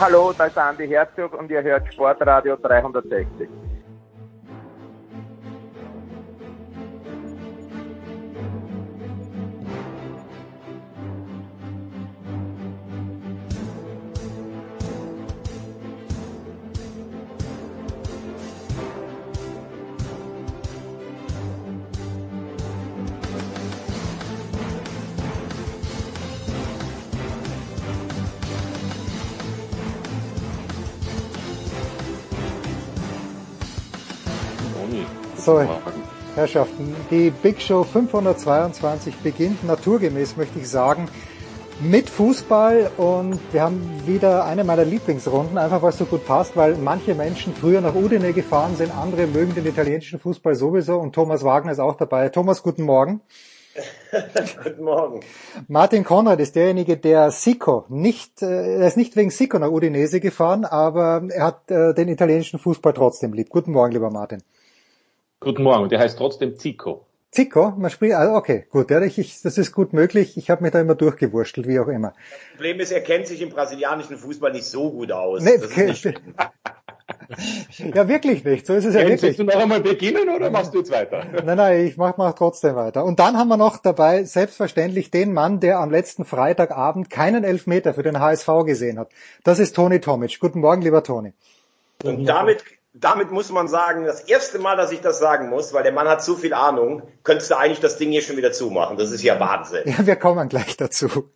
Hallo, da ist Andi Herzog und ihr hört Sportradio 360. So, Herrschaften, die Big Show 522 beginnt naturgemäß, möchte ich sagen, mit Fußball und wir haben wieder eine meiner Lieblingsrunden, einfach weil es so gut passt, weil manche Menschen früher nach Udine gefahren sind, andere mögen den italienischen Fußball sowieso und Thomas Wagner ist auch dabei. Thomas, guten Morgen. Guten Morgen. Martin Konrad ist derjenige, der Sico nicht, äh, er ist nicht wegen Sico nach Udinese gefahren, aber er hat äh, den italienischen Fußball trotzdem lieb. Guten Morgen, lieber Martin. Guten Morgen, der heißt trotzdem Zico. Zico, man spricht, also okay, gut, ja, ich, das ist gut möglich. Ich habe mich da immer durchgewurschtelt, wie auch immer. Das Problem ist, er kennt sich im brasilianischen Fußball nicht so gut aus. Nee, ja, wirklich nicht. So ist es ja wirklich. Willst du noch einmal beginnen oder machst du jetzt weiter? Nein, nein, ich mach, mach trotzdem weiter. Und dann haben wir noch dabei selbstverständlich den Mann, der am letzten Freitagabend keinen Elfmeter für den HSV gesehen hat. Das ist Toni Tomic. Guten Morgen, lieber Toni. Und damit damit muss man sagen, das erste Mal, dass ich das sagen muss, weil der Mann hat zu viel Ahnung, könntest du eigentlich das Ding hier schon wieder zumachen. Das ist ja Wahnsinn. Ja, wir kommen gleich dazu.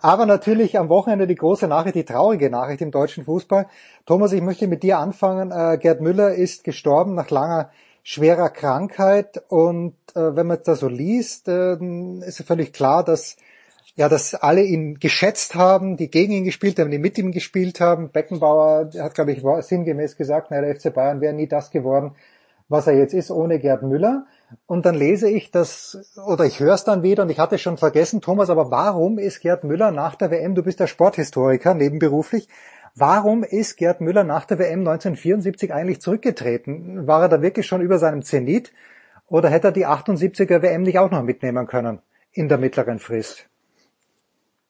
Aber natürlich am Wochenende die große Nachricht, die traurige Nachricht im deutschen Fußball. Thomas, ich möchte mit dir anfangen. Äh, Gerd Müller ist gestorben nach langer schwerer Krankheit und äh, wenn man das so liest, äh, ist völlig klar, dass ja, dass alle ihn geschätzt haben, die gegen ihn gespielt haben, die mit ihm gespielt haben. Beckenbauer hat, glaube ich, sinngemäß gesagt, naja, der FC Bayern wäre nie das geworden, was er jetzt ist, ohne Gerd Müller. Und dann lese ich das, oder ich höre es dann wieder und ich hatte schon vergessen, Thomas, aber warum ist Gerd Müller nach der WM, du bist der Sporthistoriker nebenberuflich, warum ist Gerd Müller nach der WM 1974 eigentlich zurückgetreten? War er da wirklich schon über seinem Zenit oder hätte er die 78er WM nicht auch noch mitnehmen können in der mittleren Frist?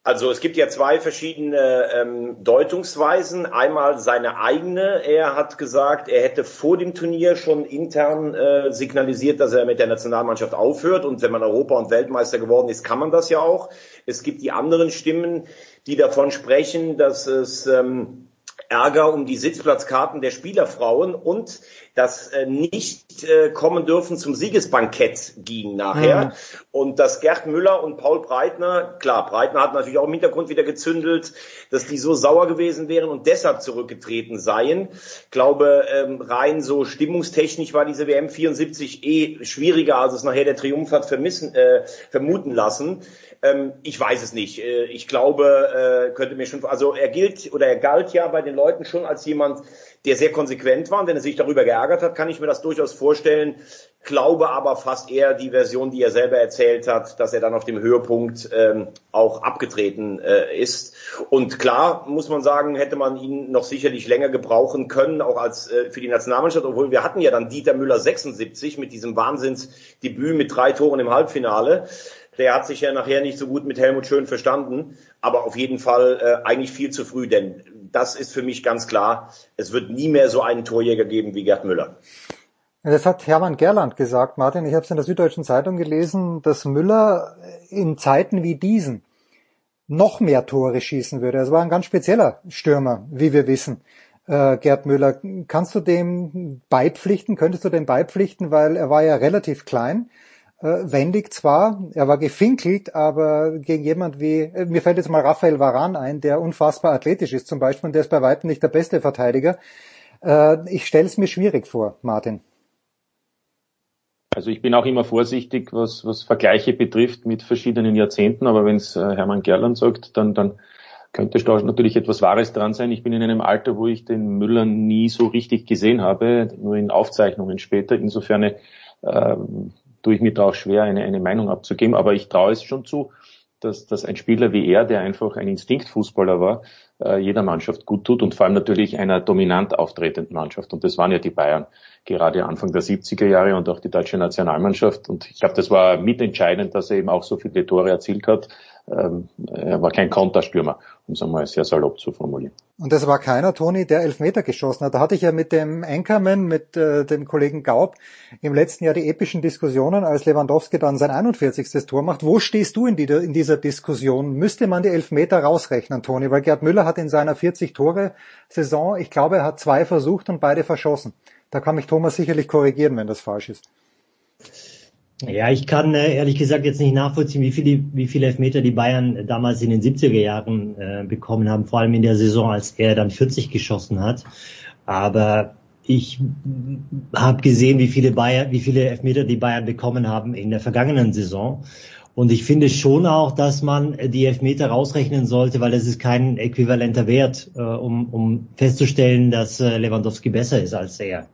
Also es gibt ja zwei verschiedene ähm, Deutungsweisen. Einmal seine eigene. Er hat gesagt, er hätte vor dem Turnier schon intern äh, signalisiert, dass er mit der Nationalmannschaft aufhört. Und wenn man Europa- und Weltmeister geworden ist, kann man das ja auch. Es gibt die anderen Stimmen, die davon sprechen, dass es ähm, Ärger um die Sitzplatzkarten der Spielerfrauen und das äh, nicht äh, kommen dürfen zum Siegesbankett ging nachher. Mhm. Und dass Gerd Müller und Paul Breitner, klar, Breitner hat natürlich auch im Hintergrund wieder gezündelt, dass die so sauer gewesen wären und deshalb zurückgetreten seien. Ich glaube, ähm, rein so stimmungstechnisch war diese WM 74 eh schwieriger, als es nachher der Triumph hat vermissen, äh, vermuten lassen. Ähm, ich weiß es nicht. Äh, ich glaube, äh, könnte mir schon, also er gilt oder er galt ja bei den Leuten schon als jemand, der sehr konsequent war. Und wenn er sich darüber geärgert hat, kann ich mir das durchaus vorstellen. Glaube aber fast eher die Version, die er selber erzählt hat, dass er dann auf dem Höhepunkt ähm, auch abgetreten äh, ist. Und klar muss man sagen, hätte man ihn noch sicherlich länger gebrauchen können, auch als äh, für die Nationalmannschaft, obwohl wir hatten ja dann Dieter Müller 76 mit diesem Wahnsinnsdebüt mit drei Toren im Halbfinale. Der hat sich ja nachher nicht so gut mit Helmut Schön verstanden, aber auf jeden Fall äh, eigentlich viel zu früh, denn das ist für mich ganz klar, es wird nie mehr so einen Torjäger geben wie Gerd Müller. Das hat Hermann Gerland gesagt, Martin. Ich habe es in der Süddeutschen Zeitung gelesen, dass Müller in Zeiten wie diesen noch mehr Tore schießen würde. Es war ein ganz spezieller Stürmer, wie wir wissen. Äh, Gerd Müller, kannst du dem beipflichten? Könntest du dem beipflichten, weil er war ja relativ klein wendig zwar, er war gefinkelt, aber gegen jemand wie, äh, mir fällt jetzt mal Raphael Varan ein, der unfassbar athletisch ist zum Beispiel und der ist bei weitem nicht der beste Verteidiger. Äh, ich stelle es mir schwierig vor, Martin. Also ich bin auch immer vorsichtig, was, was Vergleiche betrifft mit verschiedenen Jahrzehnten, aber wenn es äh, Hermann Gerland sagt, dann, dann könnte da natürlich etwas Wahres dran sein. Ich bin in einem Alter, wo ich den Müller nie so richtig gesehen habe, nur in Aufzeichnungen später. Insofern äh, tue ich mir da auch schwer, eine, eine Meinung abzugeben. Aber ich traue es schon zu, dass, dass ein Spieler wie er, der einfach ein Instinktfußballer war, äh, jeder Mannschaft gut tut und vor allem natürlich einer dominant auftretenden Mannschaft. Und das waren ja die Bayern gerade Anfang der 70er Jahre und auch die deutsche Nationalmannschaft. Und ich glaube, das war mitentscheidend, dass er eben auch so viele Tore erzielt hat. Ähm, er war kein Konterstürmer, um es einmal sehr salopp zu formulieren. Und das war keiner, Toni, der Elfmeter geschossen hat. Da hatte ich ja mit dem Anchorman, mit äh, dem Kollegen Gaub im letzten Jahr die epischen Diskussionen, als Lewandowski dann sein 41. Tor macht. Wo stehst du in, die, in dieser Diskussion? Müsste man die Elfmeter rausrechnen, Toni? Weil Gerd Müller hat in seiner 40-Tore-Saison, ich glaube, er hat zwei versucht und beide verschossen. Da kann mich Thomas sicherlich korrigieren, wenn das falsch ist. Ja, ich kann äh, ehrlich gesagt jetzt nicht nachvollziehen, wie viele, wie viele Elfmeter die Bayern damals in den 70er Jahren äh, bekommen haben, vor allem in der Saison, als er dann 40 geschossen hat. Aber ich habe gesehen, wie viele Bayern, wie viele Elfmeter die Bayern bekommen haben in der vergangenen Saison. Und ich finde schon auch, dass man die Elfmeter rausrechnen sollte, weil das ist kein äquivalenter Wert, äh, um, um festzustellen, dass äh, Lewandowski besser ist als er.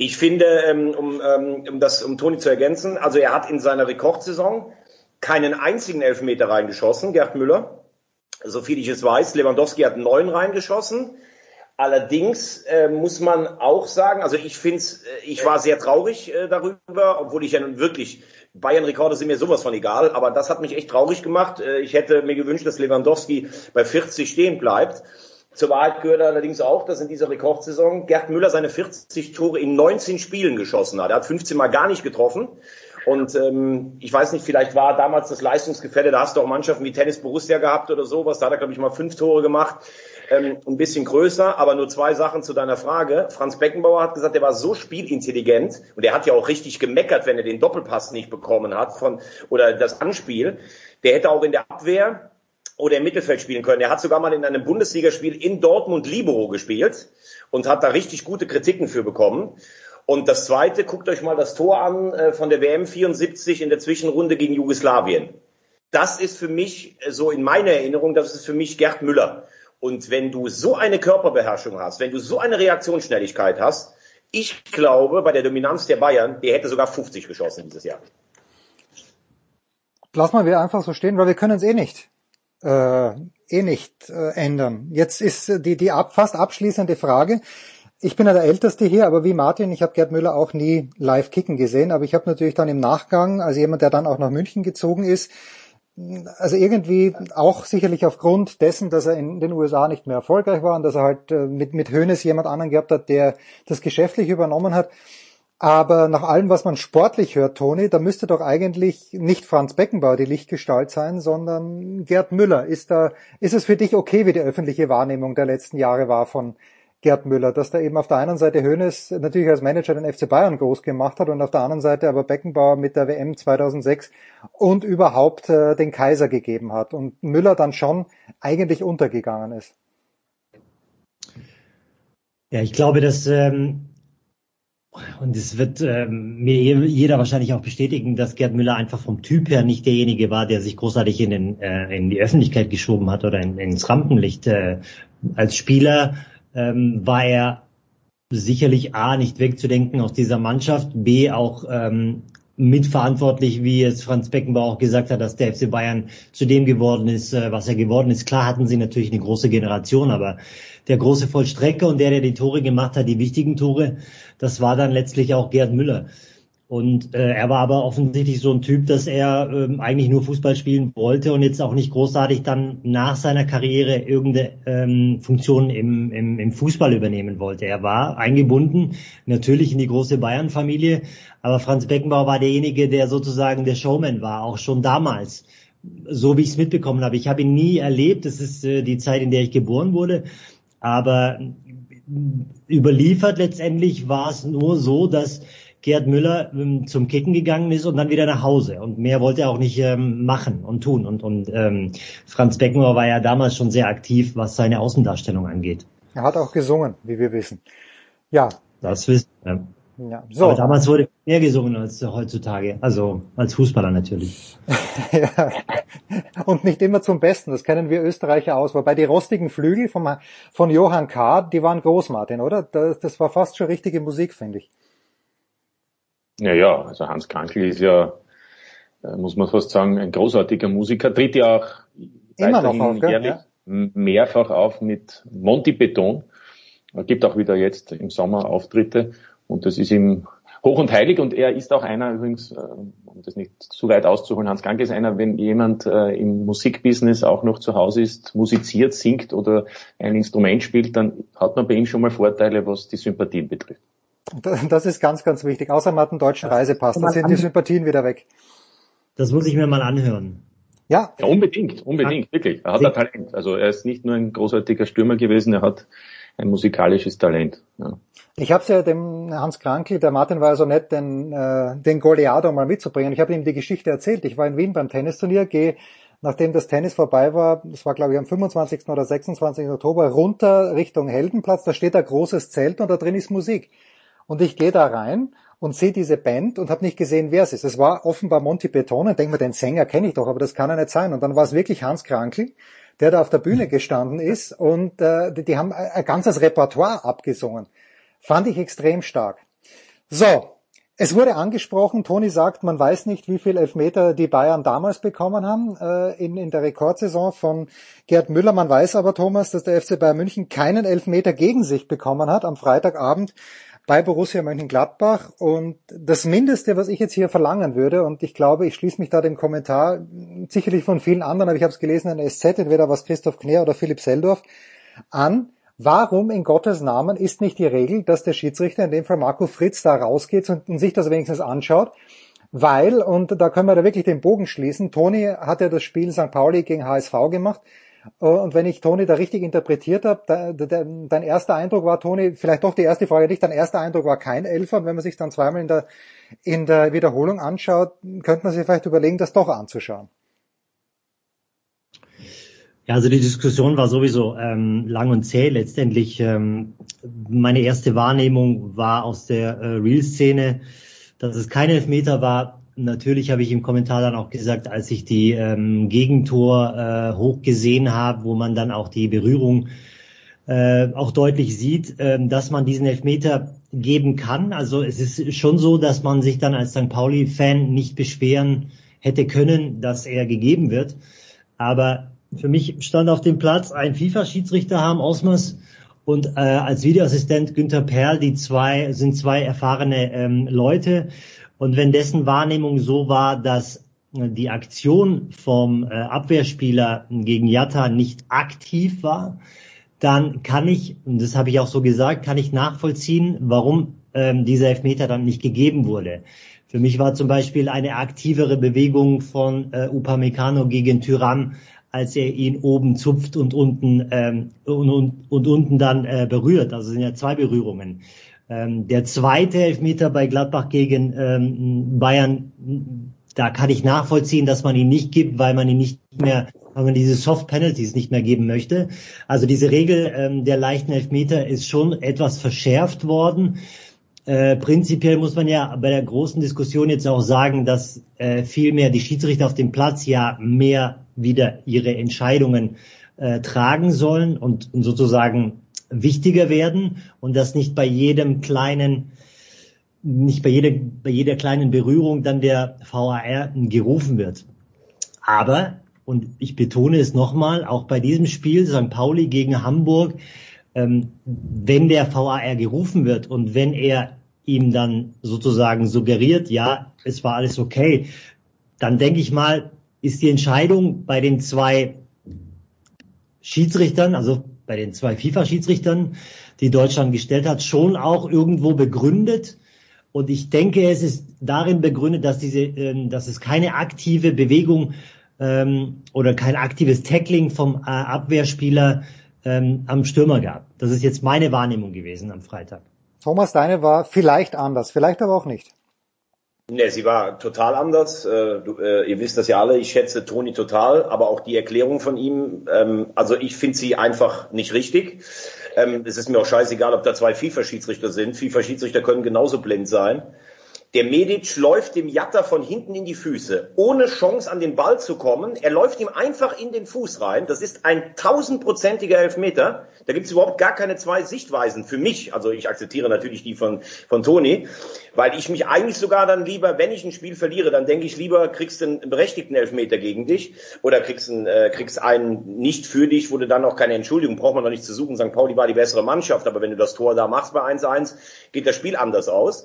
Ich finde, ähm, um, ähm, um das, um Toni zu ergänzen, also er hat in seiner Rekordsaison keinen einzigen Elfmeter reingeschossen, Gerd Müller. So viel ich es weiß, Lewandowski hat neun reingeschossen. Allerdings äh, muss man auch sagen, also ich finde äh, ich war sehr traurig äh, darüber, obwohl ich ja nun wirklich, Bayern-Rekorde sind mir sowas von egal, aber das hat mich echt traurig gemacht. Äh, ich hätte mir gewünscht, dass Lewandowski bei 40 stehen bleibt. Zur Wahrheit gehört allerdings auch, dass in dieser Rekordsaison Gerd Müller seine 40 Tore in 19 Spielen geschossen hat. Er hat 15 Mal gar nicht getroffen. Und ähm, ich weiß nicht, vielleicht war damals das Leistungsgefälle, da hast du auch Mannschaften wie Tennis Borussia gehabt oder sowas, da hat er, glaube ich, mal fünf Tore gemacht, ähm, ein bisschen größer, aber nur zwei Sachen zu deiner Frage. Franz Beckenbauer hat gesagt, er war so spielintelligent und er hat ja auch richtig gemeckert, wenn er den Doppelpass nicht bekommen hat von oder das Anspiel. Der hätte auch in der Abwehr oder im Mittelfeld spielen können. Er hat sogar mal in einem Bundesligaspiel in Dortmund Libero gespielt und hat da richtig gute Kritiken für bekommen. Und das zweite, guckt euch mal das Tor an äh, von der WM 74 in der Zwischenrunde gegen Jugoslawien. Das ist für mich, äh, so in meiner Erinnerung, das ist für mich Gerd Müller. Und wenn du so eine Körperbeherrschung hast, wenn du so eine Reaktionsschnelligkeit hast, ich glaube, bei der Dominanz der Bayern, der hätte sogar 50 geschossen dieses Jahr. Lass mal wir einfach so stehen, weil wir können es eh nicht äh, eh nicht äh, ändern. Jetzt ist die, die ab, fast abschließende Frage. Ich bin ja der Älteste hier, aber wie Martin, ich habe Gerd Müller auch nie live kicken gesehen, aber ich habe natürlich dann im Nachgang, also jemand, der dann auch nach München gezogen ist, also irgendwie auch sicherlich aufgrund dessen, dass er in den USA nicht mehr erfolgreich war und dass er halt äh, mit, mit Hönes jemand anderen gehabt hat, der das geschäftlich übernommen hat, aber nach allem, was man sportlich hört, Toni, da müsste doch eigentlich nicht Franz Beckenbauer die Lichtgestalt sein, sondern Gerd Müller. Ist da, ist es für dich okay, wie die öffentliche Wahrnehmung der letzten Jahre war von Gerd Müller, dass da eben auf der einen Seite Hönes natürlich als Manager den FC Bayern groß gemacht hat und auf der anderen Seite aber Beckenbauer mit der WM 2006 und überhaupt äh, den Kaiser gegeben hat und Müller dann schon eigentlich untergegangen ist. Ja, ich glaube, dass ähm, und es wird ähm, mir jeder wahrscheinlich auch bestätigen, dass Gerd Müller einfach vom Typ her nicht derjenige war, der sich großartig in, den, äh, in die Öffentlichkeit geschoben hat oder in, ins Rampenlicht. Äh, als Spieler ähm, war er sicherlich A, nicht wegzudenken aus dieser Mannschaft, B, auch ähm, mitverantwortlich, wie es Franz Beckenbauer auch gesagt hat, dass der FC Bayern zu dem geworden ist, äh, was er geworden ist. Klar hatten sie natürlich eine große Generation, aber der große Vollstrecker und der, der die Tore gemacht hat, die wichtigen Tore, das war dann letztlich auch Gerd Müller. Und äh, er war aber offensichtlich so ein Typ, dass er ähm, eigentlich nur Fußball spielen wollte und jetzt auch nicht großartig dann nach seiner Karriere irgendeine ähm, Funktion im, im, im Fußball übernehmen wollte. Er war eingebunden, natürlich in die große Bayern-Familie, aber Franz Beckenbauer war derjenige, der sozusagen der Showman war, auch schon damals so wie ich es mitbekommen habe. Ich habe ihn nie erlebt. Das ist äh, die Zeit, in der ich geboren wurde. Aber überliefert letztendlich war es nur so, dass Gerd Müller ähm, zum Kicken gegangen ist und dann wieder nach Hause. Und mehr wollte er auch nicht ähm, machen und tun. Und, und ähm, Franz Beckenbauer war ja damals schon sehr aktiv, was seine Außendarstellung angeht. Er hat auch gesungen, wie wir wissen. Ja. Das wissen wir. Ja, so. Aber damals wurde mehr gesungen als heutzutage, also als Fußballer natürlich. ja. Und nicht immer zum Besten, das kennen wir Österreicher aus. Wobei die rostigen Flügel vom, von Johann K., die waren groß, Martin, oder? Das, das war fast schon richtige Musik, finde ich. Ja, ja, also Hans Krankel ist ja, äh, muss man fast sagen, ein großartiger Musiker, tritt ja auch immer noch auf, jährlich ja? mehrfach auf mit Monty Beton. Er gibt auch wieder jetzt im Sommer Auftritte und das ist ihm hoch und heilig und er ist auch einer übrigens, äh, um das nicht zu weit auszuholen, Hans Ganke ist einer, wenn jemand äh, im Musikbusiness auch noch zu Hause ist, musiziert, singt oder ein Instrument spielt, dann hat man bei ihm schon mal Vorteile, was die Sympathien betrifft. Das ist ganz, ganz wichtig. Außer man hat einen deutschen Reisepass, dann sind die Sympathien wieder weg. Das muss ich mir mal anhören. Ja. ja unbedingt, unbedingt, wirklich. Er hat ein Talent. Also er ist nicht nur ein großartiger Stürmer gewesen, er hat ein musikalisches Talent. Ja. Ich habe es ja dem Hans Krankel, der Martin war ja so nett, den, äh, den Goleado mal mitzubringen. Ich habe ihm die Geschichte erzählt. Ich war in Wien beim Tennisturnier, gehe, nachdem das Tennis vorbei war, das war glaube ich am 25. oder 26. Oktober, runter Richtung Heldenplatz. Da steht ein großes Zelt und da drin ist Musik. Und ich gehe da rein und sehe diese Band und habe nicht gesehen, wer es ist. Es war offenbar Monty Beton und denke mir, den Sänger kenne ich doch, aber das kann ja nicht sein. Und dann war es wirklich Hans Krankel, der da auf der Bühne gestanden ist und äh, die, die haben ein ganzes Repertoire abgesungen. Fand ich extrem stark. So, es wurde angesprochen, Toni sagt, man weiß nicht, wie viel Elfmeter die Bayern damals bekommen haben äh, in, in der Rekordsaison von Gerd Müller. Man weiß aber, Thomas, dass der FC Bayern München keinen Elfmeter gegen sich bekommen hat am Freitagabend bei Borussia Mönchengladbach. Und das Mindeste, was ich jetzt hier verlangen würde, und ich glaube, ich schließe mich da dem Kommentar, sicherlich von vielen anderen, aber ich habe es gelesen in der SZ, entweder was Christoph Kner oder Philipp Seldorf, an, Warum in Gottes Namen ist nicht die Regel, dass der Schiedsrichter, in dem Fall Marco Fritz, da rausgeht und, und sich das wenigstens anschaut? Weil, und da können wir da wirklich den Bogen schließen, Toni hat ja das Spiel St. Pauli gegen HSV gemacht. Und wenn ich Toni da richtig interpretiert habe, dein erster Eindruck war, Toni, vielleicht doch die erste Frage nicht, dein erster Eindruck war kein Elfer. Und wenn man sich dann zweimal in der, in der Wiederholung anschaut, könnte man sich vielleicht überlegen, das doch anzuschauen. Ja, also die Diskussion war sowieso ähm, lang und zäh. Letztendlich ähm, meine erste Wahrnehmung war aus der äh, Real-Szene, dass es kein Elfmeter war. Natürlich habe ich im Kommentar dann auch gesagt, als ich die ähm, Gegentor äh, hochgesehen habe, wo man dann auch die Berührung äh, auch deutlich sieht, äh, dass man diesen Elfmeter geben kann. Also es ist schon so, dass man sich dann als St. Pauli-Fan nicht beschweren hätte können, dass er gegeben wird. Aber für mich stand auf dem Platz ein FIFA-Schiedsrichter Harm Osmers und äh, als Videoassistent Günther Perl, die zwei sind zwei erfahrene ähm, Leute. Und wenn dessen Wahrnehmung so war, dass die Aktion vom äh, Abwehrspieler gegen Jatta nicht aktiv war, dann kann ich, und das habe ich auch so gesagt, kann ich nachvollziehen, warum ähm, dieser Elfmeter dann nicht gegeben wurde. Für mich war zum Beispiel eine aktivere Bewegung von äh, Upamecano gegen Tyrann als er ihn oben zupft und unten ähm, und, und, und unten dann äh, berührt. Also sind ja zwei Berührungen. Ähm, der zweite Elfmeter bei Gladbach gegen ähm, Bayern, da kann ich nachvollziehen, dass man ihn nicht gibt, weil man ihn nicht mehr, weil man diese Soft Penalties nicht mehr geben möchte. Also diese Regel ähm, der leichten Elfmeter ist schon etwas verschärft worden. Äh, prinzipiell muss man ja bei der großen Diskussion jetzt auch sagen, dass äh, vielmehr die Schiedsrichter auf dem Platz ja mehr wieder ihre Entscheidungen äh, tragen sollen und, und sozusagen wichtiger werden und dass nicht bei jedem kleinen nicht bei jeder, bei jeder kleinen Berührung dann der VAR gerufen wird. Aber, und ich betone es nochmal, auch bei diesem Spiel St. Pauli gegen Hamburg, ähm, wenn der VAR gerufen wird und wenn er ihm dann sozusagen suggeriert, ja, es war alles okay, dann denke ich mal, ist die Entscheidung bei den zwei Schiedsrichtern, also bei den zwei FIFA-Schiedsrichtern, die Deutschland gestellt hat, schon auch irgendwo begründet. Und ich denke, es ist darin begründet, dass diese, äh, dass es keine aktive Bewegung ähm, oder kein aktives Tackling vom äh, Abwehrspieler ähm, am Stürmer gab. Das ist jetzt meine Wahrnehmung gewesen am Freitag. Thomas, deine war vielleicht anders, vielleicht aber auch nicht. Ne, sie war total anders. Äh, du, äh, ihr wisst das ja alle, ich schätze Toni total, aber auch die Erklärung von ihm, ähm, also ich finde sie einfach nicht richtig. Ähm, es ist mir auch scheißegal, ob da zwei FIFA-Schiedsrichter sind. FIFA-Schiedsrichter können genauso blind sein. Der Medic läuft dem Jatta von hinten in die Füße, ohne Chance an den Ball zu kommen. Er läuft ihm einfach in den Fuß rein. Das ist ein tausendprozentiger Elfmeter. Da gibt es überhaupt gar keine zwei Sichtweisen für mich. Also ich akzeptiere natürlich die von, von Toni, weil ich mich eigentlich sogar dann lieber, wenn ich ein Spiel verliere, dann denke ich lieber, kriegst du einen berechtigten Elfmeter gegen dich oder kriegst, einen, äh, kriegst einen nicht für dich, du dann auch keine Entschuldigung, braucht man noch nicht zu suchen. St. Pauli war die bessere Mannschaft, aber wenn du das Tor da machst bei 1-1, geht das Spiel anders aus.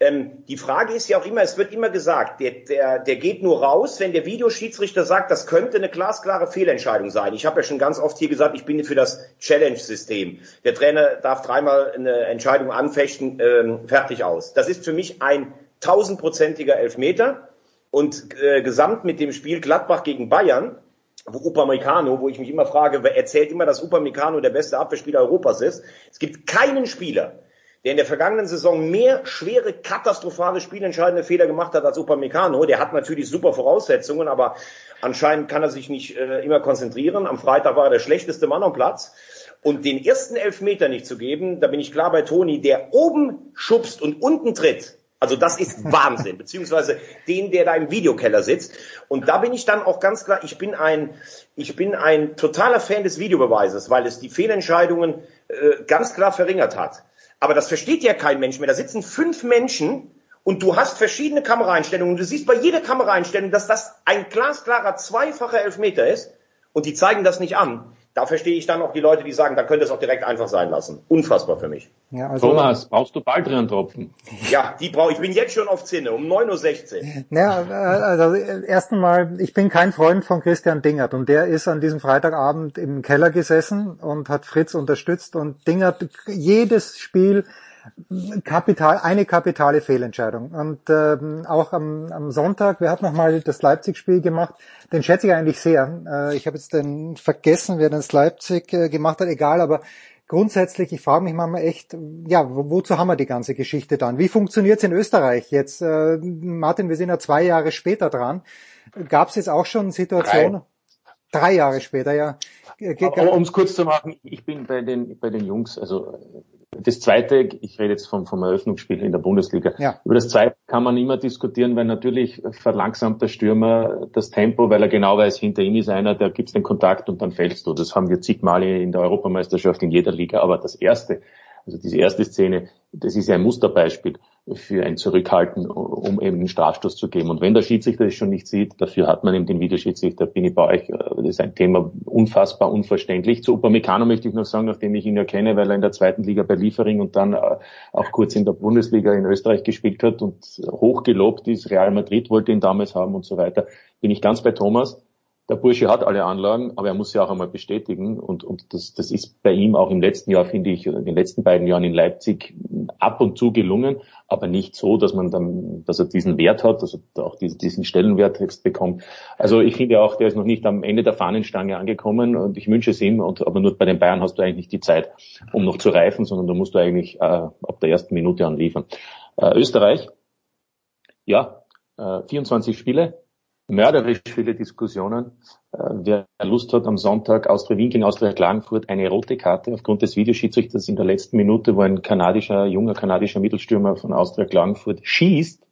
Ähm, die Frage ist ja auch immer, es wird immer gesagt, der, der, der geht nur raus, wenn der Videoschiedsrichter sagt, das könnte eine glasklare Fehlentscheidung sein. Ich habe ja schon ganz oft hier gesagt, ich bin für das Challenge-System. Der Trainer darf dreimal eine Entscheidung anfechten, ähm, fertig aus. Das ist für mich ein tausendprozentiger Elfmeter und äh, gesamt mit dem Spiel Gladbach gegen Bayern, wo Upamecano, wo ich mich immer frage, wer erzählt immer, dass Upamecano der beste Abwehrspieler Europas ist. Es gibt keinen Spieler, der in der vergangenen Saison mehr schwere, katastrophale, spielentscheidende Fehler gemacht hat als Upamecano. Der hat natürlich super Voraussetzungen, aber anscheinend kann er sich nicht äh, immer konzentrieren. Am Freitag war er der schlechteste Mann am Platz. Und den ersten Elfmeter nicht zu geben, da bin ich klar bei Toni, der oben schubst und unten tritt, also das ist Wahnsinn, beziehungsweise den, der da im Videokeller sitzt. Und da bin ich dann auch ganz klar, ich bin ein, ich bin ein totaler Fan des Videobeweises, weil es die Fehlentscheidungen äh, ganz klar verringert hat. Aber das versteht ja kein Mensch mehr. Da sitzen fünf Menschen und du hast verschiedene Kameraeinstellungen. Du siehst bei jeder Kameraeinstellung, dass das ein glasklarer zweifacher Elfmeter ist und die zeigen das nicht an. Da verstehe ich dann auch die Leute, die sagen, da könnte es auch direkt einfach sein lassen. Unfassbar für mich. Ja, also, Thomas, brauchst du bald drin tropfen? Ja, die brauche ich. bin jetzt schon auf Zinne, um 9.16 Uhr. Ja, also erst einmal, ich bin kein Freund von Christian Dingert und der ist an diesem Freitagabend im Keller gesessen und hat Fritz unterstützt und Dingert jedes Spiel kapital, eine kapitale Fehlentscheidung. Und ähm, auch am, am Sonntag, wer hat nochmal das Leipzig-Spiel gemacht? Den schätze ich eigentlich sehr. Äh, ich habe jetzt den vergessen, wer das Leipzig äh, gemacht hat, egal, aber grundsätzlich, ich frage mich manchmal echt, ja, wozu haben wir die ganze Geschichte dann? Wie funktioniert's in Österreich jetzt? Äh, Martin, wir sind ja zwei Jahre später dran. Gab es jetzt auch schon Situationen? Drei. Drei Jahre später, ja. Um es kurz zu machen, ich bin bei den, bei den Jungs, also das zweite, ich rede jetzt vom, vom Eröffnungsspiel in der Bundesliga. Ja. Über das zweite kann man immer diskutieren, weil natürlich verlangsamt der Stürmer das Tempo, weil er genau weiß, hinter ihm ist einer, der gibt den Kontakt und dann fällst du. Das haben wir zigmal in der Europameisterschaft in jeder Liga. Aber das erste, also diese erste Szene, das ist ja ein Musterbeispiel für ein Zurückhalten, um eben einen Strafstoß zu geben. Und wenn der Schiedsrichter es schon nicht sieht, dafür hat man eben den Videoschiedsrichter, bin ich bei euch, äh, das ist ein Thema unfassbar unverständlich. Zu Upamecano möchte ich noch sagen, nachdem ich ihn ja kenne, weil er in der zweiten Liga bei Liefering und dann äh, auch kurz in der Bundesliga in Österreich gespielt hat und hochgelobt ist, Real Madrid wollte ihn damals haben und so weiter, bin ich ganz bei Thomas der Bursche hat alle Anlagen, aber er muss sie auch einmal bestätigen. Und, und das, das ist bei ihm auch im letzten Jahr, finde ich, in den letzten beiden Jahren in Leipzig ab und zu gelungen, aber nicht so, dass man dann, dass er diesen Wert hat, dass er auch diesen, diesen Stellenwert jetzt bekommt. Also ich finde auch, der ist noch nicht am Ende der Fahnenstange angekommen und ich wünsche es ihm. Und, aber nur bei den Bayern hast du eigentlich nicht die Zeit, um noch zu reifen, sondern du musst du eigentlich äh, ab der ersten Minute an liefern. Äh, Österreich, ja, äh, 24 Spiele, mörderisch viele Diskussionen. Äh, wer Lust hat, am Sonntag Austria Wien gegen Austria Klagenfurt eine rote Karte aufgrund des Videoschiedsrichters in der letzten Minute, wo ein kanadischer, junger kanadischer Mittelstürmer von Austria Klagenfurt schießt,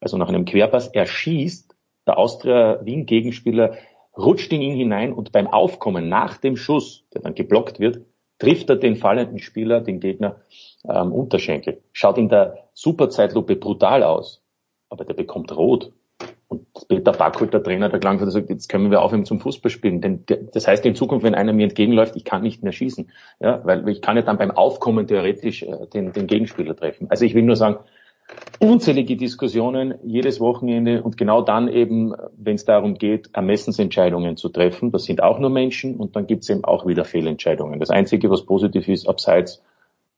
also nach einem Querpass, er schießt, der Austria Wien Gegenspieler rutscht in ihn hinein und beim Aufkommen nach dem Schuss, der dann geblockt wird, trifft er den fallenden Spieler, den Gegner, am ähm, Unterschenkel. Schaut in der Superzeitlupe brutal aus, aber der bekommt rot. Und Peter Backholt, der Trainer der Klangfurt, sagt, jetzt können wir aufhören zum Fußballspielen. Denn das heißt in Zukunft, wenn einer mir entgegenläuft, ich kann nicht mehr schießen. Ja, weil ich kann ja dann beim Aufkommen theoretisch äh, den, den Gegenspieler treffen. Also ich will nur sagen, unzählige Diskussionen jedes Wochenende und genau dann eben, wenn es darum geht, Ermessensentscheidungen zu treffen. Das sind auch nur Menschen und dann gibt es eben auch wieder Fehlentscheidungen. Das Einzige, was positiv ist, abseits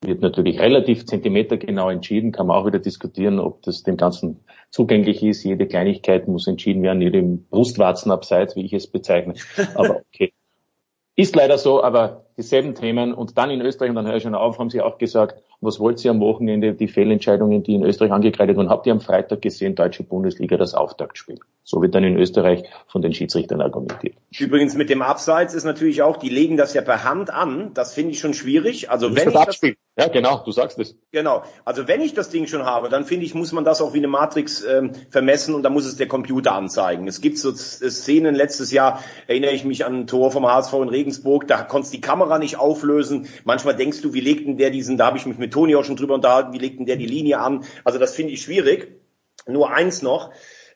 wird natürlich relativ zentimetergenau entschieden, kann man auch wieder diskutieren, ob das dem Ganzen zugänglich ist. Jede Kleinigkeit muss entschieden werden, jede Brustwarzenabseits, wie ich es bezeichne. Aber okay. Ist leider so, aber dieselben Themen. Und dann in Österreich, und dann höre ich schon auf, haben Sie auch gesagt, was wollt ihr am Wochenende, die Fehlentscheidungen, die in Österreich angekreidet wurden, habt ihr am Freitag gesehen, Deutsche Bundesliga, das Auftaktspiel. So wird dann in Österreich von den Schiedsrichtern argumentiert. Übrigens mit dem Abseits ist natürlich auch, die legen das ja per Hand an. Das finde ich schon schwierig. Also wenn das ich Abspiel. das, ja genau, du sagst es. Genau. Also wenn ich das Ding schon habe, dann finde ich, muss man das auch wie eine Matrix ähm, vermessen und dann muss es der Computer anzeigen. Es gibt so Szenen letztes Jahr, erinnere ich mich an ein Tor vom HSV in Regensburg, da konntest die Kamera nicht auflösen. Manchmal denkst du, wie legt denn der diesen, da habe ich mich mit Toni auch schon drüber unterhalten, wie legt denn der die Linie an? Also das finde ich schwierig. Nur eins noch,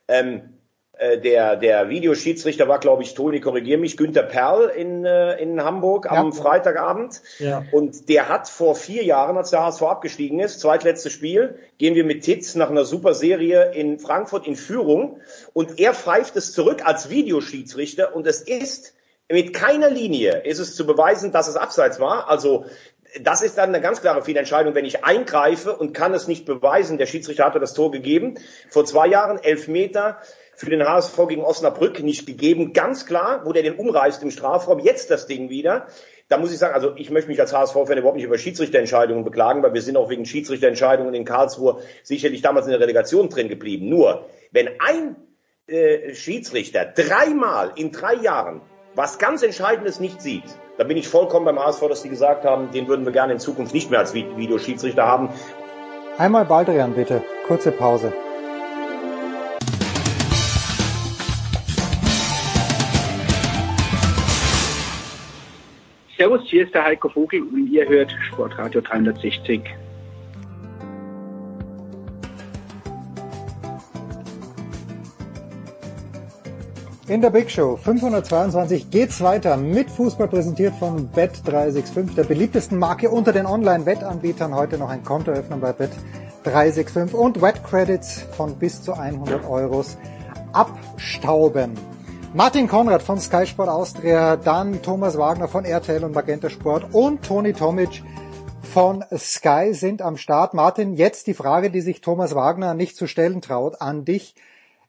ähm, Äh, der, der Videoschiedsrichter war, glaube ich, Toni, korrigier mich, Günter Perl in, äh, in Hamburg am ja. Freitagabend. Ja. Und der hat vor vier Jahren, als der HSV abgestiegen ist, zweitletztes Spiel, gehen wir mit Titz nach einer super Serie in Frankfurt in Führung. Und er pfeift es zurück als Videoschiedsrichter. Und es ist mit keiner Linie ist es zu beweisen, dass es abseits war. Also das ist dann eine ganz klare Fehlentscheidung, wenn ich eingreife und kann es nicht beweisen. Der Schiedsrichter hatte das Tor gegeben. Vor zwei Jahren elf Meter für den HSV gegen Osnabrück nicht gegeben. Ganz klar, wo der den umreißt im Strafraum. Jetzt das Ding wieder. Da muss ich sagen, also ich möchte mich als HSV-Fan überhaupt nicht über Schiedsrichterentscheidungen beklagen, weil wir sind auch wegen Schiedsrichterentscheidungen in Karlsruhe sicherlich damals in der Relegation drin geblieben. Nur, wenn ein äh, Schiedsrichter dreimal in drei Jahren was ganz Entscheidendes nicht sieht, da bin ich vollkommen beim HSV, dass die gesagt haben, den würden wir gerne in Zukunft nicht mehr als Videoschiedsrichter haben. Einmal Baldrian bitte, kurze Pause. Servus, hier ist der Heiko Vogel und ihr hört Sportradio 360. In der Big Show 522 geht's weiter mit Fußball präsentiert von Bet365, der beliebtesten Marke unter den Online-Wettanbietern. Heute noch ein Konto öffnen bei Bet365 und Wettcredits von bis zu 100 Euros abstauben. Martin Konrad von Sky Sport Austria, dann Thomas Wagner von RTL und Magenta Sport und Toni Tomic von Sky sind am Start. Martin, jetzt die Frage, die sich Thomas Wagner nicht zu stellen traut, an dich.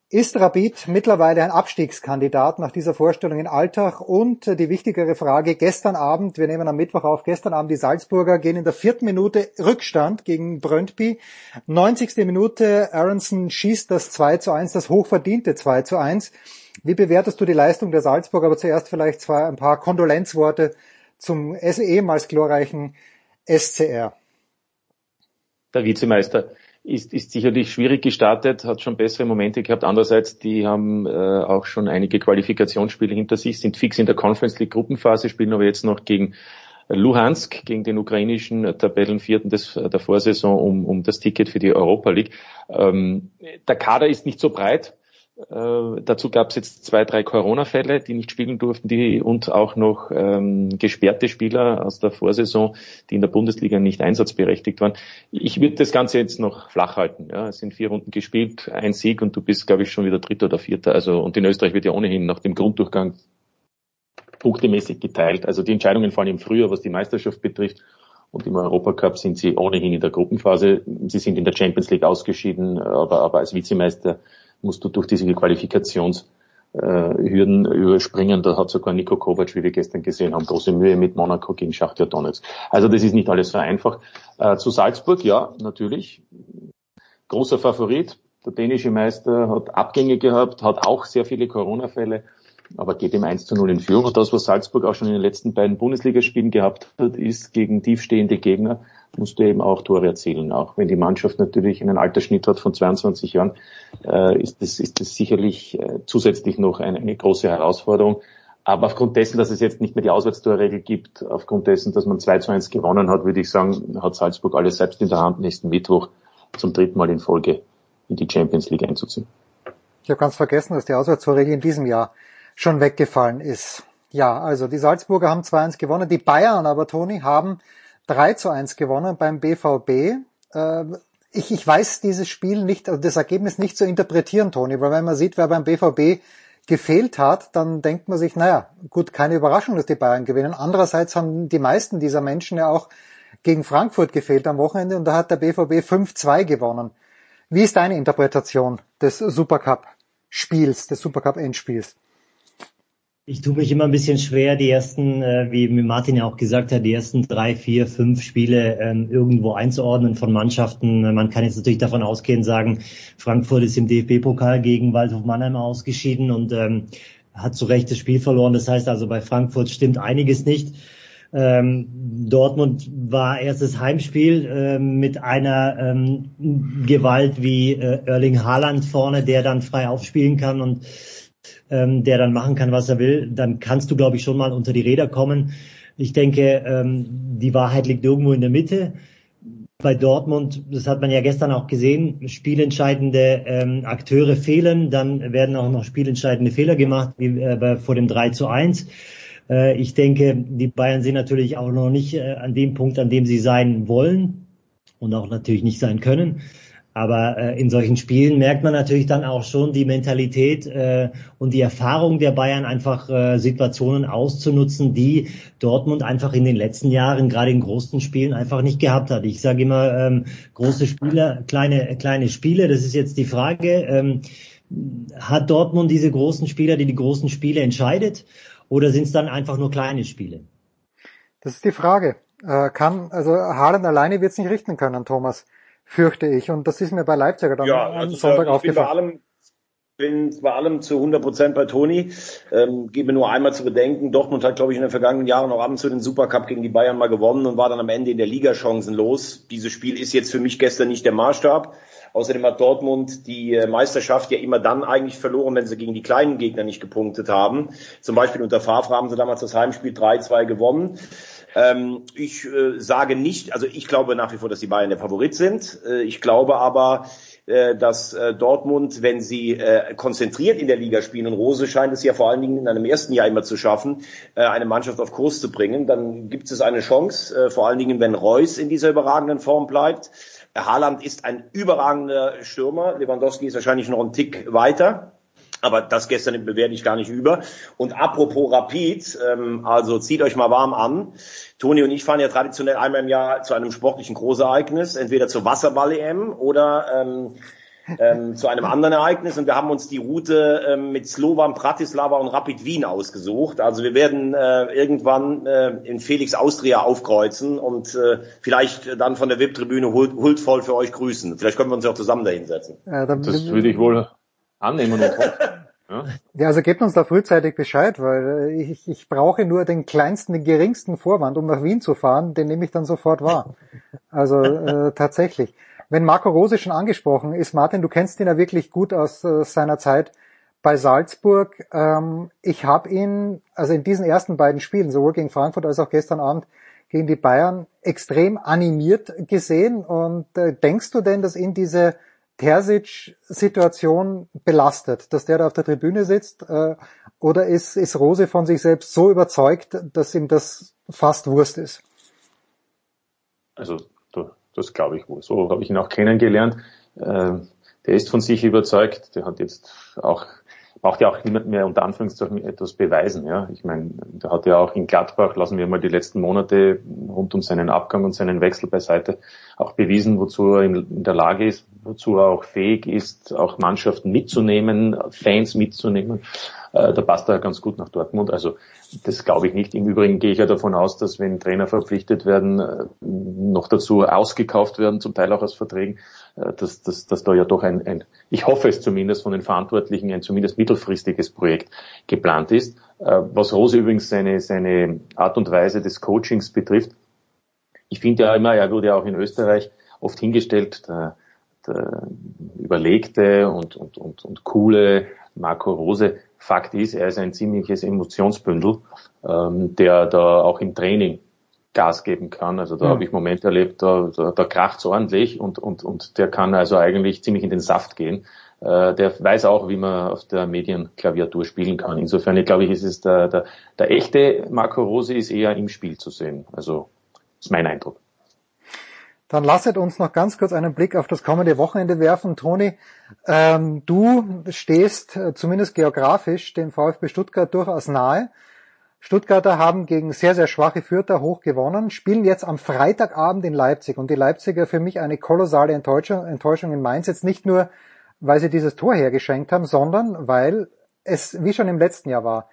Ist Rapid mittlerweile ein Abstiegskandidat nach dieser Vorstellung in Alltag? Und die wichtigere Frage, gestern Abend, wir nehmen am Mittwoch auf, gestern Abend die Salzburger gehen in der vierten Minute Rückstand gegen Brøndby. 90. Minute, Aronson schießt das 2 zu 1, das hochverdiente 2 zu 1. Wie bewertest du die Leistung der Salzburger? Aber zuerst vielleicht zwei, ein paar Kondolenzworte zum ehemals glorreichen SCR. Der Vizemeister ist, ist sicherlich schwierig gestartet, hat schon bessere Momente gehabt. Andererseits, die haben äh, auch schon einige Qualifikationsspiele hinter sich, sind fix in der Conference League Gruppenphase, spielen aber jetzt noch gegen Luhansk, gegen den ukrainischen Tabellenvierten des, der Vorsaison um, um das Ticket für die Europa League. Ähm, der Kader ist nicht so breit. Äh, dazu gab es jetzt zwei, drei Corona-Fälle, die nicht spielen durften, die und auch noch ähm, gesperrte Spieler aus der Vorsaison, die in der Bundesliga nicht einsatzberechtigt waren. Ich würde das Ganze jetzt noch flach halten. Ja, es sind vier Runden gespielt, ein Sieg und du bist, glaube ich, schon wieder Dritter oder Vierter. Also und in Österreich wird ja ohnehin nach dem Grunddurchgang punktemäßig geteilt. Also die Entscheidungen fallen im Frühjahr, was die Meisterschaft betrifft. Und im Europacup sind sie ohnehin in der Gruppenphase. Sie sind in der Champions League ausgeschieden, aber, aber als Vizemeister musst du durch diese Qualifikationshürden äh, überspringen. Da hat sogar Nico Kovac, wie wir gestern gesehen haben, große Mühe mit Monaco gegen Schachtja Donetsk. Also das ist nicht alles so einfach. Äh, zu Salzburg, ja, natürlich. Großer Favorit. Der dänische Meister hat Abgänge gehabt, hat auch sehr viele Corona-Fälle aber geht im 1 zu 0 in Führung. Und das, was Salzburg auch schon in den letzten beiden Bundesligaspielen gehabt hat, ist gegen tiefstehende Gegner musst du eben auch Tore erzielen. Auch wenn die Mannschaft natürlich einen Altersschnitt hat von 22 Jahren, äh, ist das, ist das sicherlich äh, zusätzlich noch eine, eine große Herausforderung. Aber aufgrund dessen, dass es jetzt nicht mehr die Auswärtstorregel gibt, aufgrund dessen, dass man 2 zu 1 gewonnen hat, würde ich sagen, hat Salzburg alles selbst in der Hand, nächsten Mittwoch zum dritten Mal in Folge in die Champions League einzuziehen. Ich habe ganz vergessen, dass die Auswärtstorregel in diesem Jahr schon weggefallen ist. Ja, also die Salzburger haben 2-1 gewonnen, die Bayern aber, Toni, haben 3 zu 1 gewonnen beim BVB. Äh, ich, ich weiß dieses Spiel nicht, also das Ergebnis nicht zu interpretieren, Toni, weil wenn man sieht, wer beim BVB gefehlt hat, dann denkt man sich, naja, gut, keine Überraschung, dass die Bayern gewinnen. Andererseits haben die meisten dieser Menschen ja auch gegen Frankfurt gefehlt am Wochenende und da hat der BVB 5-2 gewonnen. Wie ist deine Interpretation des Supercup-Spiels, des Supercup-Endspiels? Ich tue mich immer ein bisschen schwer, die ersten, äh, wie Martin ja auch gesagt hat, die ersten drei, vier, fünf Spiele ähm, irgendwo einzuordnen von Mannschaften. Man kann jetzt natürlich davon ausgehen, sagen, Frankfurt ist im DFB-Pokal gegen Waldhof Mannheim ausgeschieden und ähm, hat zu Recht das Spiel verloren. Das heißt also, bei Frankfurt stimmt einiges nicht. Ähm, Dortmund war erstes Heimspiel mit einer Gewalt wie äh, Erling Haaland vorne, der dann frei aufspielen kann und ähm, der dann machen kann, was er will, dann kannst du, glaube ich, schon mal unter die Räder kommen. Ich denke, ähm, die Wahrheit liegt irgendwo in der Mitte. bei Dortmund, das hat man ja gestern auch gesehen, spielentscheidende ähm, Akteure fehlen, dann werden auch noch spielentscheidende Fehler gemacht, wie äh, bei, vor dem 3 zu 1. Äh, ich denke, die Bayern sind natürlich auch noch nicht äh, an dem Punkt, an dem sie sein wollen und auch natürlich nicht sein können. Aber äh, in solchen Spielen merkt man natürlich dann auch schon die Mentalität äh, und die Erfahrung der Bayern, einfach äh, Situationen auszunutzen, die Dortmund einfach in den letzten Jahren, gerade in großen Spielen, einfach nicht gehabt hat. Ich sage immer, ähm, große Spiele, kleine, kleine Spiele, das ist jetzt die Frage. Ähm, hat Dortmund diese großen Spieler, die die großen Spiele entscheidet? Oder sind es dann einfach nur kleine Spiele? Das ist die Frage. Äh, kann, also Haaland alleine wird es nicht richten können, Thomas fürchte ich. Und das ist mir bei Leipziger dann ja, am also Sonntag aufgefallen. bin bei allem zu 100 Prozent bei Toni. Ähm, gebe nur einmal zu bedenken, Dortmund hat, glaube ich, in den vergangenen Jahren auch ab und zu den Supercup gegen die Bayern mal gewonnen und war dann am Ende in der Liga chancenlos. Dieses Spiel ist jetzt für mich gestern nicht der Maßstab. Außerdem hat Dortmund die äh, Meisterschaft ja immer dann eigentlich verloren, wenn sie gegen die kleinen Gegner nicht gepunktet haben. Zum Beispiel unter Favre haben sie damals das Heimspiel 3-2 gewonnen. Ähm, ich äh, sage nicht, also ich glaube nach wie vor, dass die Bayern der Favorit sind. Äh, ich glaube aber, äh, dass äh, Dortmund, wenn sie äh, konzentriert in der Liga spielen, und Rose scheint es ja vor allen Dingen in einem ersten Jahr immer zu schaffen, eine Mannschaft auf Kurs zu bringen, dann gibt es eine Chance, vor allen Dingen, wenn Reus in dieser überragenden Form bleibt. Haaland ist ein überragender Stürmer. Lewandowski ist wahrscheinlich noch einen Tick weiter. Aber das gestern bewerte ich gar nicht über. Und apropos Rapid, ähm, also zieht euch mal warm an. Toni und ich fahren ja traditionell einmal im Jahr zu einem sportlichen Großereignis, entweder zur Wasserball-EM oder ähm, ähm, zu einem anderen Ereignis. Und wir haben uns die Route ähm, mit Slovan, Bratislava und Rapid Wien ausgesucht. Also wir werden äh, irgendwann äh, in Felix Austria aufkreuzen und äh, vielleicht dann von der VIP-Tribüne huldvoll für euch grüßen. Vielleicht können wir uns ja auch zusammen dahinsetzen. Ja, das würde ich wohl annehmen und hoffen. Ja. ja, also gebt uns da frühzeitig Bescheid, weil ich, ich brauche nur den kleinsten, den geringsten Vorwand, um nach Wien zu fahren, den nehme ich dann sofort wahr. Also äh, tatsächlich. Wenn Marco Rose schon angesprochen ist, Martin, du kennst ihn ja wirklich gut aus äh, seiner Zeit bei Salzburg. Ähm, ich habe ihn, also in diesen ersten beiden Spielen, sowohl gegen Frankfurt als auch gestern Abend gegen die Bayern, extrem animiert gesehen. Und äh, denkst du denn, dass ihn diese Terzic-Situation belastet, dass der da auf der Tribüne sitzt? Äh, oder ist, ist Rose von sich selbst so überzeugt, dass ihm das fast Wurst ist? Also das glaube ich wohl. So habe ich ihn auch kennengelernt. Äh, der ist von sich überzeugt. Der hat jetzt auch braucht ja auch niemand mehr unter Anführungszeichen etwas beweisen. Ja, ich meine, der hat ja auch in Gladbach, lassen wir mal die letzten Monate rund um seinen Abgang und seinen Wechsel beiseite, auch bewiesen, wozu er in der Lage ist, wozu er auch fähig ist, auch Mannschaften mitzunehmen, Fans mitzunehmen. Äh, da passt er ganz gut nach Dortmund. Also das glaube ich nicht. Im Übrigen gehe ich ja davon aus, dass wenn Trainer verpflichtet werden, äh, noch dazu ausgekauft werden, zum Teil auch aus Verträgen, dass, dass, dass da ja doch ein, ein, ich hoffe es zumindest von den Verantwortlichen, ein zumindest mittelfristiges Projekt geplant ist. Äh, was Rose übrigens seine, seine Art und Weise des Coachings betrifft, ich finde ja immer, er wurde ja auch in Österreich oft hingestellt, der, der überlegte und, und, und, und coole Marco Rose. Fakt ist, er ist ein ziemliches Emotionsbündel, ähm, der da auch im Training Gas geben kann. Also da mhm. habe ich Momente erlebt, da, da, da kracht's ordentlich und, und, und der kann also eigentlich ziemlich in den Saft gehen. Äh, der weiß auch, wie man auf der Medienklaviatur spielen kann. Insofern, glaube ich, ist es der, der, der echte Marco Rose ist eher im Spiel zu sehen. Also ist mein Eindruck. Dann lasset uns noch ganz kurz einen Blick auf das kommende Wochenende werfen. Toni, ähm, du stehst äh, zumindest geografisch dem VfB Stuttgart durchaus nahe. Stuttgarter haben gegen sehr, sehr schwache Fürther hoch gewonnen, spielen jetzt am Freitagabend in Leipzig und die Leipziger für mich eine kolossale Enttäuschung, Enttäuschung in Mainz. Jetzt nicht nur, weil sie dieses Tor hergeschenkt haben, sondern weil es wie schon im letzten Jahr war.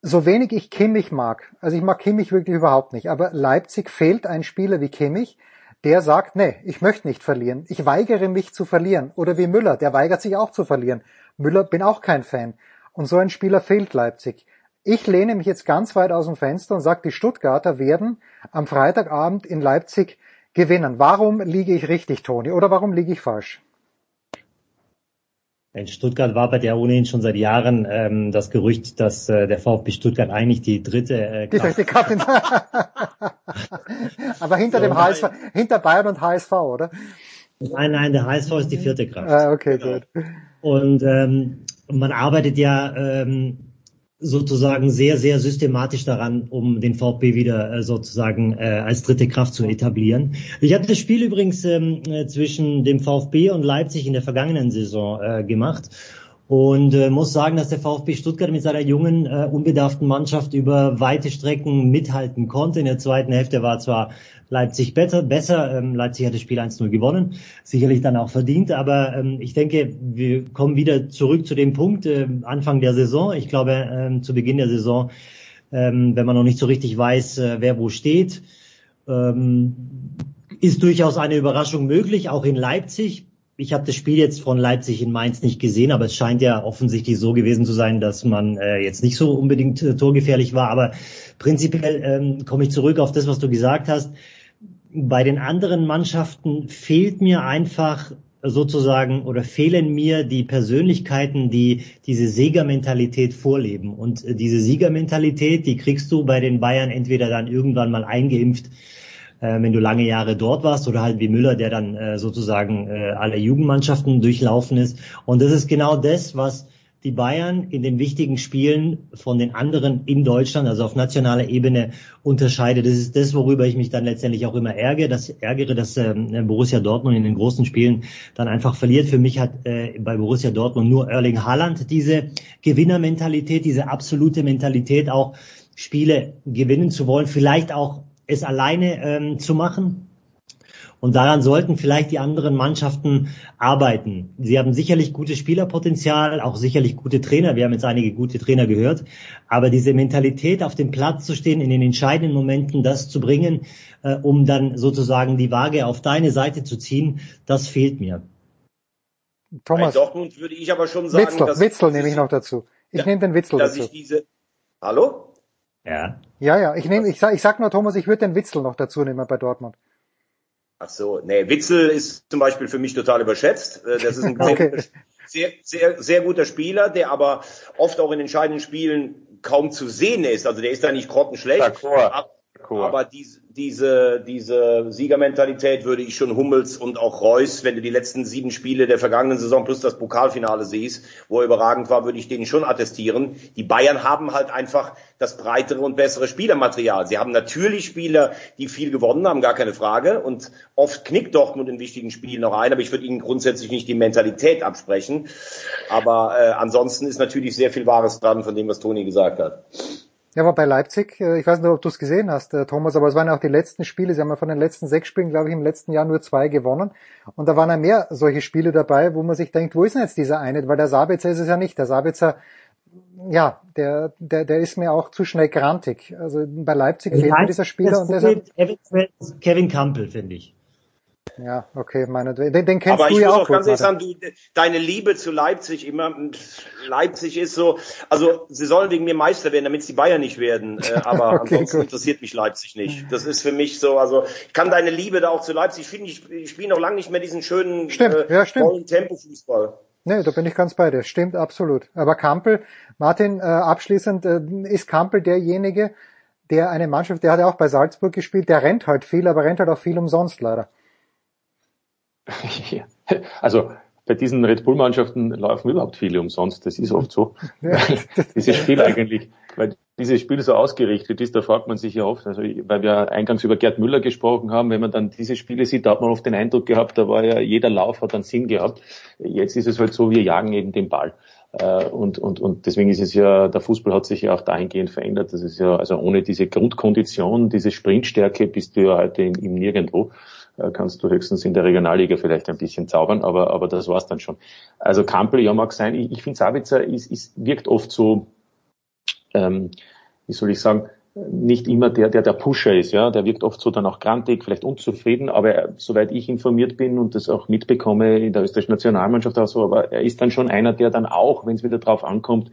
So wenig ich Kimmich mag, also ich mag Kimmich wirklich überhaupt nicht, aber Leipzig fehlt ein Spieler wie Kimmich, der sagt, nee, ich möchte nicht verlieren, ich weigere mich zu verlieren. Oder wie Müller, der weigert sich auch zu verlieren. Müller bin auch kein Fan. Und so ein Spieler fehlt Leipzig. Ich lehne mich jetzt ganz weit aus dem Fenster und sage, die Stuttgarter werden am Freitagabend in Leipzig gewinnen. Warum liege ich richtig, Toni? Oder warum liege ich falsch? In Stuttgart war bei der ohnehin schon seit Jahren ähm, das Gerücht, dass äh, der VfB Stuttgart eigentlich die dritte äh, die dritte Kraft Aber hinter dem HSV, hinter Bayern und HSV, oder? Nein, nein, der HSV ist die vierte Kraft. Ah, okay, genau. gut. Und ähm, man arbeitet ja ähm, sozusagen sehr, sehr systematisch daran, um den VfB wieder äh, sozusagen äh, als dritte Kraft zu etablieren. Ich habe das Spiel übrigens ähm, äh, zwischen dem VfB und Leipzig in der vergangenen Saison äh, gemacht und äh, muss sagen, dass der VfB Stuttgart mit seiner jungen, äh, unbedarften Mannschaft über weite Strecken mithalten konnte. In der zweiten Hälfte war zwar Leipzig besser, besser ähm, Leipzig hat das Spiel 1-0 gewonnen, sicherlich dann auch verdient, aber ähm, ich denke, wir kommen wieder zurück zu dem Punkt äh, Anfang der Saison. Ich glaube, ähm, zu Beginn der Saison, ähm, wenn man noch nicht so richtig weiß, äh, wer wo steht, ähm, ist durchaus eine Überraschung möglich, auch in Leipzig ich habe das Spiel jetzt von Leipzig in Mainz nicht gesehen, aber es scheint ja offensichtlich so gewesen zu sein, dass man äh, jetzt nicht so unbedingt äh, torgefährlich war. Aber prinzipiell ähm, komme ich zurück auf das, was du gesagt hast. Bei den anderen Mannschaften fehlt mir einfach sozusagen oder fehlen mir die Persönlichkeiten, die diese Siegermentalität vorleben. Und äh, diese Siegermentalität, die kriegst du bei den Bayern entweder dann irgendwann mal eingeimpft wenn du lange Jahre dort warst oder halt wie Müller, der dann äh, sozusagen äh, alle Jugendmannschaften durchlaufen ist. Und das ist genau das, was die Bayern in den wichtigen Spielen von den anderen in Deutschland, also auf nationaler Ebene, unterscheidet. Das ist das, worüber ich mich dann letztendlich auch immer ärgere, dass, ärgere, dass ähm, Borussia Dortmund in den großen Spielen dann einfach verliert. Für mich hat äh, bei Borussia Dortmund nur Erling Haaland diese Gewinnermentalität, diese absolute Mentalität, auch Spiele gewinnen zu wollen, vielleicht auch es alleine ähm, zu machen. Und daran sollten vielleicht die anderen Mannschaften arbeiten. Sie haben sicherlich gutes Spielerpotenzial, auch sicherlich gute Trainer. Wir haben jetzt einige gute Trainer gehört. Aber diese Mentalität, auf dem Platz zu stehen, in den entscheidenden Momenten das zu bringen, äh, um dann sozusagen die Waage auf deine Seite zu ziehen, das fehlt mir. Thomas. Bei Dortmund würde ich aber schon sagen, Witzel, dass Witzel nehme ich noch dazu. Ich ja, nehme den Witzel dass dazu. Ich diese, hallo? Ja. Ja, ja. Ich nehme, ich sag, ich sag nur Thomas, ich würde den Witzel noch dazu nehmen bei Dortmund. Ach so, nee, Witzel ist zum Beispiel für mich total überschätzt. Äh, das ist ein okay. sehr, sehr, sehr guter Spieler, der aber oft auch in entscheidenden Spielen kaum zu sehen ist. Also der ist da nicht grottenschlecht. Aber diese, diese, diese Siegermentalität würde ich schon Hummels und auch Reus, wenn du die letzten sieben Spiele der vergangenen Saison plus das Pokalfinale siehst, wo er überragend war, würde ich denen schon attestieren. Die Bayern haben halt einfach das breitere und bessere Spielermaterial. Sie haben natürlich Spieler, die viel gewonnen haben, gar keine Frage. Und oft knickt Dortmund in wichtigen Spielen noch ein, aber ich würde ihnen grundsätzlich nicht die Mentalität absprechen. Aber äh, ansonsten ist natürlich sehr viel Wahres dran von dem, was Toni gesagt hat. Ja, aber bei Leipzig, äh, ich weiß nicht, ob du es gesehen hast, äh, Thomas, aber es waren ja auch die letzten Spiele. Sie haben ja von den letzten sechs Spielen, glaube ich, im letzten Jahr nur zwei gewonnen. Und da waren ja mehr solche Spiele dabei, wo man sich denkt, wo ist denn jetzt dieser eine? Weil der Sabitzer ist es ja nicht. Der Sabitzer, ja, der, der, der ist mir auch zu schnell grantig. Also bei Leipzig fehlt mir dieser Spieler. und deshalb Kevin Campbell, finde ich. Ja, okay, meine, den, den kennst Aber du ja auch. Aber ich muss auch ganz ehrlich sagen, du, deine Liebe zu Leipzig immer, Leipzig ist so, also sie sollen wegen mir Meister werden, damit es die Bayern nicht werden. Äh, aber okay, ansonsten gut. interessiert mich Leipzig nicht. Das ist für mich so, also ich kann deine Liebe da auch zu Leipzig, finde ich, ich spiele noch lange nicht mehr diesen schönen, stimmt, äh, ja, stimmt. vollen Tempo-Fußball. Nee, da bin ich ganz bei dir. Stimmt absolut. Aber Kampel, Martin, äh, abschließend, äh, ist Kampel derjenige, der eine Mannschaft, der hat ja auch bei Salzburg gespielt, der rennt halt viel, aber rennt halt auch viel umsonst leider. Also bei diesen Red Bull-Mannschaften laufen überhaupt viele umsonst. Das ist oft so. Ja. Dieses Spiel eigentlich, weil dieses Spiel so ausgerichtet ist, da fragt man sich ja oft, also weil wir eingangs über Gerd Müller gesprochen haben, wenn man dann diese Spiele sieht, da hat man oft den Eindruck gehabt, da war ja jeder Lauf hat einen Sinn gehabt. Jetzt ist es halt so, wir jagen eben den Ball. Äh, und, und, und deswegen ist es ja, der Fußball hat sich ja auch dahingehend verändert. Das ist ja, also ohne diese Grundkondition, diese Sprintstärke bist du ja heute im Nirgendwo. Äh, kannst du höchstens in der Regionalliga vielleicht ein bisschen zaubern, aber, aber das war's dann schon. Also Kampel, ja mag sein. Ich, ich finde Sabitzer ist, ist, wirkt oft so, ähm, wie soll ich sagen, nicht immer der, der der Pusher ist, ja, der wirkt oft so dann auch grantig, vielleicht unzufrieden, aber er, soweit ich informiert bin und das auch mitbekomme in der österreichischen Nationalmannschaft auch so, aber er ist dann schon einer, der dann auch, wenn es wieder drauf ankommt,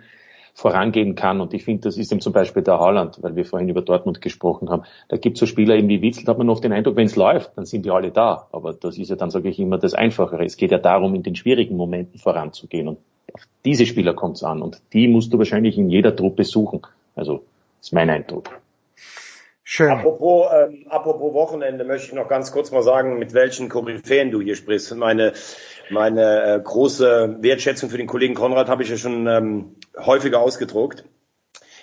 vorangehen kann. Und ich finde, das ist eben zum Beispiel der Haaland, weil wir vorhin über Dortmund gesprochen haben. Da gibt es so Spieler eben wie Witzel, da hat man oft den Eindruck, wenn es läuft, dann sind die alle da. Aber das ist ja dann, sage ich immer, das Einfachere. Es geht ja darum, in den schwierigen Momenten voranzugehen. Und auf diese Spieler kommt es an. Und die musst du wahrscheinlich in jeder Truppe suchen. Also, ist mein Eindruck. Schön. Apropos, ähm, apropos Wochenende möchte ich noch ganz kurz mal sagen, mit welchen Koryphäen du hier sprichst. Meine, meine äh, große Wertschätzung für den Kollegen Konrad habe ich ja schon ähm, häufiger ausgedruckt.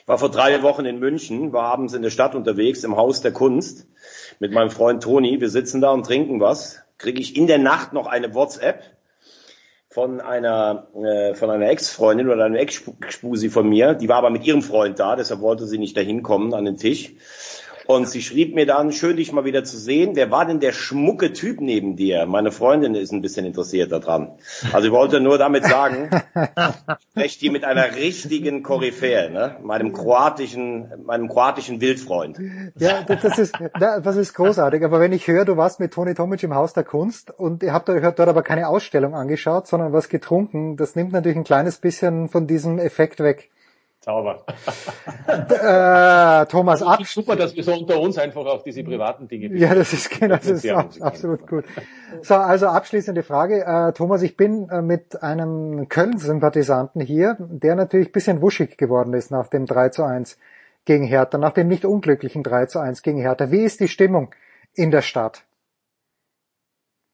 Ich war vor drei Wochen in München, war abends in der Stadt unterwegs, im Haus der Kunst mit meinem Freund Toni. Wir sitzen da und trinken was. Kriege ich in der Nacht noch eine WhatsApp von einer äh, von einer Ex-Freundin oder einer Ex-Spusi von mir. Die war aber mit ihrem Freund da, deshalb wollte sie nicht dahin kommen an den Tisch. Und sie schrieb mir dann, schön dich mal wieder zu sehen. Wer war denn der schmucke Typ neben dir? Meine Freundin ist ein bisschen interessiert daran. Also ich wollte nur damit sagen, ich spreche hier mit einer richtigen Koryphäe, ne? meinem kroatischen, meinem kroatischen Wildfreund. Ja, das ist, das ist großartig. Aber wenn ich höre, du warst mit Toni Tomic im Haus der Kunst und ihr habt euch dort aber keine Ausstellung angeschaut, sondern was getrunken, das nimmt natürlich ein kleines bisschen von diesem Effekt weg. Sauber. äh, Thomas ab. Super, dass wir so unter uns einfach auf diese privaten Dinge. Ja, das ist genau, das ist absolut gut. So, also abschließende Frage. Äh, Thomas, ich bin äh, mit einem Köln-Sympathisanten hier, der natürlich bisschen wuschig geworden ist nach dem 3 zu 1 gegen Hertha, nach dem nicht unglücklichen 3 zu 1 gegen Hertha. Wie ist die Stimmung in der Stadt?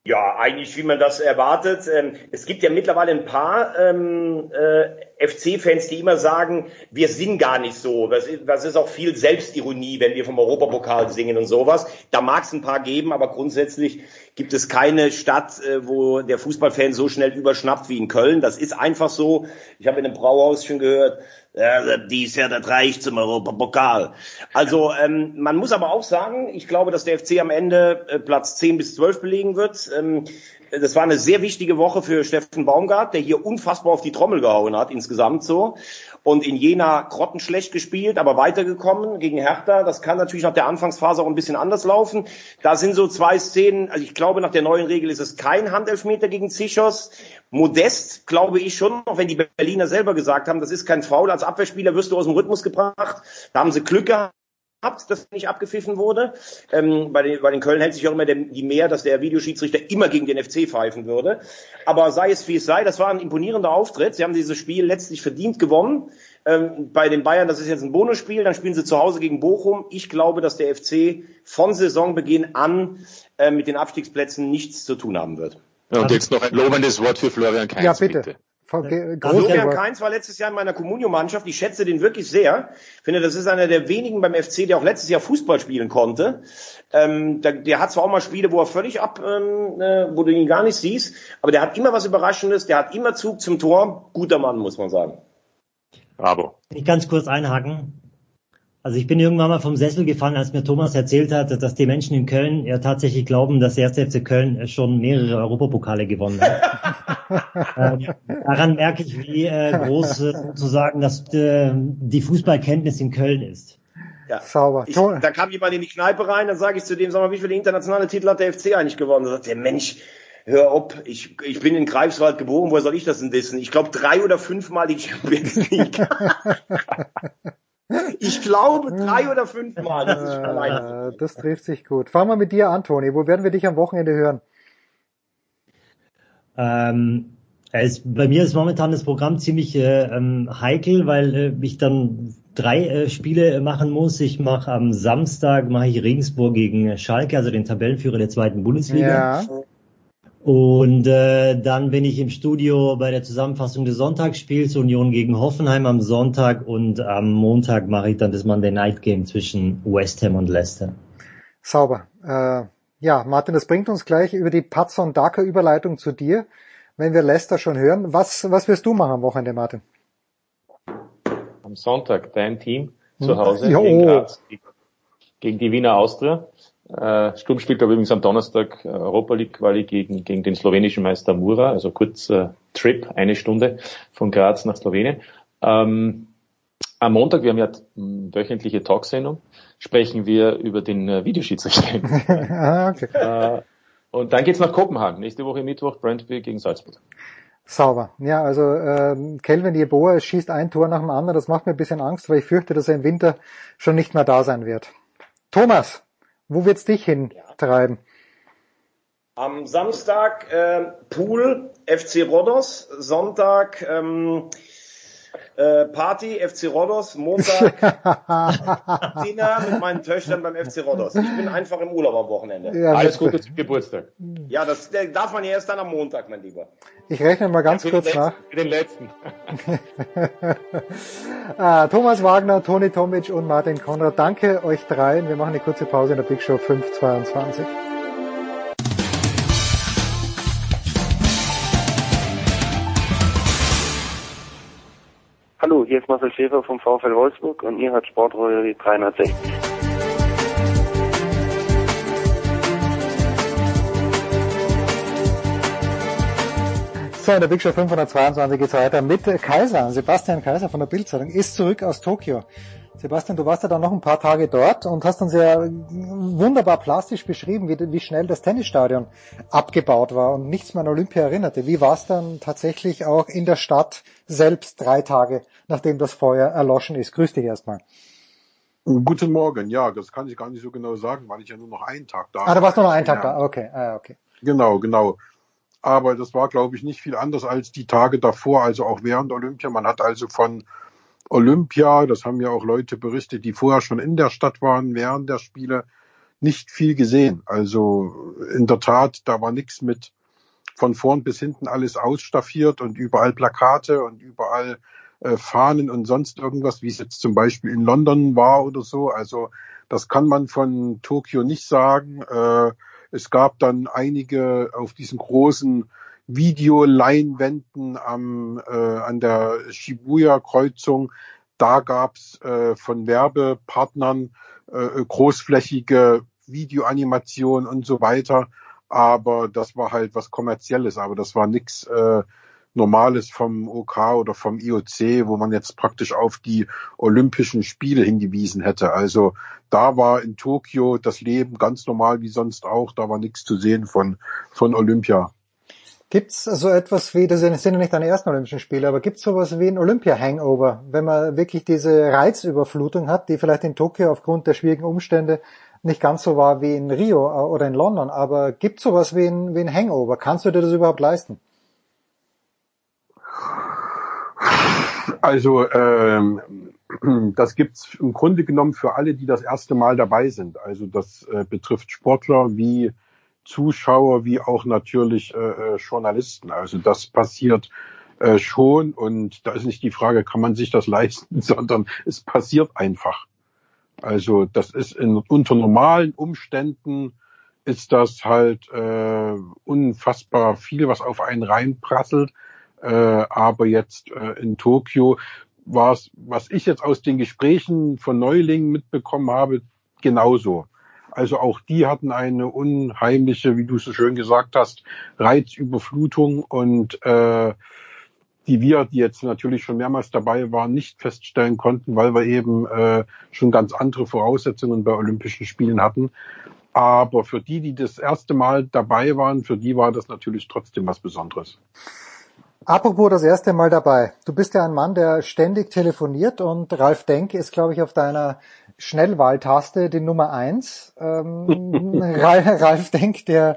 Ja, eigentlich wie man das erwartet. Ähm, es gibt ja mittlerweile ein paar ähm, äh, FC-Fans, die immer sagen, wir sind gar nicht so. Das ist, das ist auch viel Selbstironie, wenn wir vom Europapokal singen und sowas. Da mag es ein paar geben, aber grundsätzlich gibt es keine Stadt, äh, wo der Fußballfan so schnell überschnappt wie in Köln. Das ist einfach so. Ich habe in einem Brauhaus schon gehört, ja, dies Jahr das reicht zum Europapokal. Also ähm, man muss aber auch sagen, ich glaube, dass der FC am Ende äh, Platz 10 bis 12 belegen wird. Ähm, das war eine sehr wichtige Woche für Steffen Baumgart, der hier unfassbar auf die Trommel gehauen hat, insgesamt so. Und in Jena grottenschlecht gespielt, aber weitergekommen gegen Hertha. Das kann natürlich nach der Anfangsphase auch ein bisschen anders laufen. Da sind so zwei Szenen, also ich glaube, nach der neuen Regel ist es kein Handelfmeter gegen Zichos. Modest, glaube ich schon, auch wenn die Berliner selber gesagt haben, das ist kein Foul. Als Abwehrspieler wirst du aus dem Rhythmus gebracht. Da haben sie Glück gehabt habt, dass nicht abgepfiffen wurde. Ähm, bei, den, bei den Köln hält sich auch immer der, die mehr, dass der Videoschiedsrichter immer gegen den FC pfeifen würde. Aber sei es wie es sei, das war ein imponierender Auftritt. Sie haben dieses Spiel letztlich verdient gewonnen. Ähm, bei den Bayern, das ist jetzt ein Bonusspiel, dann spielen sie zu Hause gegen Bochum. Ich glaube, dass der FC von Saisonbeginn an äh, mit den Abstiegsplätzen nichts zu tun haben wird. Ja, und jetzt noch ein lobendes Wort für Florian Kainz, Ja, bitte. bitte. Florian Kainz war letztes Jahr in meiner Communio-Mannschaft. Ich schätze den wirklich sehr. Ich finde, das ist einer der wenigen beim FC, der auch letztes Jahr Fußball spielen konnte. Ähm, der, der, hat zwar auch mal Spiele, wo er völlig ab, ähm, äh, wo du ihn gar nicht siehst, aber der hat immer was Überraschendes. Der hat immer Zug zum Tor. Guter Mann, muss man sagen. Bravo. Ich ganz kurz einhaken. Also ich bin irgendwann mal vom Sessel gefallen, als mir Thomas erzählt hat, dass die Menschen in Köln ja tatsächlich glauben, dass der erste FC Köln schon mehrere Europapokale gewonnen hat. ähm, daran merke ich, wie äh, groß äh, sozusagen dass äh, die Fußballkenntnis in Köln ist. Ja. Sauber. Ich, da kam jemand in die Kneipe rein, dann sage ich zu dem, sag mal, wie viele internationale Titel hat der FC eigentlich gewonnen? Da sagt der Mensch, hör ob, ich, ich bin in Greifswald geboren, woher soll ich das denn wissen? Ich glaube drei oder fünfmal die Champions League. Ich glaube drei oder fünfmal. Das, ist äh, das trifft sich gut. Fangen wir mit dir an, Toni. Wo werden wir dich am Wochenende hören? Ähm, es, bei mir ist momentan das Programm ziemlich äh, ähm, heikel, weil äh, ich dann drei äh, Spiele machen muss. Ich mache am Samstag mache ich Regensburg gegen Schalke, also den Tabellenführer der zweiten Bundesliga. Ja. Und äh, dann bin ich im Studio bei der Zusammenfassung des Sonntagsspiels Union gegen Hoffenheim am Sonntag und am Montag mache ich dann das Monday Night Game zwischen West Ham und Leicester. Sauber. Äh, ja, Martin, das bringt uns gleich über die Patson Darker Überleitung zu dir, wenn wir Leicester schon hören. Was, was wirst du machen am Wochenende, Martin? Am Sonntag dein Team zu Hause jo. gegen, Graz, gegen die Wiener Austria. Äh, Sturm spielt aber übrigens am Donnerstag äh, Europa League Quali gegen, gegen den slowenischen Meister Mura, also kurzer Trip, eine Stunde von Graz nach Slowenien. Ähm, am Montag, wir haben ja wöchentliche Talksendung, sprechen wir über den äh, Videoschiedsrichter. ah, okay. äh, und dann geht's nach Kopenhagen. Nächste Woche Mittwoch Brentby gegen Salzburg. Sauber. Ja, also äh, Kelvin Jeboa schießt ein Tor nach dem anderen. Das macht mir ein bisschen Angst, weil ich fürchte, dass er im Winter schon nicht mehr da sein wird. Thomas, wo wird's dich hintreiben? Am Samstag äh, Pool FC Rodos, Sonntag ähm, äh, Party, FC Rodos, Montag, Dinner mit meinen Töchtern beim FC Rodos. Ich bin einfach im Urlaub am Wochenende. Ja, Alles Gute zum Geburtstag. Ja, das darf man ja erst dann am Montag, mein Lieber. Ich rechne mal ganz ja, kurz letzten, nach. Den letzten. ah, Thomas Wagner, Toni Tomic und Martin Konrad, danke euch dreien. Wir machen eine kurze Pause in der Big Show 522. hier ist Marcel Schäfer vom VfL Wolfsburg und ihr hört Sportrolle 360. So, in der Big Show 522 geht's weiter mit Kaiser. Sebastian Kaiser von der Bildzeitung ist zurück aus Tokio. Sebastian, du warst ja dann noch ein paar Tage dort und hast uns ja wunderbar plastisch beschrieben, wie, wie schnell das Tennisstadion abgebaut war und nichts mehr an Olympia erinnerte. Wie war es dann tatsächlich auch in der Stadt selbst drei Tage, nachdem das Feuer erloschen ist? Grüß dich erstmal. Guten Morgen, ja, das kann ich gar nicht so genau sagen, weil ich ja nur noch einen Tag da war. Ah, da warst du noch einen Tag ja. da, okay, ah, okay. Genau, genau. Aber das war, glaube ich, nicht viel anders als die Tage davor, also auch während Olympia. Man hat also von Olympia, das haben ja auch Leute berichtet, die vorher schon in der Stadt waren, während der Spiele, nicht viel gesehen. Also in der Tat, da war nichts mit von vorn bis hinten alles ausstaffiert und überall Plakate und überall äh, Fahnen und sonst irgendwas, wie es jetzt zum Beispiel in London war oder so. Also das kann man von Tokio nicht sagen. Äh, es gab dann einige auf diesen großen Videoleinwänden am, äh, an der Shibuya-Kreuzung. Da gab's äh, von Werbepartnern äh, großflächige Videoanimationen und so weiter. Aber das war halt was Kommerzielles, aber das war nichts äh, Normales vom OK oder vom IOC, wo man jetzt praktisch auf die Olympischen Spiele hingewiesen hätte. Also da war in Tokio das Leben ganz normal wie sonst auch. Da war nichts zu sehen von, von Olympia. Gibt's so etwas wie, das sind ja nicht deine ersten Olympischen Spiele, aber gibt's sowas wie ein Olympia-Hangover, wenn man wirklich diese Reizüberflutung hat, die vielleicht in Tokio aufgrund der schwierigen Umstände nicht ganz so war wie in Rio oder in London, aber gibt's sowas wie ein, wie ein Hangover? Kannst du dir das überhaupt leisten? Also ähm, das gibt's im Grunde genommen für alle, die das erste Mal dabei sind. Also das äh, betrifft Sportler wie Zuschauer wie auch natürlich äh, äh, Journalisten. Also das passiert äh, schon und da ist nicht die Frage, kann man sich das leisten, sondern es passiert einfach. Also das ist in, unter normalen Umständen ist das halt äh, unfassbar viel, was auf einen reinprasselt. Äh, aber jetzt äh, in Tokio war es, was ich jetzt aus den Gesprächen von Neulingen mitbekommen habe, genauso. Also auch die hatten eine unheimliche, wie du so schön gesagt hast, Reizüberflutung und äh, die wir, die jetzt natürlich schon mehrmals dabei waren, nicht feststellen konnten, weil wir eben äh, schon ganz andere Voraussetzungen bei Olympischen Spielen hatten. Aber für die, die das erste Mal dabei waren, für die war das natürlich trotzdem was Besonderes. Apropos das erste Mal dabei. Du bist ja ein Mann, der ständig telefoniert und Ralf Denk ist, glaube ich, auf deiner Schnellwahltaste die Nummer eins. Ähm, Ralf Denk, der,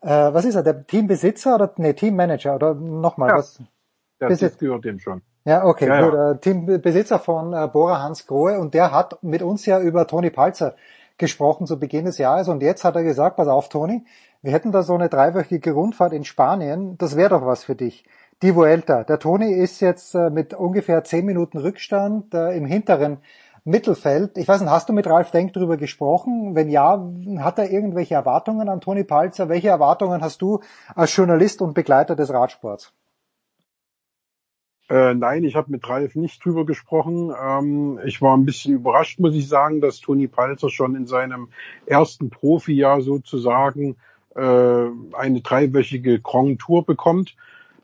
äh, was ist er, der Teambesitzer oder, nee, Teammanager oder nochmal, ja, was? Der Besitz gehört dem schon. Ja, okay, ja, gut. Ja. Äh, Teambesitzer von äh, Bora Hans Grohe und der hat mit uns ja über Toni Palzer gesprochen zu Beginn des Jahres und jetzt hat er gesagt, pass auf Toni, wir hätten da so eine dreiwöchige Rundfahrt in Spanien, das wäre doch was für dich. Die Vuelta. Der Toni ist jetzt äh, mit ungefähr zehn Minuten Rückstand äh, im hinteren Mittelfeld. Ich weiß nicht, hast du mit Ralf Denk darüber gesprochen? Wenn ja, hat er irgendwelche Erwartungen an Toni Palzer? Welche Erwartungen hast du als Journalist und Begleiter des Radsports? Äh, nein, ich habe mit Ralf nicht drüber gesprochen. Ähm, ich war ein bisschen überrascht, muss ich sagen, dass Toni Palzer schon in seinem ersten Profijahr sozusagen äh, eine dreiwöchige Grand Tour bekommt.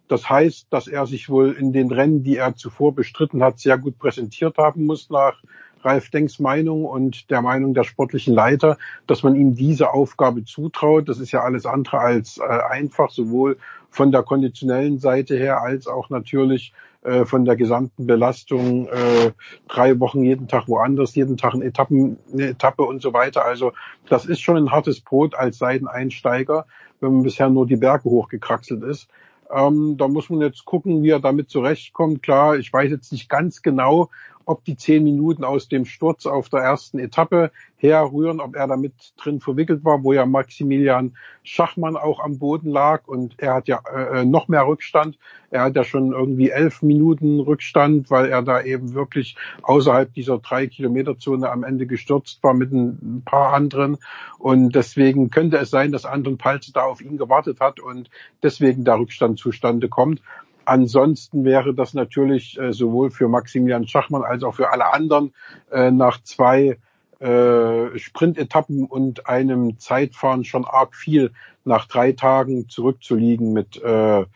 Das heißt, dass er sich wohl in den Rennen, die er zuvor bestritten hat, sehr gut präsentiert haben muss nach Ralf Denks Meinung und der Meinung der sportlichen Leiter, dass man ihm diese Aufgabe zutraut. Das ist ja alles andere als äh, einfach, sowohl von der konditionellen Seite her als auch natürlich äh, von der gesamten Belastung. Äh, drei Wochen jeden Tag woanders, jeden Tag eine, Etappen, eine Etappe und so weiter. Also das ist schon ein hartes Brot als Seiteneinsteiger, wenn man bisher nur die Berge hochgekraxelt ist. Ähm, da muss man jetzt gucken, wie er damit zurechtkommt. Klar, ich weiß jetzt nicht ganz genau, ob die zehn Minuten aus dem Sturz auf der ersten Etappe herrühren, ob er damit drin verwickelt war, wo ja Maximilian Schachmann auch am Boden lag und er hat ja äh, noch mehr Rückstand. Er hat ja schon irgendwie elf Minuten Rückstand, weil er da eben wirklich außerhalb dieser drei Kilometer Zone am Ende gestürzt war mit ein paar anderen und deswegen könnte es sein, dass Anton Palze da auf ihn gewartet hat und deswegen der Rückstand zustande kommt. Ansonsten wäre das natürlich äh, sowohl für Maximilian Schachmann als auch für alle anderen äh, nach zwei äh, Sprintetappen und einem Zeitfahren schon arg viel nach drei Tagen zurückzuliegen mit äh, äh,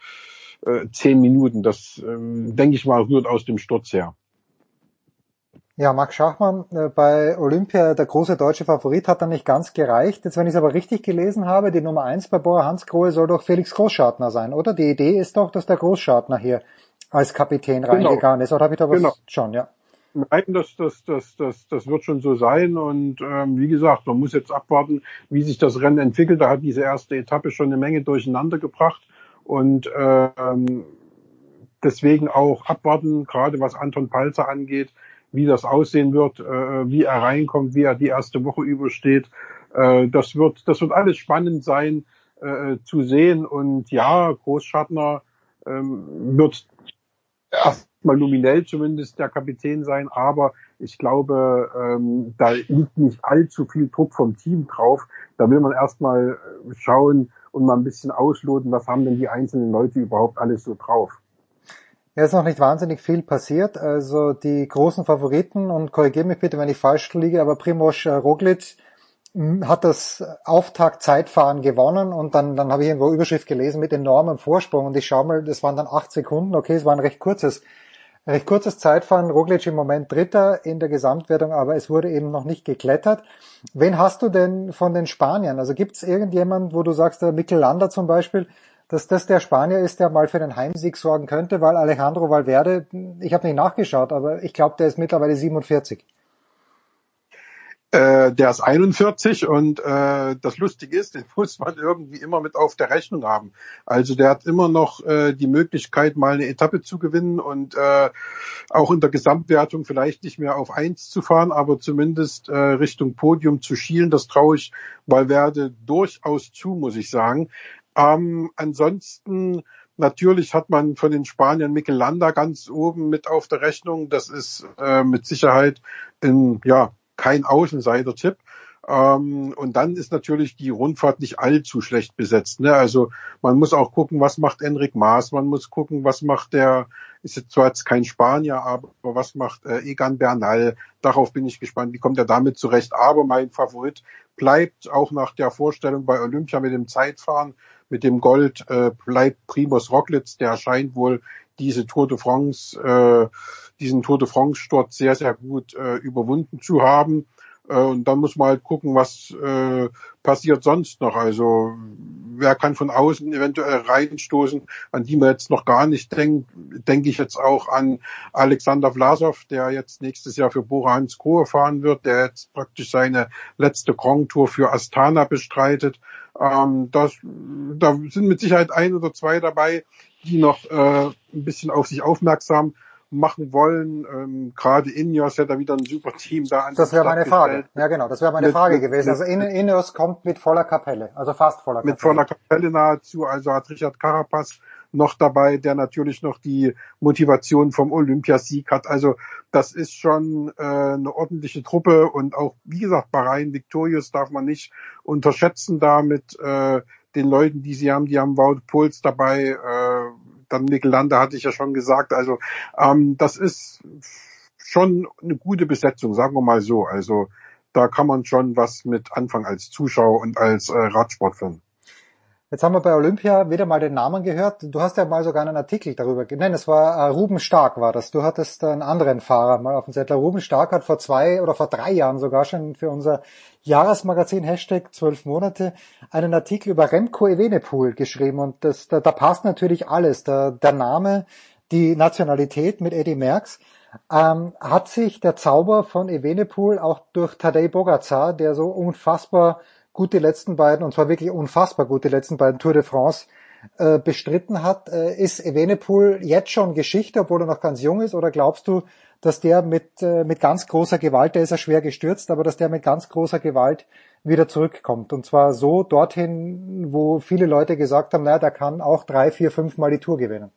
zehn Minuten. Das, äh, denke ich mal, rührt aus dem Sturz her. Ja, Max Schachmann äh, bei Olympia, der große deutsche Favorit, hat dann nicht ganz gereicht. Jetzt, wenn ich es aber richtig gelesen habe, die Nummer eins bei Bora Hansgrohe soll doch Felix Großschartner sein, oder? Die Idee ist doch, dass der Großschartner hier als Kapitän genau. reingegangen ist. Oder habe ich da was genau. schon, ja? Nein, das, das, das, das, das wird schon so sein. Und ähm, wie gesagt, man muss jetzt abwarten, wie sich das Rennen entwickelt. Da hat diese erste Etappe schon eine Menge durcheinander gebracht. Und ähm, deswegen auch abwarten, gerade was Anton Palzer angeht wie das aussehen wird, äh, wie er reinkommt, wie er die erste Woche übersteht. Äh, das wird, das wird alles spannend sein äh, zu sehen. Und ja, Großschattner ähm, wird erstmal nominell zumindest der Kapitän sein, aber ich glaube, ähm, da liegt nicht allzu viel Druck vom Team drauf. Da will man erstmal schauen und mal ein bisschen ausloten, was haben denn die einzelnen Leute überhaupt alles so drauf. Ja, ist noch nicht wahnsinnig viel passiert. Also die großen Favoriten, und korrigiere mich bitte, wenn ich falsch liege, aber Primoz äh, Roglic hm, hat das Auftakt-Zeitfahren gewonnen und dann, dann habe ich irgendwo Überschrift gelesen mit enormem Vorsprung und ich schaue mal, das waren dann acht Sekunden, okay, es war ein recht kurzes, recht kurzes Zeitfahren, Roglic im Moment Dritter in der Gesamtwertung, aber es wurde eben noch nicht geklettert. Wen hast du denn von den Spaniern? Also gibt es irgendjemand, wo du sagst, der Mikkel Lander zum Beispiel, dass das der Spanier ist, der mal für den Heimsieg sorgen könnte, weil Alejandro Valverde, ich habe nicht nachgeschaut, aber ich glaube, der ist mittlerweile 47. Äh, der ist 41 und äh, das Lustige ist, den muss man irgendwie immer mit auf der Rechnung haben. Also der hat immer noch äh, die Möglichkeit, mal eine Etappe zu gewinnen und äh, auch in der Gesamtwertung vielleicht nicht mehr auf eins zu fahren, aber zumindest äh, Richtung Podium zu schielen. Das traue ich Valverde durchaus zu, muss ich sagen. Ähm, ansonsten natürlich hat man von den Spaniern Mikel Landa ganz oben mit auf der Rechnung. Das ist äh, mit Sicherheit in, ja, kein Außenseiter-Tipp. Ähm, und dann ist natürlich die Rundfahrt nicht allzu schlecht besetzt. Ne? Also man muss auch gucken, was macht Enric Maas, man muss gucken, was macht der, ist jetzt zwar jetzt kein Spanier, aber was macht äh, Egan Bernal. Darauf bin ich gespannt, wie kommt er damit zurecht. Aber mein Favorit bleibt auch nach der Vorstellung bei Olympia mit dem Zeitfahren mit dem Gold äh, bleibt Primus Roglic, der scheint wohl diese Tour de France, äh, diesen Tour de France Sturz sehr, sehr gut äh, überwunden zu haben. Äh, und dann muss man halt gucken, was äh, passiert sonst noch. Also wer kann von außen eventuell reinstoßen, an die man jetzt noch gar nicht denkt, denke ich jetzt auch an Alexander Vlasov, der jetzt nächstes Jahr für Bora Hansgrohe fahren wird, der jetzt praktisch seine letzte Grand Tour für Astana bestreitet. Ähm, das, da sind mit Sicherheit ein oder zwei dabei, die noch äh, ein bisschen auf sich aufmerksam machen wollen. Ähm, Gerade Ineos hat da wieder ein super Team da an. Das wäre meine Frage. Ja genau, das wäre meine mit, Frage gewesen. also Ineos kommt mit voller Kapelle, also fast voller Kapelle. Mit voller Kapelle nahezu. Also hat Richard Carapaz noch dabei, der natürlich noch die Motivation vom Olympiasieg hat. Also das ist schon äh, eine ordentliche Truppe und auch, wie gesagt, Bahrain Victorious darf man nicht unterschätzen da mit äh, den Leuten, die sie haben. Die haben Wout Puls dabei, äh, dann Mikkel Lande hatte ich ja schon gesagt. Also ähm, das ist schon eine gute Besetzung, sagen wir mal so. Also da kann man schon was mit anfangen als Zuschauer und als äh, Radsportfan. Jetzt haben wir bei Olympia wieder mal den Namen gehört. Du hast ja mal sogar einen Artikel darüber. Nein, es war äh, Ruben Stark war das. Du hattest einen anderen Fahrer mal auf dem Zettel. Ruben Stark hat vor zwei oder vor drei Jahren sogar schon für unser Jahresmagazin Hashtag zwölf Monate einen Artikel über Remco Evenepoel geschrieben und das, da, da passt natürlich alles. Der, der Name, die Nationalität mit Eddie Merckx. Ähm, hat sich der Zauber von Evenepoel auch durch Tadej Bogacar, der so unfassbar gut die letzten beiden, und zwar wirklich unfassbar gut die letzten beiden Tour de France äh, bestritten hat. Äh, ist Evenepoel jetzt schon Geschichte, obwohl er noch ganz jung ist? Oder glaubst du, dass der mit, äh, mit ganz großer Gewalt, der ist ja schwer gestürzt, aber dass der mit ganz großer Gewalt wieder zurückkommt? Und zwar so dorthin, wo viele Leute gesagt haben, naja, der kann auch drei, vier, fünf Mal die Tour gewinnen.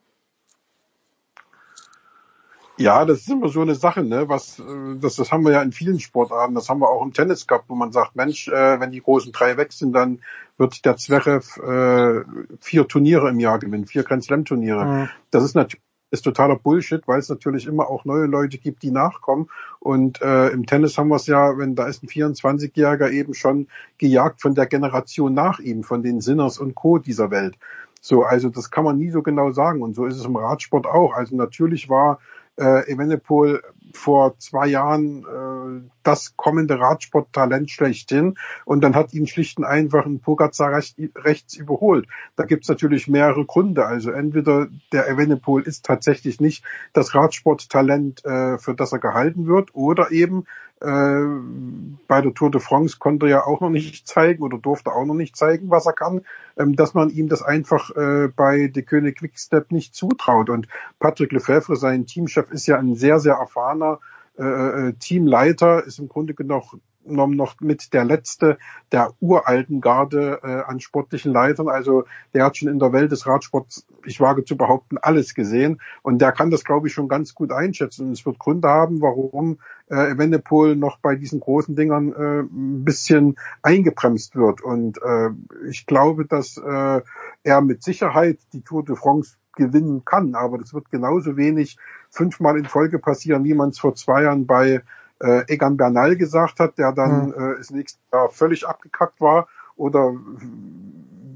Ja, das ist immer so eine Sache, ne? Was, äh, das, das haben wir ja in vielen Sportarten, das haben wir auch im Tennis gehabt, wo man sagt, Mensch, äh, wenn die großen drei weg sind, dann wird der Zverev äh, vier Turniere im Jahr gewinnen, vier Grand Slam Turniere. Mhm. Das ist natürlich ist totaler Bullshit, weil es natürlich immer auch neue Leute gibt, die nachkommen. Und äh, im Tennis haben wir es ja, wenn da ist ein 24-Jähriger eben schon gejagt von der Generation nach ihm, von den Sinners und Co. dieser Welt. So, also das kann man nie so genau sagen. Und so ist es im Radsport auch. Also natürlich war äh, Evenepoel vor zwei Jahren äh, das kommende Radsporttalent schlechthin und dann hat ihn schlicht und einfach ein Pogacar recht, rechts überholt. Da gibt's natürlich mehrere Gründe. Also entweder der Evenepoel ist tatsächlich nicht das Radsporttalent, äh, für das er gehalten wird, oder eben bei der Tour de France konnte er ja auch noch nicht zeigen oder durfte auch noch nicht zeigen, was er kann, ähm, dass man ihm das einfach äh, bei De König Quickstep nicht zutraut. Und Patrick Lefebvre, sein Teamchef, ist ja ein sehr, sehr erfahrener äh, äh Teamleiter, ist im Grunde genommen genommen noch mit der letzte der uralten Garde äh, an sportlichen Leitern. Also der hat schon in der Welt des Radsports, ich wage zu behaupten, alles gesehen. Und der kann das, glaube ich, schon ganz gut einschätzen. Und es wird Gründe haben, warum äh, Evenepoel noch bei diesen großen Dingern äh, ein bisschen eingebremst wird. Und äh, ich glaube, dass äh, er mit Sicherheit die Tour de France gewinnen kann. Aber das wird genauso wenig fünfmal in Folge passieren, wie man es vor zwei Jahren bei äh, Egan Bernal gesagt hat, der dann mhm. äh, das nächste Jahr völlig abgekackt war oder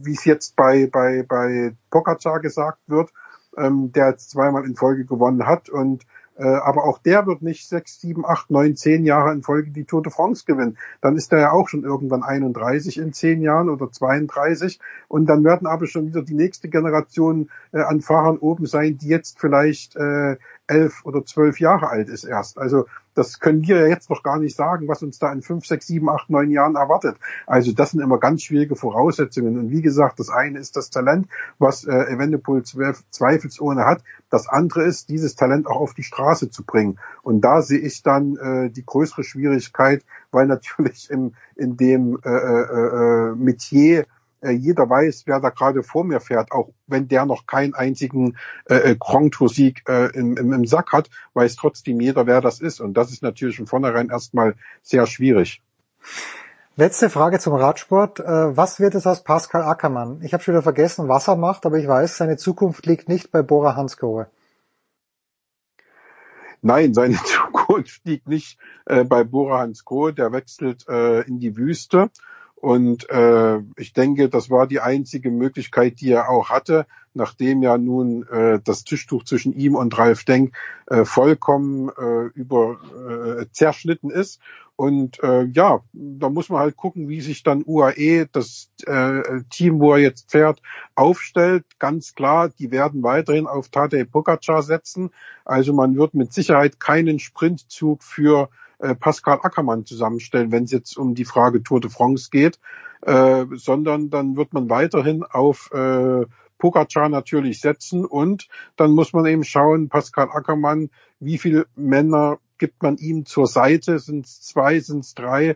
wie es jetzt bei, bei, bei Pogacar gesagt wird, ähm, der jetzt zweimal in Folge gewonnen hat und äh, aber auch der wird nicht sechs, sieben, acht, neun, zehn Jahre in Folge die Tour de France gewinnen. Dann ist er ja auch schon irgendwann 31 in zehn Jahren oder 32. Und dann werden aber schon wieder die nächste Generation äh, an Fahrern oben sein, die jetzt vielleicht äh, elf oder zwölf Jahre alt ist erst. Also das können wir ja jetzt noch gar nicht sagen, was uns da in fünf, sechs, sieben, acht, neun Jahren erwartet. Also das sind immer ganz schwierige Voraussetzungen. Und wie gesagt, das eine ist das Talent, was äh, Evenepoel zweifelsohne hat. Das andere ist, dieses Talent auch auf die Straße zu bringen. Und da sehe ich dann äh, die größere Schwierigkeit, weil natürlich im, in dem äh, äh, äh Metier äh, jeder weiß, wer da gerade vor mir fährt, auch wenn der noch keinen einzigen äh, äh, Grand Tour Sieg äh, im, im, im Sack hat, weiß trotzdem jeder, wer das ist. Und das ist natürlich von vornherein erstmal sehr schwierig. Letzte Frage zum Radsport. Äh, was wird es aus Pascal Ackermann? Ich habe schon wieder vergessen, was er macht, aber ich weiß, seine Zukunft liegt nicht bei Bora Hansgrohe. Nein, seine Zukunft liegt nicht äh, bei Bora Hansgrohe. Der wechselt äh, in die Wüste und äh, ich denke, das war die einzige Möglichkeit, die er auch hatte, nachdem ja nun äh, das Tischtuch zwischen ihm und Ralf Denk äh, vollkommen äh, über äh, zerschnitten ist. Und äh, ja, da muss man halt gucken, wie sich dann UAE, das äh, Team, wo er jetzt fährt, aufstellt. Ganz klar, die werden weiterhin auf Tadej Pogacar setzen. Also man wird mit Sicherheit keinen Sprintzug für äh, Pascal Ackermann zusammenstellen, wenn es jetzt um die Frage Tour de France geht, äh, sondern dann wird man weiterhin auf äh, Pogacar natürlich setzen und dann muss man eben schauen, Pascal Ackermann, wie viele Männer gibt man ihm zur Seite, sind es zwei, sind es drei,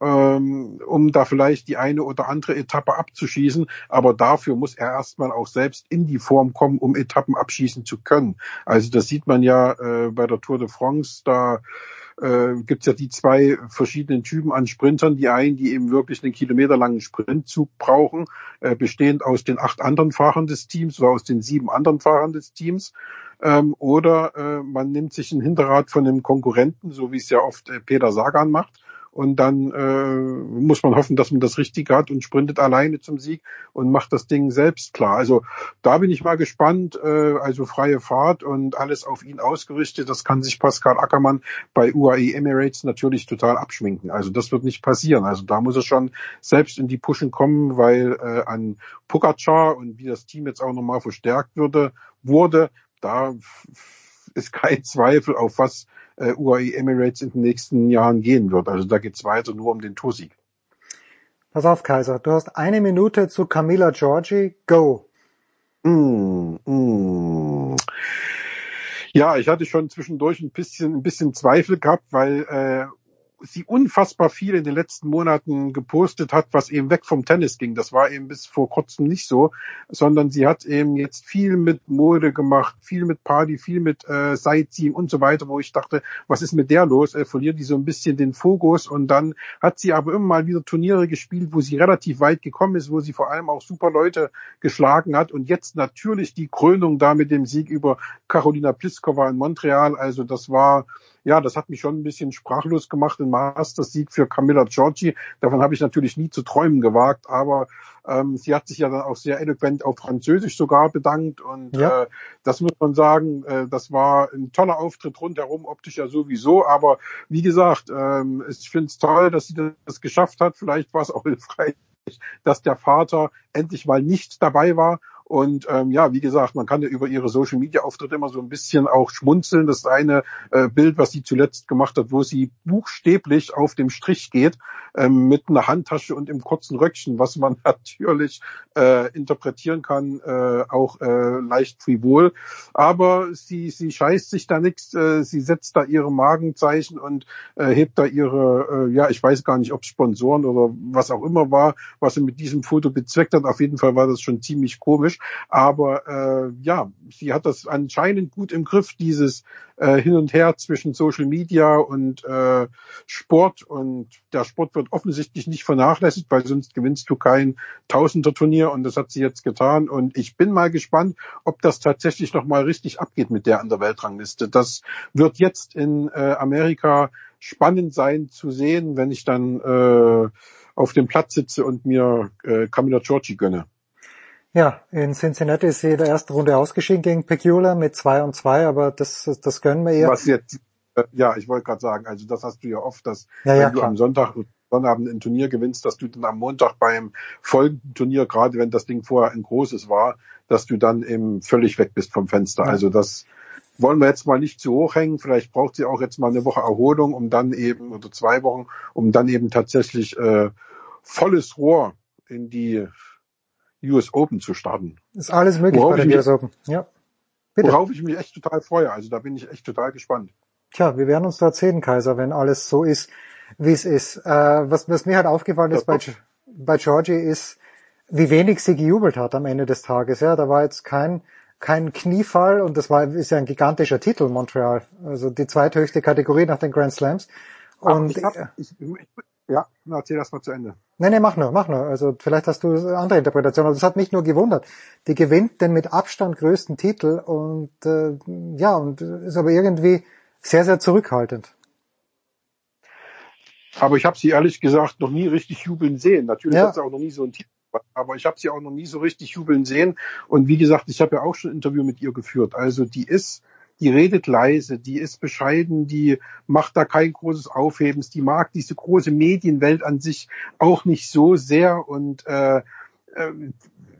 ähm, um da vielleicht die eine oder andere Etappe abzuschießen. Aber dafür muss er erstmal auch selbst in die Form kommen, um Etappen abschießen zu können. Also das sieht man ja äh, bei der Tour de France, da äh, gibt es ja die zwei verschiedenen Typen an Sprintern. Die einen, die eben wirklich einen kilometerlangen Sprintzug brauchen, äh, bestehend aus den acht anderen Fahrern des Teams oder aus den sieben anderen Fahrern des Teams. Ähm, oder äh, man nimmt sich ein Hinterrad von einem Konkurrenten, so wie es ja oft äh, Peter Sagan macht, und dann äh, muss man hoffen, dass man das Richtige hat und sprintet alleine zum Sieg und macht das Ding selbst klar. Also da bin ich mal gespannt. Äh, also freie Fahrt und alles auf ihn ausgerichtet. Das kann sich Pascal Ackermann bei UAE Emirates natürlich total abschminken. Also das wird nicht passieren. Also da muss er schon selbst in die Pushen kommen, weil äh, an Pogacar und wie das Team jetzt auch nochmal verstärkt würde, wurde, da ist kein Zweifel, auf was äh, UAE Emirates in den nächsten Jahren gehen wird. Also da geht es weiter nur um den Toursieg. Pass auf, Kaiser, du hast eine Minute zu Camilla Giorgi. Go. Mm, mm. Ja, ich hatte schon zwischendurch ein bisschen, ein bisschen Zweifel gehabt, weil äh, sie unfassbar viel in den letzten Monaten gepostet hat, was eben weg vom Tennis ging. Das war eben bis vor kurzem nicht so, sondern sie hat eben jetzt viel mit Mode gemacht, viel mit Party, viel mit äh, Sightseeing und so weiter, wo ich dachte, was ist mit der los? Äh, verliert die so ein bisschen den Fokus und dann hat sie aber immer mal wieder Turniere gespielt, wo sie relativ weit gekommen ist, wo sie vor allem auch super Leute geschlagen hat und jetzt natürlich die Krönung da mit dem Sieg über Carolina Pliskova in Montreal. Also das war ja, das hat mich schon ein bisschen sprachlos gemacht. Ein Masters-Sieg für Camilla Giorgi. Davon habe ich natürlich nie zu träumen gewagt, aber ähm, sie hat sich ja dann auch sehr eloquent auf Französisch sogar bedankt und ja. äh, das muss man sagen, äh, das war ein toller Auftritt rundherum, optisch ja sowieso, aber wie gesagt, ähm, ich finde es toll, dass sie das geschafft hat. Vielleicht war es auch hilfreich, dass der Vater endlich mal nicht dabei war und ähm, ja, wie gesagt, man kann ja über ihre Social Media Auftritte immer so ein bisschen auch schmunzeln. Das eine äh, Bild, was sie zuletzt gemacht hat, wo sie buchstäblich auf dem Strich geht, ähm, mit einer Handtasche und im kurzen Röckchen, was man natürlich äh, interpretieren kann, äh, auch äh, leicht frivol. Aber sie, sie scheißt sich da nichts, äh, sie setzt da ihre Magenzeichen und äh, hebt da ihre, äh, ja, ich weiß gar nicht, ob Sponsoren oder was auch immer war, was sie mit diesem Foto bezweckt hat. Auf jeden Fall war das schon ziemlich komisch komisch. Aber äh, ja, sie hat das anscheinend gut im Griff, dieses äh, Hin und Her zwischen Social Media und äh, Sport. Und der Sport wird offensichtlich nicht vernachlässigt, weil sonst gewinnst du kein Tausender-Turnier. Und das hat sie jetzt getan. Und ich bin mal gespannt, ob das tatsächlich nochmal richtig abgeht mit der an der Weltrangliste. Das wird jetzt in äh, Amerika spannend sein zu sehen, wenn ich dann äh, auf dem Platz sitze und mir äh, Camilla Giorgi gönne. Ja, in Cincinnati ist sie in der ersten Runde ausgeschieden gegen Pecula mit 2 und 2, aber das, das gönnen wir ihr. Was jetzt, äh, ja, ich wollte gerade sagen, also das hast du ja oft, dass ja, ja, wenn du klar. am Sonntag Sonnabend ein Turnier gewinnst, dass du dann am Montag beim folgenden Turnier, gerade wenn das Ding vorher ein großes war, dass du dann eben völlig weg bist vom Fenster. Ja. Also das wollen wir jetzt mal nicht zu hoch hängen. Vielleicht braucht sie auch jetzt mal eine Woche Erholung, um dann eben, oder zwei Wochen, um dann eben tatsächlich äh, volles Rohr in die US Open zu starten. Ist alles möglich worauf bei der US Open. Ja. Bitte. Worauf ich mich echt total freue. Also da bin ich echt total gespannt. Tja, wir werden uns dort sehen, Kaiser, wenn alles so ist, wie es ist. Äh, was, was mir halt aufgefallen ist bei, bei Georgie ist, wie wenig sie gejubelt hat am Ende des Tages. Ja, da war jetzt kein kein Kniefall und das war ist ja ein gigantischer Titel Montreal, also die zweithöchste Kategorie nach den Grand Slams. Und ich, hab, ich, ich, ja, erzähl das mal zu Ende. Nee, nee, mach nur, mach nur. Also vielleicht hast du eine andere Interpretation. Also das hat mich nur gewundert. Die gewinnt den mit Abstand größten Titel und äh, ja, und ist aber irgendwie sehr, sehr zurückhaltend. Aber ich habe sie ehrlich gesagt noch nie richtig jubeln sehen. Natürlich ja. hat sie auch noch nie so ein Titel, aber ich habe sie auch noch nie so richtig jubeln sehen. Und wie gesagt, ich habe ja auch schon ein Interview mit ihr geführt. Also die ist die redet leise, die ist bescheiden, die macht da kein großes Aufhebens, die mag diese große Medienwelt an sich auch nicht so sehr und äh, äh,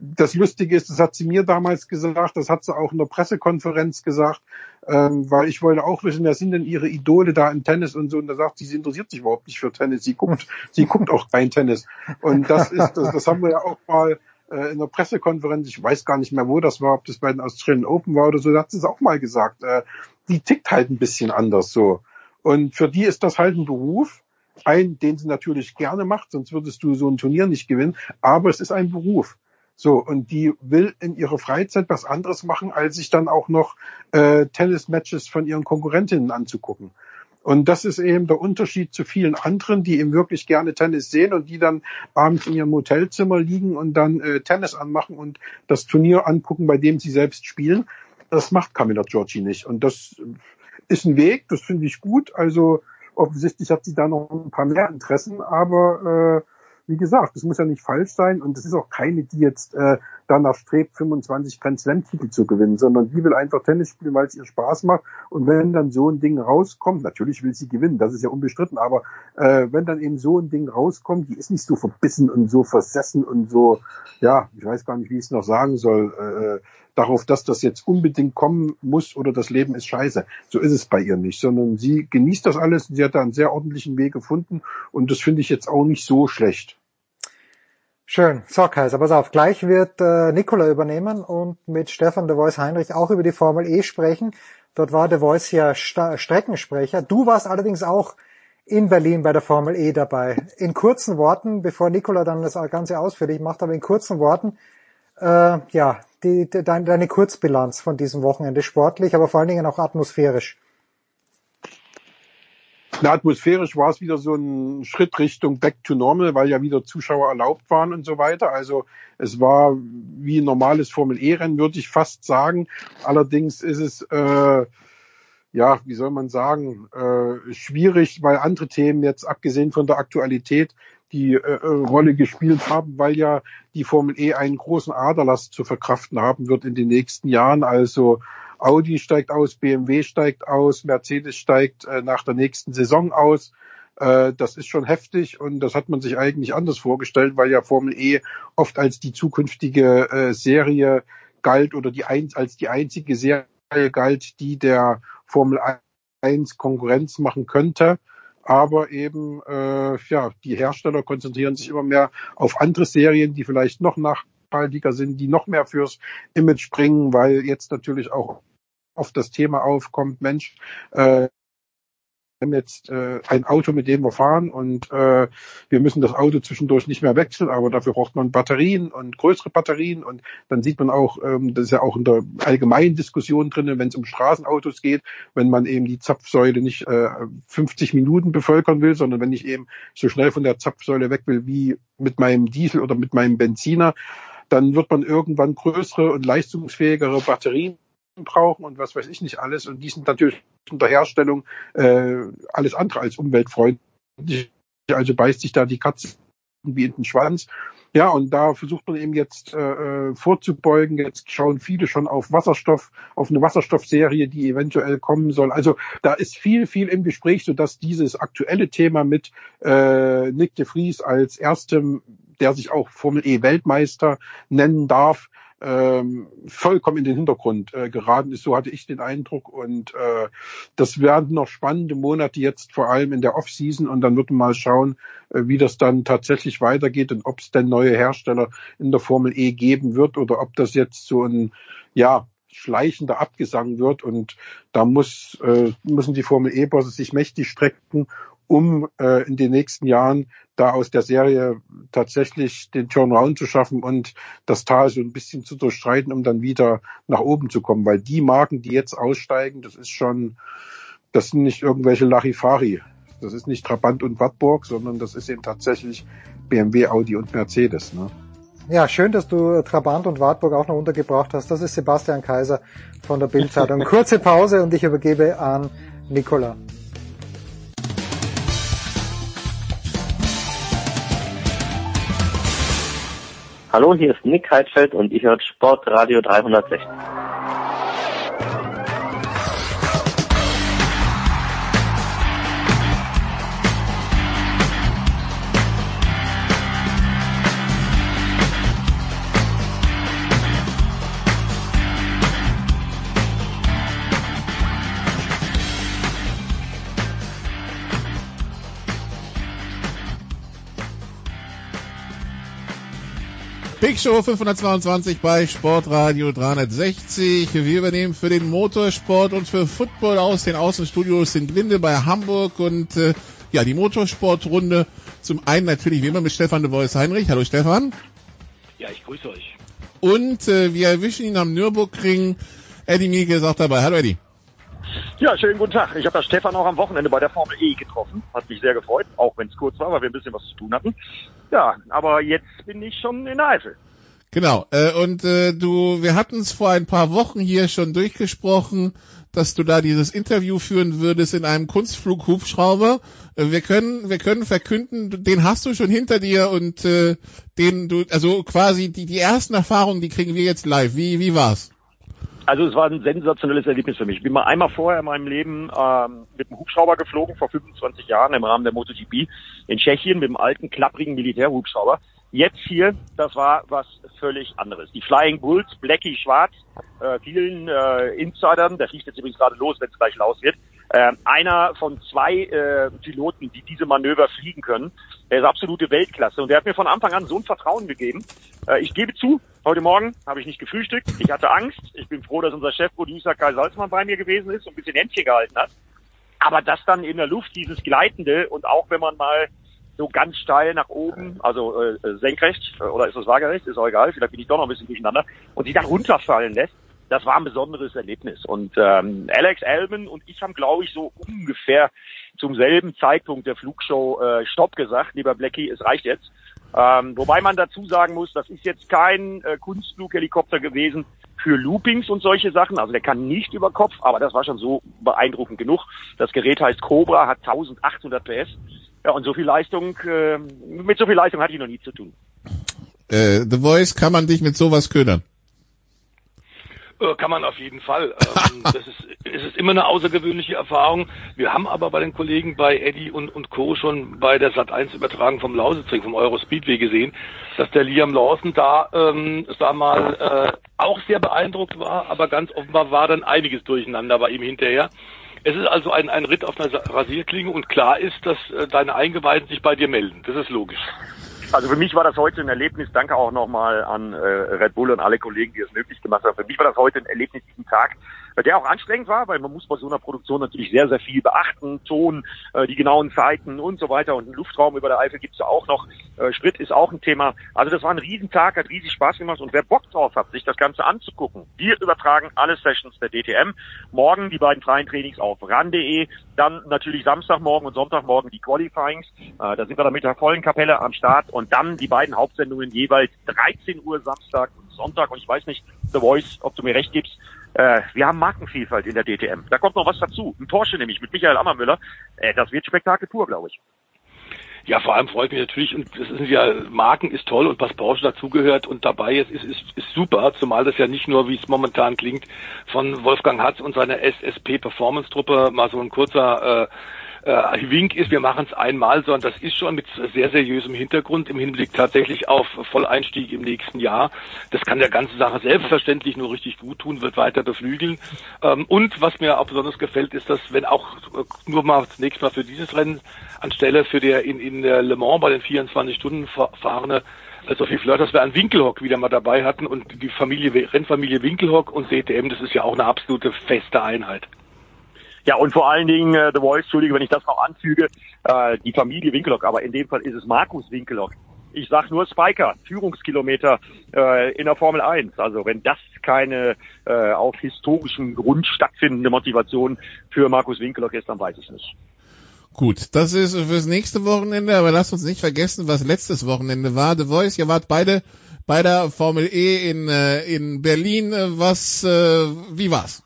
das Lustige ist, das hat sie mir damals gesagt, das hat sie auch in der Pressekonferenz gesagt, ähm, weil ich wollte auch wissen, wer sind denn ihre Idole da im Tennis und so. Und da sagt sie, sie interessiert sich überhaupt nicht für Tennis, sie guckt, sie guckt auch kein Tennis. Und das ist, das, das haben wir ja auch mal äh, in der Pressekonferenz, ich weiß gar nicht mehr, wo das war, ob das bei den Australian Open war oder so, da hat sie es auch mal gesagt, äh, die tickt halt ein bisschen anders so. Und für die ist das halt ein Beruf, ein, den sie natürlich gerne macht, sonst würdest du so ein Turnier nicht gewinnen, aber es ist ein Beruf. So, und die will in ihrer Freizeit was anderes machen, als sich dann auch noch äh, Tennis-Matches von ihren Konkurrentinnen anzugucken. Und das ist eben der Unterschied zu vielen anderen, die eben wirklich gerne Tennis sehen und die dann abends in ihrem Hotelzimmer liegen und dann äh, Tennis anmachen und das Turnier angucken, bei dem sie selbst spielen. Das macht Camilla Giorgi nicht. Und das ist ein Weg, das finde ich gut. Also offensichtlich hat sie da noch ein paar mehr Interessen, aber äh, wie gesagt, das muss ja nicht falsch sein und es ist auch keine, die jetzt äh, danach strebt, 25 Grand Slam Titel zu gewinnen, sondern die will einfach Tennis spielen, weil es ihr Spaß macht und wenn dann so ein Ding rauskommt, natürlich will sie gewinnen, das ist ja unbestritten, aber äh, wenn dann eben so ein Ding rauskommt, die ist nicht so verbissen und so versessen und so, ja, ich weiß gar nicht, wie ich es noch sagen soll, äh, darauf, dass das jetzt unbedingt kommen muss oder das Leben ist scheiße. So ist es bei ihr nicht, sondern sie genießt das alles. Sie hat da einen sehr ordentlichen Weg gefunden und das finde ich jetzt auch nicht so schlecht. Schön. So, Kaiser, pass auf. Gleich wird äh, Nikola übernehmen und mit Stefan de Voice Heinrich auch über die Formel E sprechen. Dort war de Voice ja Sta Streckensprecher. Du warst allerdings auch in Berlin bei der Formel E dabei. In kurzen Worten, bevor Nikola dann das Ganze ausführlich macht, aber in kurzen Worten, äh, ja, die, die, deine Kurzbilanz von diesem Wochenende sportlich, aber vor allen Dingen auch atmosphärisch. Na, atmosphärisch war es wieder so ein Schritt Richtung Back to Normal, weil ja wieder Zuschauer erlaubt waren und so weiter. Also es war wie ein normales Formel E-Rennen, würde ich fast sagen. Allerdings ist es, äh, ja, wie soll man sagen, äh, schwierig, weil andere Themen jetzt abgesehen von der Aktualität die äh, Rolle gespielt haben, weil ja die Formel E einen großen Aderlass zu verkraften haben wird in den nächsten Jahren. Also Audi steigt aus, BMW steigt aus, Mercedes steigt äh, nach der nächsten Saison aus. Äh, das ist schon heftig und das hat man sich eigentlich anders vorgestellt, weil ja Formel E oft als die zukünftige äh, Serie galt oder die ein, als die einzige Serie galt, die der Formel 1 Konkurrenz machen könnte. Aber eben, äh, ja, die Hersteller konzentrieren sich immer mehr auf andere Serien, die vielleicht noch nachhaltiger sind, die noch mehr fürs Image bringen, weil jetzt natürlich auch oft das Thema aufkommt, Mensch, äh, wir haben jetzt äh, ein Auto, mit dem wir fahren und äh, wir müssen das Auto zwischendurch nicht mehr wechseln, aber dafür braucht man Batterien und größere Batterien und dann sieht man auch, ähm, das ist ja auch in der allgemeinen Diskussion drin, wenn es um Straßenautos geht, wenn man eben die Zapfsäule nicht äh, 50 Minuten bevölkern will, sondern wenn ich eben so schnell von der Zapfsäule weg will wie mit meinem Diesel oder mit meinem Benziner, dann wird man irgendwann größere und leistungsfähigere Batterien brauchen und was weiß ich nicht alles. Und die sind natürlich in der Herstellung äh, alles andere als umweltfreundlich. Also beißt sich da die Katze wie in den Schwanz. Ja, und da versucht man eben jetzt äh, äh, vorzubeugen. Jetzt schauen viele schon auf Wasserstoff, auf eine Wasserstoffserie, die eventuell kommen soll. Also da ist viel, viel im Gespräch, sodass dieses aktuelle Thema mit äh, Nick de Vries als erstem, der sich auch Formel E Weltmeister nennen darf, ähm, vollkommen in den Hintergrund äh, geraten ist. So hatte ich den Eindruck. Und äh, das werden noch spannende Monate jetzt, vor allem in der Off-Season. Und dann wird man mal schauen, äh, wie das dann tatsächlich weitergeht und ob es denn neue Hersteller in der Formel E geben wird oder ob das jetzt so ein, ja, schleichender Abgesang wird. Und da muss, äh, müssen die Formel E-Bosse sich mächtig strecken, um äh, in den nächsten Jahren da aus der Serie tatsächlich den Turnaround zu schaffen und das Tal so ein bisschen zu durchstreiten, um dann wieder nach oben zu kommen. Weil die Marken, die jetzt aussteigen, das ist schon, das sind nicht irgendwelche Larifari. Das ist nicht Trabant und Wartburg, sondern das ist eben tatsächlich BMW, Audi und Mercedes. Ne? Ja, schön, dass du Trabant und Wartburg auch noch untergebracht hast. Das ist Sebastian Kaiser von der Bildzeitung. Kurze Pause und ich übergebe an Nicola. Hallo, hier ist Nick Heidfeld und ich höre Sportradio 360. Big Show 522 bei Sportradio 360. Wir übernehmen für den Motorsport und für Football aus den Außenstudios in Glinde bei Hamburg und äh, ja, die Motorsportrunde zum einen natürlich wie immer mit Stefan de Vois Heinrich. Hallo Stefan. Ja, ich grüße euch. Und äh, wir erwischen ihn am Nürburgring. Eddie Mieke ist auch dabei. Hallo Eddie. Ja, schönen guten Tag. Ich habe das Stefan auch am Wochenende bei der Formel E getroffen. Hat mich sehr gefreut, auch wenn es kurz war, weil wir ein bisschen was zu tun hatten. Ja, aber jetzt bin ich schon in Eifel. Genau. Äh, und äh, du, wir hatten es vor ein paar Wochen hier schon durchgesprochen, dass du da dieses Interview führen würdest in einem Kunstflughubschrauber. Äh, wir können, wir können verkünden, den hast du schon hinter dir und äh, den du, also quasi die die ersten Erfahrungen, die kriegen wir jetzt live. Wie wie war's? Also es war ein sensationelles Erlebnis für mich. Ich bin mal einmal vorher in meinem Leben ähm, mit einem Hubschrauber geflogen, vor 25 Jahren im Rahmen der MotoGP in Tschechien mit einem alten, klapprigen Militärhubschrauber. Jetzt hier, das war was völlig anderes. Die Flying Bulls, Blackie Schwarz, äh, vielen äh, Insidern, der fliegt jetzt übrigens gerade los, wenn es gleich laut wird, Äh, einer von zwei äh, Piloten, die diese Manöver fliegen können. Er ist absolute Weltklasse und der hat mir von Anfang an so ein Vertrauen gegeben. Äh, ich gebe zu, heute Morgen habe ich nicht gefrühstückt. Ich hatte Angst. Ich bin froh, dass unser Chefproducer Kai Salzmann bei mir gewesen ist und ein bisschen Händchen gehalten hat. Aber das dann in der Luft, dieses Gleitende und auch wenn man mal so ganz steil nach oben, also äh, senkrecht äh, oder ist das waagerecht, ist auch egal, vielleicht bin ich doch noch ein bisschen durcheinander, und sie dann runterfallen lässt, das war ein besonderes Erlebnis. Und ähm, Alex Alman und ich haben, glaube ich, so ungefähr zum selben Zeitpunkt der Flugshow äh, Stopp gesagt, lieber Blackie, es reicht jetzt. Ähm, wobei man dazu sagen muss, das ist jetzt kein äh, Kunstflughelikopter gewesen für Loopings und solche Sachen. Also der kann nicht über Kopf, aber das war schon so beeindruckend genug. Das Gerät heißt Cobra, hat 1800 PS. Ja, und so viel Leistung, äh, mit so viel Leistung hatte ich noch nie zu tun. Äh, The Voice, kann man dich mit sowas ködern? Äh, kann man auf jeden Fall. Ähm, das ist, es ist immer eine außergewöhnliche Erfahrung. Wir haben aber bei den Kollegen bei Eddie und, und Co. schon bei der Sat 1 Übertragung vom Lausitzring, vom Euro Speedway gesehen, dass der Liam Lawson da, ähm, sag mal, äh, auch sehr beeindruckt war, aber ganz offenbar war dann einiges durcheinander bei ihm hinterher. Es ist also ein, ein Ritt auf einer Rasierklinge und klar ist, dass äh, deine Eingeweihten sich bei dir melden. Das ist logisch. Also für mich war das heute ein Erlebnis. Danke auch nochmal an äh, Red Bull und alle Kollegen, die es möglich gemacht haben. Für mich war das heute ein Erlebnis diesen Tag, der auch anstrengend war, weil man muss bei so einer Produktion natürlich sehr, sehr viel beachten. Ton, äh, die genauen Zeiten und so weiter. Und einen Luftraum über der Eifel gibt's ja auch noch. Äh, Sprit ist auch ein Thema. Also das war ein Riesentag, hat riesig Spaß gemacht. Und wer Bock drauf hat, sich das Ganze anzugucken, wir übertragen alle Sessions der DTM. Morgen die beiden freien Trainings auf ran.de. Dann natürlich Samstagmorgen und Sonntagmorgen die Qualifyings. Äh, da sind wir dann mit der vollen Kapelle am Start. Und dann die beiden Hauptsendungen jeweils 13 Uhr Samstag und Sonntag. Und ich weiß nicht, The Voice, ob du mir recht gibst, äh, wir haben Markenvielfalt in der DTM. Da kommt noch was dazu. Ein Porsche nämlich mit Michael Ammermüller. Äh, das wird Spektakel pur, glaube ich. Ja, vor allem freut mich natürlich, und das ist ja, Marken ist toll und was Porsche dazugehört und dabei ist, ist, ist, ist super, zumal das ja nicht nur, wie es momentan klingt, von Wolfgang Hatz und seiner SSP Performance Truppe mal so ein kurzer äh, äh, Wink ist, wir machen es einmal, sondern das ist schon mit sehr seriösem Hintergrund im Hinblick tatsächlich auf Volleinstieg im nächsten Jahr. Das kann der ganze Sache selbstverständlich nur richtig gut tun, wird weiter beflügeln. Ähm, und was mir auch besonders gefällt, ist, dass wenn auch äh, nur mal zunächst mal für dieses Rennen anstelle für der in, in Le Mans bei den 24 Stunden fahrende Sophie Fleur, dass wir einen Winkelhock wieder mal dabei hatten und die Familie, Rennfamilie Winkelhock und DTM, das ist ja auch eine absolute feste Einheit. Ja, und vor allen Dingen, äh, The Voice, Entschuldige, wenn ich das noch anfüge, äh, die Familie Winkelhock, aber in dem Fall ist es Markus Winkelhock. Ich sag nur Spiker, Führungskilometer äh, in der Formel 1. Also wenn das keine äh, auf historischem Grund stattfindende Motivation für Markus Winkelhock ist, dann weiß ich nicht. Gut, das ist fürs nächste Wochenende, aber lasst uns nicht vergessen, was letztes Wochenende war. The Voice, ihr wart beide bei der Formel E in, äh, in Berlin. Was, äh, wie war's?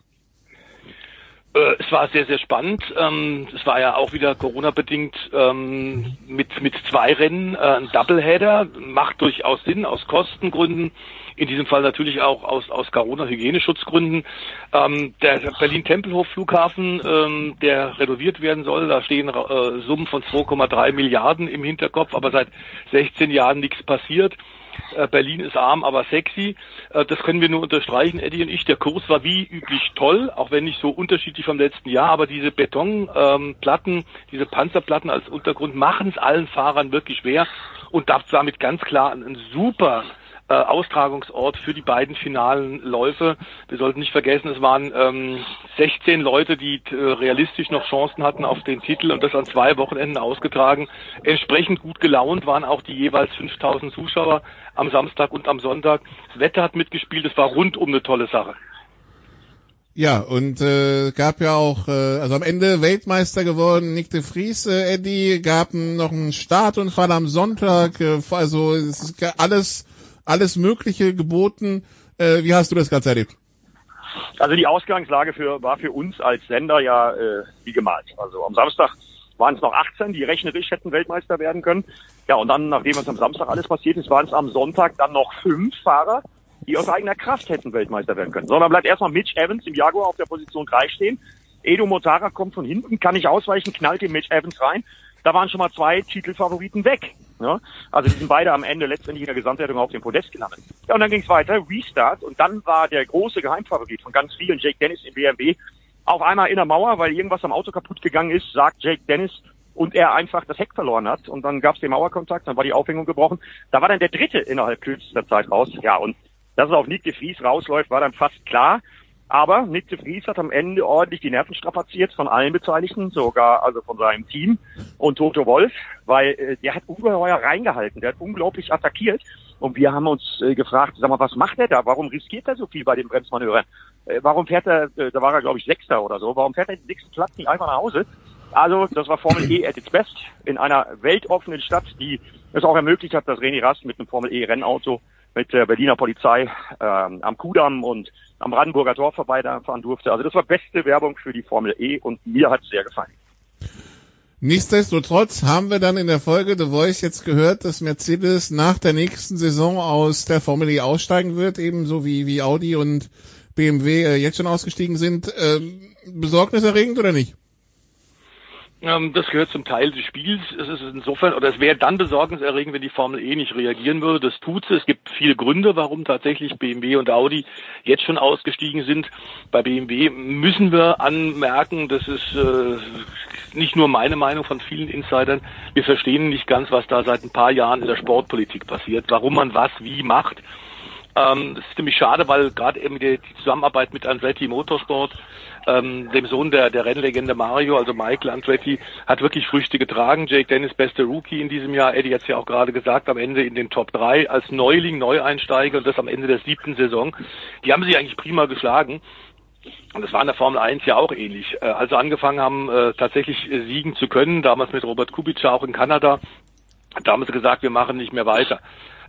Äh, es war sehr, sehr spannend. Ähm, es war ja auch wieder Corona-bedingt ähm, mit, mit zwei Rennen, äh, ein Doubleheader, macht durchaus Sinn aus Kostengründen, in diesem Fall natürlich auch aus, aus Corona-Hygieneschutzgründen. Ähm, der Berlin-Tempelhof-Flughafen, der renoviert werden soll, da stehen äh, Summen von 2,3 Milliarden im Hinterkopf, aber seit 16 Jahren nichts passiert. Äh, Berlin ist arm, aber sexy. Äh, das können wir nur unterstreichen, Eddie und ich. Der Kurs war wie üblich toll, auch wenn nicht so unterschiedlich vom letzten Jahr. Aber diese Betonplatten, ähm, diese Panzerplatten als Untergrund machen es allen Fahrern wirklich schwer und damit ganz klar ein super äh, Austragungsort für die beiden finalen Läufe. Wir sollten nicht vergessen, es waren ähm, 16 Leute, die äh, realistisch noch Chancen hatten auf den Titel und das an zwei Wochenenden ausgetragen. Entsprechend gut gelaunt waren auch die jeweils 5000 Zuschauer am Samstag und am Sonntag. Das Wetter hat mitgespielt, es war rundum eine tolle Sache. Ja, und äh, gab ja auch, äh, also am Ende Weltmeister geworden, Nick de Vries, äh, Eddie, gab noch einen Startunfall am Sonntag, äh, also es ist alles alles Mögliche geboten. Äh, wie hast du das Ganze erlebt? Also die Ausgangslage für, war für uns als Sender ja äh, wie gemalt. Also am Samstag waren es noch 18, die rechnerisch hätten Weltmeister werden können. Ja, und dann, nachdem es am Samstag alles passiert ist, waren es am Sonntag dann noch fünf Fahrer, die aus eigener Kraft hätten Weltmeister werden können. Sondern bleibt erstmal Mitch Evans im Jaguar auf der Position 3 stehen. Edo Motara kommt von hinten, kann nicht ausweichen, knallt den Mitch Evans rein. Da waren schon mal zwei Titelfavoriten weg. Ja? Also die sind beide am Ende letztendlich in der Gesamtwertung auf dem Podest gelandet. Ja, und dann ging es weiter, Restart, und dann war der große Geheimfavorit von ganz vielen, Jake Dennis im BMW, Auf einmal in der Mauer, weil irgendwas am Auto kaputt gegangen ist, sagt Jake Dennis, und er einfach das Heck verloren hat. Und dann gab es den Mauerkontakt, dann war die Aufhängung gebrochen. Da war dann der dritte innerhalb kürzester Zeit raus. Ja, und dass es auf Nick de Vries rausläuft, war dann fast klar. Aber Nick de Vries hat am Ende ordentlich die Nerven strapaziert von allen Beteiligten, sogar also von seinem Team und Toto Wolf, weil äh, der hat ungeheuer reingehalten, der hat unglaublich attackiert. Und wir haben uns äh, gefragt, sag mal, was macht er da? Warum riskiert er so viel bei den Bremsmanövern? Äh, warum fährt er, äh, da war er glaube ich Sechster oder so, warum fährt er den nächsten Platz nicht einfach nach Hause? Also, das war Formel E at its best in einer weltoffenen Stadt, die es auch ermöglicht hat, dass René Rast mit einem Formel E Rennauto mit der Berliner Polizei ähm, am Kudamm und am Brandenburger Tor vorbeifahren durfte. Also das war beste Werbung für die Formel E und mir hat es sehr gefallen. Nichtsdestotrotz haben wir dann in der Folge The Voice jetzt gehört, dass Mercedes nach der nächsten Saison aus der Formel E aussteigen wird, ebenso wie, wie Audi und BMW äh, jetzt schon ausgestiegen sind. Ähm, besorgniserregend oder nicht? Ähm, das gehört zum Teil des Spiels. Es ist insofern, oder es wäre dann besorgniserregend, wenn die Formel E nicht reagieren würde. Das tut sie. Es gibt viele Gründe, warum tatsächlich BMW und Audi jetzt schon ausgestiegen sind. Bei BMW müssen wir anmerken, das ist äh, nicht nur meine Meinung von vielen Insidern. Wir verstehen nicht ganz, was da seit ein paar Jahren in der Sportpolitik passiert, warum man was wie macht. Ähm, das ist ziemlich schade, weil gerade eben die Zusammenarbeit mit Andretti Motorsport ähm, dem Sohn der, der Rennlegende Mario, also Michael Andretti, hat wirklich Früchte getragen. Jake Dennis, beste Rookie in diesem Jahr. Eddie hat es ja auch gerade gesagt, am Ende in den Top 3 als Neuling, Neueinsteiger und das am Ende der siebten Saison. Die haben sich eigentlich prima geschlagen. Und das war in der Formel 1 ja auch ähnlich. Äh, also angefangen haben, äh, tatsächlich äh, siegen zu können, damals mit Robert Kubica auch in Kanada, da haben sie gesagt, wir machen nicht mehr weiter.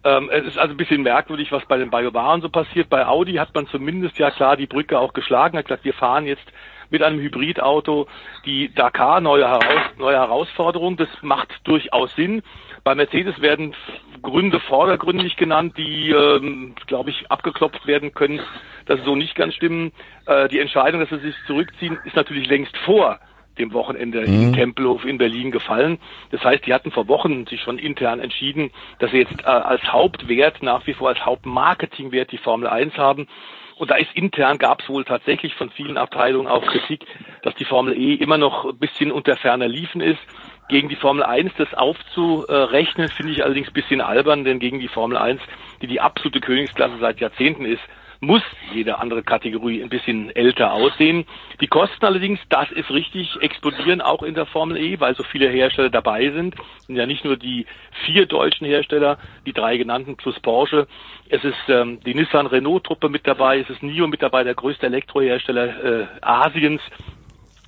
Ähm, es ist also ein bisschen merkwürdig, was bei den Biobaren so passiert. Bei Audi hat man zumindest ja klar die Brücke auch geschlagen, hat gesagt, wir fahren jetzt mit einem Hybridauto die Dakar neue, Heraus neue Herausforderung. Das macht durchaus Sinn. Bei Mercedes werden Gründe vordergründig genannt, die, ähm, glaube ich, abgeklopft werden können, dass sie so nicht ganz stimmen. Äh, die Entscheidung, dass sie sich zurückziehen, ist natürlich längst vor dem Wochenende mhm. in Tempelhof in Berlin gefallen. Das heißt, die hatten vor Wochen sich schon intern entschieden, dass sie jetzt äh, als Hauptwert nach wie vor als Hauptmarketingwert die Formel 1 haben. Und da ist intern gab es wohl tatsächlich von vielen Abteilungen auch Kritik, dass die Formel E immer noch ein bisschen unter ferner Liefen ist. Gegen die Formel 1 das aufzurechnen, finde ich allerdings ein bisschen albern, denn gegen die Formel 1, die die absolute Königsklasse seit Jahrzehnten ist, muss jede andere Kategorie ein bisschen älter aussehen. Die Kosten allerdings, das ist richtig, explodieren auch in der Formel E, weil so viele Hersteller dabei sind. Es sind ja nicht nur die vier deutschen Hersteller, die drei genannten plus Porsche. Es ist ähm, die Nissan Renault Truppe mit dabei, es ist NIO mit dabei, der größte Elektrohersteller äh, Asiens.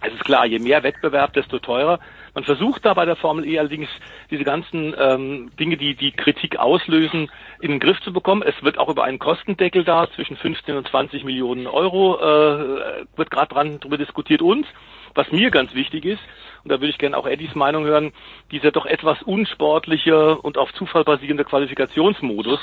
Es ist klar, je mehr Wettbewerb, desto teurer. Man versucht da bei der Formel E allerdings diese ganzen ähm, Dinge, die die Kritik auslösen, in den Griff zu bekommen. Es wird auch über einen Kostendeckel da zwischen 15 und 20 Millionen Euro äh, wird gerade dran darüber diskutiert. Und was mir ganz wichtig ist, und da würde ich gerne auch Eddies Meinung hören, dieser doch etwas unsportliche und auf Zufall basierende Qualifikationsmodus,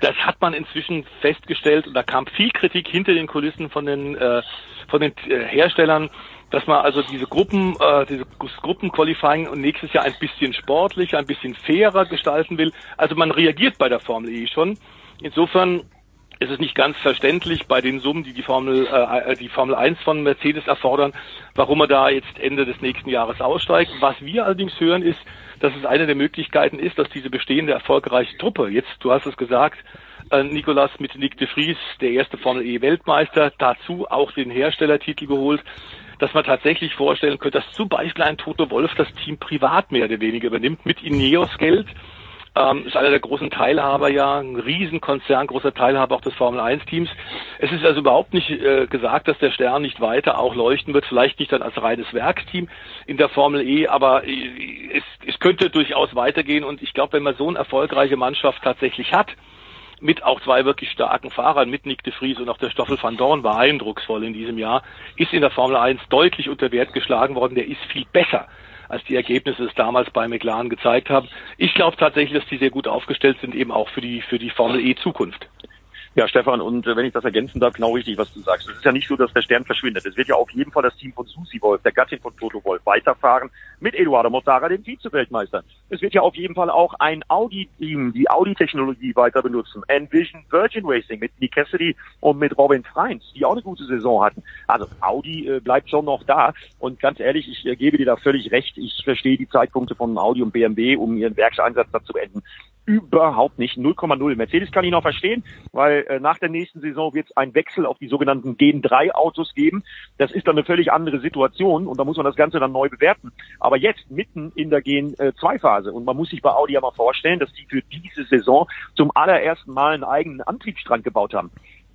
das hat man inzwischen festgestellt und da kam viel Kritik hinter den Kulissen von den äh, von den äh, Herstellern, dass man also diese Gruppen, äh, diese Gruppenqualifying nächstes Jahr ein bisschen sportlicher, ein bisschen fairer gestalten will. Also man reagiert bei der Formel E schon. Insofern ist es nicht ganz verständlich bei den Summen, die die Formel, äh, die Formel 1 von Mercedes erfordern, warum man da jetzt Ende des nächsten Jahres aussteigt. Was wir allerdings hören ist, dass es eine der Möglichkeiten ist, dass diese bestehende erfolgreiche Truppe, jetzt, du hast es gesagt, äh, Nicolas mit Nick de Vries, der erste Formel E Weltmeister, dazu auch den Herstellertitel geholt, dass man tatsächlich vorstellen könnte, dass zum Beispiel ein Toto Wolf das Team privat mehr oder weniger übernimmt mit Ineos Geld. Ähm, ist einer der großen Teilhaber ja, ein Riesenkonzern, großer Teilhaber auch des Formel 1 Teams. Es ist also überhaupt nicht äh, gesagt, dass der Stern nicht weiter auch leuchten wird, vielleicht nicht dann als reines Werksteam in der Formel E, aber äh, es, es könnte durchaus weitergehen und ich glaube, wenn man so eine erfolgreiche Mannschaft tatsächlich hat, mit auch zwei wirklich starken Fahrern, mit Nick de Vries und auch der Stoffel van Dorn war eindrucksvoll in diesem Jahr, ist in der Formel 1 deutlich unter Wert geschlagen worden. Der ist viel besser als die Ergebnisse es damals bei McLaren gezeigt haben. Ich glaube tatsächlich, dass die sehr gut aufgestellt sind, eben auch für die, für die Formel E Zukunft. Ja, Stefan, und äh, wenn ich das ergänzen darf, genau richtig, was du sagst. Es ist ja nicht so, dass der Stern verschwindet. Es wird ja auf jeden Fall das Team von Susi Wolf, der Gattin von Toto Wolf, weiterfahren mit Eduardo Mortara, dem Vize-Weltmeister. Es wird ja auf jeden Fall auch ein Audi-Team, die Audi-Technologie weiter benutzen. Envision Virgin Racing mit Nick Cassidy und mit Robin Freins, die auch eine gute Saison hatten. Also Audi äh, bleibt schon noch da. Und ganz ehrlich, ich äh, gebe dir da völlig recht. Ich verstehe die Zeitpunkte von Audi und BMW, um ihren Werkseinsatz da zu beenden überhaupt nicht. 0,0. Mercedes kann ich noch verstehen, weil äh, nach der nächsten Saison wird es einen Wechsel auf die sogenannten Gen 3 Autos geben. Das ist dann eine völlig andere Situation und da muss man das Ganze dann neu bewerten. Aber jetzt mitten in der Gen 2 Phase und man muss sich bei Audi ja mal vorstellen, dass die für diese Saison zum allerersten Mal einen eigenen Antriebsstrang gebaut haben.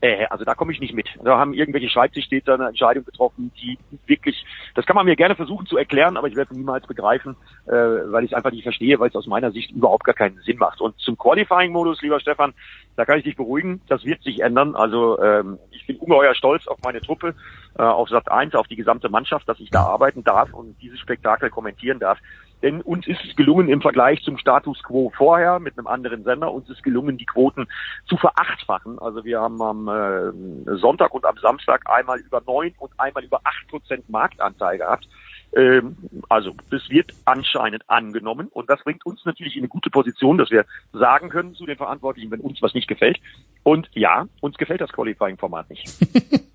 Äh, also da komme ich nicht mit. Da haben irgendwelche Schreibtischstädter eine Entscheidung getroffen, die wirklich, das kann man mir gerne versuchen zu erklären, aber ich werde niemals begreifen, äh, weil ich es einfach nicht verstehe, weil es aus meiner Sicht überhaupt gar keinen Sinn macht. Und zum Qualifying-Modus, lieber Stefan, da kann ich dich beruhigen, das wird sich ändern. Also ähm, ich bin ungeheuer stolz auf meine Truppe, äh, auf Sat 1, auf die gesamte Mannschaft, dass ich da arbeiten darf und dieses Spektakel kommentieren darf. Denn uns ist es gelungen im Vergleich zum Status quo vorher mit einem anderen Sender, uns ist gelungen, die Quoten zu verachtfachen. Also wir haben am äh, Sonntag und am Samstag einmal über neun und einmal über acht Prozent Marktanteil gehabt. Ähm, also das wird anscheinend angenommen und das bringt uns natürlich in eine gute Position, dass wir sagen können zu den Verantwortlichen, wenn uns was nicht gefällt. Und ja, uns gefällt das Qualifying-Format nicht.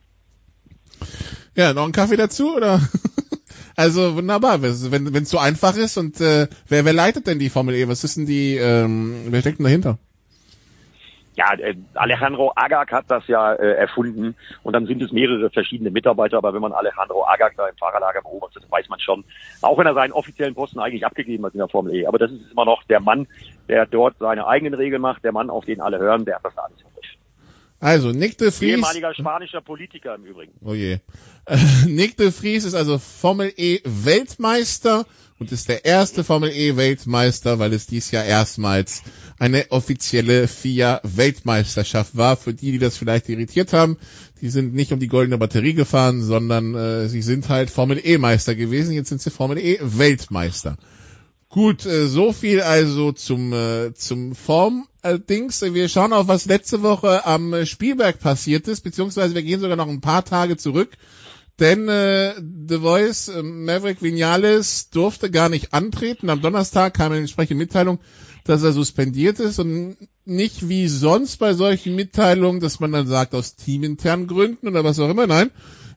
ja, noch ein Kaffee dazu oder? Also wunderbar, wenn es so einfach ist und äh, wer, wer leitet denn die Formel E? Was ist denn die, ähm, wer steckt denn dahinter? Ja, äh, Alejandro Agag hat das ja äh, erfunden und dann sind es mehrere verschiedene Mitarbeiter, aber wenn man Alejandro Agag da im Fahrerlager beobachtet, weiß man schon, auch wenn er seinen offiziellen Posten eigentlich abgegeben hat in der Formel E, aber das ist immer noch der Mann, der dort seine eigenen Regeln macht, der Mann, auf den alle hören, der hat das alles im Griff. Also, Nick de Vries. Ehemaliger spanischer Politiker im Übrigen. Oh je. Nick de Vries ist also Formel E Weltmeister und ist der erste Formel E Weltmeister, weil es dies Jahr erstmals eine offizielle FIA Weltmeisterschaft war. Für die, die das vielleicht irritiert haben, die sind nicht um die goldene Batterie gefahren, sondern äh, sie sind halt Formel E Meister gewesen. Jetzt sind sie Formel E Weltmeister. Gut, äh, so viel also zum äh, zum Form-Dings. Wir schauen auf, was letzte Woche am Spielberg passiert ist, beziehungsweise wir gehen sogar noch ein paar Tage zurück. Denn äh, The Voice äh, Maverick Vinales durfte gar nicht antreten. Am Donnerstag kam eine entsprechende Mitteilung, dass er suspendiert ist und nicht wie sonst bei solchen Mitteilungen, dass man dann sagt aus teaminternen Gründen oder was auch immer. Nein,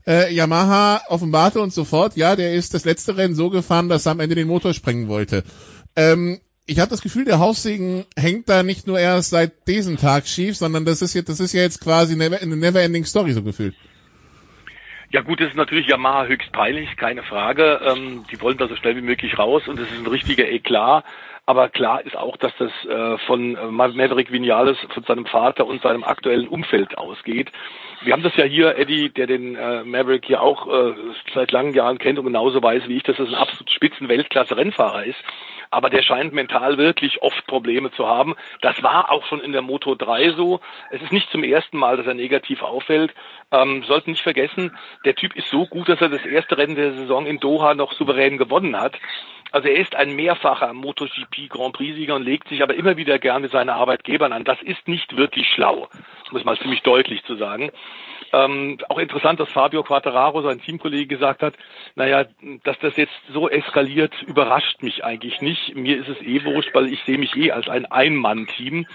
äh, Yamaha offenbarte uns sofort, ja, der ist das letzte Rennen so gefahren, dass er am Ende den Motor sprengen wollte. Ähm, ich habe das Gefühl, der Haussegen hängt da nicht nur erst seit diesem Tag schief, sondern das ist jetzt, das ist ja jetzt quasi eine never-ending Story so gefühlt. Ja gut, das ist natürlich Yamaha höchst peinlich, keine Frage. Ähm, die wollen da so schnell wie möglich raus und das ist ein richtiger Eklat. Aber klar ist auch, dass das äh, von äh, Maverick Vinales, von seinem Vater und seinem aktuellen Umfeld ausgeht. Wir haben das ja hier, Eddie, der den äh, Maverick hier auch äh, seit langen Jahren kennt und genauso weiß wie ich, dass das ein absolut spitzen Weltklasse-Rennfahrer ist aber der scheint mental wirklich oft Probleme zu haben. Das war auch schon in der Moto 3 so. Es ist nicht zum ersten Mal, dass er negativ auffällt. Ähm, sollten nicht vergessen, der Typ ist so gut, dass er das erste Rennen der Saison in Doha noch souverän gewonnen hat. Also er ist ein mehrfacher MotoGP Grand Prix-Sieger und legt sich aber immer wieder gerne seine Arbeitgebern an. Das ist nicht wirklich schlau, um es mal ziemlich deutlich zu sagen. Ähm, auch interessant, dass Fabio Quattararo, sein Teamkollege, gesagt hat, naja, dass das jetzt so eskaliert, überrascht mich eigentlich nicht. Mir ist es eh wurscht, weil ich sehe mich eh als ein Ein-Mann-Team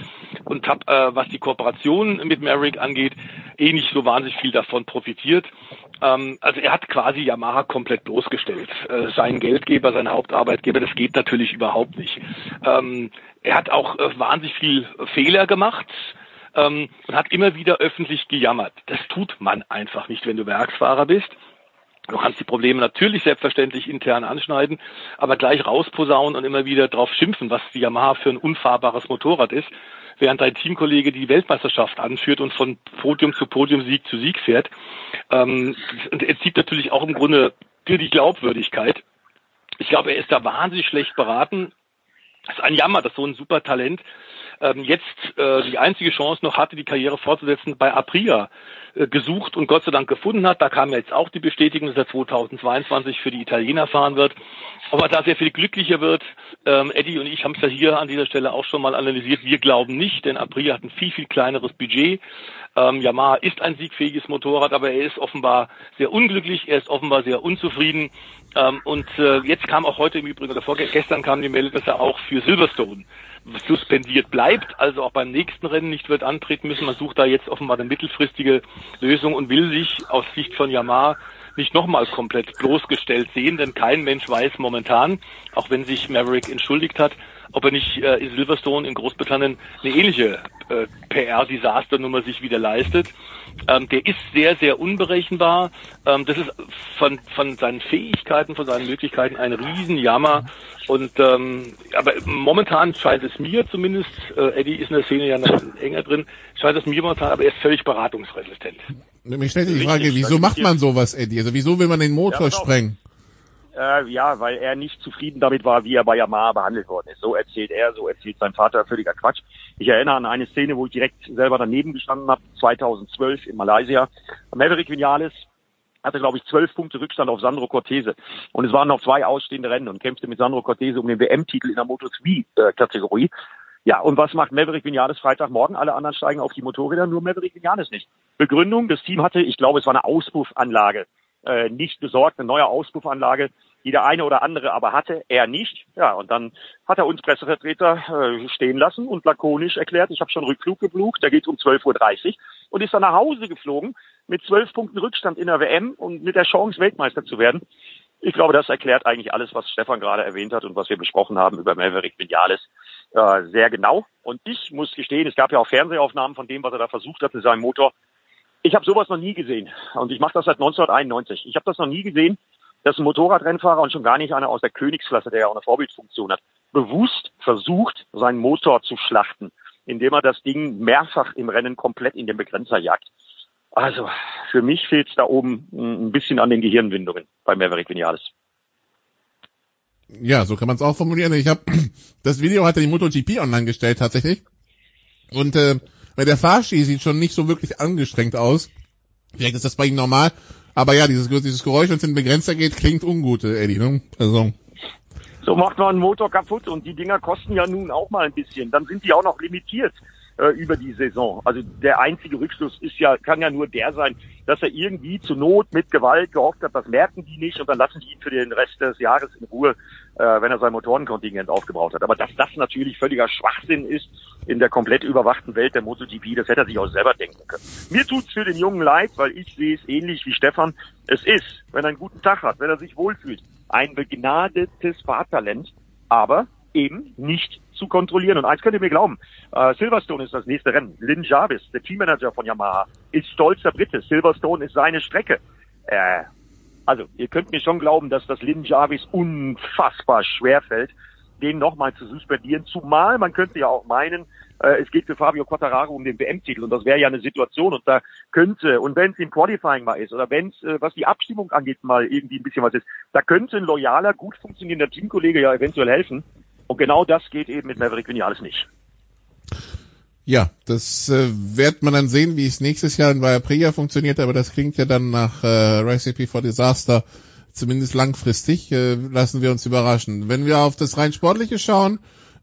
und habe, äh, was die Kooperation mit Merrick angeht, eh nicht so wahnsinnig viel davon profitiert. Ähm, also er hat quasi Yamaha komplett bloßgestellt. Äh, sein Geldgeber, sein Hauptarbeitgeber, das geht natürlich überhaupt nicht. Ähm, er hat auch äh, wahnsinnig viel Fehler gemacht ähm, und hat immer wieder öffentlich gejammert. Das tut man einfach nicht, wenn du Werksfahrer bist. Du kannst die Probleme natürlich selbstverständlich intern anschneiden, aber gleich rausposaunen und immer wieder drauf schimpfen, was die Yamaha für ein unfahrbares Motorrad ist, während dein Teamkollege die Weltmeisterschaft anführt und von Podium zu Podium, Sieg zu Sieg fährt. Ähm, und er zieht natürlich auch im Grunde dir die Glaubwürdigkeit. Ich glaube, er ist da wahnsinnig schlecht beraten Das ist ein Jammer, dass so ein super Talent ähm, jetzt äh, die einzige Chance noch hatte, die Karriere fortzusetzen bei Apria äh, gesucht und Gott sei Dank gefunden hat. Da kam jetzt auch die Bestätigung, dass er 2022 für die Italiener fahren wird. Aber da sehr viel glücklicher wird, ähm, Eddie und ich haben es ja hier an dieser Stelle auch schon mal analysiert. Wir glauben nicht, denn Aprilia hat ein viel, viel kleineres Budget. Ähm, Yamaha ist ein siegfähiges Motorrad, aber er ist offenbar sehr unglücklich, er ist offenbar sehr unzufrieden. Ähm, und äh, jetzt kam auch heute im Übrigen, oder vorgestern kam die Meldung, dass er auch für Silverstone suspendiert bleibt, also auch beim nächsten Rennen nicht wird antreten müssen. Man sucht da jetzt offenbar eine mittelfristige Lösung und will sich aus Sicht von Yamaha nicht nochmal komplett bloßgestellt sehen, denn kein Mensch weiß momentan, auch wenn sich Maverick entschuldigt hat, ob er nicht äh, in Silverstone in Großbritannien eine ähnliche äh, PR-Desasternummer sich wieder leistet. Ähm, der ist sehr, sehr unberechenbar. Ähm, das ist von, von seinen Fähigkeiten, von seinen Möglichkeiten ein Riesenjammer. Und ähm, aber momentan scheint es mir zumindest, äh, Eddie ist in der Szene ja noch enger drin, scheint es mir momentan, aber er ist völlig beratungsresistent. Mich stellt die Frage, wieso macht man sowas, Eddie? Also wieso will man den Motor ja, sprengen? Äh, ja, weil er nicht zufrieden damit war, wie er bei Yamaha behandelt worden ist. So erzählt er, so erzählt sein Vater, völliger Quatsch. Ich erinnere an eine Szene, wo ich direkt selber daneben gestanden habe, 2012 in Malaysia. Maverick Vinales hatte, glaube ich, zwölf Punkte Rückstand auf Sandro Cortese. Und es waren noch zwei ausstehende Rennen und kämpfte mit Sandro Cortese um den WM-Titel in der Moto2-Kategorie. Ja, und was macht Maverick Vinales Freitagmorgen? Alle anderen steigen auf die Motorräder, nur Maverick Vinales nicht. Begründung, das Team hatte, ich glaube, es war eine Auspuffanlage, äh, nicht besorgt, eine neue Auspuffanlage die der eine oder andere aber hatte, er nicht. Ja, und dann hat er uns Pressevertreter äh, stehen lassen und lakonisch erklärt, ich habe schon Rückflug geblucht, da geht um 12.30 Uhr und ist dann nach Hause geflogen mit zwölf Punkten Rückstand in der WM und mit der Chance, Weltmeister zu werden. Ich glaube, das erklärt eigentlich alles, was Stefan gerade erwähnt hat und was wir besprochen haben über Maverick Vinales äh, sehr genau. Und ich muss gestehen, es gab ja auch Fernsehaufnahmen von dem, was er da versucht hat mit seinem Motor. Ich habe sowas noch nie gesehen und ich mache das seit 1991. Ich habe das noch nie gesehen, dass ein Motorradrennfahrer und schon gar nicht einer aus der Königsklasse, der ja auch eine Vorbildfunktion hat, bewusst versucht, seinen Motor zu schlachten, indem er das Ding mehrfach im Rennen komplett in den Begrenzer jagt. Also für mich fehlt es da oben ein bisschen an den Gehirnwindungen bei Maverick Vinales. Ja, so kann man es auch formulieren. Ich habe das Video hat er die MotoGP online gestellt tatsächlich. Und äh, der Fahrski sieht schon nicht so wirklich angestrengt aus. Vielleicht ist das bei ihm normal. Aber ja, dieses, dieses Geräusch, wenn es in den Begrenzer geht, klingt ungut, Eddie, ne? Also. So macht man einen Motor kaputt und die Dinger kosten ja nun auch mal ein bisschen. Dann sind die auch noch limitiert äh, über die Saison. Also der einzige Rückschluss ist ja, kann ja nur der sein, dass er irgendwie zur Not mit Gewalt gehofft hat, das merken die nicht und dann lassen die ihn für den Rest des Jahres in Ruhe, äh, wenn er sein Motorenkontingent aufgebraucht hat. Aber dass das natürlich völliger Schwachsinn ist in der komplett überwachten Welt der MotoGP, das hätte er sich auch selber denken können. Mir tut's für den Jungen leid, weil ich sehe es ähnlich wie Stefan. Es ist, wenn er einen guten Tag hat, wenn er sich wohlfühlt, ein begnadetes Fahrtalent, aber eben nicht zu kontrollieren. Und eins könnt ihr mir glauben, äh, Silverstone ist das nächste Rennen. Lynn Jarvis, der Teammanager von Yamaha, ist stolzer Brite. Silverstone ist seine Strecke. Äh, also, ihr könnt mir schon glauben, dass das Lynn Jarvis unfassbar schwer fällt, den nochmal zu suspendieren. Zumal man könnte ja auch meinen, äh, es geht für Fabio Quattararo um den WM-Titel und das wäre ja eine Situation und da könnte, und wenn es im Qualifying mal ist oder wenn es, äh, was die Abstimmung angeht, mal irgendwie ein bisschen was ist, da könnte ein loyaler, gut funktionierender Teamkollege ja eventuell helfen. Und genau das geht eben mit Maverick Vinales nicht. Ja, das äh, wird man dann sehen, wie es nächstes Jahr in Valkyria funktioniert, aber das klingt ja dann nach äh, Recipe for Disaster, zumindest langfristig. Äh, lassen wir uns überraschen. Wenn wir auf das rein Sportliche schauen,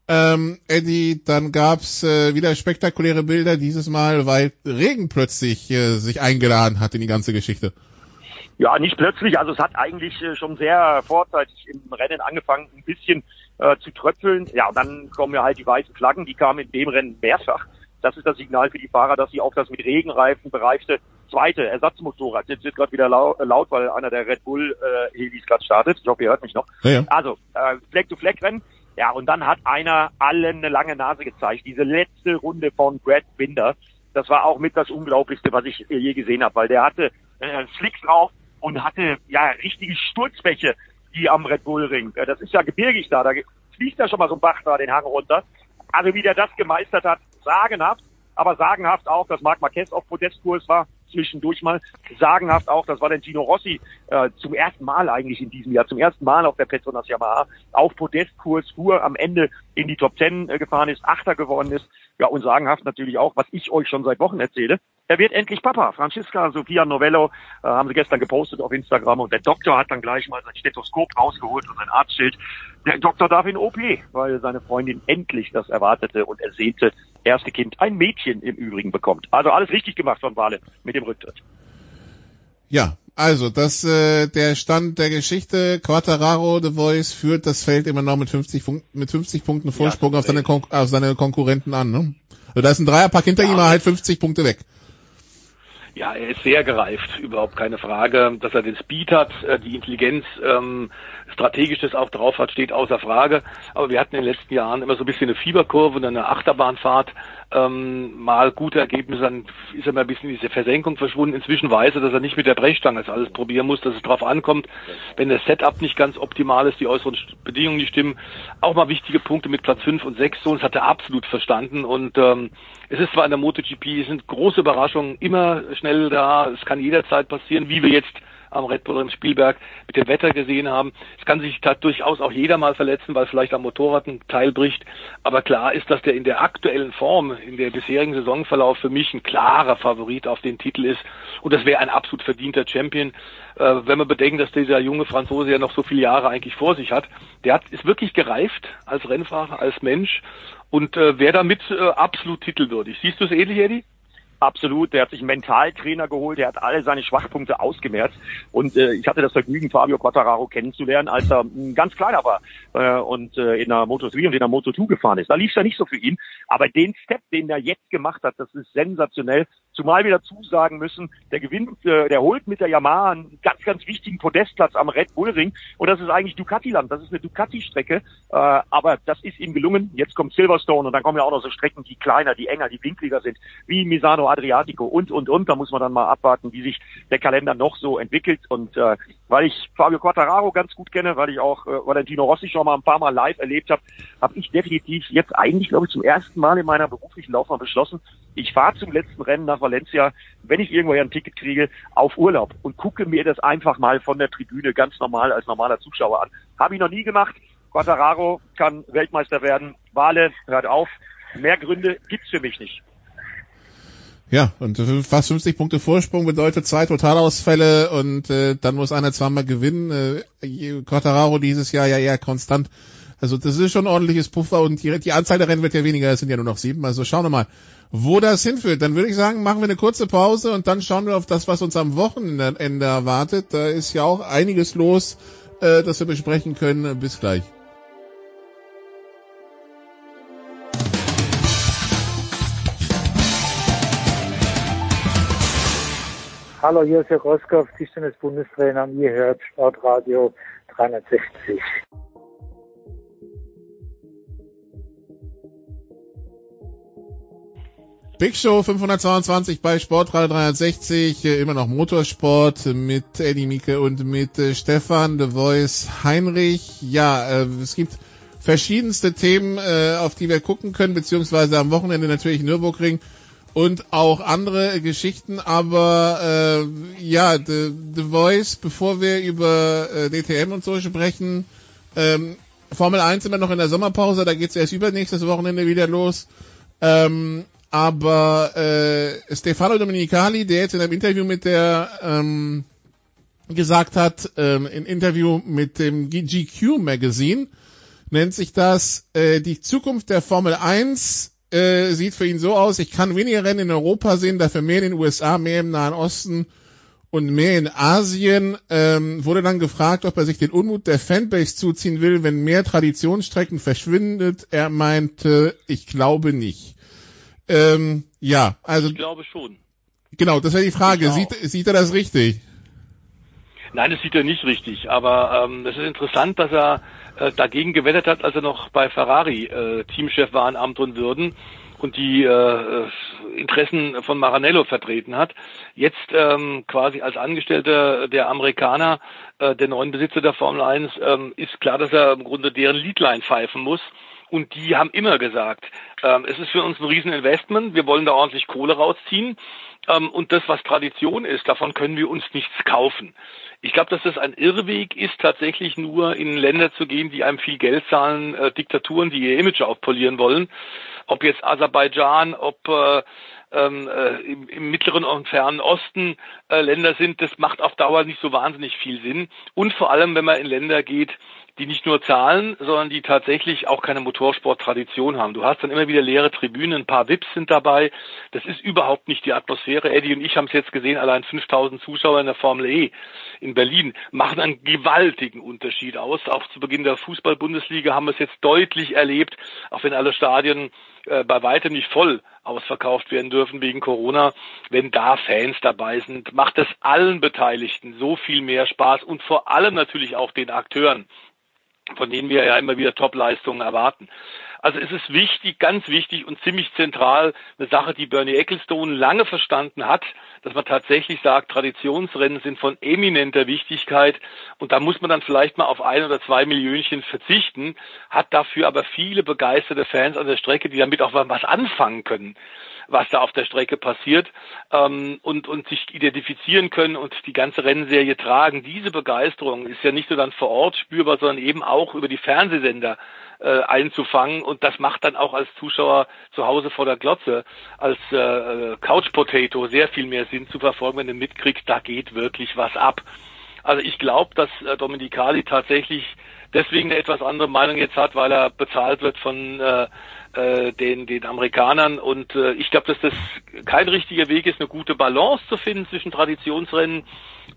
ähm, Eddie, dann gab's äh, wieder spektakuläre Bilder, dieses Mal, weil Regen plötzlich äh, sich eingeladen hat in die ganze Geschichte. Ja, nicht plötzlich, also es hat eigentlich äh, schon sehr vorzeitig im Rennen angefangen, ein bisschen äh, zu tröpfeln. Ja, und dann kommen ja halt die weißen Flaggen, die kamen in dem Rennen mehrfach. Das ist das Signal für die Fahrer, dass sie auch das mit Regenreifen bereifte zweite Ersatzmotorrad, jetzt wird gerade wieder laut, laut, weil einer der Red Bull äh, Helis gerade startet. Ich hoffe, ihr hört mich noch. Ja, ja. Also, äh, Fleck-to-Fleck-Rennen. Ja, und dann hat einer allen eine lange Nase gezeigt. Diese letzte Runde von Brad Binder, das war auch mit das Unglaublichste, was ich je gesehen habe, weil der hatte äh, einen Flick drauf und hatte ja richtige Sturzbäche, die am Red Bull Ring. Äh, das ist ja gebirgig da, da fließt ja schon mal so ein Bach da den Hang runter. Also wie der das gemeistert hat, sagenhaft, aber sagenhaft auch, dass Marc Marquez auf Podestkurs war. zwischendurch mal. Sagenhaft auch, dass Valentino Rossi äh, zum ersten Mal eigentlich in diesem Jahr, zum ersten Mal auf der Petronas Yamaha auf Podestkurs fuhr, am Ende in die Top Ten äh, gefahren ist, Achter geworden ist. Ja, und sagenhaft natürlich auch, was ich euch schon seit Wochen erzähle. Er wird endlich Papa. Franziska Sofia Novello äh, haben sie gestern gepostet auf Instagram und der Doktor hat dann gleich mal sein Stethoskop rausgeholt und sein Arztschild. Der Doktor darf in OP, weil seine Freundin endlich das erwartete und ersehnte erste Kind, ein Mädchen im Übrigen, bekommt. Also alles richtig gemacht von Wale mit dem Rücktritt. Ja, also das äh, der Stand der Geschichte. Quattararo, The Voice, führt das Feld immer noch mit 50, mit 50 Punkten Vorsprung ja, auf, seine Kon auf seine Konkurrenten an. Ne? Also da ist ein Dreierpack hinter ja, ihm, halt 50 Punkte weg. Ja, er ist sehr gereift, überhaupt keine Frage. Dass er den Speed hat, äh, die Intelligenz, ähm, strategisch das auch drauf hat, steht außer Frage. Aber wir hatten in den letzten Jahren immer so ein bisschen eine Fieberkurve und eine Achterbahnfahrt. Ähm, mal gute Ergebnisse, dann ist er mal ein bisschen in diese Versenkung verschwunden. Inzwischen weiß er, dass er nicht mit der Brechstange das alles probieren muss, dass es drauf ankommt, wenn das Setup nicht ganz optimal ist, die äußeren Bedingungen nicht stimmen. Auch mal wichtige Punkte mit Platz 5 und 6, so, das hat er absolut verstanden und ähm, es ist zwar in der MotoGP, es sind große Überraschungen immer schnell da, es kann jederzeit passieren, wie wir jetzt am Red Bull in Spielberg mit dem Wetter gesehen haben. Es kann sich durchaus auch jeder mal verletzen, weil vielleicht am Motorrad ein Teil bricht. Aber klar ist, dass der in der aktuellen Form, in der bisherigen Saisonverlauf für mich ein klarer Favorit auf den Titel ist. Und das wäre ein absolut verdienter Champion. Äh, wenn man bedenkt, dass dieser junge Franzose ja noch so viele Jahre eigentlich vor sich hat. Der hat, ist wirklich gereift als Rennfahrer, als Mensch und äh, wäre damit äh, absolut titelwürdig. Siehst du es ähnlich, Eddie? Absolut, der hat sich einen Mentaltrainer geholt, der hat alle seine Schwachpunkte ausgemerzt und äh, ich hatte das Vergnügen, Fabio Quattararo kennenzulernen, als er äh, ganz kleiner war äh, und äh, in der Moto3 und in der Moto2 gefahren ist. Da lief es ja nicht so für ihn, aber den Step, den er jetzt gemacht hat, das ist sensationell. Zumal wir dazu sagen müssen, der gewinnt, äh, der holt mit der Yamaha einen ganz, ganz wichtigen Podestplatz am Red Bull Ring und das ist eigentlich Ducati-Land, das ist eine Ducati-Strecke, äh, aber das ist ihm gelungen. Jetzt kommt Silverstone und dann kommen ja auch noch so Strecken, die kleiner, die enger, die winkliger sind, wie Misano Adriatico und, und, und. Da muss man dann mal abwarten, wie sich der Kalender noch so entwickelt. Und äh, weil ich Fabio Quattararo ganz gut kenne, weil ich auch äh, Valentino Rossi schon mal ein paar Mal live erlebt habe, habe ich definitiv jetzt eigentlich, glaube ich, zum ersten Mal in meiner beruflichen Laufbahn beschlossen, ich fahre zum letzten Rennen nach Valencia, wenn ich irgendwo ein Ticket kriege, auf Urlaub und gucke mir das einfach mal von der Tribüne ganz normal als normaler Zuschauer an. Habe ich noch nie gemacht. Quattararo kann Weltmeister werden. Wale hört auf. Mehr Gründe gibt's für mich nicht. Ja, und fast 50 Punkte Vorsprung bedeutet zwei Totalausfälle und äh, dann muss einer zweimal gewinnen. Äh, Quattararo dieses Jahr ja eher konstant. Also das ist schon ein ordentliches Puffer und die, die Anzahl der Rennen wird ja weniger, es sind ja nur noch sieben. Also schauen wir mal, wo das hinführt. Dann würde ich sagen, machen wir eine kurze Pause und dann schauen wir auf das, was uns am Wochenende erwartet. Da ist ja auch einiges los, äh, das wir besprechen können. Bis gleich. Hallo, hier ist Herr Roskopf, Tischtennis-Bundestrainer und ihr hört Sportradio 360. Big Show 522 bei Sportradio 360, immer noch Motorsport mit Eddie Mieke und mit äh, Stefan, The Voice, Heinrich. Ja, äh, es gibt verschiedenste Themen, äh, auf die wir gucken können, beziehungsweise am Wochenende natürlich Nürburgring und auch andere Geschichten, aber äh, ja, The, The Voice, bevor wir über äh, DTM und so sprechen, ähm, Formel 1 immer noch in der Sommerpause, da geht's erst übernächstes Wochenende wieder los. Ähm, aber äh, Stefano Domenicali, der jetzt in einem Interview mit der ähm, gesagt hat, ähm, in Interview mit dem GQ Magazine, nennt sich das äh, die Zukunft der Formel 1 äh, sieht für ihn so aus, ich kann weniger Rennen in Europa sehen, dafür mehr in den USA, mehr im Nahen Osten und mehr in Asien. Ähm, wurde dann gefragt, ob er sich den Unmut der Fanbase zuziehen will, wenn mehr Traditionsstrecken verschwindet. Er meinte, ich glaube nicht. Ähm, ja, also. Ich glaube schon. Genau, das wäre die Frage. Sieht, sieht er das richtig? Nein, das sieht er nicht richtig. Aber ähm, es ist interessant, dass er äh, dagegen gewettet hat, als er noch bei Ferrari äh, Teamchef war in Amt und Würden und die äh, Interessen von Maranello vertreten hat. Jetzt ähm, quasi als Angestellter der Amerikaner, äh, der neuen Besitzer der Formel 1, ähm, ist klar, dass er im Grunde deren Leadline pfeifen muss. Und die haben immer gesagt, ähm, es ist für uns ein Rieseninvestment, wir wollen da ordentlich Kohle rausziehen. Ähm, und das, was Tradition ist, davon können wir uns nichts kaufen. Ich glaube, dass das ein Irrweg ist, tatsächlich nur in Länder zu gehen, die einem viel Geld zahlen, äh, Diktaturen, die ihr Image aufpolieren wollen. Ob jetzt Aserbaidschan, ob äh, ähm, äh, im, im mittleren und fernen Osten äh, Länder sind, das macht auf Dauer nicht so wahnsinnig viel Sinn. Und vor allem, wenn man in Länder geht, die nicht nur zahlen, sondern die tatsächlich auch keine Motorsporttradition haben. Du hast dann immer wieder leere Tribünen, ein paar Vips sind dabei. Das ist überhaupt nicht die Atmosphäre. Eddie und ich haben es jetzt gesehen, allein 5000 Zuschauer in der Formel E in Berlin machen einen gewaltigen Unterschied aus. Auch zu Beginn der Fußball-Bundesliga haben wir es jetzt deutlich erlebt, auch wenn alle Stadien äh, bei weitem nicht voll ausverkauft werden dürfen wegen Corona. Wenn da Fans dabei sind, macht es allen Beteiligten so viel mehr Spaß und vor allem natürlich auch den Akteuren von denen wir ja immer wieder Top-Leistungen erwarten. Also es ist wichtig, ganz wichtig und ziemlich zentral, eine Sache, die Bernie Ecclestone lange verstanden hat, dass man tatsächlich sagt, Traditionsrennen sind von eminenter Wichtigkeit und da muss man dann vielleicht mal auf ein oder zwei Millionchen verzichten, hat dafür aber viele begeisterte Fans an der Strecke, die damit auch was anfangen können was da auf der Strecke passiert ähm, und, und sich identifizieren können und die ganze Rennserie tragen. Diese Begeisterung ist ja nicht nur dann vor Ort spürbar, sondern eben auch über die Fernsehsender äh, einzufangen und das macht dann auch als Zuschauer zu Hause vor der Glotze als äh, Couch Potato sehr viel mehr Sinn zu verfolgen, wenn du mitkriegst, da geht wirklich was ab. Also ich glaube, dass äh, Dominicali tatsächlich deswegen eine etwas andere Meinung jetzt hat, weil er bezahlt wird von äh, äh, den, den Amerikanern. Und äh, ich glaube, dass das kein richtiger Weg ist, eine gute Balance zu finden zwischen Traditionsrennen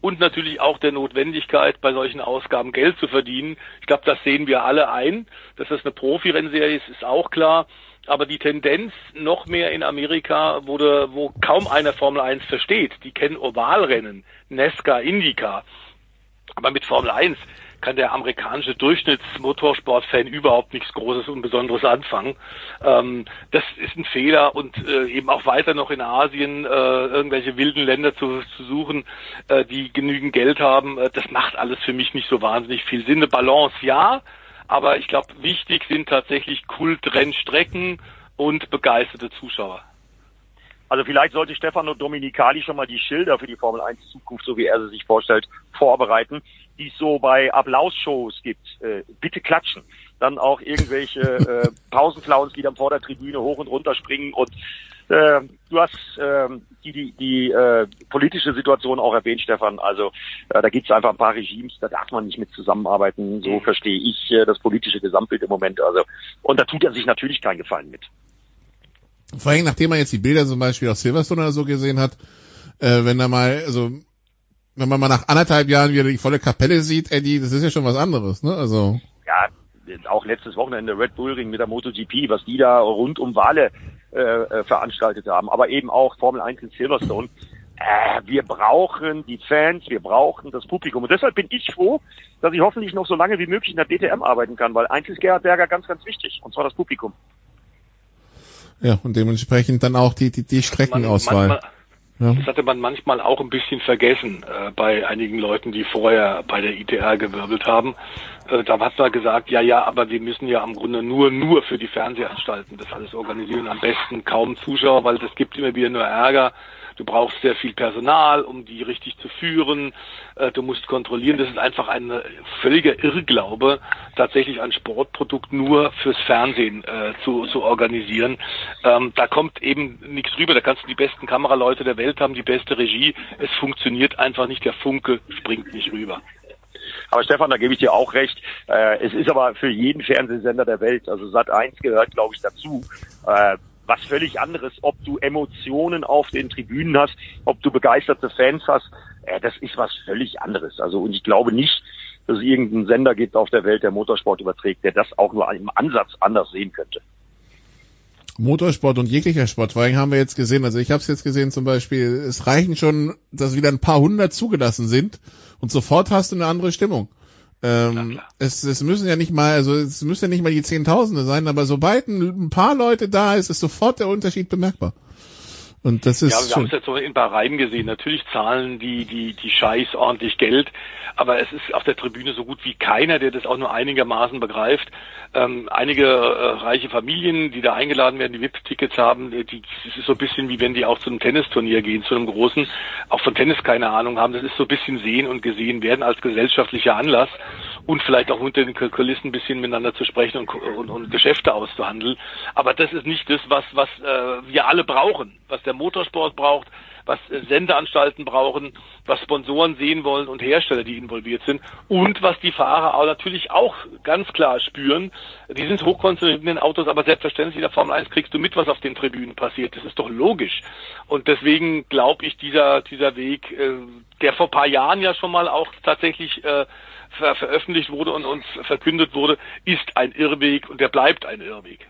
und natürlich auch der Notwendigkeit, bei solchen Ausgaben Geld zu verdienen. Ich glaube, das sehen wir alle ein. Dass das eine Profi-Rennserie ist, ist auch klar. Aber die Tendenz noch mehr in Amerika, wo, de, wo kaum einer Formel 1 versteht, die kennen Ovalrennen, Nesca, Indica. Aber mit Formel 1 kann der amerikanische Durchschnittsmotorsportfan überhaupt nichts Großes und Besonderes anfangen. Ähm, das ist ein Fehler und äh, eben auch weiter noch in Asien äh, irgendwelche wilden Länder zu, zu suchen, äh, die genügend Geld haben, äh, das macht alles für mich nicht so wahnsinnig viel Sinn. Eine Balance ja, aber ich glaube, wichtig sind tatsächlich Kultrennstrecken und begeisterte Zuschauer. Also vielleicht sollte Stefano Dominicali schon mal die Schilder für die Formel 1 Zukunft, so wie er sie sich vorstellt, vorbereiten, die es so bei Applausshows gibt. Äh, bitte klatschen. Dann auch irgendwelche äh, Pausenclowns, die dann vor der Tribüne hoch und runter springen und äh, du hast äh, die, die, die äh, politische Situation auch erwähnt, Stefan. Also äh, da gibt es einfach ein paar Regimes, da darf man nicht mit zusammenarbeiten. So mhm. verstehe ich äh, das politische Gesamtbild im Moment. Also und da tut er sich natürlich keinen Gefallen mit. Vor allem, nachdem man jetzt die Bilder zum Beispiel aus Silverstone oder so gesehen hat, äh, wenn da mal, also wenn man mal nach anderthalb Jahren wieder die volle Kapelle sieht, Eddie, das ist ja schon was anderes, ne? Also. Ja, auch letztes Wochenende Red Bull Ring mit der MotoGP, was die da rund um Wale äh, äh veranstaltet haben, aber eben auch Formel 1 in Silverstone. Äh, wir brauchen die Fans, wir brauchen das Publikum. Und deshalb bin ich froh, dass ich hoffentlich noch so lange wie möglich in der DTM arbeiten kann, weil eins ist Gerhard Berger ganz, ganz wichtig, und zwar das Publikum. Ja, und dementsprechend dann auch die, die, die Streckenauswahl. Man, ja. Das hatte man manchmal auch ein bisschen vergessen äh, bei einigen Leuten, die vorher bei der ITR gewirbelt haben. Äh, da hat man gesagt, ja, ja, aber wir müssen ja am Grunde nur, nur für die Fernsehanstalten das alles organisieren. Am besten kaum Zuschauer, weil das gibt immer wieder nur Ärger. Du brauchst sehr viel Personal, um die richtig zu führen. Äh, du musst kontrollieren. Das ist einfach ein völliger Irrglaube, tatsächlich ein Sportprodukt nur fürs Fernsehen äh, zu, zu organisieren. Ähm, da kommt eben nichts rüber. Da kannst du die besten Kameraleute der Welt haben, die beste Regie. Es funktioniert einfach nicht. Der Funke springt nicht rüber. Aber Stefan, da gebe ich dir auch recht. Äh, es ist aber für jeden Fernsehsender der Welt, also Sat 1 gehört, glaube ich, dazu. Äh, was völlig anderes, ob du Emotionen auf den Tribünen hast, ob du begeisterte Fans hast, äh, das ist was völlig anderes. Also und ich glaube nicht, dass es irgendeinen Sender gibt auf der Welt, der Motorsport überträgt, der das auch nur im Ansatz anders sehen könnte. Motorsport und jeglicher Sport. Vor allem haben wir jetzt gesehen, also ich habe es jetzt gesehen zum Beispiel, es reichen schon, dass wieder ein paar hundert zugelassen sind und sofort hast du eine andere Stimmung. Ähm, es, es müssen ja nicht mal, also es müssen ja nicht mal die Zehntausende sein, aber sobald ein, ein paar Leute da ist, ist sofort der Unterschied bemerkbar. Und das ist ja, wir haben es jetzt so in Bahrain gesehen. Natürlich zahlen die, die, die Scheiß ordentlich Geld, aber es ist auf der Tribüne so gut wie keiner, der das auch nur einigermaßen begreift. Ähm, einige äh, reiche Familien, die da eingeladen werden, die VIP-Tickets haben, die, das ist so ein bisschen wie wenn die auch zu einem Tennisturnier gehen, zu einem großen, auch von Tennis keine Ahnung haben. Das ist so ein bisschen sehen und gesehen werden als gesellschaftlicher Anlass und vielleicht auch unter den Kulissen ein bisschen miteinander zu sprechen und, und, und Geschäfte auszuhandeln. Aber das ist nicht das, was, was äh, wir alle brauchen, was der Motorsport braucht, was Sendeanstalten brauchen, was Sponsoren sehen wollen und Hersteller, die involviert sind und was die Fahrer auch natürlich auch ganz klar spüren. Die sind hochkonzentriert in den Autos, aber selbstverständlich in der Formel 1 kriegst du mit, was auf den Tribünen passiert. Das ist doch logisch. Und deswegen glaube ich, dieser, dieser Weg, äh, der vor paar Jahren ja schon mal auch tatsächlich äh, ver veröffentlicht wurde und uns verkündet wurde, ist ein Irrweg und der bleibt ein Irrweg.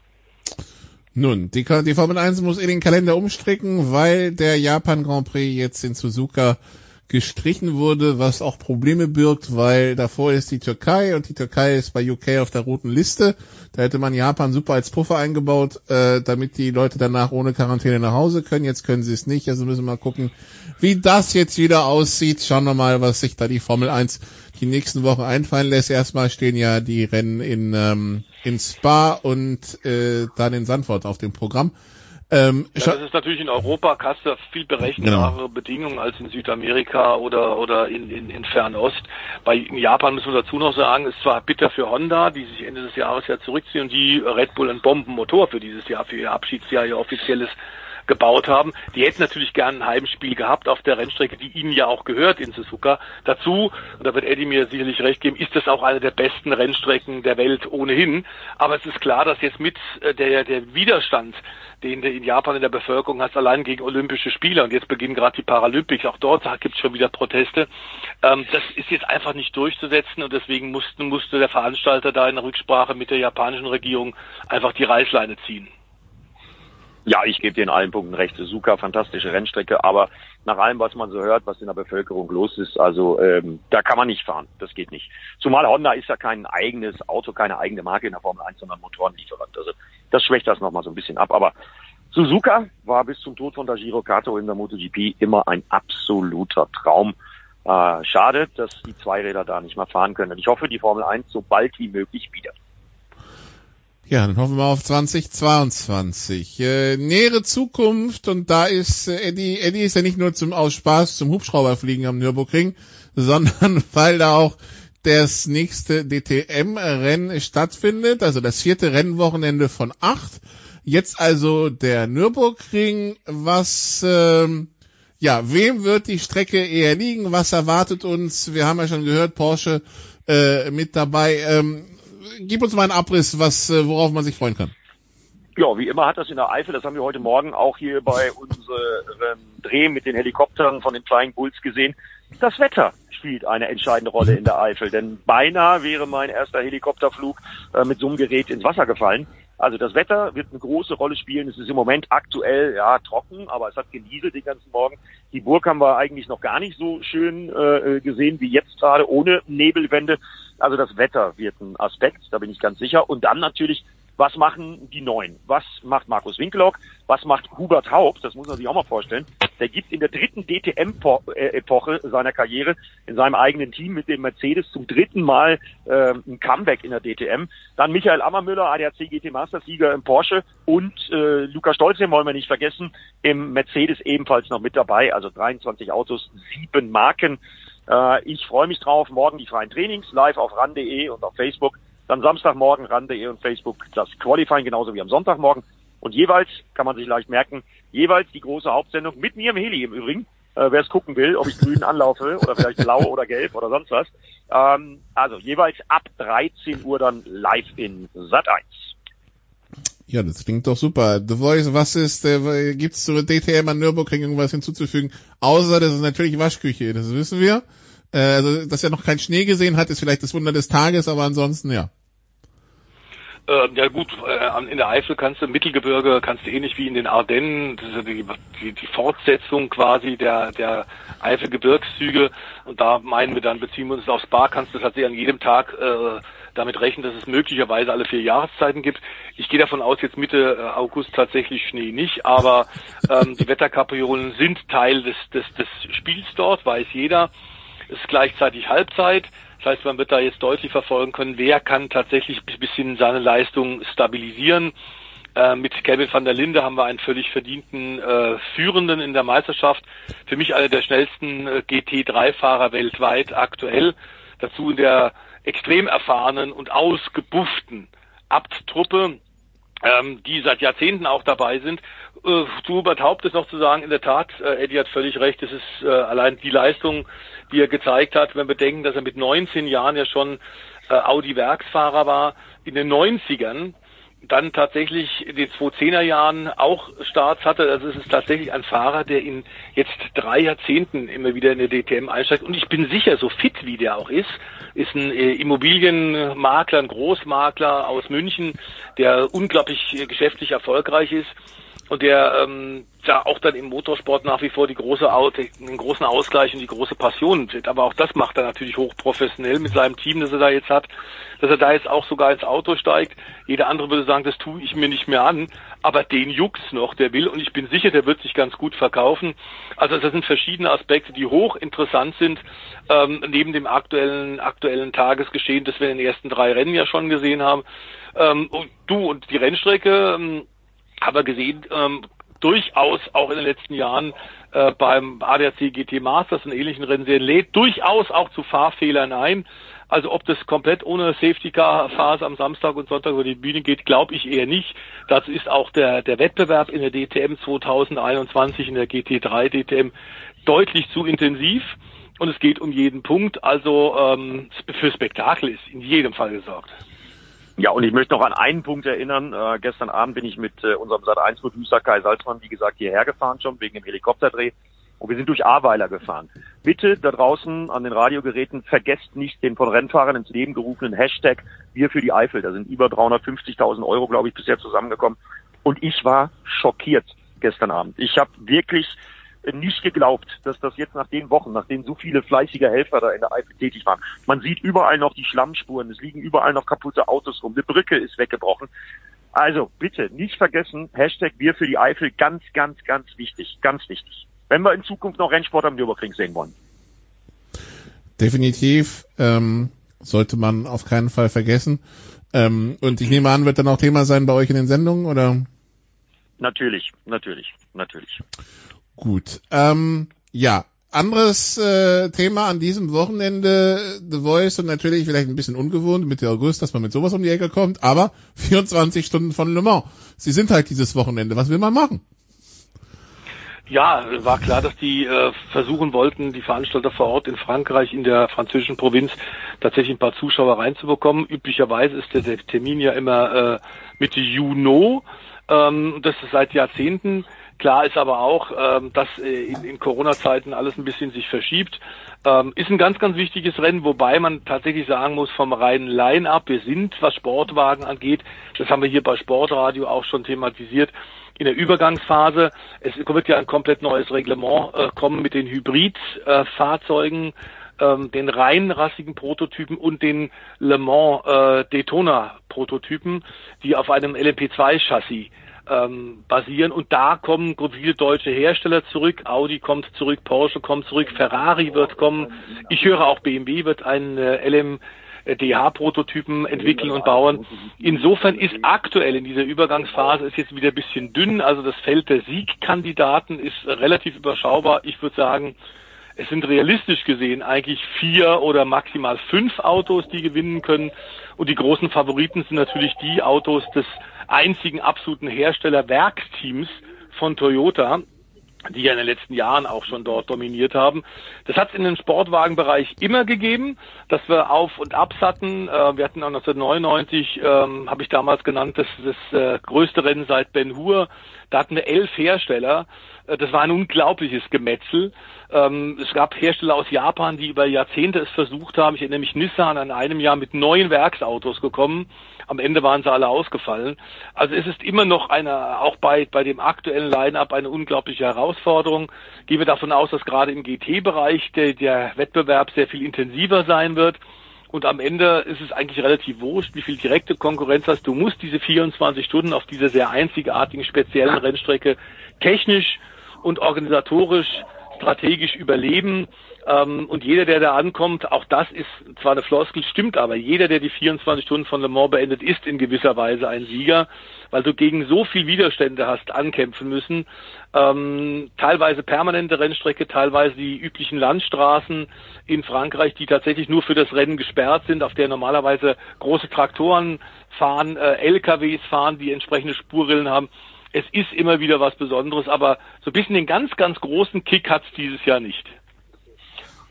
Nun, die, die Formel 1 muss in den Kalender umstricken, weil der Japan Grand Prix jetzt in Suzuka gestrichen wurde, was auch Probleme birgt, weil davor ist die Türkei und die Türkei ist bei UK auf der roten Liste. Da hätte man Japan super als Puffer eingebaut, äh, damit die Leute danach ohne Quarantäne nach Hause können. Jetzt können sie es nicht, also müssen wir mal gucken, wie das jetzt wieder aussieht. Schauen wir mal, was sich da die Formel 1 die nächsten Wochen einfallen lässt. Erstmal stehen ja die Rennen in, ähm, in Spa und äh, dann in Sandford auf dem Programm. Ähm, ja, das ist natürlich in Europa du viel berechenbare Genau. Bedingungen als in Südamerika oder oder in, in, in Fernost. Bei in Japan müssen wir dazu noch sagen, ist zwar bitter für Honda, die sich Ende des Jahres ja zurückziehen und die Red Bull einen Bombenmotor für dieses Jahr, für ihr Abschiedsjahr ihr offizielles gebaut haben. Die hätten natürlich gern ein Heimspiel gehabt auf der Rennstrecke, die ihnen ja auch gehört in Suzuka. Dazu, und da wird Eddie mir sicherlich recht geben, ist das auch eine der besten Rennstrecken der Welt ohnehin. Aber es ist klar, dass jetzt mit äh, der, der Widerstand, den du in Japan in der Bevölkerung hast, allein gegen Olympische Spiele, und jetzt beginnen gerade die Paralympics, auch dort gibt es schon wieder Proteste, ähm, das ist jetzt einfach nicht durchzusetzen und deswegen musste, musste der Veranstalter da in Rücksprache mit der japanischen Regierung einfach die Reißleine ziehen. Ja, ich gebe dir in allen Punkten recht. Suzuka, fantastische Rennstrecke, aber nach allem, was man so hört, was in der Bevölkerung los ist, also ähm, da kann man nicht fahren. Das geht nicht. Zumal Honda ist ja kein eigenes Auto, keine eigene Marke in der Formel 1, sondern Motorenlieferant. Also das schwächt das nochmal so ein bisschen ab. Aber Suzuka war bis zum Tod von Dajiro Kato in der MotoGP immer ein absoluter Traum. Äh, schade, dass die Zweiräder da nicht mehr fahren können. Und ich hoffe, die Formel 1 so bald wie möglich wieder. Ja, dann hoffen wir auf 2022. Äh, nähere Zukunft und da ist äh, Eddie, Eddie ist ja nicht nur zum aus Spaß zum Hubschrauberfliegen am Nürburgring, sondern weil da auch das nächste DTM-Rennen stattfindet, also das vierte Rennwochenende von acht. Jetzt also der Nürburgring. Was, ähm, ja, wem wird die Strecke eher liegen? Was erwartet uns? Wir haben ja schon gehört, Porsche äh, mit dabei. Ähm, gib uns mal einen Abriss, was, äh, worauf man sich freuen kann. Ja, wie immer hat das in der Eifel, das haben wir heute Morgen auch hier bei unserem Dreh mit den Helikoptern von den Flying Bulls gesehen. Das Wetter spielt eine entscheidende Rolle in der Eifel, denn beinahe wäre mein erster Helikopterflug äh, mit so einem Gerät ins Wasser gefallen. Also das Wetter wird eine große Rolle spielen. Es ist im Moment aktuell ja trocken, aber es hat genieselt den ganzen Morgen. Die Burg haben wir eigentlich noch gar nicht so schön äh, gesehen wie jetzt gerade ohne Nebelwände. Also das Wetter wird ein Aspekt, da bin ich ganz sicher. Und dann natürlich, was machen die Neuen? Was macht Markus Winkelock? Was macht Hubert Haupt? Das muss man sich auch mal vorstellen. Der gibt in der dritten DTM-Epoche seiner Karriere in seinem eigenen Team mit dem Mercedes zum dritten Mal äh, ein Comeback in der DTM. Dann Michael Ammermüller, ADAC GT Mastersieger im Porsche und äh, Luca Stolzen wollen wir nicht vergessen, im Mercedes ebenfalls noch mit dabei. Also 23 Autos, sieben Marken. Äh, ich freue mich drauf. Morgen die freien Trainings live auf ran.de und auf Facebook. Dann Samstagmorgen ran.de und Facebook das Qualifying genauso wie am Sonntagmorgen. Und jeweils, kann man sich leicht merken, jeweils die große Hauptsendung mit mir im Heli im Übrigen. Äh, Wer es gucken will, ob ich grün anlaufe oder vielleicht blau oder gelb oder sonst was. Ähm, also jeweils ab 13 Uhr dann live in Sat 1. Ja, das klingt doch super. The Voice, was ist, äh, gibt's zur DTM an Nürburgring irgendwas hinzuzufügen? Außer, das ist natürlich Waschküche, das wissen wir. Äh, also, dass er noch keinen Schnee gesehen hat, ist vielleicht das Wunder des Tages, aber ansonsten, ja. Äh, ja gut, äh, in der Eifel kannst du im Mittelgebirge, kannst du ähnlich wie in den Ardennen, das ist ja die, die, die Fortsetzung quasi der, der Eifelgebirgszüge und da meinen wir dann, beziehen wir uns aufs Spa, kannst du tatsächlich an jedem Tag äh, damit rechnen, dass es möglicherweise alle vier Jahreszeiten gibt. Ich gehe davon aus, jetzt Mitte äh, August tatsächlich Schnee nicht, aber ähm, die Wetterkapriolen sind Teil des, des, des Spiels dort, weiß jeder. Ist gleichzeitig Halbzeit. Das heißt, man wird da jetzt deutlich verfolgen können, wer kann tatsächlich ein bisschen seine Leistung stabilisieren. Äh, mit Kevin van der Linde haben wir einen völlig verdienten äh, Führenden in der Meisterschaft. Für mich einer der schnellsten äh, GT3-Fahrer weltweit aktuell. Dazu in der extrem erfahrenen und ausgebufften Abt-Truppe, ähm, die seit Jahrzehnten auch dabei sind. Äh, zu Hubert Haupt ist noch zu sagen, in der Tat, äh, Eddie hat völlig recht, es ist äh, allein die Leistung, die er gezeigt hat, wenn wir denken, dass er mit 19 Jahren ja schon äh, Audi-Werksfahrer war, in den 90ern dann tatsächlich in den 2010er Jahren auch Starts hatte. Also es ist tatsächlich ein Fahrer, der in jetzt drei Jahrzehnten immer wieder in der DTM einsteigt. Und ich bin sicher, so fit wie der auch ist, ist ein äh, Immobilienmakler, ein Großmakler aus München, der unglaublich äh, geschäftlich erfolgreich ist und der ähm, ja auch dann im Motorsport nach wie vor die große den großen Ausgleich und die große Passion sieht. Aber auch das macht er natürlich hochprofessionell mit seinem Team, das er da jetzt hat, dass er da jetzt auch sogar ins Auto steigt. Jeder andere würde sagen, das tue ich mir nicht mehr an, aber den juckt's noch, der will und ich bin sicher, der wird sich ganz gut verkaufen. Also das sind verschiedene Aspekte, die hochinteressant sind, ähm, neben dem aktuellen aktuellen Tagesgeschehen, das wir in den ersten drei Rennen ja schon gesehen haben. Ähm, und du und die Rennstrecke ähm, aber gesehen, ähm, durchaus auch in den letzten Jahren äh, beim ADAC GT Masters und ähnlichen Rennserien lädt durchaus auch zu Fahrfehlern ein. Also ob das komplett ohne Safety Car Phase am Samstag und Sonntag über die Bühne geht, glaube ich eher nicht. Dazu ist auch der, der Wettbewerb in der DTM 2021 in der GT3 DTM deutlich zu intensiv und es geht um jeden Punkt. Also ähm, für Spektakel ist in jedem Fall gesorgt. Ja, und ich möchte noch an einen Punkt erinnern. Äh, gestern Abend bin ich mit äh, unserem Sat1-Producer Kai Salzmann, wie gesagt, hierher gefahren schon wegen dem Helikopterdreh. Und wir sind durch Ahrweiler gefahren. Bitte da draußen an den Radiogeräten vergesst nicht den von Rennfahrern ins Leben gerufenen Hashtag Wir für die Eifel. Da sind über 350.000 Euro, glaube ich, bisher zusammengekommen. Und ich war schockiert gestern Abend. Ich habe wirklich nicht geglaubt, dass das jetzt nach den Wochen, nachdem so viele fleißige Helfer da in der Eifel tätig waren, man sieht überall noch die Schlammspuren, es liegen überall noch kaputte Autos rum, eine Brücke ist weggebrochen. Also bitte nicht vergessen, Hashtag wir für die Eifel, ganz, ganz, ganz wichtig, ganz wichtig. Wenn wir in Zukunft noch Rennsport am Nürburgring sehen wollen. Definitiv ähm, sollte man auf keinen Fall vergessen. Ähm, und ich nehme an, wird dann auch Thema sein bei euch in den Sendungen, oder? Natürlich, natürlich, natürlich. Gut. Ähm, ja, anderes äh, Thema an diesem Wochenende, The Voice und natürlich vielleicht ein bisschen ungewohnt, Mitte August, dass man mit sowas um die Ecke kommt, aber 24 Stunden von Le Mans. Sie sind halt dieses Wochenende. Was will man machen? Ja, war klar, dass die äh, versuchen wollten, die Veranstalter vor Ort in Frankreich, in der französischen Provinz, tatsächlich ein paar Zuschauer reinzubekommen. Üblicherweise ist der, Termin ja immer äh, Mitte Juni. Ähm, das ist seit Jahrzehnten. Klar ist aber auch, ähm, dass äh, in, in Corona-Zeiten alles ein bisschen sich verschiebt. Ähm, ist ein ganz, ganz wichtiges Rennen, wobei man tatsächlich sagen muss, vom reinen Line-Up, wir sind, was Sportwagen angeht, das haben wir hier bei Sportradio auch schon thematisiert, in der Übergangsphase. Es wird ja ein komplett neues Reglement äh, kommen mit den Hybrid-Fahrzeugen, äh, den reinrassigen Prototypen und den Le Mans äh, Daytona Prototypen, die auf einem LMP2-Chassis ähm, basieren. Und da kommen viele deutsche Hersteller zurück. Audi kommt zurück, Porsche kommt zurück, Ferrari wird kommen. Ich höre auch BMW wird einen äh, LM DH-Prototypen entwickeln und bauen. Insofern ist aktuell in dieser Übergangsphase ist jetzt wieder ein bisschen dünn. Also das Feld der Siegkandidaten ist relativ überschaubar. Ich würde sagen, es sind realistisch gesehen eigentlich vier oder maximal fünf Autos, die gewinnen können. Und die großen Favoriten sind natürlich die Autos des einzigen absoluten Hersteller-Werksteams von Toyota, die ja in den letzten Jahren auch schon dort dominiert haben. Das hat es in dem Sportwagenbereich immer gegeben, dass wir Auf- und Abs hatten. Äh, wir hatten auch 1999, ähm, habe ich damals genannt, das, das äh, größte Rennen seit Ben Hur. Da hatten wir elf Hersteller. Äh, das war ein unglaubliches Gemetzel. Ähm, es gab Hersteller aus Japan, die über Jahrzehnte es versucht haben. Ich erinnere mich Nissan an einem Jahr mit neun Werksautos gekommen am Ende waren sie alle ausgefallen. Also es ist immer noch eine, auch bei, bei dem aktuellen Line-Up eine unglaubliche Herausforderung. Gehen wir davon aus, dass gerade im GT-Bereich der, der Wettbewerb sehr viel intensiver sein wird. Und am Ende ist es eigentlich relativ wurscht, wie viel direkte Konkurrenz hast. Du musst diese 24 Stunden auf dieser sehr einzigartigen, speziellen Rennstrecke technisch und organisatorisch, strategisch überleben. Ähm, und jeder, der da ankommt, auch das ist zwar eine Floskel, stimmt aber, jeder, der die 24 Stunden von Le Mans beendet, ist in gewisser Weise ein Sieger, weil du gegen so viel Widerstände hast ankämpfen müssen. Ähm, teilweise permanente Rennstrecke, teilweise die üblichen Landstraßen in Frankreich, die tatsächlich nur für das Rennen gesperrt sind, auf der normalerweise große Traktoren fahren, äh, LKWs fahren, die entsprechende Spurrillen haben. Es ist immer wieder was Besonderes, aber so ein bisschen den ganz, ganz großen Kick hat es dieses Jahr nicht.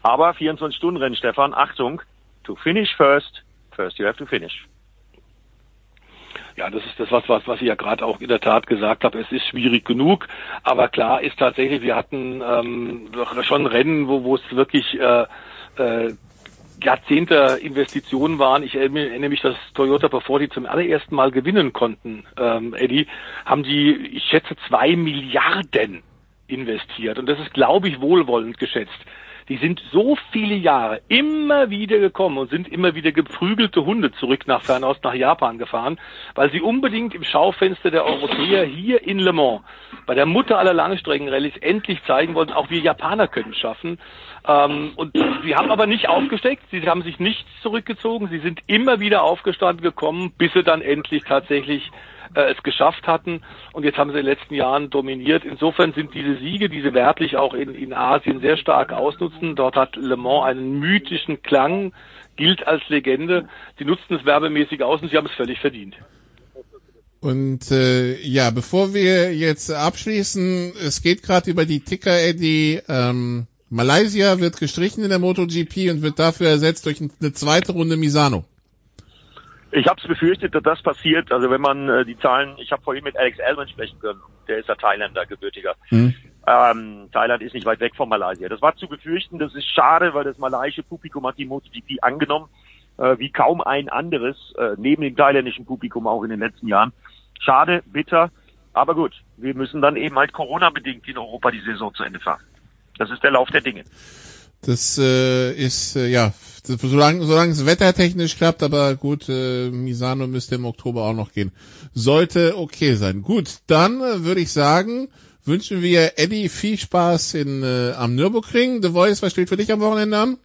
Aber 24-Stunden-Rennen, Stefan, Achtung, to finish first, first you have to finish. Ja, das ist das, was, was, was ich ja gerade auch in der Tat gesagt habe. Es ist schwierig genug, aber klar ist tatsächlich, wir hatten ähm, schon Rennen, wo, es wirklich äh, äh, Jahrzehnte Investitionen waren. Ich erinnere mich, dass Toyota, bevor die zum allerersten Mal gewinnen konnten, ähm, Eddie, haben die, ich schätze, zwei Milliarden investiert. Und das ist, glaube ich, wohlwollend geschätzt die sind so viele Jahre immer wieder gekommen und sind immer wieder geprügelte Hunde zurück nach Fernost, nach Japan gefahren, weil sie unbedingt im Schaufenster der Europäer hier in Le Mans, bei der Mutter aller Langstreckenrallyes, endlich zeigen wollten, auch wir Japaner können es schaffen. Ähm, und sie haben aber nicht aufgesteckt, sie haben sich nicht zurückgezogen, sie sind immer wieder aufgestanden gekommen, bis sie dann endlich tatsächlich äh, es geschafft hatten. Und jetzt haben sie in den letzten Jahren dominiert. Insofern sind diese Siege, die sie wertlich auch in, in Asien sehr stark ausnutzen. Dort hat Le Mans einen mythischen Klang, gilt als Legende. Sie nutzen es werbemäßig aus und sie haben es völlig verdient. Und äh, ja, bevor wir jetzt abschließen, es geht gerade über die Ticker, Eddie. Ähm, Malaysia wird gestrichen in der MotoGP und wird dafür ersetzt durch eine zweite Runde Misano. Ich habe es befürchtet, dass das passiert. Also wenn man äh, die Zahlen, ich habe vorhin mit Alex Elman sprechen können, der ist ja Thailänder, gebürtiger. Mhm. Ähm, Thailand ist nicht weit weg von Malaysia. Das war zu befürchten, das ist schade, weil das malaysische Publikum hat die MotoGP angenommen, äh, wie kaum ein anderes, äh, neben dem thailändischen Publikum auch in den letzten Jahren. Schade, bitter, aber gut, wir müssen dann eben halt Corona-bedingt in Europa die Saison zu Ende fahren. Das ist der Lauf der Dinge. Das äh, ist, äh, ja, solange, solange es wettertechnisch klappt, aber gut, äh, Misano müsste im Oktober auch noch gehen. Sollte okay sein. Gut, dann äh, würde ich sagen, wünschen wir Eddie viel Spaß in, äh, am Nürburgring. The Voice, was steht für dich am Wochenende an?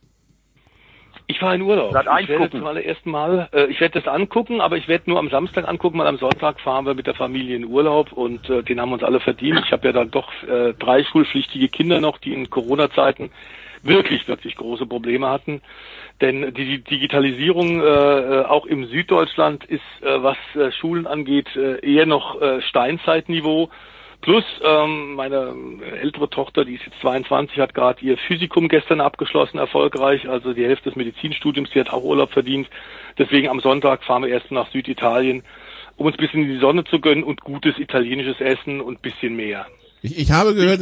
Ich war in Urlaub. Ich werde zum allerersten Mal, äh, ich werde das angucken, aber ich werde nur am Samstag angucken, weil am Sonntag fahren wir mit der Familie in Urlaub und äh, den haben wir uns alle verdient. Ich habe ja dann doch äh, drei schulpflichtige Kinder noch, die in Corona-Zeiten wirklich, wirklich große Probleme hatten. Denn die Digitalisierung äh, äh, auch im Süddeutschland ist, äh, was äh, Schulen angeht, äh, eher noch äh, Steinzeitniveau. Plus ähm, meine ältere Tochter, die ist jetzt 22, hat gerade ihr Physikum gestern abgeschlossen, erfolgreich, also die Hälfte des Medizinstudiums, die hat auch Urlaub verdient. Deswegen am Sonntag fahren wir erst nach Süditalien, um uns ein bisschen in die Sonne zu gönnen und gutes italienisches Essen und bisschen mehr. Ich, ich habe gehört,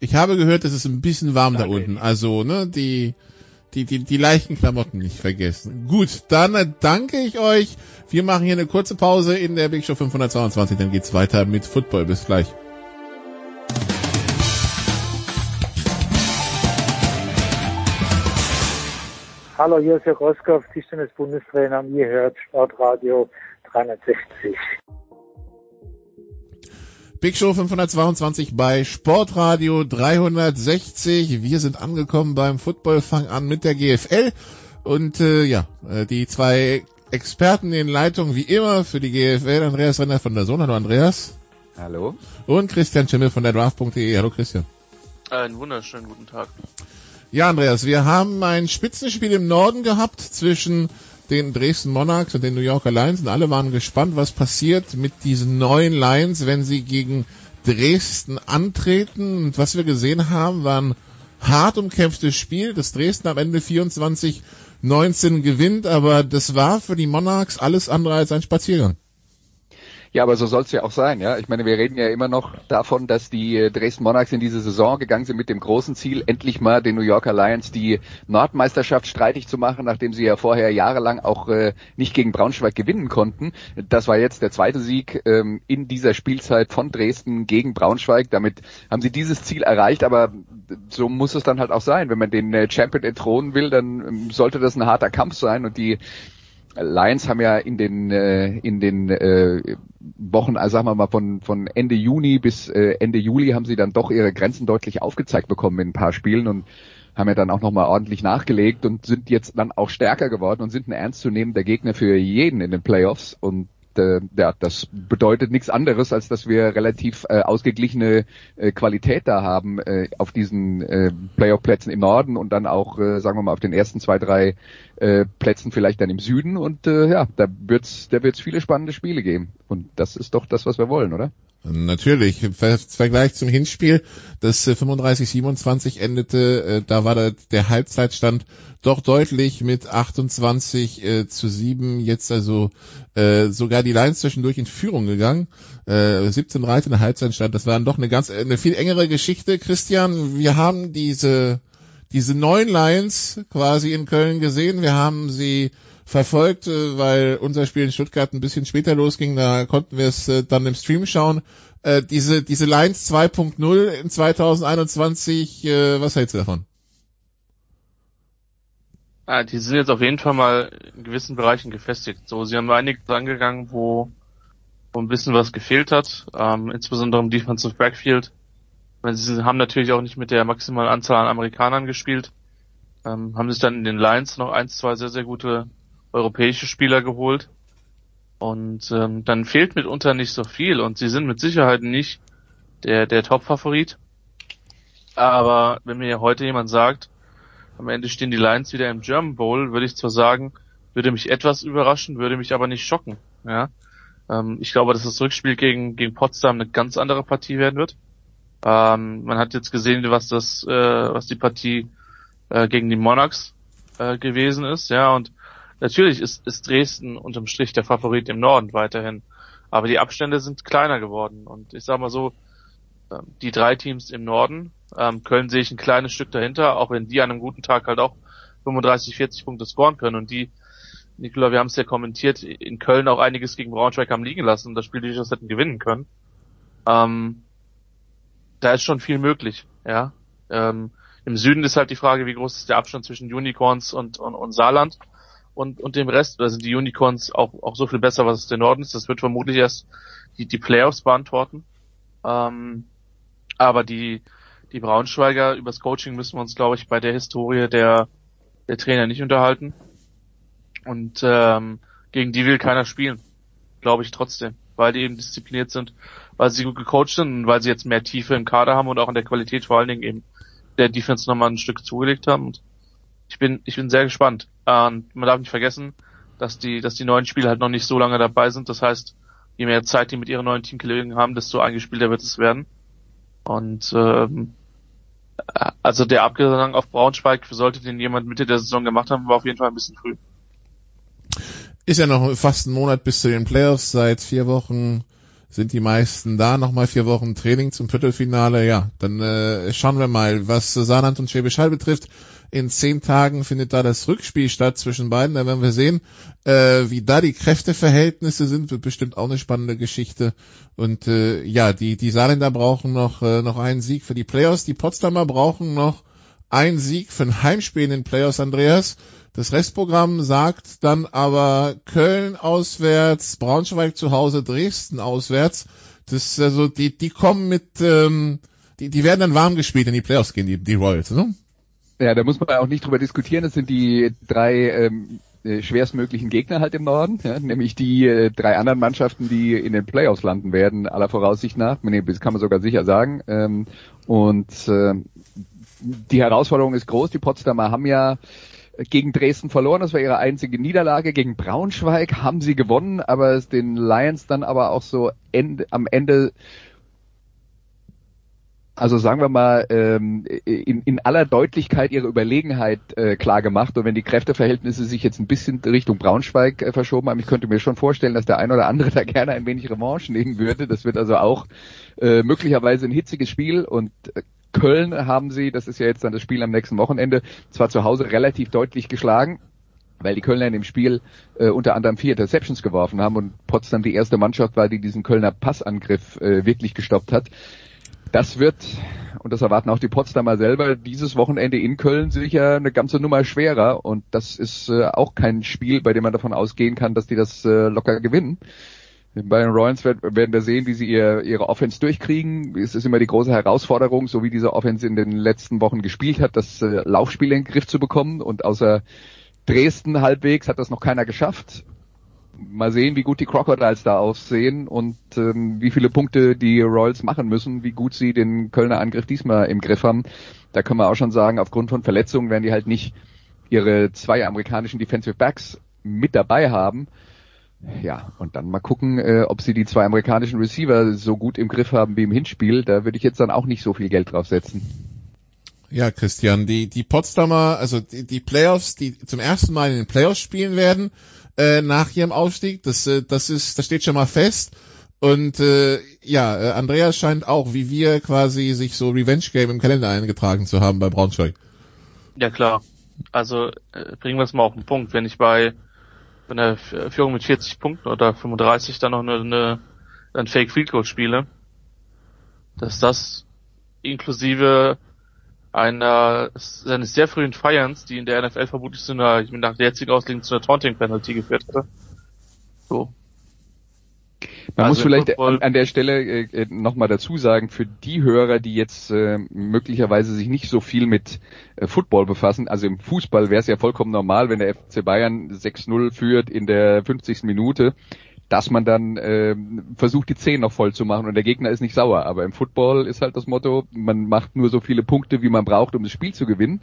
ich habe gehört, es ist ein bisschen warm Danke. da unten. Also, ne, die, die, die, die leichten Klamotten nicht vergessen. Gut, dann äh, danke ich euch. Wir machen hier eine kurze Pause in der Big Show 522, dann geht's weiter mit Football. Bis gleich. Hallo, hier ist Herr Roskopf, Tischtennis-Bundestrainer. Ihr hört Sportradio 360. Big Show 522 bei Sportradio 360. Wir sind angekommen beim Football. Fang an mit der GFL. Und äh, ja, äh, die zwei Experten in Leitung wie immer für die GFL. Andreas Renner von der Sohn. Hallo Andreas. Hallo. Und Christian Schimmel von der Draft.de. Hallo Christian. Einen wunderschönen guten Tag. Ja, Andreas, wir haben ein Spitzenspiel im Norden gehabt zwischen den Dresden Monarchs und den New Yorker Lions und alle waren gespannt, was passiert mit diesen neuen Lions, wenn sie gegen Dresden antreten. Und was wir gesehen haben, war ein hart umkämpftes Spiel, das Dresden am Ende 24 19 gewinnt, aber das war für die Monarchs alles andere als ein Spaziergang. Ja, aber so soll es ja auch sein, ja. Ich meine, wir reden ja immer noch davon, dass die äh, Dresden Monarchs in diese Saison gegangen sind mit dem großen Ziel, endlich mal den New Yorker Lions die Nordmeisterschaft streitig zu machen, nachdem sie ja vorher jahrelang auch äh, nicht gegen Braunschweig gewinnen konnten. Das war jetzt der zweite Sieg ähm, in dieser Spielzeit von Dresden gegen Braunschweig. Damit haben sie dieses Ziel erreicht, aber so muss es dann halt auch sein. Wenn man den äh, Champion entthronen will, dann ähm, sollte das ein harter Kampf sein und die Lions haben ja in den äh, in den äh, Wochen, also sagen wir mal von von Ende Juni bis äh, Ende Juli haben sie dann doch ihre Grenzen deutlich aufgezeigt bekommen in ein paar Spielen und haben ja dann auch nochmal ordentlich nachgelegt und sind jetzt dann auch stärker geworden und sind ein ernstzunehmender Gegner für jeden in den Playoffs und äh, ja, das bedeutet nichts anderes, als dass wir relativ äh, ausgeglichene äh, Qualität da haben äh, auf diesen äh, Playoff-Plätzen im Norden und dann auch, äh, sagen wir mal, auf den ersten zwei, drei äh, Plätzen vielleicht dann im Süden. Und äh, ja, da wird's, da wird's viele spannende Spiele geben. Und das ist doch das, was wir wollen, oder? Natürlich. Im Vergleich zum Hinspiel, das 35-27 äh, endete, äh, da war der, Halbzeitstand doch deutlich mit 28 äh, zu 7. Jetzt also sogar die Lions zwischendurch in Führung gegangen. Äh, 17-13 der Halbzeitstand. Das war dann doch eine ganz eine viel engere Geschichte. Christian, wir haben diese diese neuen Lions quasi in Köln gesehen. Wir haben sie verfolgt, äh, weil unser Spiel in Stuttgart ein bisschen später losging. Da konnten wir es äh, dann im Stream schauen. Äh, diese, diese Lines 2.0 in 2021, was hältst du davon? Ah, die sind jetzt auf jeden Fall mal in gewissen Bereichen gefestigt. So, sie haben einiges angegangen, wo, wo ein bisschen was gefehlt hat, ähm, insbesondere im Defensive Backfield. Sie haben natürlich auch nicht mit der maximalen Anzahl an Amerikanern gespielt, ähm, haben sich dann in den Lines noch eins, zwei sehr, sehr gute europäische Spieler geholt. Und ähm, dann fehlt mitunter nicht so viel und sie sind mit Sicherheit nicht der, der Top-Favorit. Aber wenn mir heute jemand sagt, am Ende stehen die Lions wieder im German Bowl, würde ich zwar sagen, würde mich etwas überraschen, würde mich aber nicht schocken. Ja, ähm, ich glaube, dass das Rückspiel gegen gegen Potsdam eine ganz andere Partie werden wird. Ähm, man hat jetzt gesehen, was das, äh, was die Partie äh, gegen die Monarchs äh, gewesen ist, ja, und Natürlich ist, ist Dresden unterm Strich der Favorit im Norden weiterhin. Aber die Abstände sind kleiner geworden. Und ich sag mal so, ähm, die drei Teams im Norden, ähm, Köln sehe ich ein kleines Stück dahinter, auch wenn die an einem guten Tag halt auch 35, 40 Punkte scoren können. Und die, Nikola, wir haben es ja kommentiert, in Köln auch einiges gegen Braunschweig haben liegen lassen und das Spiel durchaus hätten gewinnen können. Ähm, da ist schon viel möglich, ja. Ähm, Im Süden ist halt die Frage, wie groß ist der Abstand zwischen Unicorns und, und, und Saarland und, und dem Rest, da sind die Unicorns auch, auch so viel besser, was es der Norden ist. Das wird vermutlich erst die, die Playoffs beantworten. Ähm, aber die, die Braunschweiger übers Coaching müssen wir uns, glaube ich, bei der Historie der, der Trainer nicht unterhalten. Und ähm, gegen die will keiner spielen, glaube ich trotzdem, weil die eben diszipliniert sind, weil sie gut gecoacht sind und weil sie jetzt mehr Tiefe im Kader haben und auch in der Qualität vor allen Dingen eben der Defense nochmal ein Stück zugelegt haben. Und ich bin, ich bin sehr gespannt. Und man darf nicht vergessen, dass die, dass die neuen Spieler halt noch nicht so lange dabei sind. Das heißt, je mehr Zeit die mit ihren neuen Teamkollegen haben, desto eingespielter wird es werden. Und ähm, also der Abgesang auf Braunschweig sollte den jemand Mitte der Saison gemacht haben, war auf jeden Fall ein bisschen früh. Ist ja noch fast ein Monat bis zu den Playoffs. Seit vier Wochen sind die meisten da. Nochmal vier Wochen Training zum Viertelfinale. Ja, dann äh, schauen wir mal, was Saarland und Schwäbisch Hall betrifft. In zehn Tagen findet da das Rückspiel statt zwischen beiden. Da werden wir sehen, äh, wie da die Kräfteverhältnisse sind. Wird bestimmt auch eine spannende Geschichte. Und äh, ja, die, die Saarländer brauchen noch, äh, noch einen Sieg für die Playoffs. Die Potsdamer brauchen noch einen Sieg für ein Heimspiel in den Playoffs, Andreas. Das Restprogramm sagt dann aber Köln auswärts, Braunschweig zu Hause, Dresden auswärts. Das also die die kommen mit ähm, die die werden dann warm gespielt in die Playoffs gehen die die Royals, ne? Ja, da muss man auch nicht drüber diskutieren. Das sind die drei ähm, äh, schwerstmöglichen Gegner halt im Norden, ja, nämlich die äh, drei anderen Mannschaften, die in den Playoffs landen werden, aller Voraussicht nach. Nee, das kann man sogar sicher sagen. Ähm, und äh, die Herausforderung ist groß. Die Potsdamer haben ja gegen Dresden verloren. Das war ihre einzige Niederlage. Gegen Braunschweig haben sie gewonnen, aber es den Lions dann aber auch so Ende, am Ende also sagen wir mal, ähm, in, in aller Deutlichkeit ihre Überlegenheit äh, klar gemacht. Und wenn die Kräfteverhältnisse sich jetzt ein bisschen Richtung Braunschweig äh, verschoben haben, ich könnte mir schon vorstellen, dass der ein oder andere da gerne ein wenig Revanche nehmen würde. Das wird also auch äh, möglicherweise ein hitziges Spiel und äh, Köln haben sie, das ist ja jetzt dann das Spiel am nächsten Wochenende, zwar zu Hause relativ deutlich geschlagen, weil die Kölner in dem Spiel äh, unter anderem vier Interceptions geworfen haben und Potsdam die erste Mannschaft war, die diesen Kölner Passangriff äh, wirklich gestoppt hat. Das wird, und das erwarten auch die Potsdamer selber, dieses Wochenende in Köln sicher eine ganze Nummer schwerer. Und das ist äh, auch kein Spiel, bei dem man davon ausgehen kann, dass die das äh, locker gewinnen. Bei den Royals werden wir sehen, wie sie ihr, ihre Offense durchkriegen. Es ist immer die große Herausforderung, so wie diese Offense in den letzten Wochen gespielt hat, das äh, Laufspiel in den Griff zu bekommen. Und außer Dresden halbwegs hat das noch keiner geschafft. Mal sehen, wie gut die Crocodiles da aussehen und ähm, wie viele Punkte die Royals machen müssen, wie gut sie den Kölner Angriff diesmal im Griff haben. Da können wir auch schon sagen, aufgrund von Verletzungen werden die halt nicht ihre zwei amerikanischen Defensive Backs mit dabei haben. Ja, und dann mal gucken, äh, ob sie die zwei amerikanischen Receiver so gut im Griff haben wie im Hinspiel. Da würde ich jetzt dann auch nicht so viel Geld drauf setzen. Ja, Christian, die, die Potsdamer, also die, die Playoffs, die zum ersten Mal in den Playoffs spielen werden, äh, nach ihrem Aufstieg, das, äh, das ist, das steht schon mal fest. Und äh, ja, äh, Andreas scheint auch, wie wir quasi sich so Revenge Game im Kalender eingetragen zu haben bei Braunschweig. Ja klar. Also äh, bringen wir es mal auf den Punkt. Wenn ich bei bei einer Führung mit 40 Punkten oder 35 dann noch eine, eine ein Fake Field Goal spiele, dass das inklusive einer seines sehr frühen Feierns, die in der NFL vermutlich zu einer, ich bin nach der jetzigen Auslegung zu einer Taunting Penalty geführt hätte. So. Man also muss vielleicht an der Stelle äh, äh nochmal dazu sagen, für die Hörer, die jetzt äh, möglicherweise sich nicht so viel mit äh, Football befassen, also im Fußball wäre es ja vollkommen normal, wenn der FC Bayern 6-0 führt in der 50. Minute, dass man dann äh, versucht, die 10 noch voll zu machen und der Gegner ist nicht sauer. Aber im Football ist halt das Motto, man macht nur so viele Punkte, wie man braucht, um das Spiel zu gewinnen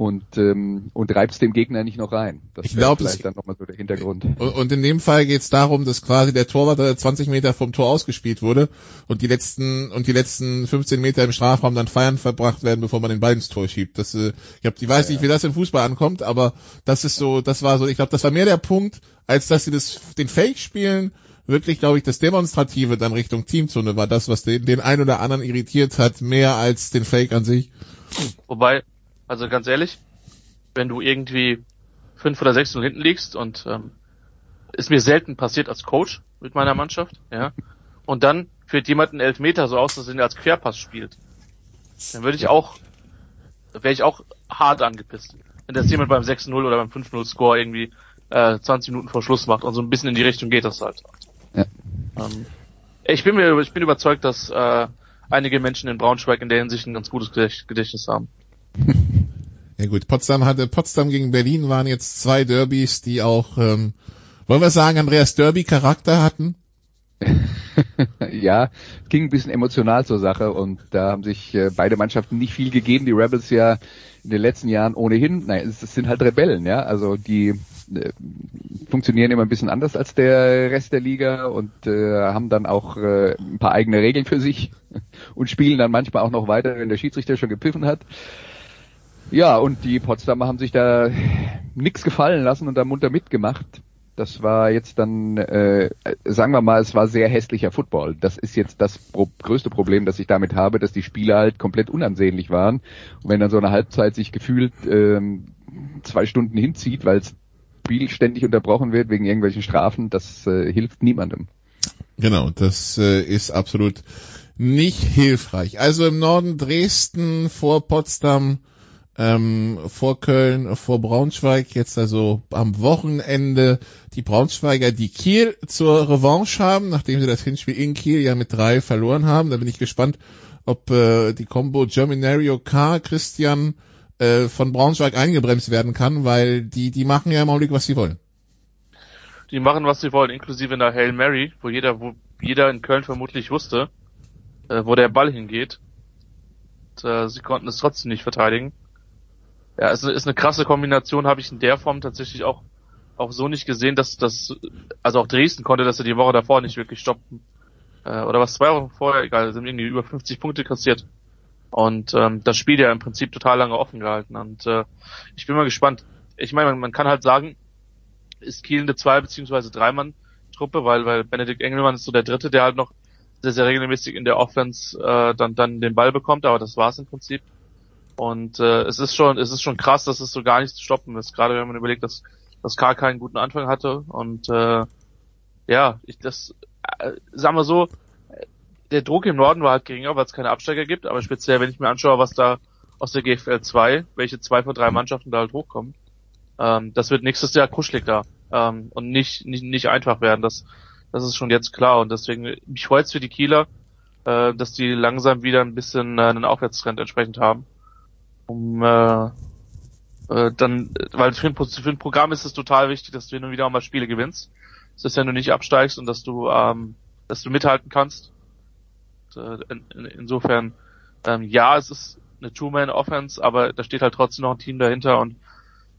und ähm, und reibt's dem Gegner nicht noch rein. Das ich glaube, vielleicht dann nochmal so der Hintergrund. Und, und in dem Fall geht es darum, dass quasi der Torwart 20 Meter vom Tor ausgespielt wurde und die letzten und die letzten 15 Meter im Strafraum dann feiern verbracht werden, bevor man den Ball ins Tor schiebt. Das, äh, ich hab, ich weiß ja, nicht, wie das im Fußball ankommt, aber das ist so, das war so, ich glaube, das war mehr der Punkt, als dass sie das den Fake spielen wirklich, glaube ich, das Demonstrative dann Richtung Teamzone war das, was den, den einen oder anderen irritiert hat, mehr als den Fake an sich. Wobei, also ganz ehrlich, wenn du irgendwie fünf oder sechs Null hinten liegst und ähm, ist mir selten passiert als Coach mit meiner Mannschaft, ja, und dann führt jemand einen Elfmeter so aus, dass er als Querpass spielt, dann würde ich auch, wäre ich auch hart angepisst. Wenn das jemand beim 6-0 oder beim 5-0 Score irgendwie äh, 20 Minuten vor Schluss macht und so ein bisschen in die Richtung geht das halt. Ja. Ähm, ich bin mir, ich bin überzeugt, dass äh, einige Menschen in Braunschweig in der Hinsicht ein ganz gutes Gedächtnis haben. Ja gut, Potsdam hatte, Potsdam gegen Berlin waren jetzt zwei Derbys, die auch, ähm, wollen wir sagen, Andreas Derby Charakter hatten? ja, ging ein bisschen emotional zur Sache und da haben sich äh, beide Mannschaften nicht viel gegeben. Die Rebels ja in den letzten Jahren ohnehin, nein, es, es sind halt Rebellen, ja, also die äh, funktionieren immer ein bisschen anders als der Rest der Liga und äh, haben dann auch äh, ein paar eigene Regeln für sich und spielen dann manchmal auch noch weiter, wenn der Schiedsrichter schon gepfiffen hat. Ja, und die Potsdamer haben sich da nichts gefallen lassen und da munter mitgemacht. Das war jetzt dann, äh, sagen wir mal, es war sehr hässlicher Football. Das ist jetzt das pro größte Problem, das ich damit habe, dass die Spiele halt komplett unansehnlich waren. Und wenn dann so eine Halbzeit sich gefühlt ähm, zwei Stunden hinzieht, weil das Spiel ständig unterbrochen wird wegen irgendwelchen Strafen, das äh, hilft niemandem. Genau, das äh, ist absolut nicht hilfreich. Also im Norden Dresden vor Potsdam ähm, vor Köln, vor Braunschweig, jetzt also am Wochenende die Braunschweiger, die Kiel zur Revanche haben, nachdem sie das Hinspiel in Kiel ja mit drei verloren haben. Da bin ich gespannt, ob äh, die Combo Germinario K. Christian äh, von Braunschweig eingebremst werden kann, weil die, die machen ja im Augenblick, was sie wollen. Die machen, was sie wollen, inklusive einer Hail Mary, wo jeder, wo jeder in Köln vermutlich wusste, äh, wo der Ball hingeht. Und, äh, sie konnten es trotzdem nicht verteidigen. Ja, es ist eine krasse Kombination, habe ich in der Form tatsächlich auch auch so nicht gesehen, dass das, also auch Dresden konnte das ja die Woche davor nicht wirklich stoppen. Äh, oder was zwei Wochen vorher, egal, sind irgendwie über 50 Punkte kassiert. Und ähm, das Spiel ja im Prinzip total lange offen gehalten. Und äh, ich bin mal gespannt. Ich meine, man, man kann halt sagen, ist Kiel eine zwei beziehungsweise dreimann Truppe, weil weil Benedikt Engelmann ist so der Dritte, der halt noch sehr sehr regelmäßig in der Offense äh, dann dann den Ball bekommt, aber das war's im Prinzip. Und äh, es ist schon es ist schon krass, dass es so gar nicht zu stoppen ist, gerade wenn man überlegt, dass dass K keinen guten Anfang hatte und äh, ja, ich das äh, sagen wir so, der Druck im Norden war halt geringer, weil es keine Absteiger gibt, aber speziell, wenn ich mir anschaue, was da aus der GFL 2, welche zwei von drei Mannschaften da halt hochkommen, ähm, das wird nächstes Jahr kuschelig da ähm, und nicht, nicht, nicht einfach werden. Das, das ist schon jetzt klar und deswegen, mich freut's für die Kieler, äh, dass die langsam wieder ein bisschen äh, einen Aufwärtstrend entsprechend haben. Um äh, äh, dann, weil für ein, für ein Programm ist es total wichtig, dass du hin und wieder auch mal Spiele gewinnst. Das ist, wenn du nicht absteigst und dass du, ähm, dass du mithalten kannst. Und, äh, in, in, insofern, ähm, ja, es ist eine Two-Man-Offense, aber da steht halt trotzdem noch ein Team dahinter und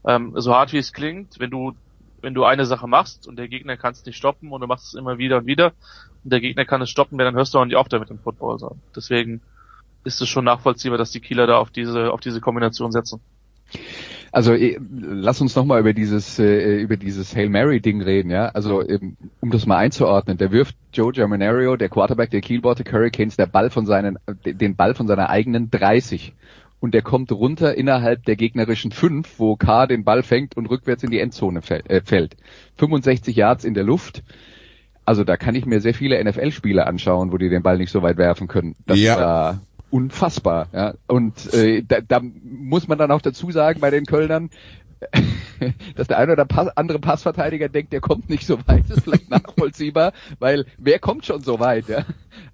ähm, so hart wie es klingt, wenn du wenn du eine Sache machst und der Gegner kann es nicht stoppen und du machst es immer wieder und wieder und der Gegner kann es stoppen, dann hörst du auch nicht auf damit im Football. So. Deswegen ist es schon nachvollziehbar, dass die Kieler da auf diese auf diese Kombination setzen. Also eh, lass uns nochmal über dieses äh, über dieses Hail Mary Ding reden, ja. Also ähm, um das mal einzuordnen, der wirft Joe Germanario, der Quarterback der Kielborte Hurricanes, der Ball von seinen den Ball von seiner eigenen 30 und der kommt runter innerhalb der gegnerischen 5, wo K den Ball fängt und rückwärts in die Endzone äh, fällt. 65 Yards in der Luft. Also da kann ich mir sehr viele NFL-Spiele anschauen, wo die den Ball nicht so weit werfen können. Das ja. war unfassbar. Ja. Und äh, da, da muss man dann auch dazu sagen bei den Kölnern, dass der eine oder andere Passverteidiger denkt, der kommt nicht so weit, ist vielleicht nachvollziehbar, weil wer kommt schon so weit? Ja?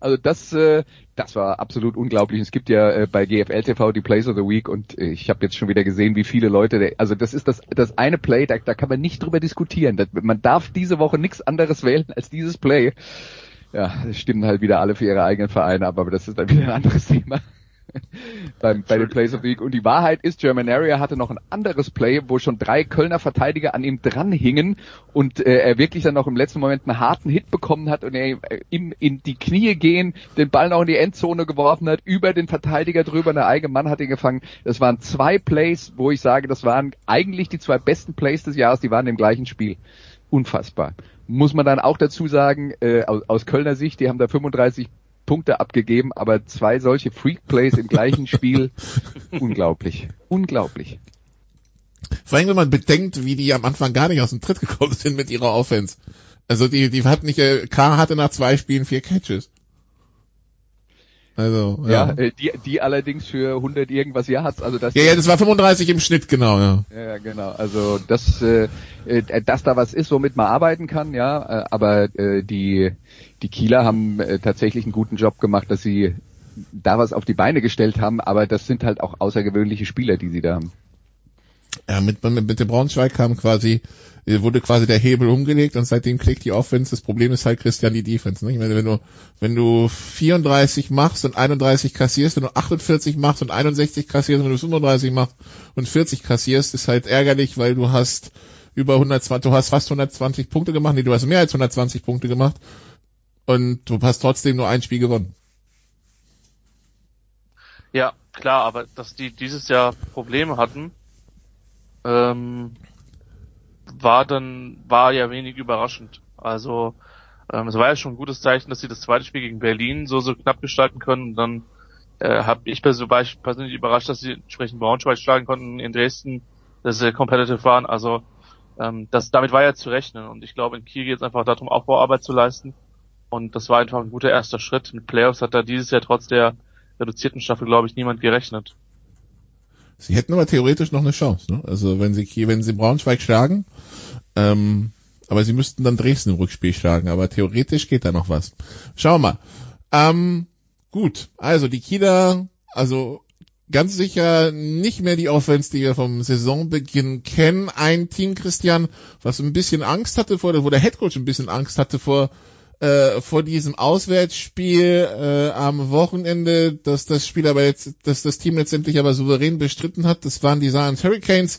Also das, äh, das war absolut unglaublich. Es gibt ja äh, bei GFL TV die Plays of the Week und äh, ich habe jetzt schon wieder gesehen, wie viele Leute, also das ist das, das eine Play, da, da kann man nicht drüber diskutieren. Man darf diese Woche nichts anderes wählen als dieses Play. Ja, stimmen halt wieder alle für ihre eigenen Vereine ab, aber das ist dann wieder ein anderes Thema. beim, bei den Plays of the Week. Und die Wahrheit ist, Germanaria hatte noch ein anderes Play, wo schon drei Kölner Verteidiger an ihm dranhingen und äh, er wirklich dann noch im letzten Moment einen harten Hit bekommen hat und er äh, ihm in die Knie gehen, den Ball noch in die Endzone geworfen hat, über den Verteidiger drüber, der eigene Mann hat ihn gefangen. Das waren zwei Plays, wo ich sage, das waren eigentlich die zwei besten Plays des Jahres, die waren im gleichen Spiel. Unfassbar muss man dann auch dazu sagen, äh, aus, aus Kölner Sicht, die haben da 35 Punkte abgegeben, aber zwei solche Freak Plays im gleichen Spiel, unglaublich, unglaublich. Vor allem, wenn man bedenkt, wie die am Anfang gar nicht aus dem Tritt gekommen sind mit ihrer Offense. Also die, die hatten nicht, äh, K hatte nach zwei Spielen vier Catches. Also, ja. ja äh, die, die allerdings für 100 irgendwas Yards, also das. Ja, ja, das war 35 im Schnitt, genau, ja. Ja, genau. Also, das, äh, äh, dass da was ist, womit man arbeiten kann, ja, äh, aber äh, die, die Kieler haben äh, tatsächlich einen guten Job gemacht, dass sie da was auf die Beine gestellt haben, aber das sind halt auch außergewöhnliche Spieler, die sie da haben. Ja, mit, mit, mit dem Braunschweig kam quasi wurde quasi der Hebel umgelegt und seitdem klickt die Offense. Das Problem ist halt Christian die Defense. Nicht? Wenn, wenn du wenn du 34 machst und 31 kassierst, wenn du 48 machst und 61 kassierst, wenn du 35 machst und 40 kassierst, ist halt ärgerlich, weil du hast über 120, du hast fast 120 Punkte gemacht, nee, du hast mehr als 120 Punkte gemacht und du hast trotzdem nur ein Spiel gewonnen. Ja, klar, aber dass die dieses Jahr Probleme hatten, ähm, war dann, war ja wenig überraschend. Also ähm, es war ja schon ein gutes Zeichen, dass sie das zweite Spiel gegen Berlin so so knapp gestalten können. Und dann äh, habe ich persönlich, persönlich überrascht, dass sie entsprechend Braunschweig schlagen konnten in Dresden, dass sie competitive waren. Also ähm, das, damit war ja zu rechnen. Und ich glaube, in Kiel geht es einfach darum, Aufbauarbeit zu leisten. Und das war einfach ein guter erster Schritt. In Playoffs hat da dieses Jahr trotz der reduzierten Staffel, glaube ich, niemand gerechnet. Sie hätten aber theoretisch noch eine Chance. Ne? Also wenn sie wenn sie Braunschweig schlagen, ähm, aber sie müssten dann Dresden im Rückspiel schlagen. Aber theoretisch geht da noch was. Schauen wir mal. Ähm, gut, also die Kieler, also ganz sicher nicht mehr die Offense, die wir vom Saisonbeginn kennen. Ein Team, Christian, was ein bisschen Angst hatte vor, wo der Headcoach ein bisschen Angst hatte vor äh, vor diesem Auswärtsspiel äh, am Wochenende, dass das Spiel aber jetzt, dass das Team letztendlich aber souverän bestritten hat. Das waren die Science Hurricanes,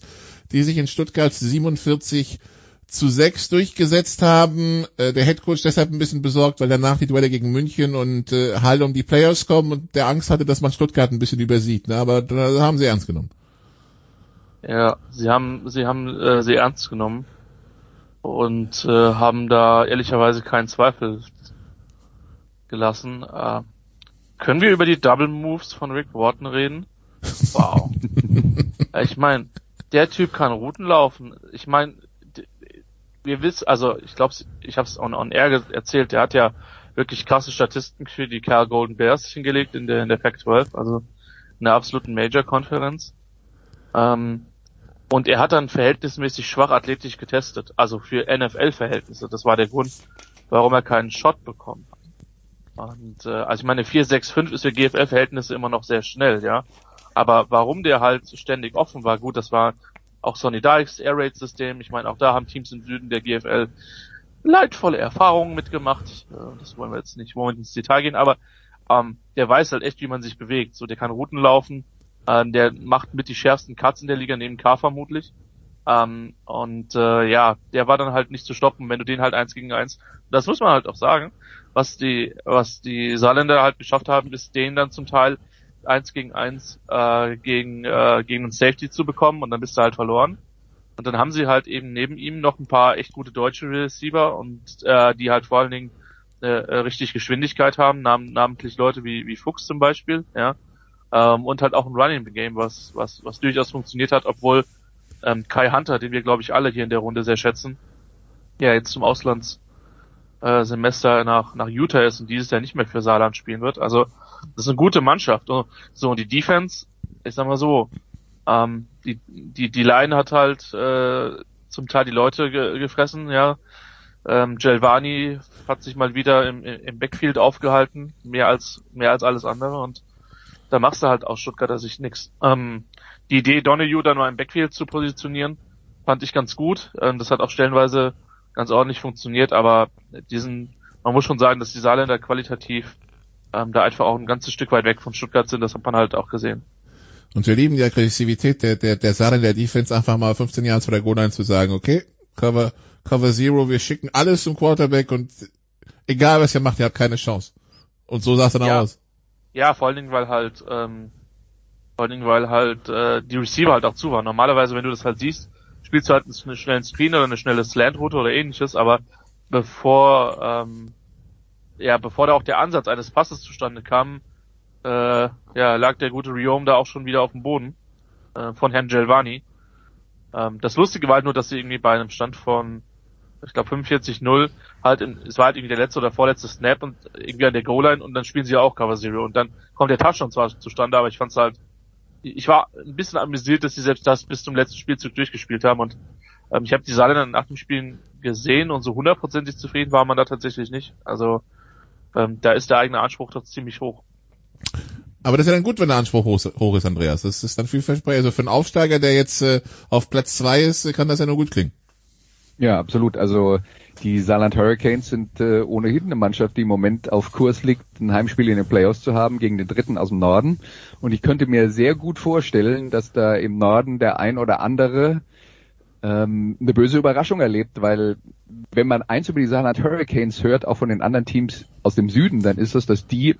die sich in Stuttgart 47 zu sechs durchgesetzt haben. Äh, der Headcoach deshalb ein bisschen besorgt, weil danach die Duelle gegen München und äh, Halle um die Players kommen und der Angst hatte, dass man Stuttgart ein bisschen übersieht. Ne? Aber da haben sie ernst genommen. Ja, sie haben sie haben äh, sie ernst genommen und äh, haben da ehrlicherweise keinen Zweifel gelassen. Äh, können wir über die Double Moves von Rick Wharton reden? Wow. ich meine, der Typ kann Routen laufen. Ich meine, wir wissen, also ich glaube, ich habe es on, on air erzählt, der hat ja wirklich krasse Statistiken für die Cal Golden Bears hingelegt in der in der Pac-12, also in der absoluten Major-Konferenz. Ähm, und er hat dann verhältnismäßig schwach athletisch getestet, also für NFL-Verhältnisse. Das war der Grund, warum er keinen Shot bekommen hat. Und äh, also ich meine, 4-6-5 ist für GFL-Verhältnisse immer noch sehr schnell, ja. Aber warum der halt ständig offen war, gut, das war auch Sonny Dykes Air Raid System. Ich meine, auch da haben Teams im Süden der GFL leidvolle Erfahrungen mitgemacht. Das wollen wir jetzt nicht moment ins Detail gehen, aber ähm, der weiß halt echt, wie man sich bewegt. So, der kann Routen laufen, äh, der macht mit die schärfsten Cuts in der Liga neben K vermutlich. Ähm, und äh, ja, der war dann halt nicht zu stoppen, wenn du den halt eins gegen eins. Das muss man halt auch sagen. Was die, was die Saarländer halt geschafft haben, ist den dann zum Teil eins gegen eins äh, gegen, äh, gegen einen Safety zu bekommen und dann bist du halt verloren. Und dann haben sie halt eben neben ihm noch ein paar echt gute deutsche Receiver und äh, die halt vor allen Dingen äh, äh richtig Geschwindigkeit haben, nam namentlich Leute wie, wie Fuchs zum Beispiel, ja. Ähm, und halt auch ein Running Game, was, was, was durchaus funktioniert hat, obwohl ähm, Kai Hunter, den wir glaube ich alle hier in der Runde sehr schätzen, ja jetzt zum Auslandssemester nach, nach Utah ist und dieses Jahr nicht mehr für Saarland spielen wird. Also das ist eine gute Mannschaft. So, und die Defense, ich sag mal so, ähm, die, die, die Line hat halt äh, zum Teil die Leute ge gefressen, ja. Ähm, Gelvani hat sich mal wieder im, im Backfield aufgehalten, mehr als mehr als alles andere und da machst du halt aus Stuttgarter Sicht nix. Ähm, die Idee, Donahue dann mal im Backfield zu positionieren, fand ich ganz gut. Ähm, das hat auch stellenweise ganz ordentlich funktioniert, aber diesen, man muss schon sagen, dass die Saarländer qualitativ ähm, da einfach auch ein ganzes Stück weit weg von Stuttgart sind, das hat man halt auch gesehen. Und wir lieben die Aggressivität der, der, der Sachen der Defense, einfach mal 15 Jahre vor der Goal zu sagen, okay, Cover, Cover Zero, wir schicken alles zum Quarterback und egal was ihr macht, ihr habt keine Chance. Und so sah es dann ja. aus. Ja, vor allen Dingen, weil halt, ähm, vor allen Dingen, weil halt äh, die Receiver halt auch zu waren. Normalerweise, wenn du das halt siehst, spielst du halt einen schnellen Screen oder eine schnelle Slant-Route oder ähnliches, aber bevor ähm, ja, bevor da auch der Ansatz eines Passes zustande kam, äh, ja, lag der gute Riom da auch schon wieder auf dem Boden äh, von Herrn Gelvani. Ähm, das Lustige war halt nur, dass sie irgendwie bei einem Stand von, ich glaube 45-0 halt, in, es war halt irgendwie der letzte oder vorletzte Snap und irgendwie an der Goal-Line und dann spielen sie ja auch Cover Zero und dann kommt der Touchdown zwar zustande, aber ich fand's halt, ich war ein bisschen amüsiert, dass sie selbst das bis zum letzten Spielzug durchgespielt haben und ähm, ich habe die Saarländer nach dem Spielen gesehen und so hundertprozentig zufrieden war man da tatsächlich nicht. Also ähm, da ist der eigene Anspruch doch ziemlich hoch. Aber das ist ja dann gut, wenn der Anspruch hoch, ist, Andreas. Das ist dann viel Versprechen. Also für einen Aufsteiger, der jetzt äh, auf Platz zwei ist, kann das ja nur gut klingen. Ja, absolut. Also die Saarland Hurricanes sind äh, ohnehin eine Mannschaft, die im Moment auf Kurs liegt, ein Heimspiel in den Playoffs zu haben gegen den Dritten aus dem Norden. Und ich könnte mir sehr gut vorstellen, dass da im Norden der ein oder andere ähm, eine böse Überraschung erlebt, weil wenn man eins über die Saarland Hurricanes hört, auch von den anderen Teams aus dem Süden, dann ist es, dass die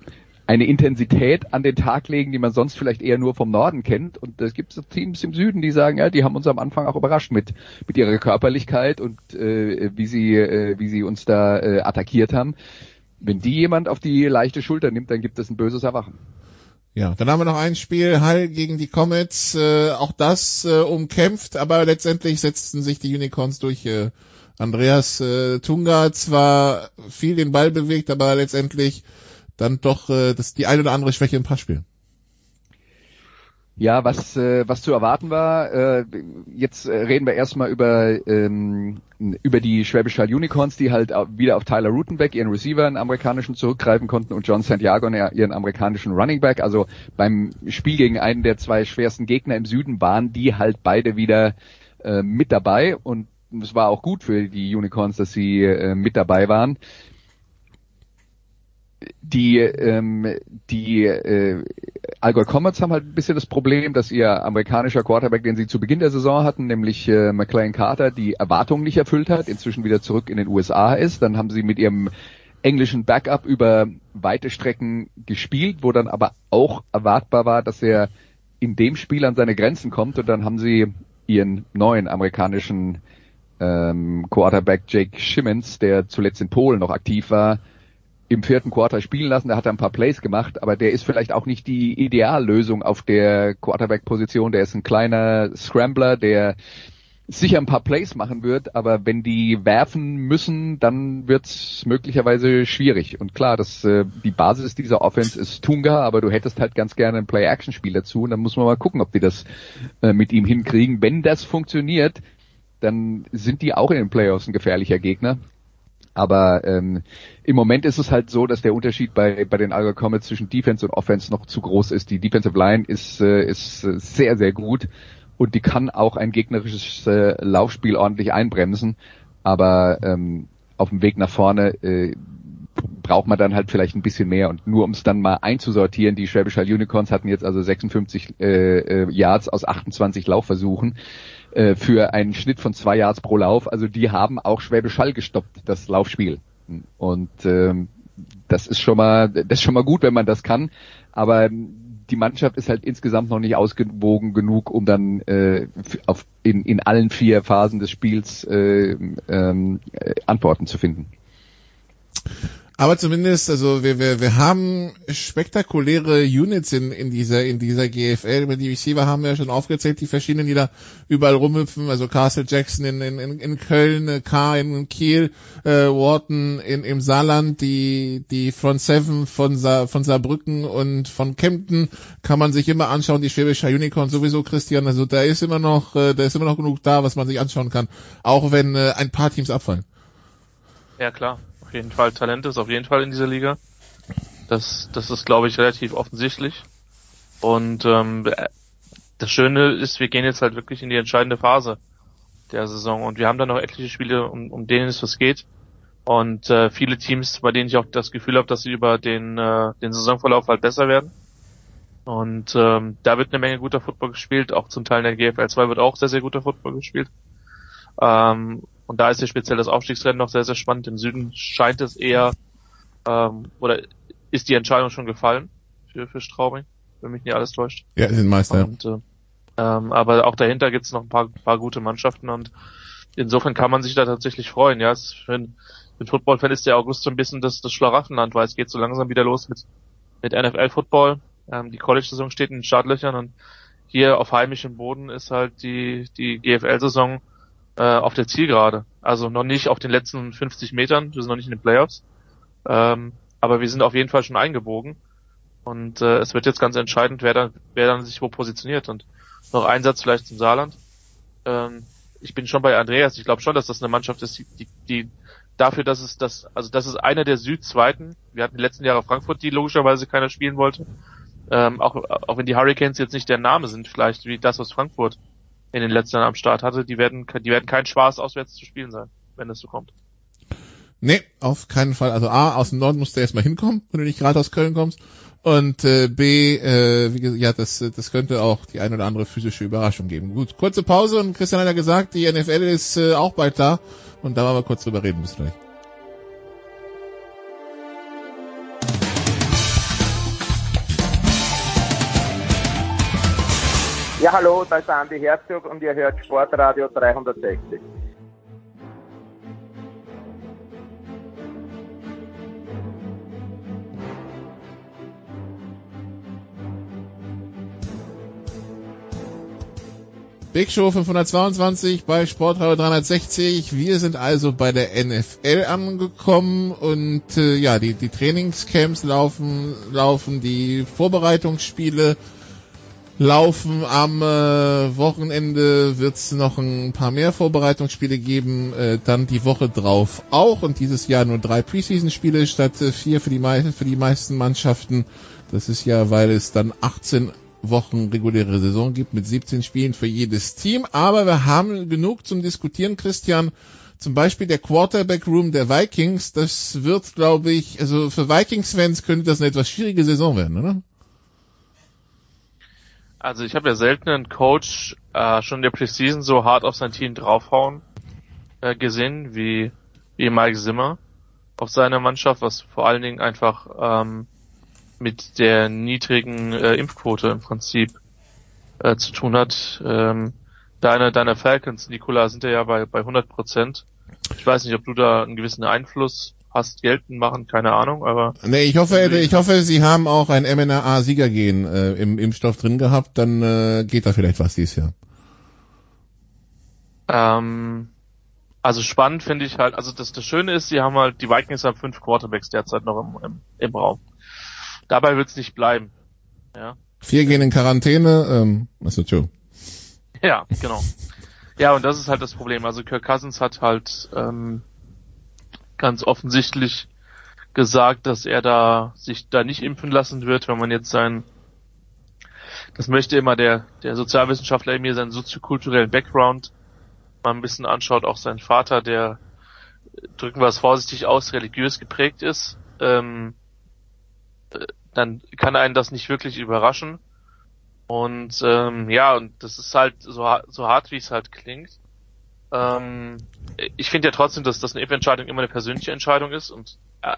eine Intensität an den Tag legen, die man sonst vielleicht eher nur vom Norden kennt. Und es gibt so Teams im Süden, die sagen, ja, die haben uns am Anfang auch überrascht mit mit ihrer Körperlichkeit und äh, wie sie äh, wie sie uns da äh, attackiert haben. Wenn die jemand auf die leichte Schulter nimmt, dann gibt es ein böses Erwachen. Ja, dann haben wir noch ein Spiel, Hall gegen die Comets, äh, auch das äh, umkämpft, aber letztendlich setzten sich die Unicorns durch. Äh, Andreas äh, Tunga zwar viel den Ball bewegt, aber letztendlich dann doch äh, das, die eine oder andere Schwäche im Passspiel. Ja, was, äh, was zu erwarten war, äh, jetzt äh, reden wir erstmal über, ähm, über die Schwäbisch Hall Unicorns, die halt wieder auf Tyler Rutenbeck, ihren Receiver, einen amerikanischen, zurückgreifen konnten und John Santiago, ihren amerikanischen Running Back. Also beim Spiel gegen einen der zwei schwersten Gegner im Süden waren die halt beide wieder äh, mit dabei und es war auch gut für die Unicorns, dass sie äh, mit dabei waren. Die ähm, die äh, Allgäu Comets haben halt ein bisschen das Problem, dass ihr amerikanischer Quarterback, den sie zu Beginn der Saison hatten, nämlich äh, McLean Carter, die Erwartungen nicht erfüllt hat, inzwischen wieder zurück in den USA ist. Dann haben sie mit ihrem englischen Backup über weite Strecken gespielt, wo dann aber auch erwartbar war, dass er in dem Spiel an seine Grenzen kommt und dann haben sie ihren neuen amerikanischen ähm, Quarterback Jake Schimmons, der zuletzt in Polen noch aktiv war, im vierten Quarter spielen lassen. Der hat ein paar Plays gemacht, aber der ist vielleicht auch nicht die Ideallösung auf der Quarterback-Position. Der ist ein kleiner Scrambler, der sicher ein paar Plays machen wird, aber wenn die werfen müssen, dann wird's möglicherweise schwierig. Und klar, das, äh, die Basis dieser Offense ist Tunga, aber du hättest halt ganz gerne ein Play-Action-Spiel dazu und dann muss man mal gucken, ob die das äh, mit ihm hinkriegen. Wenn das funktioniert, dann sind die auch in den Playoffs ein gefährlicher Gegner. Aber ähm, im Moment ist es halt so, dass der Unterschied bei, bei den Allgäu Comets zwischen Defense und Offense noch zu groß ist. Die Defensive Line ist, äh, ist sehr, sehr gut und die kann auch ein gegnerisches äh, Laufspiel ordentlich einbremsen. Aber ähm, auf dem Weg nach vorne äh, braucht man dann halt vielleicht ein bisschen mehr. Und nur um es dann mal einzusortieren, die Schwäbisch Hall Unicorns hatten jetzt also 56 äh, äh, Yards aus 28 Laufversuchen äh, für einen Schnitt von zwei Yards pro Lauf. Also die haben auch Schwäbisch Hall gestoppt, das Laufspiel. Und ähm, das ist schon mal, das ist schon mal gut, wenn man das kann. Aber die Mannschaft ist halt insgesamt noch nicht ausgewogen genug, um dann äh, auf, in, in allen vier Phasen des Spiels äh, ähm, äh, Antworten zu finden. Aber zumindest, also wir, wir, wir haben spektakuläre Units in, in dieser in dieser GFL. Die Receiver haben wir ja schon aufgezählt, die verschiedenen, die da überall rumhüpfen. Also Castle Jackson in, in, in Köln, äh, K in Kiel, äh, Wharton in, im Saarland, die die Front Seven von, Sa, von Saarbrücken und von Kempten kann man sich immer anschauen. Die Schwäbische Unicorn sowieso, Christian. Also da ist immer noch, äh, da ist immer noch genug da, was man sich anschauen kann. Auch wenn äh, ein paar Teams abfallen. Ja klar auf jeden Fall Talent ist, auf jeden Fall in dieser Liga. Das, das ist, glaube ich, relativ offensichtlich. Und ähm, das Schöne ist, wir gehen jetzt halt wirklich in die entscheidende Phase der Saison und wir haben dann noch etliche Spiele, um, um denen es was geht. Und äh, viele Teams, bei denen ich auch das Gefühl habe, dass sie über den, äh, den Saisonverlauf halt besser werden. Und ähm, da wird eine Menge guter Football gespielt, auch zum Teil in der GFL 2 wird auch sehr, sehr guter Football gespielt. Ähm, und da ist ja speziell das Aufstiegsrennen noch sehr, sehr spannend. Im Süden scheint es eher, ähm, oder ist die Entscheidung schon gefallen für, für Straubing, wenn mich nicht alles täuscht. Ja, sind Meister. Und, äh, ähm, aber auch dahinter gibt es noch ein paar, paar gute Mannschaften und insofern kann man sich da tatsächlich freuen. Ja, es ein, für ein Football-Fan ist der August so ein bisschen das, das Schlaraffenland, weil es geht so langsam wieder los mit, mit NFL-Football. Ähm, die College-Saison steht in den Startlöchern und hier auf heimischem Boden ist halt die, die GFL-Saison äh, auf der Zielgerade. Also noch nicht auf den letzten 50 Metern, wir sind noch nicht in den Playoffs. Ähm, aber wir sind auf jeden Fall schon eingebogen. Und äh, es wird jetzt ganz entscheidend, wer dann, wer dann sich wo positioniert. Und noch ein Satz vielleicht zum Saarland. Ähm, ich bin schon bei Andreas. Ich glaube schon, dass das eine Mannschaft ist, die, die dafür, dass es das, also das ist einer der Südzweiten. Wir hatten die letzten Jahre Frankfurt, die logischerweise keiner spielen wollte. Ähm, auch, auch wenn die Hurricanes jetzt nicht der Name sind, vielleicht wie das aus Frankfurt in den letzten Jahren am Start hatte, die werden, die werden kein Spaß auswärts zu spielen sein, wenn es so kommt. Nee, auf keinen Fall. Also A, aus dem Norden musst du erstmal hinkommen, wenn du nicht gerade aus Köln kommst. Und äh, B, äh, wie gesagt, ja, das, das könnte auch die ein oder andere physische Überraschung geben. Gut, kurze Pause und Christian hat ja gesagt, die NFL ist äh, auch bald da. Und da wollen wir kurz drüber reden, bis gleich. Ja, hallo, da ist Andi Herzog und ihr hört Sportradio 360. Big Show 522 bei Sportradio 360. Wir sind also bei der NFL angekommen und äh, ja, die, die Trainingscamps laufen, laufen die Vorbereitungsspiele laufen. Am äh, Wochenende wird es noch ein paar mehr Vorbereitungsspiele geben, äh, dann die Woche drauf auch und dieses Jahr nur drei Preseason-Spiele statt äh, vier für die, für die meisten Mannschaften. Das ist ja, weil es dann 18 Wochen reguläre Saison gibt mit 17 Spielen für jedes Team. Aber wir haben genug zum Diskutieren, Christian, zum Beispiel der Quarterback Room der Vikings, das wird, glaube ich, also für Vikings-Fans könnte das eine etwas schwierige Saison werden, oder? Also ich habe ja selten einen Coach äh, schon in der Preseason so hart auf sein Team draufhauen äh, gesehen wie, wie Mike Zimmer auf seiner Mannschaft, was vor allen Dingen einfach ähm, mit der niedrigen äh, Impfquote im Prinzip äh, zu tun hat. Ähm, deine, deine Falcons, Nikola, sind ja bei, bei 100 Prozent. Ich weiß nicht, ob du da einen gewissen Einfluss hast geltend machen, keine Ahnung, aber. Nee, ich hoffe, ich hoffe, sie haben auch ein MNRA-Siegergehen äh, im Impfstoff drin gehabt, dann äh, geht da vielleicht was dieses Jahr. Ähm, also spannend finde ich halt, also das, das Schöne ist, sie haben halt, die Vikings haben fünf Quarterbacks derzeit noch im, im, im Raum. Dabei wird es nicht bleiben. Ja. Vier gehen in Quarantäne, ähm, also Joe. Ja, genau. Ja, und das ist halt das Problem. Also Kirk Cousins hat halt ähm, ganz offensichtlich gesagt, dass er da sich da nicht impfen lassen wird, wenn man jetzt sein das möchte immer der der Sozialwissenschaftler mir seinen soziokulturellen Background mal ein bisschen anschaut, auch sein Vater, der drücken wir es vorsichtig aus, religiös geprägt ist, ähm, äh, dann kann einen das nicht wirklich überraschen. Und ähm, ja, und das ist halt so, so hart, wie es halt klingt. Ähm, ich finde ja trotzdem, dass das eine Impfentscheidung immer eine persönliche Entscheidung ist und äh,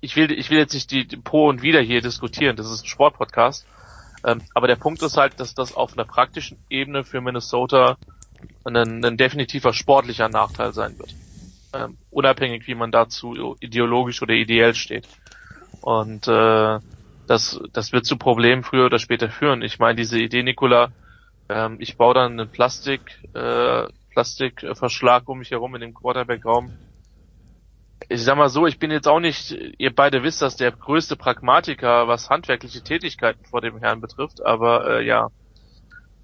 ich will, ich will jetzt nicht die, die Pro und Wider hier diskutieren, das ist ein Sportpodcast. Ähm, aber der Punkt ist halt, dass das auf einer praktischen Ebene für Minnesota ein, ein definitiver sportlicher Nachteil sein wird. Ähm, unabhängig, wie man dazu ideologisch oder ideell steht. Und äh, das, das wird zu Problemen früher oder später führen. Ich meine, diese Idee, Nicola, ähm, ich baue dann einen Plastik, äh, Plastikverschlag um mich herum in dem Quarterback-Raum. Ich sag mal so, ich bin jetzt auch nicht, ihr beide wisst, dass der größte Pragmatiker, was handwerkliche Tätigkeiten vor dem Herrn betrifft, aber äh, ja,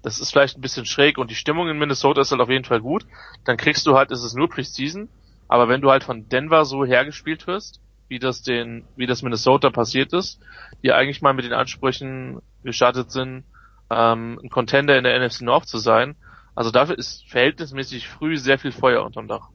das ist vielleicht ein bisschen schräg und die Stimmung in Minnesota ist halt auf jeden Fall gut. Dann kriegst du halt, es ist nur Preseason, aber wenn du halt von Denver so hergespielt wirst, wie das den, wie das Minnesota passiert ist, die eigentlich mal mit den Ansprüchen gestartet sind, ähm, ein Contender in der NFC North zu sein. Also dafür ist verhältnismäßig früh sehr viel Feuer unterm Dach.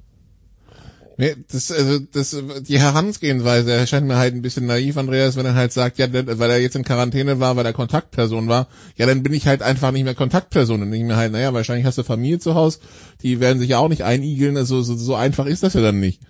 Nee, das, also, das, die Herangehensweise erscheint mir halt ein bisschen naiv, Andreas, wenn er halt sagt, ja, weil er jetzt in Quarantäne war, weil er Kontaktperson war, ja, dann bin ich halt einfach nicht mehr Kontaktperson. Und ich mir halt, naja, wahrscheinlich hast du Familie zu Hause, die werden sich ja auch nicht einigeln, also so, so einfach ist das ja dann nicht.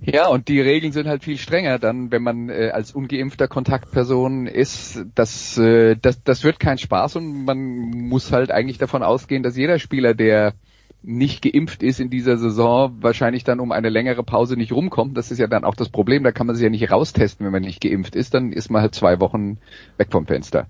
Ja, und die Regeln sind halt viel strenger dann, wenn man äh, als ungeimpfter Kontaktperson ist. Das, äh, das, das wird kein Spaß und man muss halt eigentlich davon ausgehen, dass jeder Spieler, der nicht geimpft ist in dieser Saison, wahrscheinlich dann um eine längere Pause nicht rumkommt. Das ist ja dann auch das Problem. Da kann man sich ja nicht raustesten, wenn man nicht geimpft ist. Dann ist man halt zwei Wochen weg vom Fenster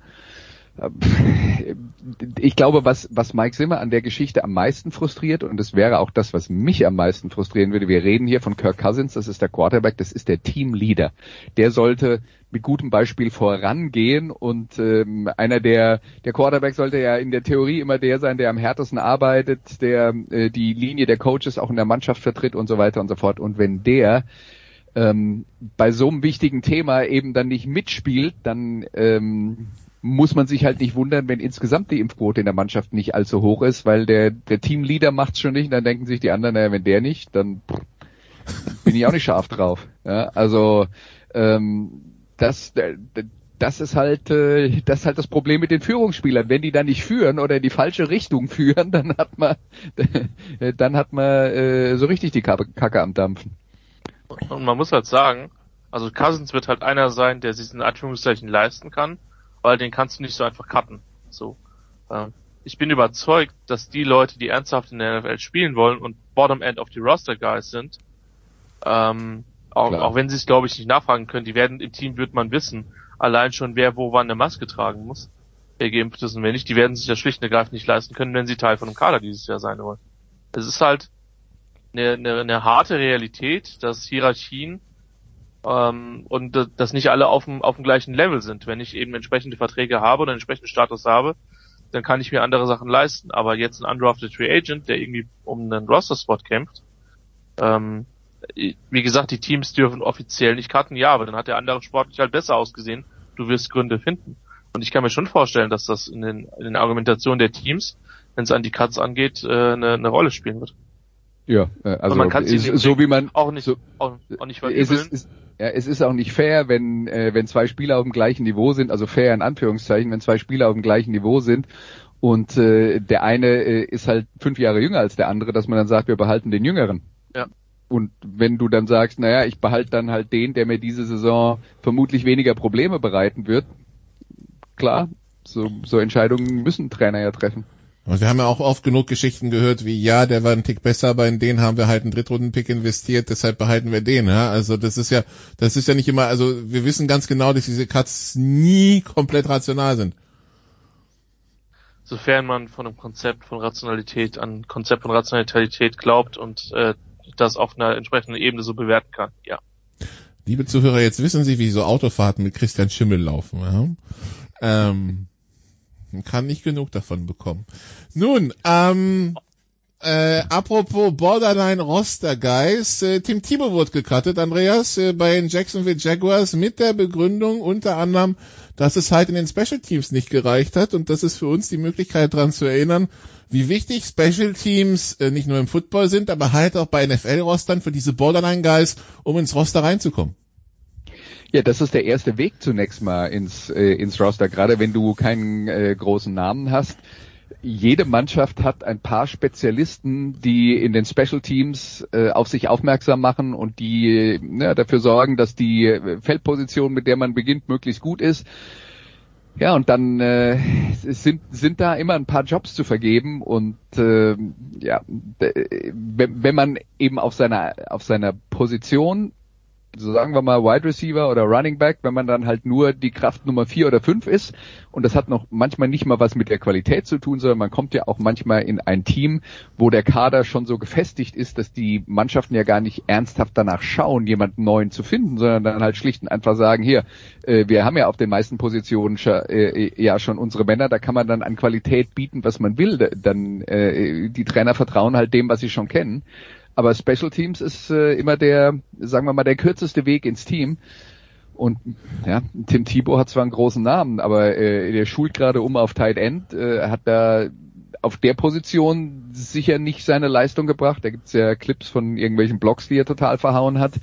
ich glaube, was, was Mike Zimmer an der Geschichte am meisten frustriert, und das wäre auch das, was mich am meisten frustrieren würde, wir reden hier von Kirk Cousins, das ist der Quarterback, das ist der Teamleader. Der sollte mit gutem Beispiel vorangehen und ähm, einer der, der Quarterback sollte ja in der Theorie immer der sein, der am härtesten arbeitet, der äh, die Linie der Coaches auch in der Mannschaft vertritt und so weiter und so fort. Und wenn der ähm, bei so einem wichtigen Thema eben dann nicht mitspielt, dann ähm, muss man sich halt nicht wundern, wenn insgesamt die Impfquote in der Mannschaft nicht allzu hoch ist, weil der, der Teamleader macht's schon nicht und dann denken sich die anderen, naja, wenn der nicht, dann bin ich auch nicht scharf drauf. Ja, also ähm, das, das ist halt äh, das ist halt das Problem mit den Führungsspielern. Wenn die dann nicht führen oder in die falsche Richtung führen, dann hat man dann hat man äh, so richtig die Kacke am Dampfen. Und man muss halt sagen, also Cousins wird halt einer sein, der sich in Anführungszeichen leisten kann weil den kannst du nicht so einfach cutten. So. Ähm, ich bin überzeugt, dass die Leute, die ernsthaft in der NFL spielen wollen und Bottom End of the Roster Guys sind, ähm, auch, auch wenn sie es glaube ich nicht nachfragen können, die werden im Team wird man wissen, allein schon wer wo wann eine Maske tragen muss, wer geimpft ist und wer nicht, die werden sich das schlicht und ergreifend nicht leisten können, wenn sie Teil von einem Kader dieses Jahr sein wollen. Es ist halt eine, eine, eine harte Realität, dass Hierarchien ähm, und dass nicht alle auf dem, auf dem gleichen Level sind. Wenn ich eben entsprechende Verträge habe oder einen entsprechenden Status habe, dann kann ich mir andere Sachen leisten. Aber jetzt ein undrafted Free Agent, der irgendwie um einen Roster-Spot kämpft, ähm, wie gesagt, die Teams dürfen offiziell nicht cutten, ja, aber dann hat der andere sportlich halt besser ausgesehen. Du wirst Gründe finden. Und ich kann mir schon vorstellen, dass das in den, in den Argumentationen der Teams wenn es an die Cuts angeht, äh, eine, eine Rolle spielen wird. Ja, äh, also man kann ist, so wie man auch nicht so, auch, auch nicht es ist, ist, ja, es ist auch nicht fair, wenn äh, wenn zwei Spieler auf dem gleichen Niveau sind, also fair in Anführungszeichen, wenn zwei Spieler auf dem gleichen Niveau sind und äh, der eine äh, ist halt fünf Jahre jünger als der andere, dass man dann sagt, wir behalten den Jüngeren. Ja. Und wenn du dann sagst, naja, ich behalte dann halt den, der mir diese Saison vermutlich weniger Probleme bereiten wird, klar, so, so Entscheidungen müssen Trainer ja treffen. Und wir haben ja auch oft genug Geschichten gehört, wie ja, der war ein Tick besser, aber in den haben wir halt einen Drittrunden-Pick investiert, deshalb behalten wir den. Ja? Also das ist ja, das ist ja nicht immer, also wir wissen ganz genau, dass diese Cuts nie komplett rational sind. Sofern man von einem Konzept von Rationalität an Konzept von Rationalität glaubt und äh, das auf einer entsprechenden Ebene so bewerten kann, ja. Liebe Zuhörer, jetzt wissen Sie, wie so Autofahrten mit Christian Schimmel laufen. Ja? Ähm, man kann nicht genug davon bekommen. Nun, ähm, äh, apropos Borderline Roster Guys, äh, Tim Thibault wurde gecuttet, Andreas, äh, bei den Jacksonville Jaguars mit der Begründung unter anderem, dass es halt in den Special Teams nicht gereicht hat und das ist für uns die Möglichkeit daran zu erinnern, wie wichtig Special Teams äh, nicht nur im Football sind, aber halt auch bei NFL-Rostern für diese Borderline Guys, um ins Roster reinzukommen. Ja, das ist der erste Weg zunächst mal ins, äh, ins Roster, gerade wenn du keinen äh, großen Namen hast. Jede Mannschaft hat ein paar Spezialisten, die in den Special Teams äh, auf sich aufmerksam machen und die ne, dafür sorgen, dass die Feldposition, mit der man beginnt, möglichst gut ist. Ja, und dann äh, sind, sind da immer ein paar Jobs zu vergeben und äh, ja, wenn, wenn man eben auf seiner auf seiner Position so sagen wir mal Wide Receiver oder Running Back, wenn man dann halt nur die Kraft Nummer vier oder fünf ist und das hat noch manchmal nicht mal was mit der Qualität zu tun, sondern man kommt ja auch manchmal in ein Team, wo der Kader schon so gefestigt ist, dass die Mannschaften ja gar nicht ernsthaft danach schauen, jemanden neuen zu finden, sondern dann halt schlicht und einfach sagen, hier, äh, wir haben ja auf den meisten Positionen äh, ja schon unsere Männer, da kann man dann an Qualität bieten, was man will, dann äh, die Trainer vertrauen halt dem, was sie schon kennen. Aber Special Teams ist äh, immer der, sagen wir mal, der kürzeste Weg ins Team. Und ja, Tim Thibault hat zwar einen großen Namen, aber äh, der schult gerade um auf Tight End, äh, hat da auf der Position sicher nicht seine Leistung gebracht. Da gibt's ja Clips von irgendwelchen Blogs, die er total verhauen hat.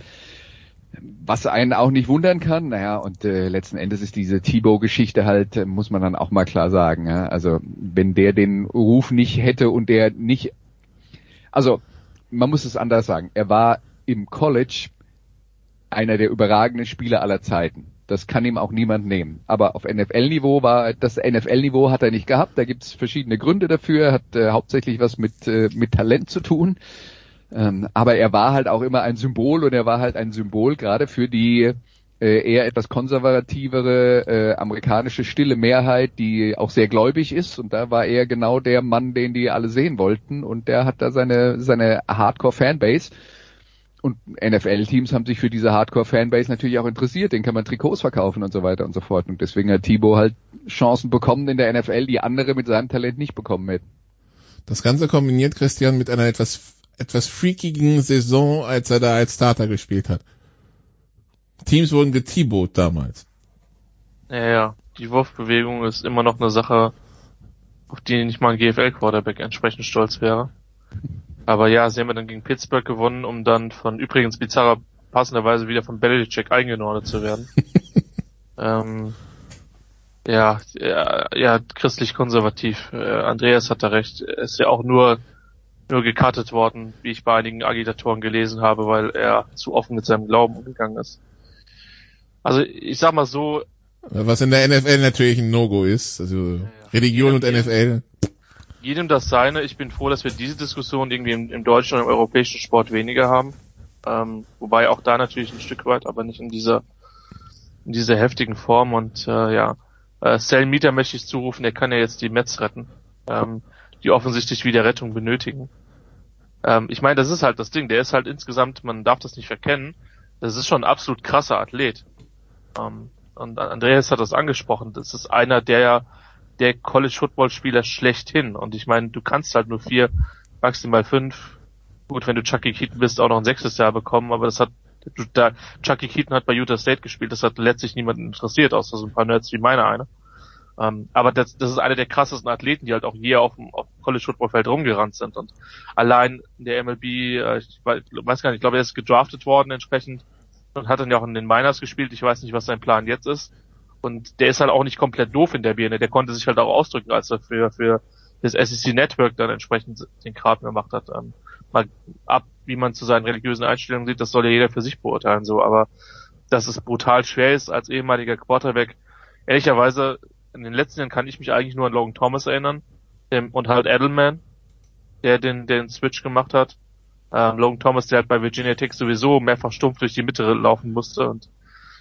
Was einen auch nicht wundern kann, naja, und äh, letzten Endes ist diese Thibaut-Geschichte halt, äh, muss man dann auch mal klar sagen. Ja? Also wenn der den Ruf nicht hätte und der nicht, also man muss es anders sagen. Er war im College einer der überragenden Spieler aller Zeiten. Das kann ihm auch niemand nehmen. Aber auf NFL-Niveau war das NFL-Niveau hat er nicht gehabt. Da gibt es verschiedene Gründe dafür. Hat äh, hauptsächlich was mit äh, mit Talent zu tun. Ähm, aber er war halt auch immer ein Symbol und er war halt ein Symbol gerade für die äh, eher etwas konservativere äh, amerikanische stille Mehrheit, die auch sehr gläubig ist. Und da war er genau der Mann, den die alle sehen wollten. Und der hat da seine, seine Hardcore-Fanbase. Und NFL-Teams haben sich für diese Hardcore-Fanbase natürlich auch interessiert. Den kann man Trikots verkaufen und so weiter und so fort. Und deswegen hat Thibaut halt Chancen bekommen in der NFL, die andere mit seinem Talent nicht bekommen hätten. Das Ganze kombiniert Christian mit einer etwas, etwas freakigen Saison, als er da als Starter gespielt hat. Teams wurden getibot damals. Ja, ja, die Wurfbewegung ist immer noch eine Sache, auf die nicht mal ein GFL-Quarterback entsprechend stolz wäre. Aber ja, sie haben ja dann gegen Pittsburgh gewonnen, um dann von übrigens bizarrer passenderweise wieder von Belichick eingenordet zu werden. ähm, ja, ja, ja, christlich-konservativ. Äh, Andreas hat da recht. Er ist ja auch nur nur gekartet worden, wie ich bei einigen Agitatoren gelesen habe, weil er zu offen mit seinem Glauben umgegangen ist. Also ich sag mal so. Was in der NFL natürlich ein No-Go ist, also ja, ja. Religion und NFL. Jedem das seine. Ich bin froh, dass wir diese Diskussion irgendwie im, im deutschen und im europäischen Sport weniger haben. Ähm, wobei auch da natürlich ein Stück weit, aber nicht in dieser in dieser heftigen Form und äh, ja. Äh, Sal Mieter möchte ich zurufen, der kann ja jetzt die Mets retten, ähm, die offensichtlich wieder Rettung benötigen. Ähm, ich meine, das ist halt das Ding, der ist halt insgesamt, man darf das nicht verkennen, das ist schon ein absolut krasser Athlet. Ähm, und Andreas hat das angesprochen. Das ist einer der, der College Football Spieler schlechthin. Und ich meine, du kannst halt nur vier, maximal fünf. Gut, wenn du Chucky Keaton bist, auch noch ein sechstes Jahr bekommen, aber das hat, da, Chucky Keaton hat bei Utah State gespielt, das hat letztlich niemanden interessiert, außer so ein paar Nerds wie meine eine. Ähm, aber das, das ist einer der krassesten Athleten, die halt auch je auf dem, auf College Football Feld rumgerannt sind und allein in der MLB, äh, ich weiß gar nicht, ich glaube, er ist gedraftet worden entsprechend und hat dann ja auch in den Miners gespielt. Ich weiß nicht, was sein Plan jetzt ist. Und der ist halt auch nicht komplett doof in der Birne. Der konnte sich halt auch ausdrücken, als er für, für das SEC Network dann entsprechend den Kram gemacht hat. Ähm, mal ab, wie man zu seinen religiösen Einstellungen sieht, das soll ja jeder für sich beurteilen, so. Aber dass es brutal schwer ist als ehemaliger Quarterback. Ehrlicherweise, in den letzten Jahren kann ich mich eigentlich nur an Logan Thomas erinnern dem, und halt Edelman, der den, den Switch gemacht hat. Ähm, Logan Thomas, der halt bei Virginia Tech sowieso mehrfach stumpf durch die Mitte laufen musste und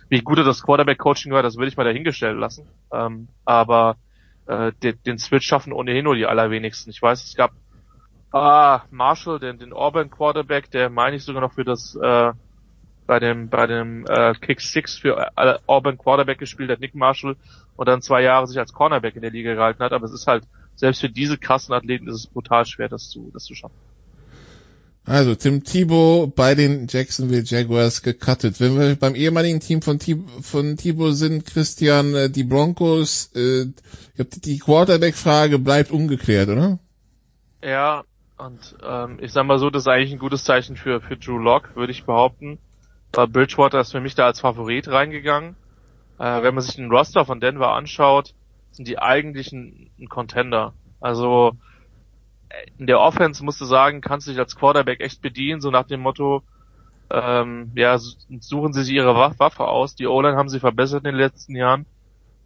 wie gut er das Quarterback-Coaching war, das würde ich mal dahingestellt lassen. Ähm, aber äh, den, den Switch schaffen ohnehin nur die allerwenigsten. Ich weiß, es gab ah, Marshall, den, den Auburn Quarterback, der meine ich sogar noch für das äh, bei dem bei dem äh, Kick Six für äh, Auburn Quarterback gespielt hat, Nick Marshall, und dann zwei Jahre sich als Cornerback in der Liga gehalten hat. Aber es ist halt selbst für diese krassen Athleten ist es brutal schwer, das zu das zu schaffen. Also Tim Thibault bei den Jacksonville Jaguars gecuttet. Wenn wir beim ehemaligen Team von, Thib von Thibault sind, Christian, äh, die Broncos, äh, die Quarterback-Frage bleibt ungeklärt, oder? Ja, und ähm, ich sag mal so, das ist eigentlich ein gutes Zeichen für, für Drew Lock, würde ich behaupten. Äh, Bridgewater ist für mich da als Favorit reingegangen. Äh, wenn man sich den Roster von Denver anschaut, sind die eigentlich ein, ein Contender. Also in der Offense musst du sagen, kannst du dich als Quarterback echt bedienen, so nach dem Motto, ähm, ja, suchen sie sich ihre Waffe aus. Die O-Line haben sie verbessert in den letzten Jahren.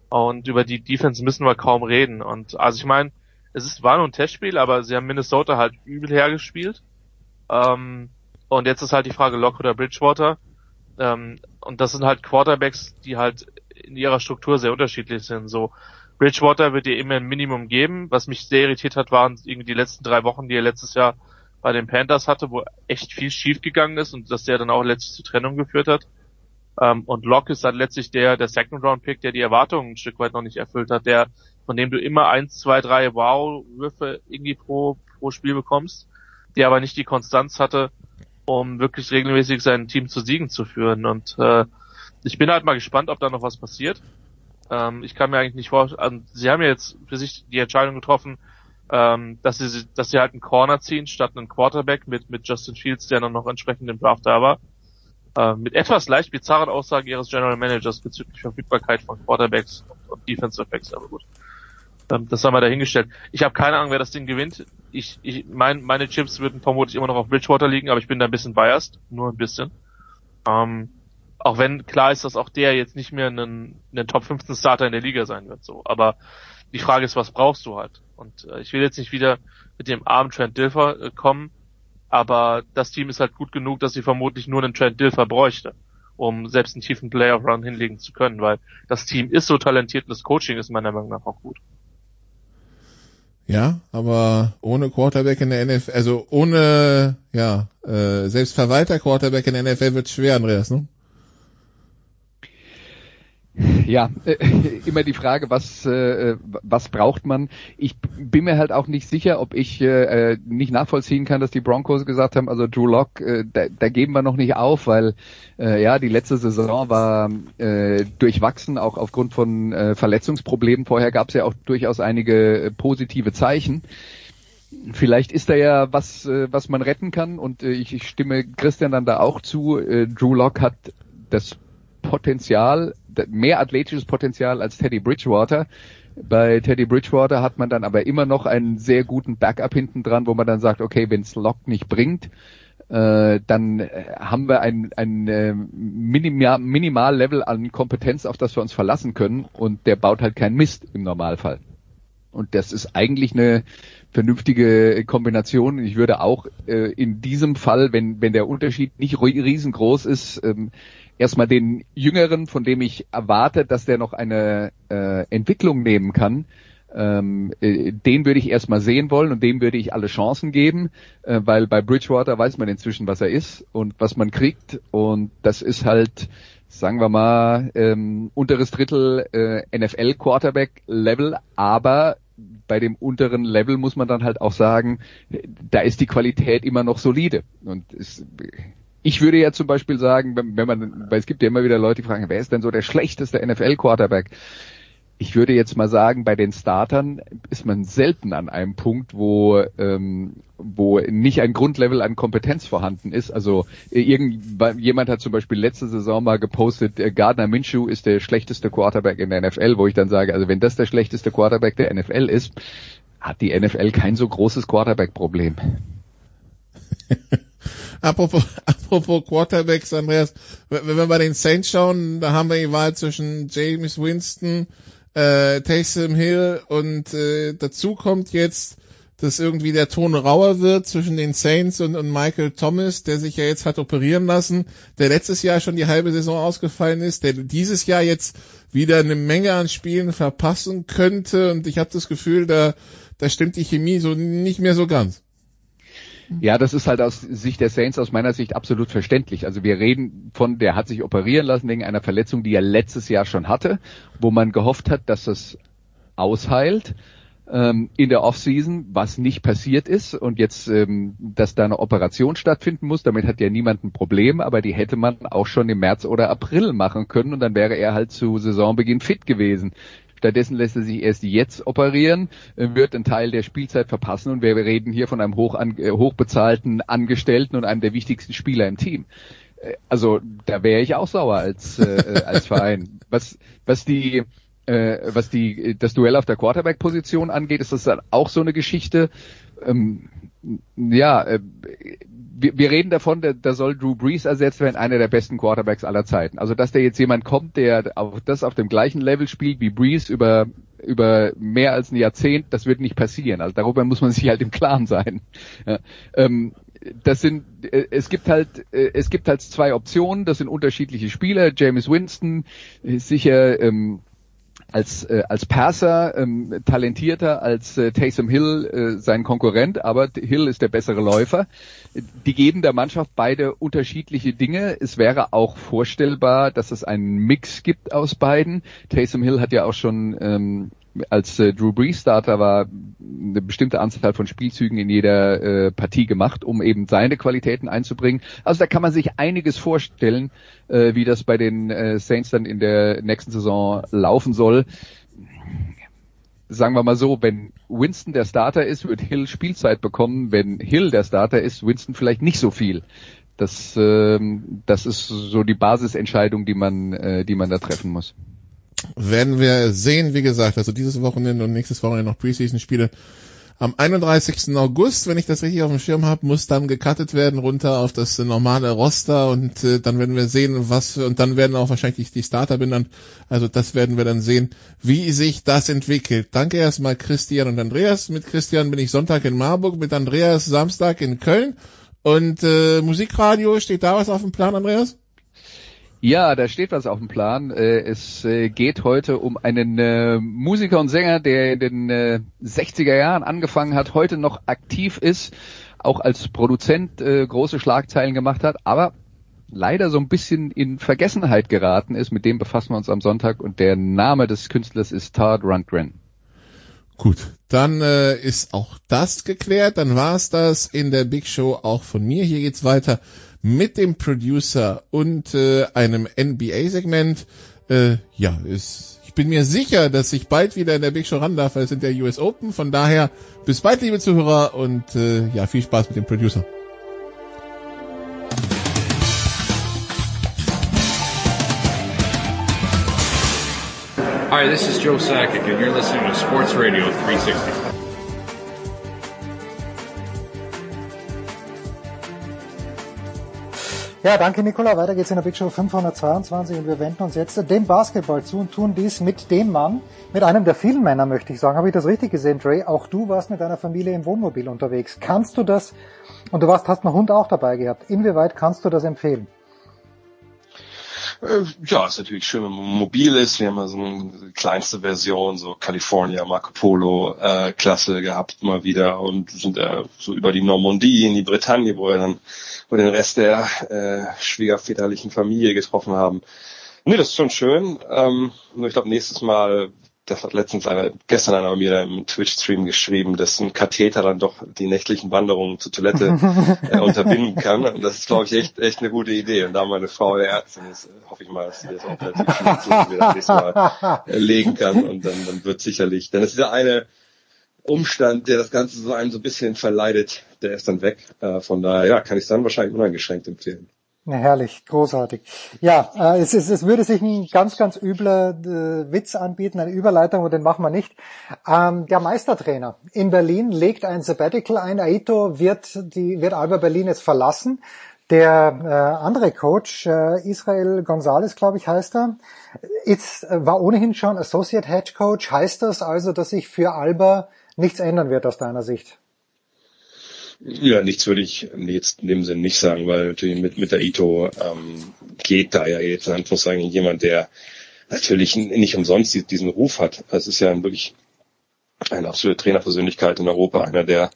Und über die Defense müssen wir kaum reden. Und also ich meine, es ist, war nur ein Testspiel, aber sie haben Minnesota halt übel hergespielt. Ähm, und jetzt ist halt die Frage Lock oder Bridgewater. Ähm, und das sind halt Quarterbacks, die halt in ihrer Struktur sehr unterschiedlich sind. So Bridgewater wird dir immer ein Minimum geben. Was mich sehr irritiert hat, waren irgendwie die letzten drei Wochen, die er letztes Jahr bei den Panthers hatte, wo echt viel schief gegangen ist und dass der dann auch letztlich zur Trennung geführt hat. Ähm, und Locke ist dann letztlich der, der Second Round Pick, der die Erwartungen ein Stück weit noch nicht erfüllt hat, der, von dem du immer eins, zwei, drei Wow-Würfe irgendwie pro, pro Spiel bekommst, der aber nicht die Konstanz hatte, um wirklich regelmäßig sein Team zu Siegen zu führen. Und äh, ich bin halt mal gespannt, ob da noch was passiert. Ähm, ich kann mir eigentlich nicht vorstellen, also, sie haben ja jetzt für sich die Entscheidung getroffen, ähm, dass sie, dass sie halt einen Corner ziehen statt einen Quarterback mit, mit Justin Fields, der dann noch entsprechend im Draft da war. Äh, mit etwas leicht bizarren Aussagen ihres General Managers bezüglich Verfügbarkeit von Quarterbacks und, und Defensive Backs, aber gut. Ähm, das haben wir dahingestellt. Ich habe keine Ahnung, wer das Ding gewinnt. Ich, ich, mein, meine Chips würden vermutlich immer noch auf Bridgewater liegen, aber ich bin da ein bisschen biased, nur ein bisschen. Ähm, auch wenn klar ist, dass auch der jetzt nicht mehr ein, ein Top 15 Starter in der Liga sein wird, so. Aber die Frage ist, was brauchst du halt? Und äh, ich will jetzt nicht wieder mit dem armen Trent Dilfer äh, kommen, aber das Team ist halt gut genug, dass sie vermutlich nur einen Trent Dilfer bräuchte, um selbst einen tiefen Playoff Run hinlegen zu können, weil das Team ist so talentiert und das Coaching ist meiner Meinung nach auch gut. Ja, aber ohne Quarterback in der NFL, also ohne, ja, äh, selbst verwalter Quarterback in der NFL wird schwer, Andreas, ne? Ja, äh, immer die Frage, was äh, was braucht man? Ich bin mir halt auch nicht sicher, ob ich äh, nicht nachvollziehen kann, dass die Broncos gesagt haben, also Drew Lock, äh, da, da geben wir noch nicht auf, weil ja die letzte Saison war durchwachsen, auch aufgrund von Verletzungsproblemen. Vorher gab es ja auch durchaus einige positive Zeichen. Vielleicht ist da ja was, was man retten kann und ich, stimme Christian dann da auch zu. Drew Lock hat das Potenzial, mehr athletisches Potenzial als Teddy Bridgewater. Bei Teddy Bridgewater hat man dann aber immer noch einen sehr guten Backup hinten dran, wo man dann sagt, okay, wenn es Lock nicht bringt, äh, dann äh, haben wir ein, ein äh, Minimal, Minimallevel an Kompetenz, auf das wir uns verlassen können und der baut halt keinen Mist im Normalfall. Und das ist eigentlich eine vernünftige Kombination. Ich würde auch äh, in diesem Fall, wenn, wenn der Unterschied nicht riesengroß ist, ähm, erstmal den Jüngeren, von dem ich erwarte, dass der noch eine äh, Entwicklung nehmen kann, ähm, äh, den würde ich erstmal sehen wollen und dem würde ich alle Chancen geben, äh, weil bei Bridgewater weiß man inzwischen, was er ist und was man kriegt und das ist halt, sagen wir mal, ähm, unteres Drittel äh, NFL Quarterback Level, aber bei dem unteren Level muss man dann halt auch sagen, da ist die Qualität immer noch solide und es ich würde ja zum Beispiel sagen, wenn, wenn man, weil es gibt ja immer wieder Leute, die fragen, wer ist denn so der schlechteste NFL-Quarterback? ich würde jetzt mal sagen, bei den Startern ist man selten an einem Punkt, wo ähm, wo nicht ein Grundlevel an Kompetenz vorhanden ist. Also äh, irgend, jemand hat zum Beispiel letzte Saison mal gepostet, äh, Gardner Minshew ist der schlechteste Quarterback in der NFL, wo ich dann sage, also wenn das der schlechteste Quarterback der NFL ist, hat die NFL kein so großes Quarterback-Problem. apropos, apropos Quarterbacks, Andreas, wenn wir bei den Saints schauen, da haben wir die Wahl zwischen James Winston, äh, Taysom Hill und äh, dazu kommt jetzt, dass irgendwie der Ton rauer wird zwischen den Saints und, und Michael Thomas, der sich ja jetzt hat operieren lassen, der letztes Jahr schon die halbe Saison ausgefallen ist, der dieses Jahr jetzt wieder eine Menge an Spielen verpassen könnte und ich habe das Gefühl, da, da stimmt die Chemie so nicht mehr so ganz. Ja, das ist halt aus Sicht der Saints aus meiner Sicht absolut verständlich. Also wir reden von, der hat sich operieren lassen wegen einer Verletzung, die er letztes Jahr schon hatte, wo man gehofft hat, dass das ausheilt ähm, in der Offseason, was nicht passiert ist und jetzt, ähm, dass da eine Operation stattfinden muss, damit hat ja niemand ein Problem, aber die hätte man auch schon im März oder April machen können und dann wäre er halt zu Saisonbeginn fit gewesen. Stattdessen lässt er sich erst jetzt operieren, äh, wird einen Teil der Spielzeit verpassen und wir reden hier von einem hoch an, äh, hochbezahlten Angestellten und einem der wichtigsten Spieler im Team. Äh, also da wäre ich auch sauer als, äh, als Verein. Was, was die äh, was die das Duell auf der Quarterback-Position angeht, ist das dann auch so eine Geschichte. Ähm, ja, äh, wir, wir reden davon, da, da soll Drew Brees ersetzt werden, einer der besten Quarterbacks aller Zeiten. Also dass da jetzt jemand kommt, der auf das auf dem gleichen Level spielt wie Brees über über mehr als ein Jahrzehnt, das wird nicht passieren. Also darüber muss man sich halt im Klaren sein. Ja, ähm, das sind äh, es gibt halt äh, es gibt halt zwei Optionen, das sind unterschiedliche Spieler. James Winston ist sicher ähm, als, äh, als Passer ähm, talentierter als äh, Taysom Hill äh, sein Konkurrent, aber Hill ist der bessere Läufer. Die geben der Mannschaft beide unterschiedliche Dinge. Es wäre auch vorstellbar, dass es einen Mix gibt aus beiden. Taysom Hill hat ja auch schon ähm, als äh, Drew Brees Starter war, eine bestimmte Anzahl von Spielzügen in jeder äh, Partie gemacht, um eben seine Qualitäten einzubringen. Also da kann man sich einiges vorstellen, äh, wie das bei den äh, Saints dann in der nächsten Saison laufen soll. Sagen wir mal so, wenn Winston der Starter ist, wird Hill Spielzeit bekommen. Wenn Hill der Starter ist, Winston vielleicht nicht so viel. Das, äh, das ist so die Basisentscheidung, die man, äh, die man da treffen muss werden wir sehen, wie gesagt, also dieses Wochenende und nächstes Wochenende noch Preseason-Spiele. Am 31. August, wenn ich das richtig auf dem Schirm habe, muss dann gecuttet werden runter auf das normale Roster und äh, dann werden wir sehen, was und dann werden auch wahrscheinlich die Starter benannt. Also das werden wir dann sehen, wie sich das entwickelt. Danke erstmal Christian und Andreas. Mit Christian bin ich Sonntag in Marburg, mit Andreas Samstag in Köln und äh, Musikradio steht da was auf dem Plan, Andreas? Ja, da steht was auf dem Plan. Äh, es äh, geht heute um einen äh, Musiker und Sänger, der in den 60er Jahren angefangen hat, heute noch aktiv ist, auch als Produzent große Schlagzeilen gemacht hat, aber leider so ein bisschen in Vergessenheit geraten ist. Mit dem befassen wir uns am Sonntag und der Name des Künstlers ist Todd Rundgren. Gut, dann ist auch das geklärt. Dann war es das in der Big Show auch von mir. Hier geht's weiter mit dem Producer und äh, einem NBA-Segment. Äh, ja, ist, ich bin mir sicher, dass ich bald wieder in der Big Show ran darf, weil es sind der US Open. Von daher bis bald, liebe Zuhörer, und äh, ja, viel Spaß mit dem Producer. Hi, this is Joe Sakic, and you're listening to Sports Radio 360. Ja, danke Nikola. Weiter geht's in der Big Show 522 und wir wenden uns jetzt dem Basketball zu und tun dies mit dem Mann, mit einem der vielen Männer, möchte ich sagen. Habe ich das richtig gesehen, Dre? Auch du warst mit deiner Familie im Wohnmobil unterwegs. Kannst du das, und du warst, hast einen Hund auch dabei gehabt, inwieweit kannst du das empfehlen? Äh, ja, ist natürlich schön, wenn man mobil ist. Wir haben ja so eine kleinste Version, so California, Marco Polo äh, Klasse gehabt mal wieder und sind äh, so über die Normandie in die Bretagne, wo wir dann wo wir den Rest der äh, schwiegerväterlichen Familie getroffen haben. Nee, das ist schon schön. Ähm, nur ich glaube, nächstes Mal das hat letztens einer, gestern einer mir im Twitch-Stream geschrieben, dass ein Katheter dann doch die nächtlichen Wanderungen zur Toilette äh, unterbinden kann. Und das ist, glaube ich, echt, echt eine gute Idee. Und da meine Frau der Ärztin ist, äh, hoffe ich mal, dass sie das auch relativ schnell wieder nächstes Mal äh, legen kann. Und dann, dann wird sicherlich, dann ist der eine Umstand, der das Ganze so einem so ein bisschen verleidet, der ist dann weg. Äh, von daher, ja, kann ich es dann wahrscheinlich uneingeschränkt empfehlen. Ja, herrlich, großartig. Ja, äh, es, ist, es würde sich ein ganz, ganz übler äh, Witz anbieten, eine Überleitung, aber den machen wir nicht. Ähm, der Meistertrainer in Berlin legt ein Sabbatical ein. Aito wird, die, wird Alba Berlin jetzt verlassen. Der äh, andere Coach, äh, Israel Gonzalez, glaube ich, heißt er, ist, war ohnehin schon Associate Head Coach. Heißt das also, dass sich für Alba nichts ändern wird aus deiner Sicht? Ja, nichts würde ich jetzt in dem Sinn nicht sagen, weil natürlich mit, mit der Ito ähm, geht da ja jetzt in Anführungszeichen jemand, der natürlich nicht umsonst diesen Ruf hat. Es ist ja wirklich eine absolute Trainerpersönlichkeit in Europa, einer, der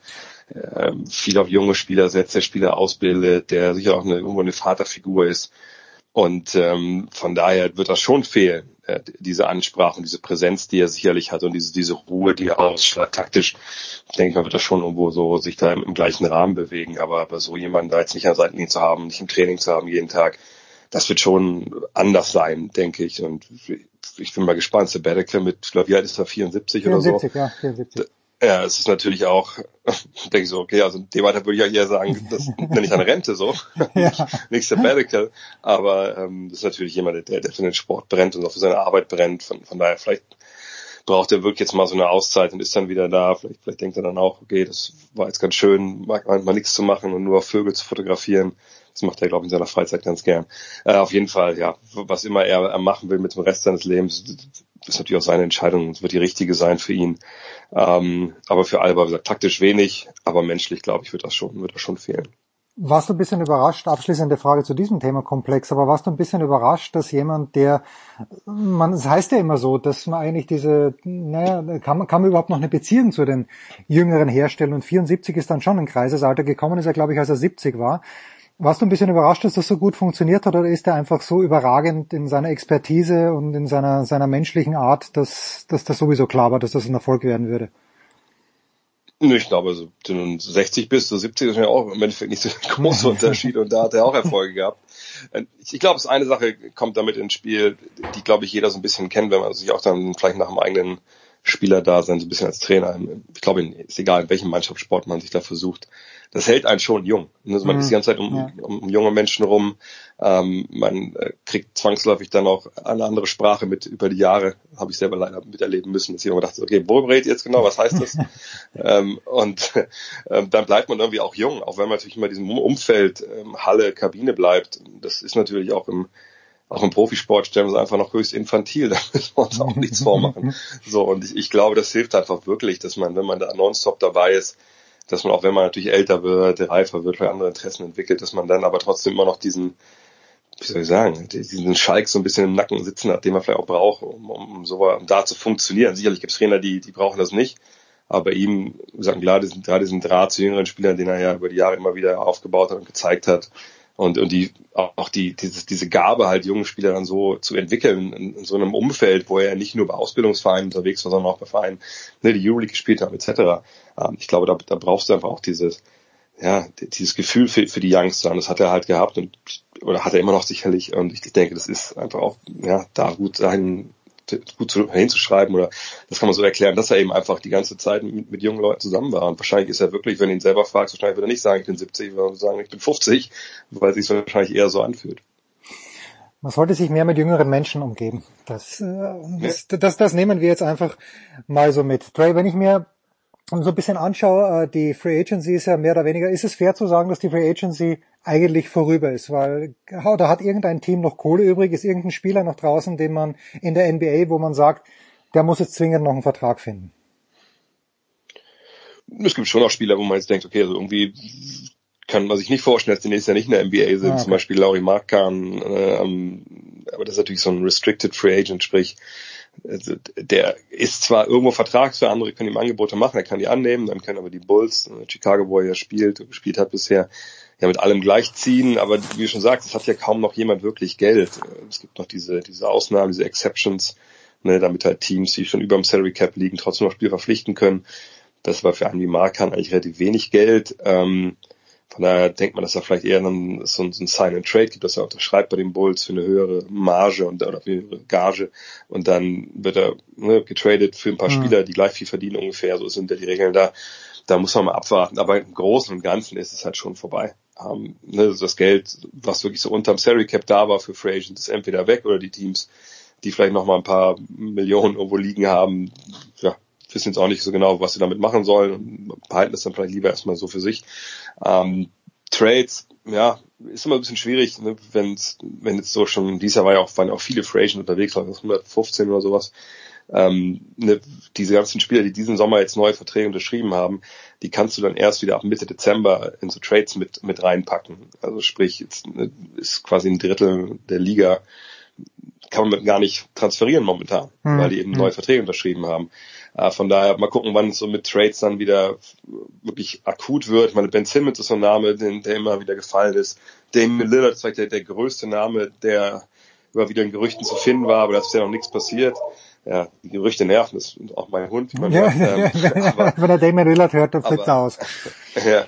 äh, viel auf junge Spieler setzt, der Spieler ausbildet, der sicher auch eine, irgendwo eine Vaterfigur ist. Und ähm, von daher wird das schon fehlen, diese Ansprache und diese Präsenz, die er sicherlich hat und diese, diese Ruhe, die er ausschlägt. Taktisch, ich denke, man wird das schon irgendwo so sich da im, im gleichen Rahmen bewegen. Aber, aber so jemanden da jetzt nicht an der Seitenlinie zu haben, nicht im Training zu haben jeden Tag, das wird schon anders sein, denke ich. Und ich bin mal gespannt. Sabbatical mit, ich glaube, wie alt ist er, 74, 74 oder so? Ja, 74. Ja, es ist natürlich auch, denke ich so, okay, also in dem Alter würde ich ja eher sagen, das nenne ich eine Rente so, ja. nicht Sabbatical, aber ähm, das ist natürlich jemand, der, der für den Sport brennt und auch für seine Arbeit brennt, von, von daher vielleicht braucht er wirklich jetzt mal so eine Auszeit und ist dann wieder da, vielleicht, vielleicht denkt er dann auch, okay, das war jetzt ganz schön, mal, mal nichts zu machen und nur Vögel zu fotografieren, das macht er, glaube ich, in seiner Freizeit ganz gern. Äh, auf jeden Fall, ja, was immer er, er machen will mit dem Rest seines Lebens, ist natürlich auch seine Entscheidung. Es wird die richtige sein für ihn. Ähm, aber für Alba, wie gesagt, taktisch wenig, aber menschlich, glaube ich, wird das schon, wird das schon fehlen. Warst du ein bisschen überrascht, abschließende Frage zu diesem Themenkomplex, aber warst du ein bisschen überrascht, dass jemand, der, man, es heißt ja immer so, dass man eigentlich diese, naja, kann man, kann man überhaupt noch eine Beziehung zu den Jüngeren herstellen und 74 ist dann schon ein Kreisesalter gekommen, ist er glaube ich, als er 70 war. Warst du ein bisschen überrascht, dass das so gut funktioniert hat oder ist er einfach so überragend in seiner Expertise und in seiner, seiner menschlichen Art, dass, dass das sowieso klar war, dass das ein Erfolg werden würde? Ich glaube, so, wenn du 60 bist, so 70 ist ja auch im Endeffekt nicht so ein großer Unterschied und da hat er auch Erfolge gehabt. Ich glaube, es eine Sache kommt damit ins Spiel, die glaube ich jeder so ein bisschen kennt, wenn man sich auch dann vielleicht nach dem eigenen Spieler da sein, so ein bisschen als Trainer. Ich glaube, ist egal, in welchem Mannschaftssport man sich da versucht. Das hält einen schon jung. Also man mhm. ist die ganze Zeit um, ja. um, junge Menschen rum. Ähm, man äh, kriegt zwangsläufig dann auch eine andere Sprache mit über die Jahre. Habe ich selber leider miterleben müssen, dass ich immer dachte, okay, worüber redet ihr jetzt genau? Was heißt das? ähm, und ähm, dann bleibt man irgendwie auch jung, auch wenn man natürlich immer diesem Umfeld, ähm, Halle, Kabine bleibt. Das ist natürlich auch im auch im Profisport stellen wir es einfach noch höchst infantil, da müssen wir uns auch nichts vormachen. So, und ich, ich glaube, das hilft einfach wirklich, dass man, wenn man da nonstop dabei ist, dass man auch wenn man natürlich älter wird, reifer wird, andere Interessen entwickelt, dass man dann aber trotzdem immer noch diesen, wie soll ich sagen, diesen Schalk so ein bisschen im Nacken sitzen hat, den man vielleicht auch braucht, um, um so um da zu funktionieren. Sicherlich gibt es Trainer, die, die brauchen das nicht. Aber ihm, sagen klar, gerade diesen Draht zu jüngeren Spielern, den er ja über die Jahre immer wieder aufgebaut hat und gezeigt hat, und, und die, auch die, dieses, diese Gabe halt jungen Spieler dann so zu entwickeln in, in so einem Umfeld, wo er nicht nur bei Ausbildungsvereinen unterwegs war, sondern auch bei Vereinen, ne, die Euroleague gespielt haben, etc. Ähm, ich glaube, da, da brauchst du einfach auch dieses, ja, dieses Gefühl für, für die Youngster. Und das hat er halt gehabt und, oder hat er immer noch sicherlich. Und ich denke, das ist einfach auch, ja, da gut sein, gut zu, hinzuschreiben oder das kann man so erklären, dass er eben einfach die ganze Zeit mit, mit jungen Leuten zusammen war. Und wahrscheinlich ist er wirklich, wenn du ihn selber fragst, wahrscheinlich würde er nicht sagen, ich bin 70, sondern sagen, ich bin 50, weil es sich wahrscheinlich eher so anfühlt. Man sollte sich mehr mit jüngeren Menschen umgeben. Das, äh, das, das, das nehmen wir jetzt einfach mal so mit. Trey, wenn ich mir so ein bisschen anschaue, äh, die Free Agency ist ja mehr oder weniger, ist es fair zu sagen, dass die Free Agency eigentlich vorüber ist, weil da hat irgendein Team noch Kohle übrig, ist irgendein Spieler noch draußen, den man in der NBA, wo man sagt, der muss jetzt zwingend noch einen Vertrag finden. Es gibt schon auch Spieler, wo man jetzt denkt, okay, also irgendwie kann man sich nicht vorstellen, dass die nächstes Jahr nicht in der NBA sind, ah, okay. zum Beispiel Laurie Markan, äh, aber das ist natürlich so ein Restricted Free Agent, sprich, der ist zwar irgendwo Vertrags für andere können ihm Angebote machen, er kann die annehmen, dann können aber die Bulls, äh, Chicago, wo er ja spielt, gespielt hat bisher, ja mit allem gleichziehen, aber wie du schon sagst, es hat ja kaum noch jemand wirklich Geld. Es gibt noch diese, diese Ausnahmen, diese Exceptions, ne, damit halt Teams, die schon über dem Salary Cap liegen, trotzdem noch Spiel verpflichten können. Das war für einen wie Markan eigentlich relativ wenig Geld. Ähm, von daher denkt man, dass da vielleicht eher dann so, so ein Sign and Trade gibt, dass er unterschreibt bei den Bulls für eine höhere Marge und oder für eine höhere Gage und dann wird er ne, getradet für ein paar mhm. Spieler, die gleich viel verdienen ungefähr. So sind ja die Regeln da. Da muss man mal abwarten. Aber im Großen und Ganzen ist es halt schon vorbei. Ähm, ne, das Geld, was wirklich so unterm Salary Cap da war für Free Agents, ist entweder weg oder die Teams, die vielleicht noch mal ein paar Millionen irgendwo liegen haben, ja, wissen jetzt auch nicht so genau, was sie damit machen sollen und behalten es dann vielleicht lieber erstmal so für sich. Ähm, Trades, ja, ist immer ein bisschen schwierig, ne, wenn wenn jetzt so schon, dieser war ja auch, waren auch viele Free unterwegs, 115 oder sowas. Ähm, ne, diese ganzen Spieler, die diesen Sommer jetzt neue Verträge unterschrieben haben, die kannst du dann erst wieder ab Mitte Dezember in so Trades mit, mit reinpacken. Also sprich, jetzt ne, ist quasi ein Drittel der Liga kann man gar nicht transferieren momentan, hm. weil die eben hm. neue Verträge unterschrieben haben. Äh, von daher mal gucken, wann es so mit Trades dann wieder wirklich akut wird. Ich meine, Ben Simmons ist so ein Name, den, der immer wieder gefallen ist. Damon Lillard ist vielleicht der, der größte Name, der immer wieder in Gerüchten zu finden war, aber da ist ja noch nichts passiert. Ja, die Gerüchte nerven, das ist auch mein Hund. Ja, ähm, aber, wenn er Damon Lillard hört, dann flippt er aus. Ja,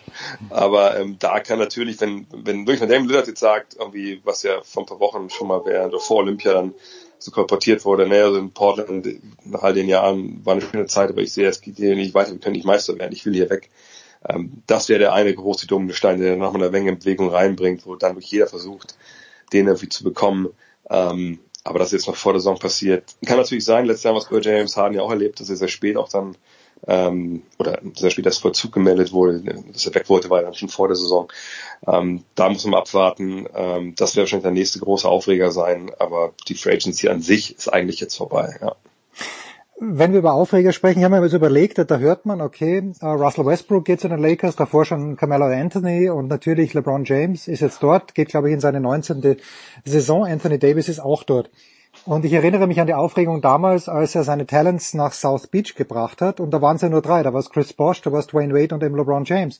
aber ähm, da kann natürlich, wenn wenn wirklich Damon Lillard jetzt sagt, irgendwie, was ja vor ein paar Wochen schon mal während oder vor Olympia dann so kolportiert wurde, naja, so in Portland nach all den Jahren war eine schöne Zeit, aber ich sehe, es geht hier nicht weiter, wir können nicht Meister werden, ich will hier weg. Ähm, das wäre der eine große dumme Stein, der nochmal eine Menge Bewegung reinbringt, wo dann wirklich jeder versucht, den irgendwie zu bekommen. Ähm, aber das ist jetzt noch vor der Saison passiert. Kann natürlich sein, letztes Jahr was bei James Harden ja auch erlebt, dass er sehr spät auch dann ähm, oder sehr spät das Vollzug gemeldet wurde, dass er weg wollte, war dann schon vor der Saison. Ähm, da muss man abwarten. Ähm, das wird wahrscheinlich der nächste große Aufreger sein, aber die Free Agency an sich ist eigentlich jetzt vorbei. Ja. Wenn wir über Aufreger sprechen, haben wir uns überlegt, da hört man, okay, uh, Russell Westbrook geht zu den Lakers, davor schon Carmelo Anthony und natürlich LeBron James ist jetzt dort, geht glaube ich in seine 19. Saison, Anthony Davis ist auch dort. Und ich erinnere mich an die Aufregung damals, als er seine Talents nach South Beach gebracht hat. Und da waren es ja nur drei. Da war es Chris Bosch, da war es Dwayne Wade und eben LeBron James.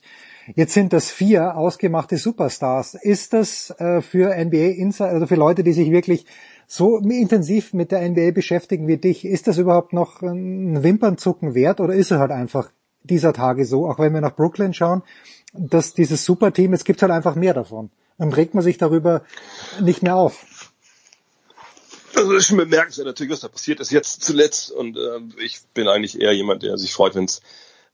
Jetzt sind das vier ausgemachte Superstars. Ist das äh, für NBA Insider, also für Leute, die sich wirklich so intensiv mit der NBA beschäftigen wie dich, ist das überhaupt noch ein Wimpernzucken wert oder ist es halt einfach dieser Tage so, auch wenn wir nach Brooklyn schauen, dass dieses Superteam, es gibt halt einfach mehr davon. Dann regt man sich darüber nicht mehr auf. Also es ist schon bemerkenswert natürlich, was da passiert ist jetzt zuletzt. Und äh, ich bin eigentlich eher jemand, der sich freut, wenn's,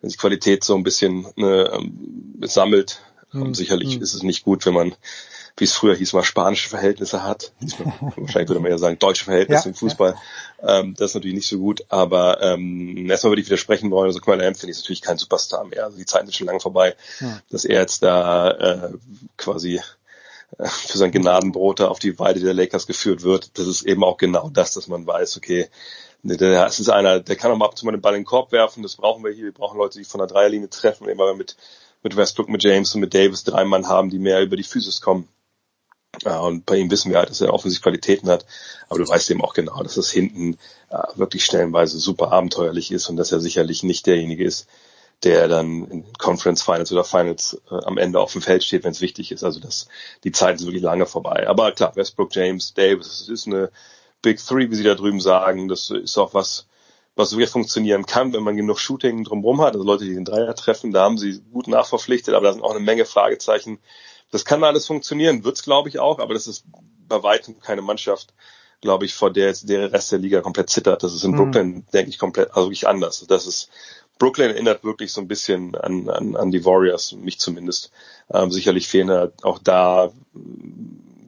wenn sich Qualität so ein bisschen ne, ähm, sammelt. Hm. Sicherlich hm. ist es nicht gut, wenn man, wie es früher hieß, mal spanische Verhältnisse hat. Wahrscheinlich würde man ja sagen, deutsche Verhältnisse ja, im Fußball. Ja. Ähm, das ist natürlich nicht so gut. Aber ähm, erstmal würde ich widersprechen wollen. Also Kamala Anthony ist natürlich kein Superstar mehr. Also die Zeiten sind schon lange vorbei, ja. dass er jetzt da äh, quasi für sein Gnadenbrot da auf die Weide der Lakers geführt wird. Das ist eben auch genau das, dass man weiß, okay, der, es ist einer, der kann auch mal ab und zu mal den Ball in den Korb werfen, das brauchen wir hier. Wir brauchen Leute, die von der Dreierlinie treffen, immer wir mit, mit Westbrook, mit James und mit Davis drei Mann haben, die mehr über die Physis kommen. Ja, und bei ihm wissen wir halt, dass er offensichtlich Qualitäten hat, aber du weißt eben auch genau, dass es hinten äh, wirklich stellenweise super abenteuerlich ist und dass er sicherlich nicht derjenige ist, der dann in Conference Finals oder Finals äh, am Ende auf dem Feld steht, wenn es wichtig ist. Also das, die Zeiten sind wirklich lange vorbei. Aber klar, Westbrook, James, Davis, das ist eine Big Three, wie sie da drüben sagen. Das ist auch was, was wirklich funktionieren kann, wenn man genug Shooting drumherum hat. Also Leute, die den Dreier treffen, da haben sie gut nachverpflichtet, aber da sind auch eine Menge Fragezeichen. Das kann alles funktionieren, wird's glaube ich auch, aber das ist bei weitem keine Mannschaft, glaube ich, vor der jetzt der Rest der Liga komplett zittert. Das ist in mhm. Brooklyn, denke ich, komplett, also wirklich anders. Das ist Brooklyn erinnert wirklich so ein bisschen an, an, an die Warriors, mich zumindest. Ähm, sicherlich fehlen auch da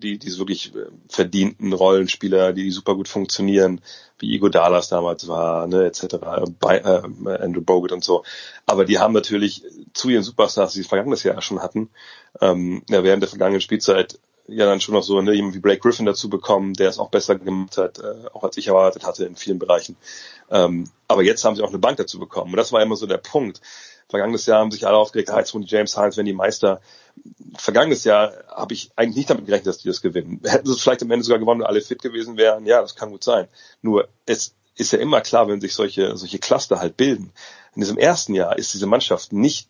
die, diese wirklich äh, verdienten Rollenspieler, die super gut funktionieren, wie Igo Dallas damals war, ne, etc., bei, äh, Andrew Bogut und so. Aber die haben natürlich zu ihren Superstars, die sie vergangenes Jahr schon hatten, ähm, ja, während der vergangenen Spielzeit ja dann schon noch so ne, jemand wie Blake Griffin dazu bekommen, der es auch besser gemacht hat, äh, auch als ich erwartet hatte in vielen Bereichen. Ähm, aber jetzt haben sie auch eine Bank dazu bekommen. Und das war immer so der Punkt. Vergangenes Jahr haben sich alle aufgeregt, ah, jetzt James Hines, wenn die Meister. Vergangenes Jahr habe ich eigentlich nicht damit gerechnet, dass die das gewinnen. Hätten sie vielleicht am Ende sogar gewonnen, wenn alle fit gewesen wären. Ja, das kann gut sein. Nur es ist ja immer klar, wenn sich solche, solche Cluster halt bilden. In diesem ersten Jahr ist diese Mannschaft nicht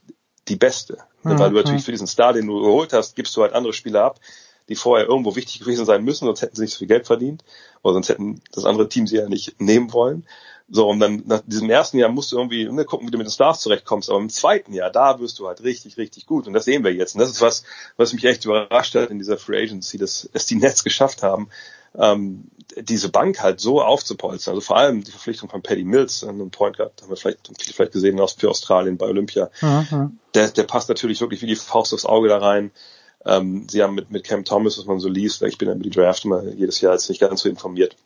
die beste. Mhm. Weil du natürlich für diesen Star, den du geholt hast, gibst du halt andere Spieler ab die vorher irgendwo wichtig gewesen sein müssen, sonst hätten sie nicht so viel Geld verdient, oder sonst hätten das andere Team sie ja nicht nehmen wollen. So, und dann nach diesem ersten Jahr musst du irgendwie ne, gucken, wie du mit den Stars zurechtkommst. Aber im zweiten Jahr, da wirst du halt richtig, richtig gut. Und das sehen wir jetzt. Und das ist was, was mich echt überrascht hat in dieser Free Agency, dass es die Nets geschafft haben, ähm, diese Bank halt so aufzupolstern. Also vor allem die Verpflichtung von Paddy Mills, einen Point Guard, haben wir vielleicht, vielleicht gesehen aus für Australien bei Olympia. Mhm. Der, der passt natürlich wirklich wie die Faust aufs Auge da rein. Ähm, sie haben mit, mit Cam Thomas, was man so liest, weil ich bin ja über die Draft immer jedes Jahr jetzt nicht ganz so informiert,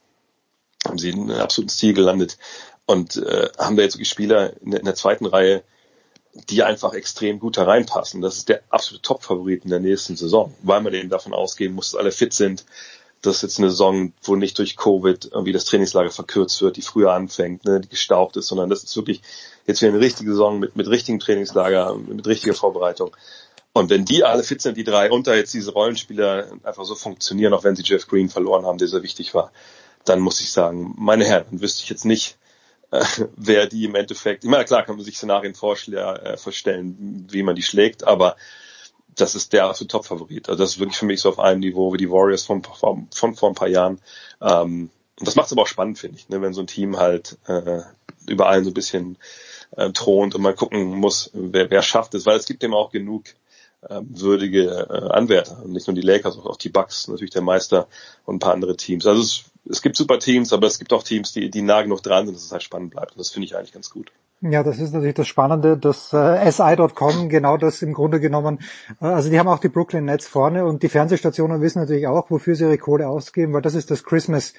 haben sie einen absoluten Stil gelandet und äh, haben da jetzt wirklich Spieler in der, in der zweiten Reihe, die einfach extrem gut hereinpassen. Das ist der absolute Top-Favorit in der nächsten Saison, weil man eben davon ausgehen muss, dass alle fit sind. Das ist jetzt eine Saison, wo nicht durch Covid irgendwie das Trainingslager verkürzt wird, die früher anfängt, ne, die gestaucht ist, sondern das ist wirklich jetzt wieder eine richtige Saison mit, mit richtigem Trainingslager, mit richtiger Vorbereitung. Und wenn die alle fit sind, die drei, und da jetzt diese Rollenspieler einfach so funktionieren, auch wenn sie Jeff Green verloren haben, der sehr wichtig war, dann muss ich sagen, meine Herren, dann wüsste ich jetzt nicht, äh, wer die im Endeffekt, ich meine, klar kann man sich Szenarien äh, vorstellen, wie man die schlägt, aber das ist der absolute Top-Favorit. Also das ist wirklich für mich so auf einem Niveau wie die Warriors von, von, von vor ein paar Jahren. Ähm, und das macht es aber auch spannend, finde ich, ne, wenn so ein Team halt äh, über allen so ein bisschen äh, thront und man gucken muss, wer, wer schafft es, weil es gibt eben auch genug würdige äh, Anwärter. Und nicht nur die Lakers, auch die Bucks, natürlich der Meister und ein paar andere Teams. Also es es gibt super Teams, aber es gibt auch Teams, die, die nah genug dran sind, dass es halt spannend bleibt. Und das finde ich eigentlich ganz gut. Ja, das ist natürlich das Spannende, dass äh, SI.com genau das im Grunde genommen, äh, also die haben auch die Brooklyn Nets vorne und die Fernsehstationen wissen natürlich auch, wofür sie ihre Kohle ausgeben, weil das ist das Christmas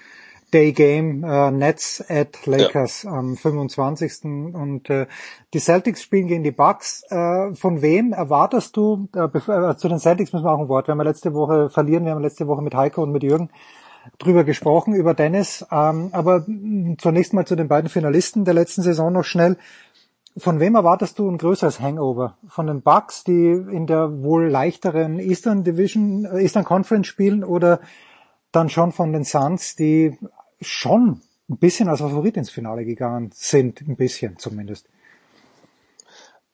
Day Game äh, Nets at Lakers ja. am 25. Und äh, die Celtics spielen gegen die Bucks. Äh, von wem erwartest du, äh, äh, zu den Celtics müssen wir auch ein Wort, wir haben letzte Woche verlieren, wir haben letzte Woche mit Heiko und mit Jürgen drüber gesprochen, über Dennis. Ähm, aber zunächst mal zu den beiden Finalisten der letzten Saison noch schnell. Von wem erwartest du ein größeres Hangover? Von den Bucks, die in der wohl leichteren Eastern Division, äh, Eastern Conference spielen oder dann schon von den Suns, die schon ein bisschen als Favorit ins Finale gegangen sind, ein bisschen zumindest?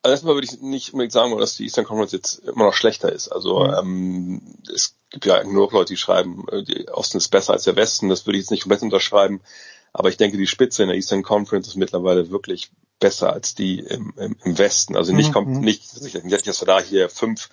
Also erstmal würde ich nicht unbedingt sagen, dass die Eastern Conference jetzt immer noch schlechter ist. Also mhm. ähm, es gibt ja nur Leute, die schreiben, äh, die Osten ist besser als der Westen. Das würde ich jetzt nicht komplett unterschreiben. Aber ich denke, die Spitze in der Eastern Conference ist mittlerweile wirklich besser als die im, im, im Westen. Also nicht, mhm. kommt nicht, ich denke, dass wir da hier fünf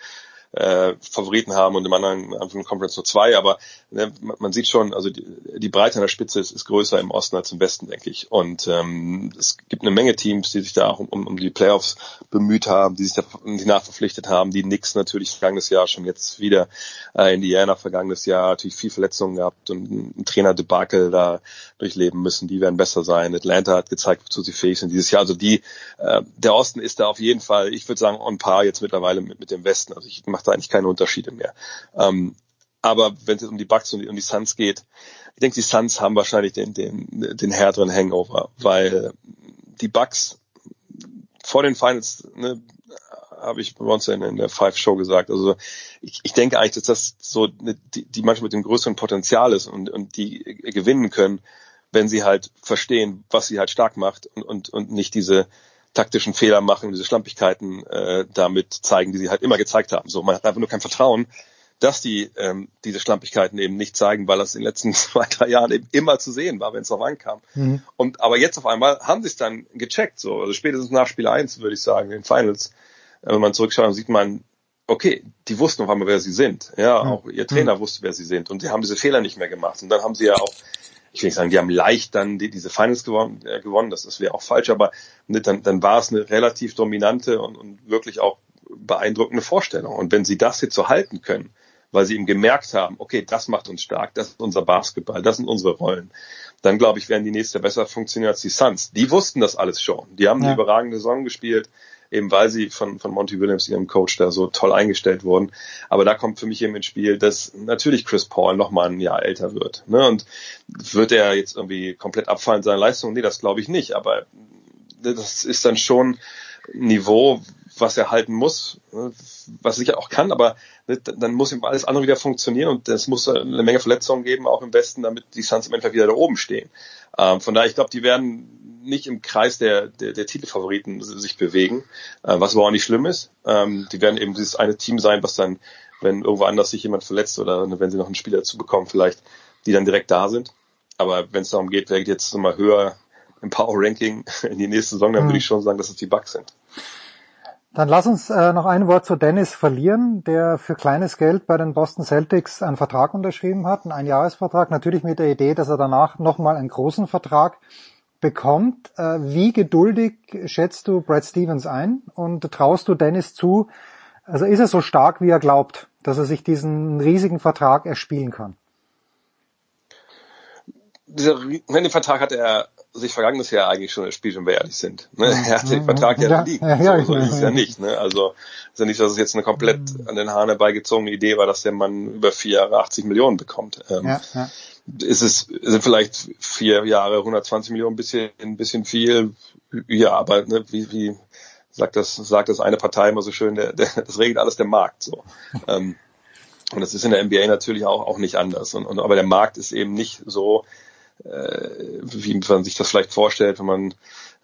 äh, Favoriten haben und im anderen Anfang Conference nur zwei, aber ne, man sieht schon, also die, die Breite an der Spitze ist, ist größer im Osten als im Westen, denke ich. Und ähm, es gibt eine Menge Teams, die sich da auch um, um die Playoffs bemüht haben, die sich da die nachverpflichtet haben. Die Knicks natürlich vergangenes Jahr schon jetzt wieder äh, Indiana vergangenes Jahr natürlich viel Verletzungen gehabt und ein Trainer Debakel da durchleben müssen. Die werden besser sein. Atlanta hat gezeigt, wozu sie fähig sind dieses Jahr. Also die, äh, der Osten ist da auf jeden Fall, ich würde sagen, on par jetzt mittlerweile mit, mit dem Westen. Also ich mache da eigentlich keine Unterschiede mehr. Ähm, aber wenn es um die Bucks und die, um die Suns geht, ich denke, die Suns haben wahrscheinlich den, den, den härteren Hangover, weil die Bucks vor den Finals, ne, habe ich bei uns in, der Five Show gesagt. Also ich, ich denke eigentlich, dass das so die, die manchmal mit dem größeren Potenzial ist und, und die gewinnen können, wenn sie halt verstehen, was sie halt stark macht und, und, und nicht diese taktischen Fehler machen, diese Schlampigkeiten äh, damit zeigen, die sie halt immer gezeigt haben. So, man hat einfach nur kein Vertrauen, dass die ähm, diese Schlampigkeiten eben nicht zeigen, weil das in den letzten zwei, drei Jahren eben immer zu sehen war, wenn es darauf ankam. Mhm. Und aber jetzt auf einmal haben sie es dann gecheckt, so also spätestens nach Spiel 1, würde ich sagen, in den Finals, äh, wenn man zurückschaut, sieht man, okay, die wussten auf einmal, wer sie sind. Ja, mhm. auch ihr Trainer mhm. wusste, wer sie sind und die haben diese Fehler nicht mehr gemacht. Und dann haben sie ja auch ich will nicht sagen, die haben leicht dann die, diese Finals gewonnen, äh, gewonnen das, das wäre auch falsch, aber ne, dann, dann war es eine relativ dominante und, und wirklich auch beeindruckende Vorstellung. Und wenn sie das jetzt so halten können, weil sie eben gemerkt haben, okay, das macht uns stark, das ist unser Basketball, das sind unsere Rollen, dann glaube ich, werden die nächste besser funktionieren als die Suns. Die wussten das alles schon. Die haben ja. eine überragende Saison gespielt eben weil sie von, von Monty Williams, ihrem Coach, da so toll eingestellt wurden. Aber da kommt für mich eben ins Spiel, dass natürlich Chris Paul noch mal ein Jahr älter wird. Ne? Und wird er jetzt irgendwie komplett abfallen in seiner Leistung? Nee, das glaube ich nicht. Aber das ist dann schon ein Niveau, was er halten muss, ne? was er sicher auch kann, aber ne, dann muss ihm alles andere wieder funktionieren und es muss eine Menge Verletzungen geben, auch im Westen, damit die Suns im Endeffekt wieder da oben stehen. Ähm, von daher, ich glaube, die werden nicht im Kreis der, der, der Titelfavoriten sich bewegen, äh, was aber auch nicht schlimm ist. Ähm, die werden eben dieses eine Team sein, was dann wenn irgendwo anders sich jemand verletzt oder wenn sie noch einen Spieler dazu bekommen, vielleicht, die dann direkt da sind. Aber wenn es darum geht, wer geht jetzt nochmal höher im Power Ranking in die nächste Saison, dann würde ich schon sagen, dass es die Bucks sind. Dann lass uns äh, noch ein Wort zu Dennis verlieren, der für kleines Geld bei den Boston Celtics einen Vertrag unterschrieben hat, einen Einjahresvertrag, natürlich mit der Idee, dass er danach nochmal einen großen Vertrag bekommt. Äh, wie geduldig schätzt du Brad Stevens ein und traust du Dennis zu, also ist er so stark, wie er glaubt, dass er sich diesen riesigen Vertrag erspielen kann? Dieser, den Vertrag hat er sich vergangenes Jahr eigentlich schon erspielt, wenn wir ehrlich sind. Ne? Er hat den Vertrag ja, ja liegen. Ja, so, so ist es ja nicht. Ne? Also ist ja nicht, dass es jetzt eine komplett an den Haaren herbeigezogene Idee war, dass der Mann über vier Jahre 80 Millionen bekommt. Ähm, ja, ja. Ist es sind vielleicht vier Jahre 120 Millionen ein bisschen ein bisschen viel. Ja, aber ne, wie, wie sagt das sagt das eine Partei immer so schön, der, der, das regelt alles der Markt so. ähm, und das ist in der NBA natürlich auch auch nicht anders. Und, und aber der Markt ist eben nicht so wie man sich das vielleicht vorstellt, wenn man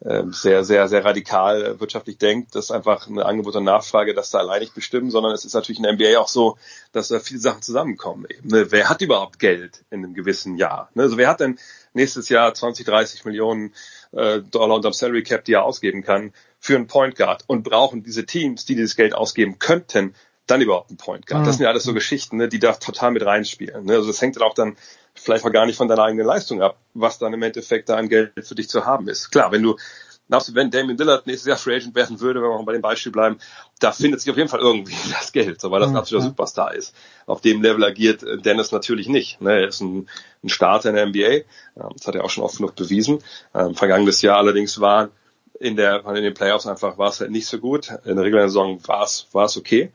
äh, sehr, sehr, sehr radikal wirtschaftlich denkt, dass einfach eine Angebot und Nachfrage das da allein nicht bestimmen, sondern es ist natürlich in der NBA auch so, dass da viele Sachen zusammenkommen. Eben, ne? Wer hat überhaupt Geld in einem gewissen Jahr? Ne? Also wer hat denn nächstes Jahr 20, 30 Millionen äh, Dollar unterm Salary Cap, die er ausgeben kann, für einen Point Guard und brauchen diese Teams, die dieses Geld ausgeben könnten, dann überhaupt einen Point Guard. Das sind ja alles so Geschichten, ne, die da total mit reinspielen. Ne? Also das hängt dann auch dann vielleicht mal gar nicht von deiner eigenen Leistung ab, was dann im Endeffekt da an Geld für dich zu haben ist. Klar, wenn du wenn Damien Dillard nächstes Jahr Free Agent werden würde, wenn wir mal bei dem Beispiel bleiben, da findet sich auf jeden Fall irgendwie das Geld, so weil das ein absoluter Superstar ist. Auf dem Level agiert äh, Dennis natürlich nicht. Ne? Er ist ein, ein Starter in der NBA, das hat er auch schon oft genug bewiesen. Ähm, vergangenes Jahr allerdings war in der in den Playoffs einfach war es halt nicht so gut. In der regulären Saison war es war es okay.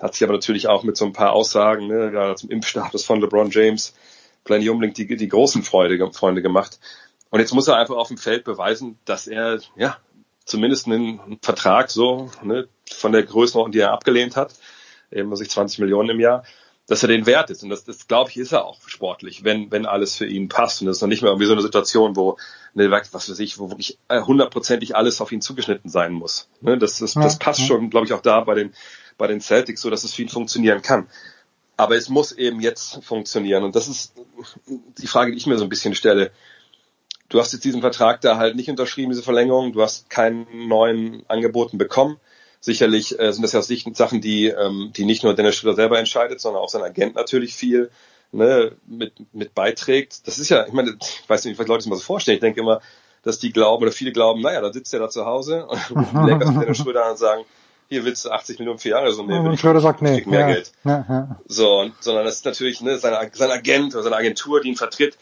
Hat sich aber natürlich auch mit so ein paar Aussagen, ne, gerade zum Impfstatus von LeBron James, nicht unbedingt die, die großen Freude, Freunde gemacht. Und jetzt muss er einfach auf dem Feld beweisen, dass er ja zumindest einen Vertrag so ne, von der Größenordnung, die er abgelehnt hat, eben sich 20 Millionen im Jahr, dass er den wert ist. Und das, das glaube ich, ist er auch sportlich, wenn, wenn alles für ihn passt. Und das ist noch nicht mehr irgendwie so eine Situation, wo, ne, was weiß ich, wo wirklich hundertprozentig alles auf ihn zugeschnitten sein muss. Ne, das, das, das passt schon, glaube ich, auch da bei den, bei den Celtics so, dass es für ihn funktionieren kann. Aber es muss eben jetzt funktionieren. Und das ist die Frage, die ich mir so ein bisschen stelle. Du hast jetzt diesen Vertrag da halt nicht unterschrieben, diese Verlängerung. Du hast keinen neuen Angeboten bekommen. Sicherlich äh, sind das ja Sachen, die, ähm, die nicht nur Dennis Schröder selber entscheidet, sondern auch sein Agent natürlich viel ne, mit, mit beiträgt. Das ist ja, ich meine, ich weiß nicht, was Leute sich mal so vorstellen. Ich denke immer, dass die glauben oder viele glauben, naja, da sitzt er da zu Hause und Lakers mit Dennis Schröder und sagen, hier willst du 80 Millionen für Jahre so nehmen. Und Schröder sagt, nee, mehr ja, Geld. Ja, ja. So, und, sondern das ist natürlich ne, sein, sein Agent oder seine Agentur, die ihn vertritt,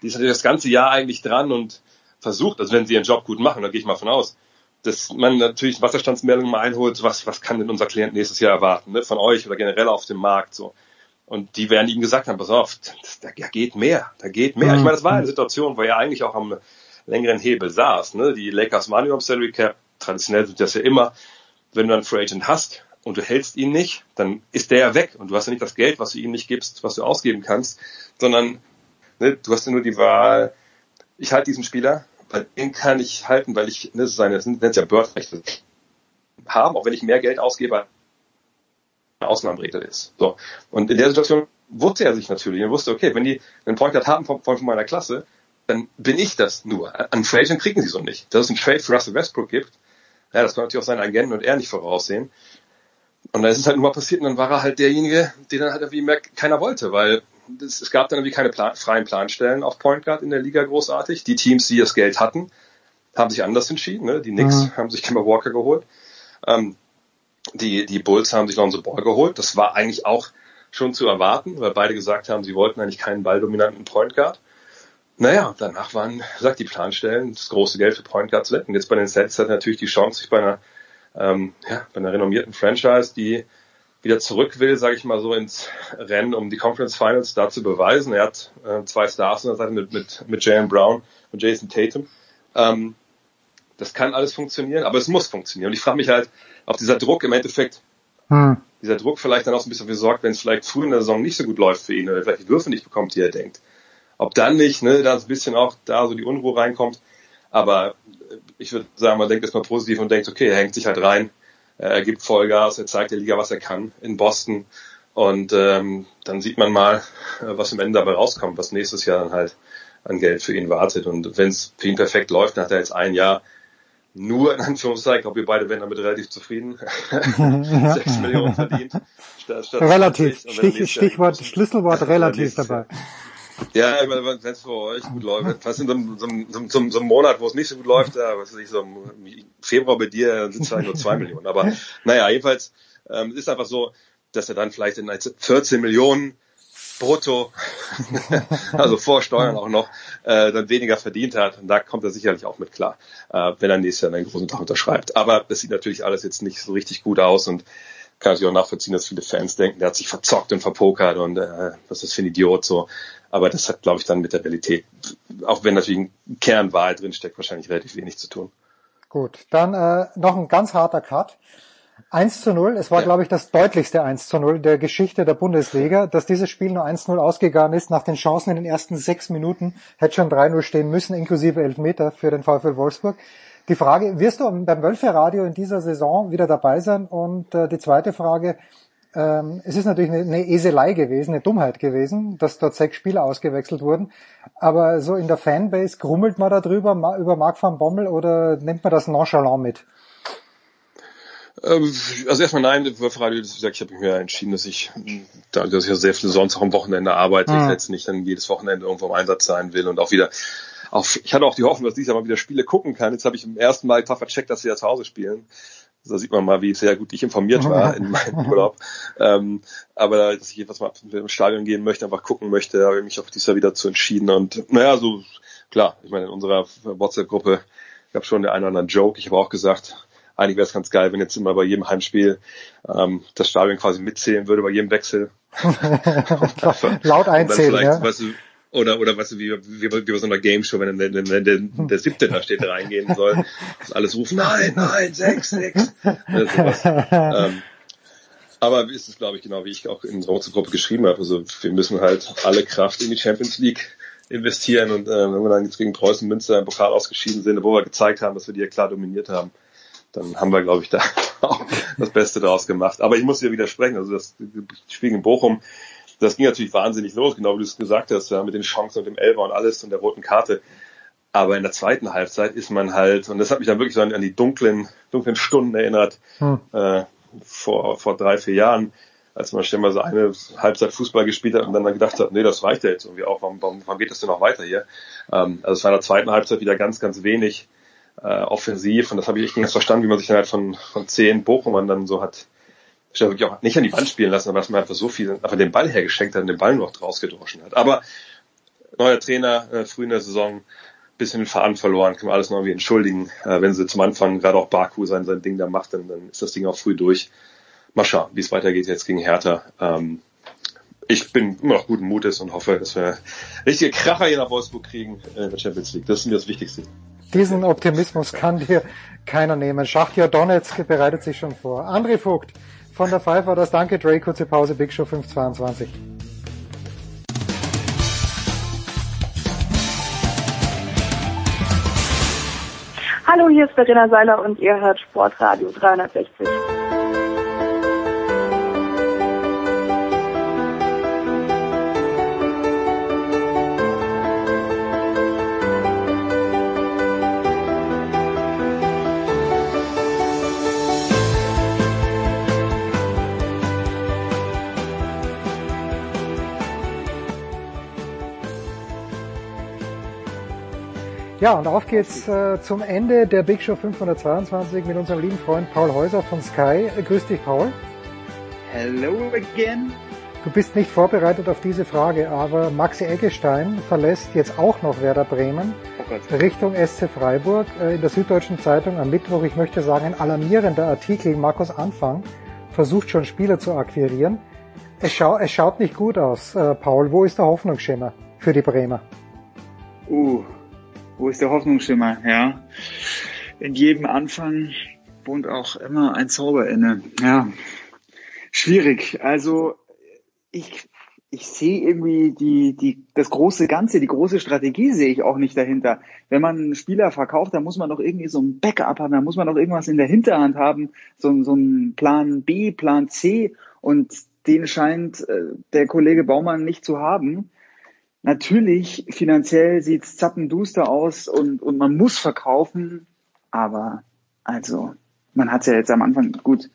die ist natürlich das ganze Jahr eigentlich dran und versucht, also wenn sie ihren Job gut machen, da gehe ich mal von aus, dass man natürlich Wasserstandsmeldungen mal einholt, was, was kann denn unser Klient nächstes Jahr erwarten, ne, von euch oder generell auf dem Markt, so. Und die werden ihm gesagt haben, pass auf, das, da, geht mehr, da geht mehr. Mhm. Ich meine, das war eine Situation, wo er eigentlich auch am längeren Hebel saß, ne, die Lakers waren über Salary Cap, traditionell sind das ja immer, wenn du einen Free Agent hast und du hältst ihn nicht, dann ist der ja weg und du hast ja nicht das Geld, was du ihm nicht gibst, was du ausgeben kannst, sondern ne, du hast ja nur die Wahl, ich halte diesen Spieler, weil den kann ich halten, weil ich, ne, seine, das nennt ja Bird-Rechte, haben, auch wenn ich mehr Geld ausgebe, eine Ausnahmeregel ist. So. Und in der Situation wusste er sich natürlich, er wusste, okay, wenn die einen Point Guard haben von, von meiner Klasse, dann bin ich das nur. An Free Agent kriegen sie so nicht. Dass es einen Trade für Russell Westbrook gibt, ja, das kann natürlich auch seine Agenten und er nicht voraussehen. Und dann ist es halt nur mal passiert und dann war er halt derjenige, den dann halt irgendwie mehr keiner wollte, weil es, es gab dann irgendwie keine Plan, freien Planstellen auf Point Guard in der Liga großartig. Die Teams, die das Geld hatten, haben sich anders entschieden. Ne? Die Knicks mhm. haben sich Kemba Walker geholt. Ähm, die, die Bulls haben sich Lonzo Ball geholt. Das war eigentlich auch schon zu erwarten, weil beide gesagt haben, sie wollten eigentlich keinen balldominanten Point Guard. Naja, danach waren, sagt die Planstellen, das große Geld für Point Guards weg. Und jetzt bei den Sets hat er natürlich die Chance, sich bei einer, ähm, ja, bei einer renommierten Franchise, die wieder zurück will, sage ich mal so, ins Rennen um die Conference Finals da zu beweisen. Er hat äh, zwei Stars an der Seite mit, mit, mit Jalen Brown und Jason Tatum. Ähm, das kann alles funktionieren, aber es muss funktionieren. Und ich frage mich halt, ob dieser Druck im Endeffekt, hm. dieser Druck vielleicht dann auch so ein bisschen dafür sorgt, wenn es vielleicht früh in der Saison nicht so gut läuft für ihn oder vielleicht die Würfe nicht bekommt, die er denkt ob dann nicht, ne, da ein bisschen auch da so die Unruhe reinkommt. Aber ich würde sagen, man denkt erstmal positiv und denkt, okay, er hängt sich halt rein, er gibt Vollgas, er zeigt der Liga, was er kann. In Boston Und ähm, dann sieht man mal, äh, was am Ende dabei rauskommt, was nächstes Jahr dann halt an Geld für ihn wartet. Und wenn es für ihn perfekt läuft, dann hat er jetzt ein Jahr nur in Anführungszeichen, ich glaube, wir beide wären damit relativ zufrieden. Sechs Millionen verdient. Statt, statt relativ. Stich, Stichwort, Schlüsselwort relativ dabei. Ja, wenn es für euch gut läuft, was in so, so, so, so, so einem Monat, wo es nicht so gut läuft, ja, was weiß ich, so im Februar bei dir, dann sind es halt nur zwei Millionen. Aber naja, jedenfalls ähm, ist einfach so, dass er dann vielleicht in 14 Millionen brutto, also vor Steuern auch noch, äh, dann weniger verdient hat. Und da kommt er sicherlich auch mit klar, äh, wenn er nächstes Jahr einen großen Tag unterschreibt. Aber das sieht natürlich alles jetzt nicht so richtig gut aus und kann natürlich auch nachvollziehen, dass viele Fans denken, der hat sich verzockt und verpokert und äh, was ist das für ein Idiot so. Aber das hat, glaube ich, dann mit der Realität, auch wenn natürlich ein Kernwahrheit drinsteckt, wahrscheinlich relativ wenig zu tun. Gut, dann äh, noch ein ganz harter Cut. 1 zu 0, es war, ja. glaube ich, das deutlichste 1 zu 0 der Geschichte der Bundesliga, dass dieses Spiel nur 1 0 ausgegangen ist, nach den Chancen in den ersten sechs Minuten, hätte schon 3-0 stehen müssen, inklusive Elfmeter für den VfL Wolfsburg. Die Frage, wirst du beim Wölfe Radio in dieser Saison wieder dabei sein? Und äh, die zweite Frage, ähm, es ist natürlich eine, eine Eselei gewesen, eine Dummheit gewesen, dass dort sechs Spieler ausgewechselt wurden. Aber so in der Fanbase grummelt man darüber, über Marc van Bommel oder nimmt man das nonchalant mit? Ähm, also erstmal nein, Radio, wie gesagt, ich habe mich ja entschieden, dass ich, da dass ich ja sehr viel sonst auch am Wochenende arbeite, mhm. ich jetzt nicht dann jedes Wochenende irgendwo im Einsatz sein will und auch wieder auf, ich hatte auch die Hoffnung, dass ich mal wieder Spiele gucken kann. Jetzt habe ich im ersten Mal einfach vercheckt, dass sie ja zu Hause spielen. Da sieht man mal, wie sehr gut ich informiert war in meinem Urlaub. Ähm, aber dass ich etwas mal im Stadion gehen möchte, einfach gucken möchte, habe ich mich auch dieses Jahr wieder zu entschieden. Und naja, so klar, ich meine, in unserer WhatsApp-Gruppe gab schon der eine oder andere Joke. Ich habe auch gesagt, eigentlich wäre es ganz geil, wenn jetzt immer bei jedem Heimspiel ähm, das Stadion quasi mitzählen würde, bei jedem Wechsel. Laut einzählen, ja. Weißt du, oder, oder was wie, wie, wie bei so einer Game Show, wenn der, der, der, der siebte da steht, der reingehen soll, dass alles rufen, nein, nein, sechs, sechs. ähm, aber ist es, glaube ich, genau wie ich auch in unserer Gruppe geschrieben habe. Also wir müssen halt alle Kraft in die Champions League investieren und äh, wenn wir dann jetzt gegen Preußen Münster im Pokal ausgeschieden sind, wo wir gezeigt haben, dass wir die ja klar dominiert haben, dann haben wir, glaube ich, da auch das Beste draus gemacht. Aber ich muss dir widersprechen, also das Spiel in Bochum, das ging natürlich wahnsinnig los, genau wie du es gesagt hast, ja, mit den Chancen und dem Elber und alles und der roten Karte. Aber in der zweiten Halbzeit ist man halt, und das hat mich dann wirklich so an, die dunklen, dunklen Stunden erinnert, hm. äh, vor, vor drei, vier Jahren, als man stell mal so eine Halbzeit Fußball gespielt hat und dann gedacht hat, nee, das reicht ja jetzt irgendwie auch, warum, warum, warum geht das denn noch weiter hier? Ähm, also es war in der zweiten Halbzeit wieder ganz, ganz wenig äh, offensiv und das habe ich echt nicht ganz verstanden, wie man sich dann halt von, von zehn Bochumern dann so hat wirklich auch nicht an die Wand spielen lassen, aber dass man einfach so viel, einfach den Ball hergeschenkt hat und den Ball noch draus gedroschen hat. Aber neuer Trainer, äh, früh in der Saison, bisschen den Faden verloren, kann man alles noch irgendwie entschuldigen. Äh, wenn sie zum Anfang gerade auch Baku sein, sein Ding da macht, dann, dann ist das Ding auch früh durch. Mal schauen, wie es weitergeht jetzt gegen Hertha. Ähm, ich bin immer noch guten Mutes und hoffe, dass wir richtige Kracher hier nach Wolfsburg kriegen in der Champions League. Das ist mir das Wichtigste. Diesen Optimismus kann dir keiner nehmen. Schachtja Donetsk bereitet sich schon vor. André Vogt, von der Pfeiffer das Danke, Dre, kurze Pause, Big Show 522. Hallo, hier ist Verena Seiler und ihr hört Sportradio 360. Ja, und auf geht's äh, zum Ende der Big Show 522 mit unserem lieben Freund Paul Häuser von Sky. Äh, grüß dich, Paul. Hello again. Du bist nicht vorbereitet auf diese Frage, aber Maxi Eggestein verlässt jetzt auch noch Werder Bremen oh Richtung SC Freiburg. Äh, in der Süddeutschen Zeitung am Mittwoch, ich möchte sagen, ein alarmierender Artikel. Markus Anfang versucht schon Spieler zu akquirieren. Es, schau, es schaut nicht gut aus, äh, Paul. Wo ist der Hoffnungsschimmer für die Bremer? Uh, wo ist der Hoffnungsschimmer? Ja, in jedem Anfang wohnt auch immer ein Zauber inne. Ja, schwierig. Also ich ich sehe irgendwie die, die, das große Ganze, die große Strategie sehe ich auch nicht dahinter. Wenn man einen Spieler verkauft, dann muss man doch irgendwie so ein Backup haben, dann muss man doch irgendwas in der Hinterhand haben, so, so ein Plan B, Plan C. Und den scheint äh, der Kollege Baumann nicht zu haben. Natürlich, finanziell sieht's zappenduster aus und, und man muss verkaufen, aber also, man hat's ja jetzt am Anfang gut.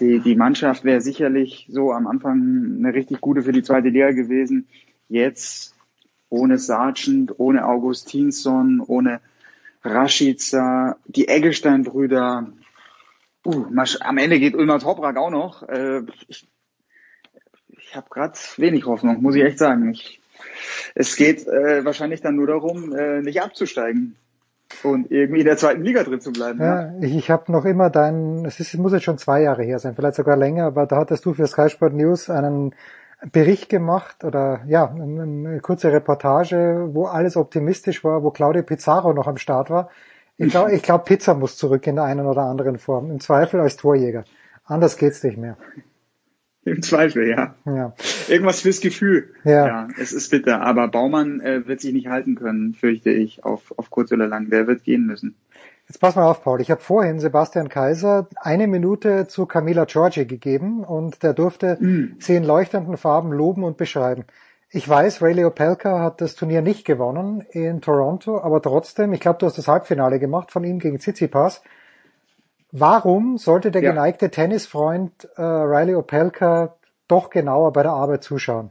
Die, die Mannschaft wäre sicherlich so am Anfang eine richtig gute für die zweite Liga gewesen. Jetzt ohne Sargent, ohne Augustinsson, ohne Rashica, die Eggestein-Brüder. Uh, am Ende geht Ulmer Toprak auch noch. Äh, ich ich habe gerade wenig Hoffnung, muss ich echt sagen. Ich, es geht äh, wahrscheinlich dann nur darum, äh, nicht abzusteigen und irgendwie in der zweiten Liga drin zu bleiben. Ja, ja. ich, ich habe noch immer deinen, es ist, muss jetzt schon zwei Jahre her sein, vielleicht sogar länger, aber da hattest du für Sky Sport News einen Bericht gemacht oder ja, eine, kurze Reportage, wo alles optimistisch war, wo Claudio Pizarro noch am Start war. Ich glaube, ich glaub, Pizza muss zurück in der einen oder anderen Form. Im Zweifel als Torjäger. Anders geht's nicht mehr. Im Zweifel, ja. ja. Irgendwas fürs Gefühl. Ja. ja. Es ist bitter. Aber Baumann äh, wird sich nicht halten können, fürchte ich, auf, auf kurz oder lang. Der wird gehen müssen. Jetzt pass mal auf, Paul. Ich habe vorhin Sebastian Kaiser eine Minute zu Camila Giorgi gegeben und der durfte mm. sie in leuchtenden Farben loben und beschreiben. Ich weiß, Ray Opelka hat das Turnier nicht gewonnen in Toronto, aber trotzdem, ich glaube, du hast das Halbfinale gemacht von ihm gegen Tsitsipas. Warum sollte der ja. geneigte Tennisfreund äh, Riley Opelka doch genauer bei der Arbeit zuschauen?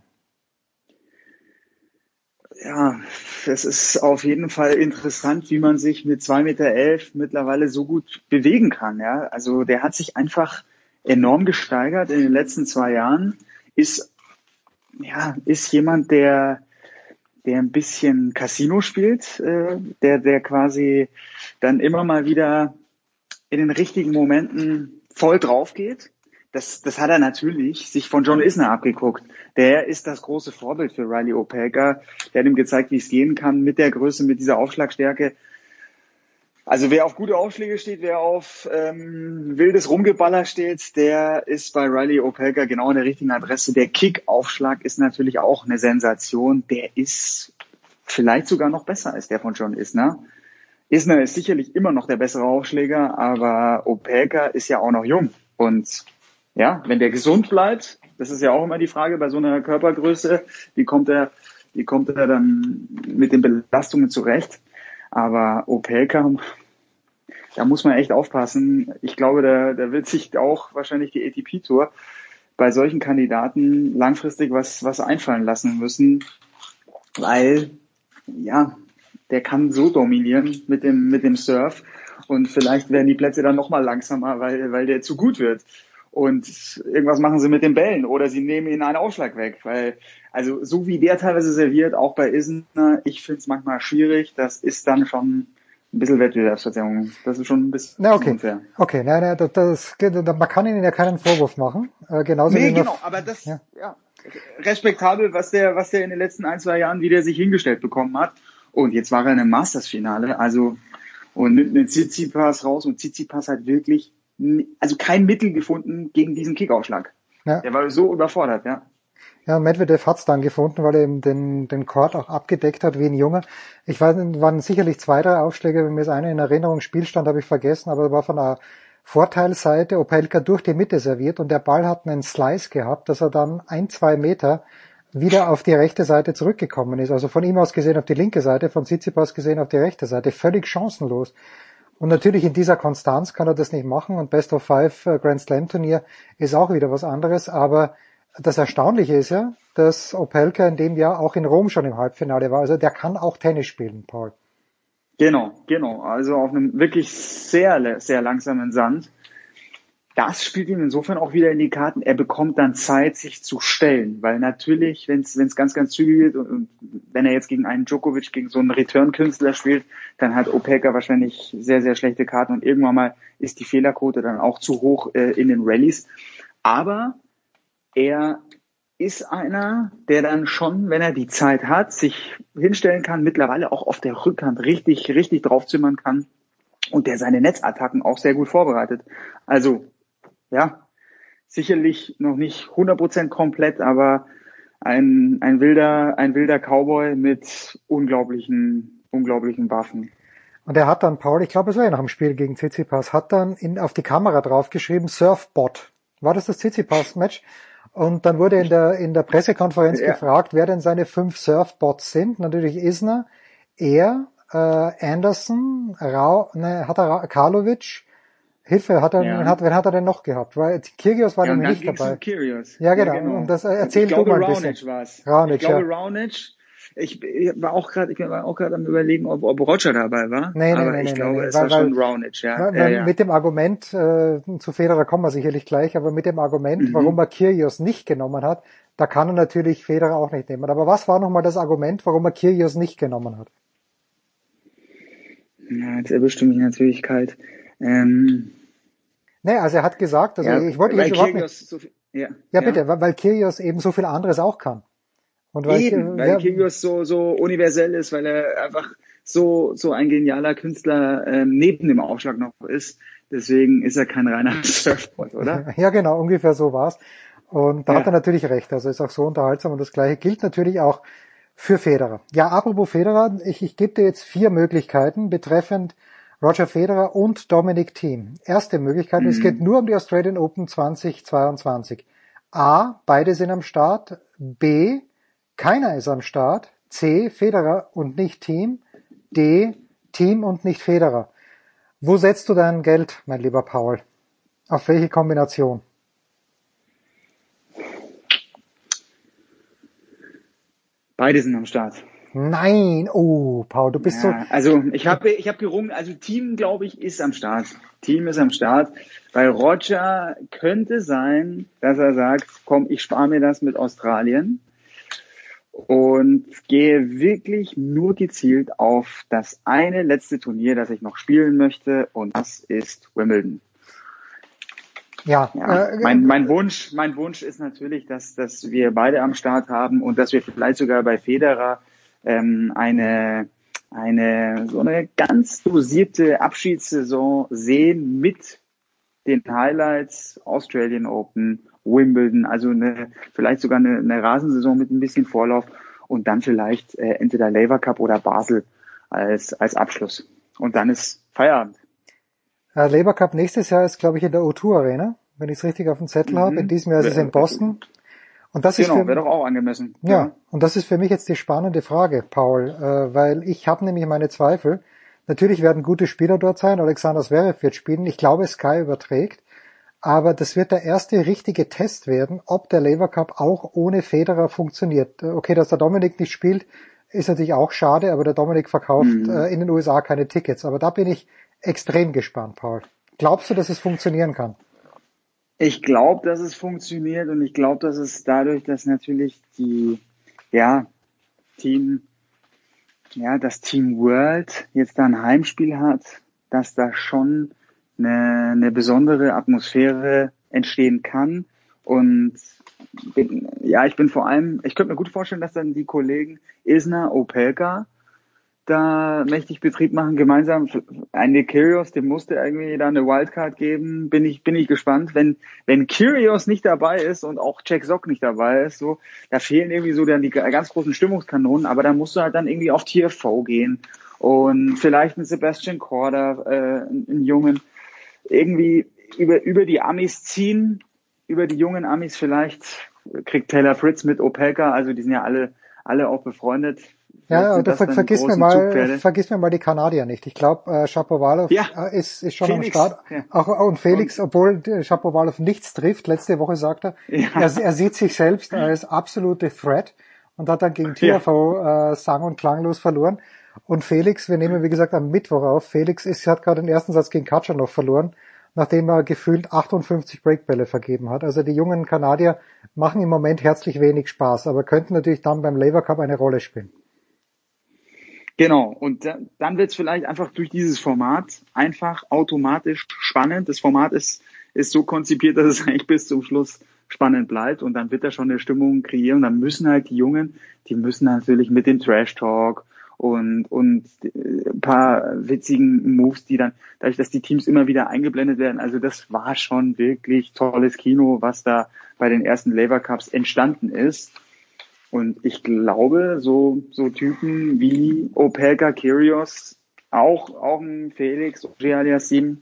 Ja, es ist auf jeden Fall interessant, wie man sich mit zwei Meter elf mittlerweile so gut bewegen kann. Ja, also der hat sich einfach enorm gesteigert in den letzten zwei Jahren. Ist ja ist jemand, der der ein bisschen Casino spielt, äh, der der quasi dann immer mal wieder in den richtigen Momenten voll drauf geht. Das, das hat er natürlich sich von John Isner abgeguckt. Der ist das große Vorbild für Riley Opelka. Der hat ihm gezeigt, wie es gehen kann mit der Größe, mit dieser Aufschlagstärke. Also wer auf gute Aufschläge steht, wer auf ähm, wildes Rumgeballer steht, der ist bei Riley Opelka genau an der richtigen Adresse. Der Kick-Aufschlag ist natürlich auch eine Sensation. Der ist vielleicht sogar noch besser als der von John Isner. Isner ist sicherlich immer noch der bessere Aufschläger, aber Opelka ist ja auch noch jung. Und ja, wenn der gesund bleibt, das ist ja auch immer die Frage bei so einer Körpergröße, wie kommt er, wie kommt er dann mit den Belastungen zurecht? Aber Opelka, da muss man echt aufpassen. Ich glaube, da, da wird sich auch wahrscheinlich die ATP-Tour bei solchen Kandidaten langfristig was, was einfallen lassen müssen, weil, ja, der kann so dominieren mit dem, mit dem Surf. Und vielleicht werden die Plätze dann nochmal langsamer, weil, weil der zu gut wird. Und irgendwas machen sie mit den Bällen oder sie nehmen ihn einen Aufschlag weg. Weil, also so wie der teilweise serviert, auch bei Isner, ich finde es manchmal schwierig. Das ist dann schon ein bisschen Wettbewerbsverzerrung. Das ist schon ein bisschen na, okay. unfair. Okay, nein, nein, das, das, man kann ihnen ja keinen Vorwurf machen. Äh, genauso nee, wie genau, aber das, ja. ja, respektabel, was der, was der in den letzten ein, zwei Jahren wieder sich hingestellt bekommen hat. Und jetzt war er in einem Masters-Finale, also und nimmt einen Tsitsipas raus und Tsitsipas hat wirklich also kein Mittel gefunden gegen diesen Kickaufschlag. Ja. Der war so überfordert, ja. Ja, Medvedev hat's dann gefunden, weil er eben den, den Court auch abgedeckt hat wie ein Junge. Ich weiß, waren sicherlich zwei, drei Aufschläge, wenn mir das eine in Erinnerung Spielstand habe ich vergessen, aber er war von der Vorteilseite Opelka durch die Mitte serviert und der Ball hat einen Slice gehabt, dass er dann ein, zwei Meter wieder auf die rechte Seite zurückgekommen ist. Also von ihm aus gesehen auf die linke Seite, von Tsitsipas gesehen auf die rechte Seite. Völlig chancenlos. Und natürlich in dieser Konstanz kann er das nicht machen und Best of Five äh, Grand Slam Turnier ist auch wieder was anderes. Aber das Erstaunliche ist ja, dass Opelka in dem Jahr auch in Rom schon im Halbfinale war. Also der kann auch Tennis spielen, Paul. Genau, genau. Also auf einem wirklich sehr, sehr langsamen Sand das spielt ihm insofern auch wieder in die Karten. Er bekommt dann Zeit, sich zu stellen, weil natürlich, wenn es ganz, ganz zügig wird und, und, wenn er jetzt gegen einen Djokovic, gegen so einen Return-Künstler spielt, dann hat Opelka wahrscheinlich sehr, sehr schlechte Karten und irgendwann mal ist die Fehlerquote dann auch zu hoch äh, in den Rallyes. Aber er ist einer, der dann schon, wenn er die Zeit hat, sich hinstellen kann, mittlerweile auch auf der Rückhand richtig, richtig draufzimmern kann und der seine Netzattacken auch sehr gut vorbereitet. Also ja, sicherlich noch nicht 100% komplett, aber ein, ein wilder, ein wilder Cowboy mit unglaublichen, unglaublichen Waffen. Und er hat dann, Paul, ich glaube, es war ja nach dem Spiel gegen Tsitsipas, hat dann in, auf die Kamera draufgeschrieben, Surfbot. War das das Tsitsipas-Match? Und dann wurde in der, in der Pressekonferenz Ja. gefragt, wer denn seine fünf Surfbots sind. Natürlich Isner, er, äh, Anderson, Rau, ne, hat er Karlovic, Hilfe, hat er, Ja. wen hat, wen hat er denn noch gehabt? Weil Kyrgios war Ja, nämlich dann nicht dabei. Kyrgios. Ja, genau. Und das, äh, erzähl ich du mal ein bisschen. war's. Raonic, ich glaube, ja. Raonic. Ich, ich war auch gerade, ich war auch gerade am überlegen, ob, ob Roger dabei war. Nee, nee, aber nee, ich nee, glaube, nee, es weil- war schon Raonic, ja. Weil, ja, weil ja. Mit dem Argument, äh, zu Federer kommen wir sicherlich gleich, aber mit dem Argument, Mhm. warum er Kyrgios nicht genommen hat, da kann er natürlich Federer auch nicht nehmen. Aber was war nochmal das Argument, warum er Kyrgios nicht genommen hat? ja, jetzt erwischte mich natürlich kalt. Ähm, Nee, also er hat gesagt, also ja, ich wollte jetzt überhaupt nicht, Kyrgios so viel, ja, ja bitte, weil, Kyrgios eben so viel anderes auch kann. Und weil, Eben, weil ja, Kyrgios so, so universell ist, weil er einfach so, so ein genialer Künstler ähm, neben dem Aufschlag noch ist. Deswegen ist er kein reiner Surfboard, oder? Ja, genau, ungefähr so war's. Und da Ja. hat er natürlich recht. Also ist auch so unterhaltsam und das gleiche gilt natürlich auch für Federer. Ja, apropos Federer, ich, ich gebe dir jetzt vier Möglichkeiten betreffend Roger Federer und Dominic Thiem. Erste Möglichkeit, es Mhm. geht nur um die Australian Open 2022. A, beide sind am Start. B, keiner ist am Start. C, Federer und nicht Team. D, Team und nicht Federer. Wo setzt du dein Geld, mein lieber Paul? Auf welche Kombination? Beide sind am Start. Nein, oh, Paul, du bist Ja, so. also ich habe ich hab gerungen, also Team, glaube ich, ist am Start. Team ist am Start, weil Roger könnte sein, dass er sagt, komm, ich spare mir das mit Australien und gehe wirklich nur gezielt auf das eine letzte Turnier, das ich noch spielen möchte und das ist Wimbledon. Ja, Ja, äh, mein, mein Wunsch, mein Wunsch ist natürlich, dass, dass wir beide am Start haben und dass wir vielleicht sogar bei Federer ähm, eine, eine, so eine ganz dosierte Abschiedssaison sehen mit den Highlights Australian Open, Wimbledon, also eine, vielleicht sogar eine, eine Rasensaison mit ein bisschen Vorlauf und dann vielleicht äh, entweder Laver Cup oder Basel als, als Abschluss. Und dann ist Feierabend. äh, Labour Cup nächstes Jahr ist, glaube ich, in der O2 Arena, wenn ich es richtig auf dem Zettel Mhm. habe. In diesem Jahr ist es in Boston. Und das ist genau, für, wäre doch auch angemessen. ja, und das ist für mich jetzt die spannende Frage, Paul, äh, weil ich habe nämlich meine Zweifel. Natürlich werden gute Spieler dort sein. Alexander Zverev wird spielen. Ich glaube, Sky überträgt. Aber das wird der erste richtige Test werden, ob der Labour Cup auch ohne Federer funktioniert. Äh, Okay, dass der Dominik nicht spielt, ist natürlich auch schade, aber der Dominik verkauft Mhm. äh, in den USA keine Tickets. Aber da bin ich extrem gespannt, Paul. Glaubst du, dass es funktionieren kann? Ich glaube, dass es funktioniert und ich glaube, dass es dadurch, dass natürlich die, ja, Team, ja, das Team World jetzt da ein Heimspiel hat, dass da schon eine, eine besondere Atmosphäre entstehen kann. Und bin, ja, ich bin vor allem, ich könnte mir gut vorstellen, dass dann die Kollegen Isner, Opelka, da mächtig Betrieb machen, gemeinsam. Ein Nick Kyrgios, dem musste irgendwie da eine Wildcard geben. Bin ich, bin ich gespannt. Wenn, wenn Kyrgios nicht dabei ist und auch Jack Sock nicht dabei ist, so, da fehlen irgendwie so dann die ganz großen Stimmungskanonen, aber da musst du halt dann irgendwie auf TFV gehen und vielleicht einen Sebastian Korda, äh, einen Jungen, irgendwie über, über die Amis ziehen, über die jungen Amis vielleicht kriegt Taylor Fritz mit Opelka, also die sind ja alle, alle auch befreundet. Ja, das ver vergiss mir mal, vergiss mir mal die Kanadier nicht. Ich glaube, äh, Shapovalov Ja. äh, ist, ist schon Felix, am Start. ja. Auch, und Felix, obwohl äh, Shapovalov nichts trifft, letzte Woche sagt er, Ja. er, er sieht sich selbst als absolute Threat und hat dann gegen TFO äh, sang- und klanglos verloren. Und Felix, wir nehmen wie gesagt am Mittwoch auf, Felix ist, hat gerade den ersten Satz gegen Katschanov verloren, nachdem er gefühlt 58 Breakbälle vergeben hat. Also die jungen Kanadier machen im Moment herzlich wenig Spaß, aber könnten natürlich dann beim Labour Cup eine Rolle spielen. Genau, und da, dann wird es vielleicht einfach durch dieses Format einfach automatisch spannend. Das Format ist, ist so konzipiert, dass es eigentlich bis zum Schluss spannend bleibt und dann wird er schon eine Stimmung kreieren. Dann müssen halt die Jungen, die müssen natürlich mit dem Trash Talk und, und äh, ein paar witzigen Moves, die dann, dadurch, dass die Teams immer wieder eingeblendet werden, also das war schon wirklich tolles Kino, was da bei den ersten Labour Cups entstanden ist. Und ich glaube, so, so Typen wie Opelka Kyrgios, auch, auch ein Felix, Aliassim,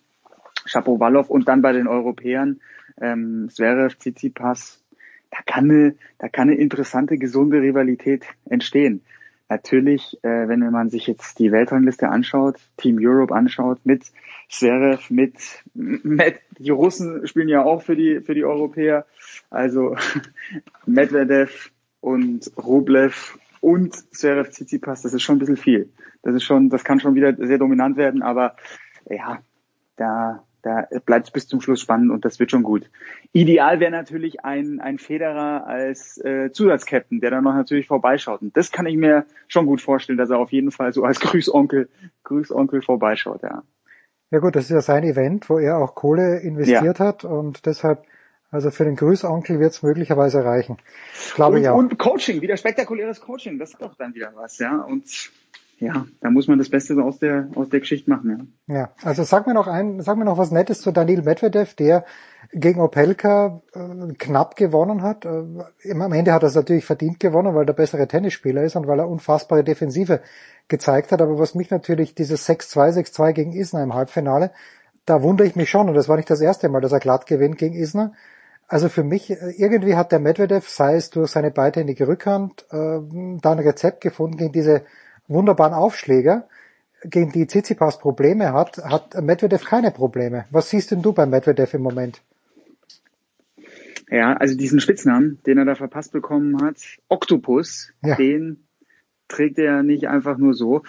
Shapovalov und dann bei den Europäern, ähm, Zverev, Tsitsipas, da kann eine, da kann eine interessante, gesunde Rivalität entstehen. Natürlich, äh, wenn man sich jetzt die Weltrangliste anschaut, Team Europe anschaut, mit Zverev, mit, mit die Russen spielen ja auch für die für die Europäer, also Medvedev und Rublev und Zverev Tsitsipas, das ist schon ein bisschen viel. Das ist schon, das kann schon wieder sehr dominant werden, aber ja, da da bleibt es bis zum Schluss spannend und das wird schon gut. Ideal wäre natürlich ein, ein Federer als äh, Zusatzcaptain, der dann noch natürlich vorbeischaut. Und das kann ich mir schon gut vorstellen, dass er auf jeden Fall so als Grüßonkel, Grüßonkel vorbeischaut, ja. Ja gut, das ist ja sein Event, wo er auch Kohle investiert ja. hat und deshalb, also für den Grüßonkel wird es möglicherweise reichen. Glaube und, ich auch. Und Coaching, wieder spektakuläres Coaching, das ist doch dann wieder was, ja. Und ja, da muss man das Beste so aus der, aus der Geschichte machen, ja. Ja, also sag mir noch ein, sag mir noch was Nettes zu Daniel Medvedev, der gegen Opelka äh, knapp gewonnen hat. Äh, am Ende hat er es natürlich verdient gewonnen, weil der bessere Tennisspieler ist und weil er unfassbare Defensive gezeigt hat. Aber was mich natürlich dieses 6-2, 6-2 gegen Isner im Halbfinale, da wundere ich mich schon. Und das war nicht das erste Mal, dass er glatt gewinnt gegen Isner. Also für mich, äh, irgendwie hat der Medvedev, sei es durch seine beidhändige Rückhand, äh, da ein Rezept gefunden gegen diese wunderbaren Aufschläger, gegen die Tsitsipas Probleme hat, hat Medvedev keine Probleme. Was siehst denn du bei Medvedev im Moment? Ja, also diesen Spitznamen, den er da verpasst bekommen hat, Octopus, ja. den trägt er nicht einfach nur so.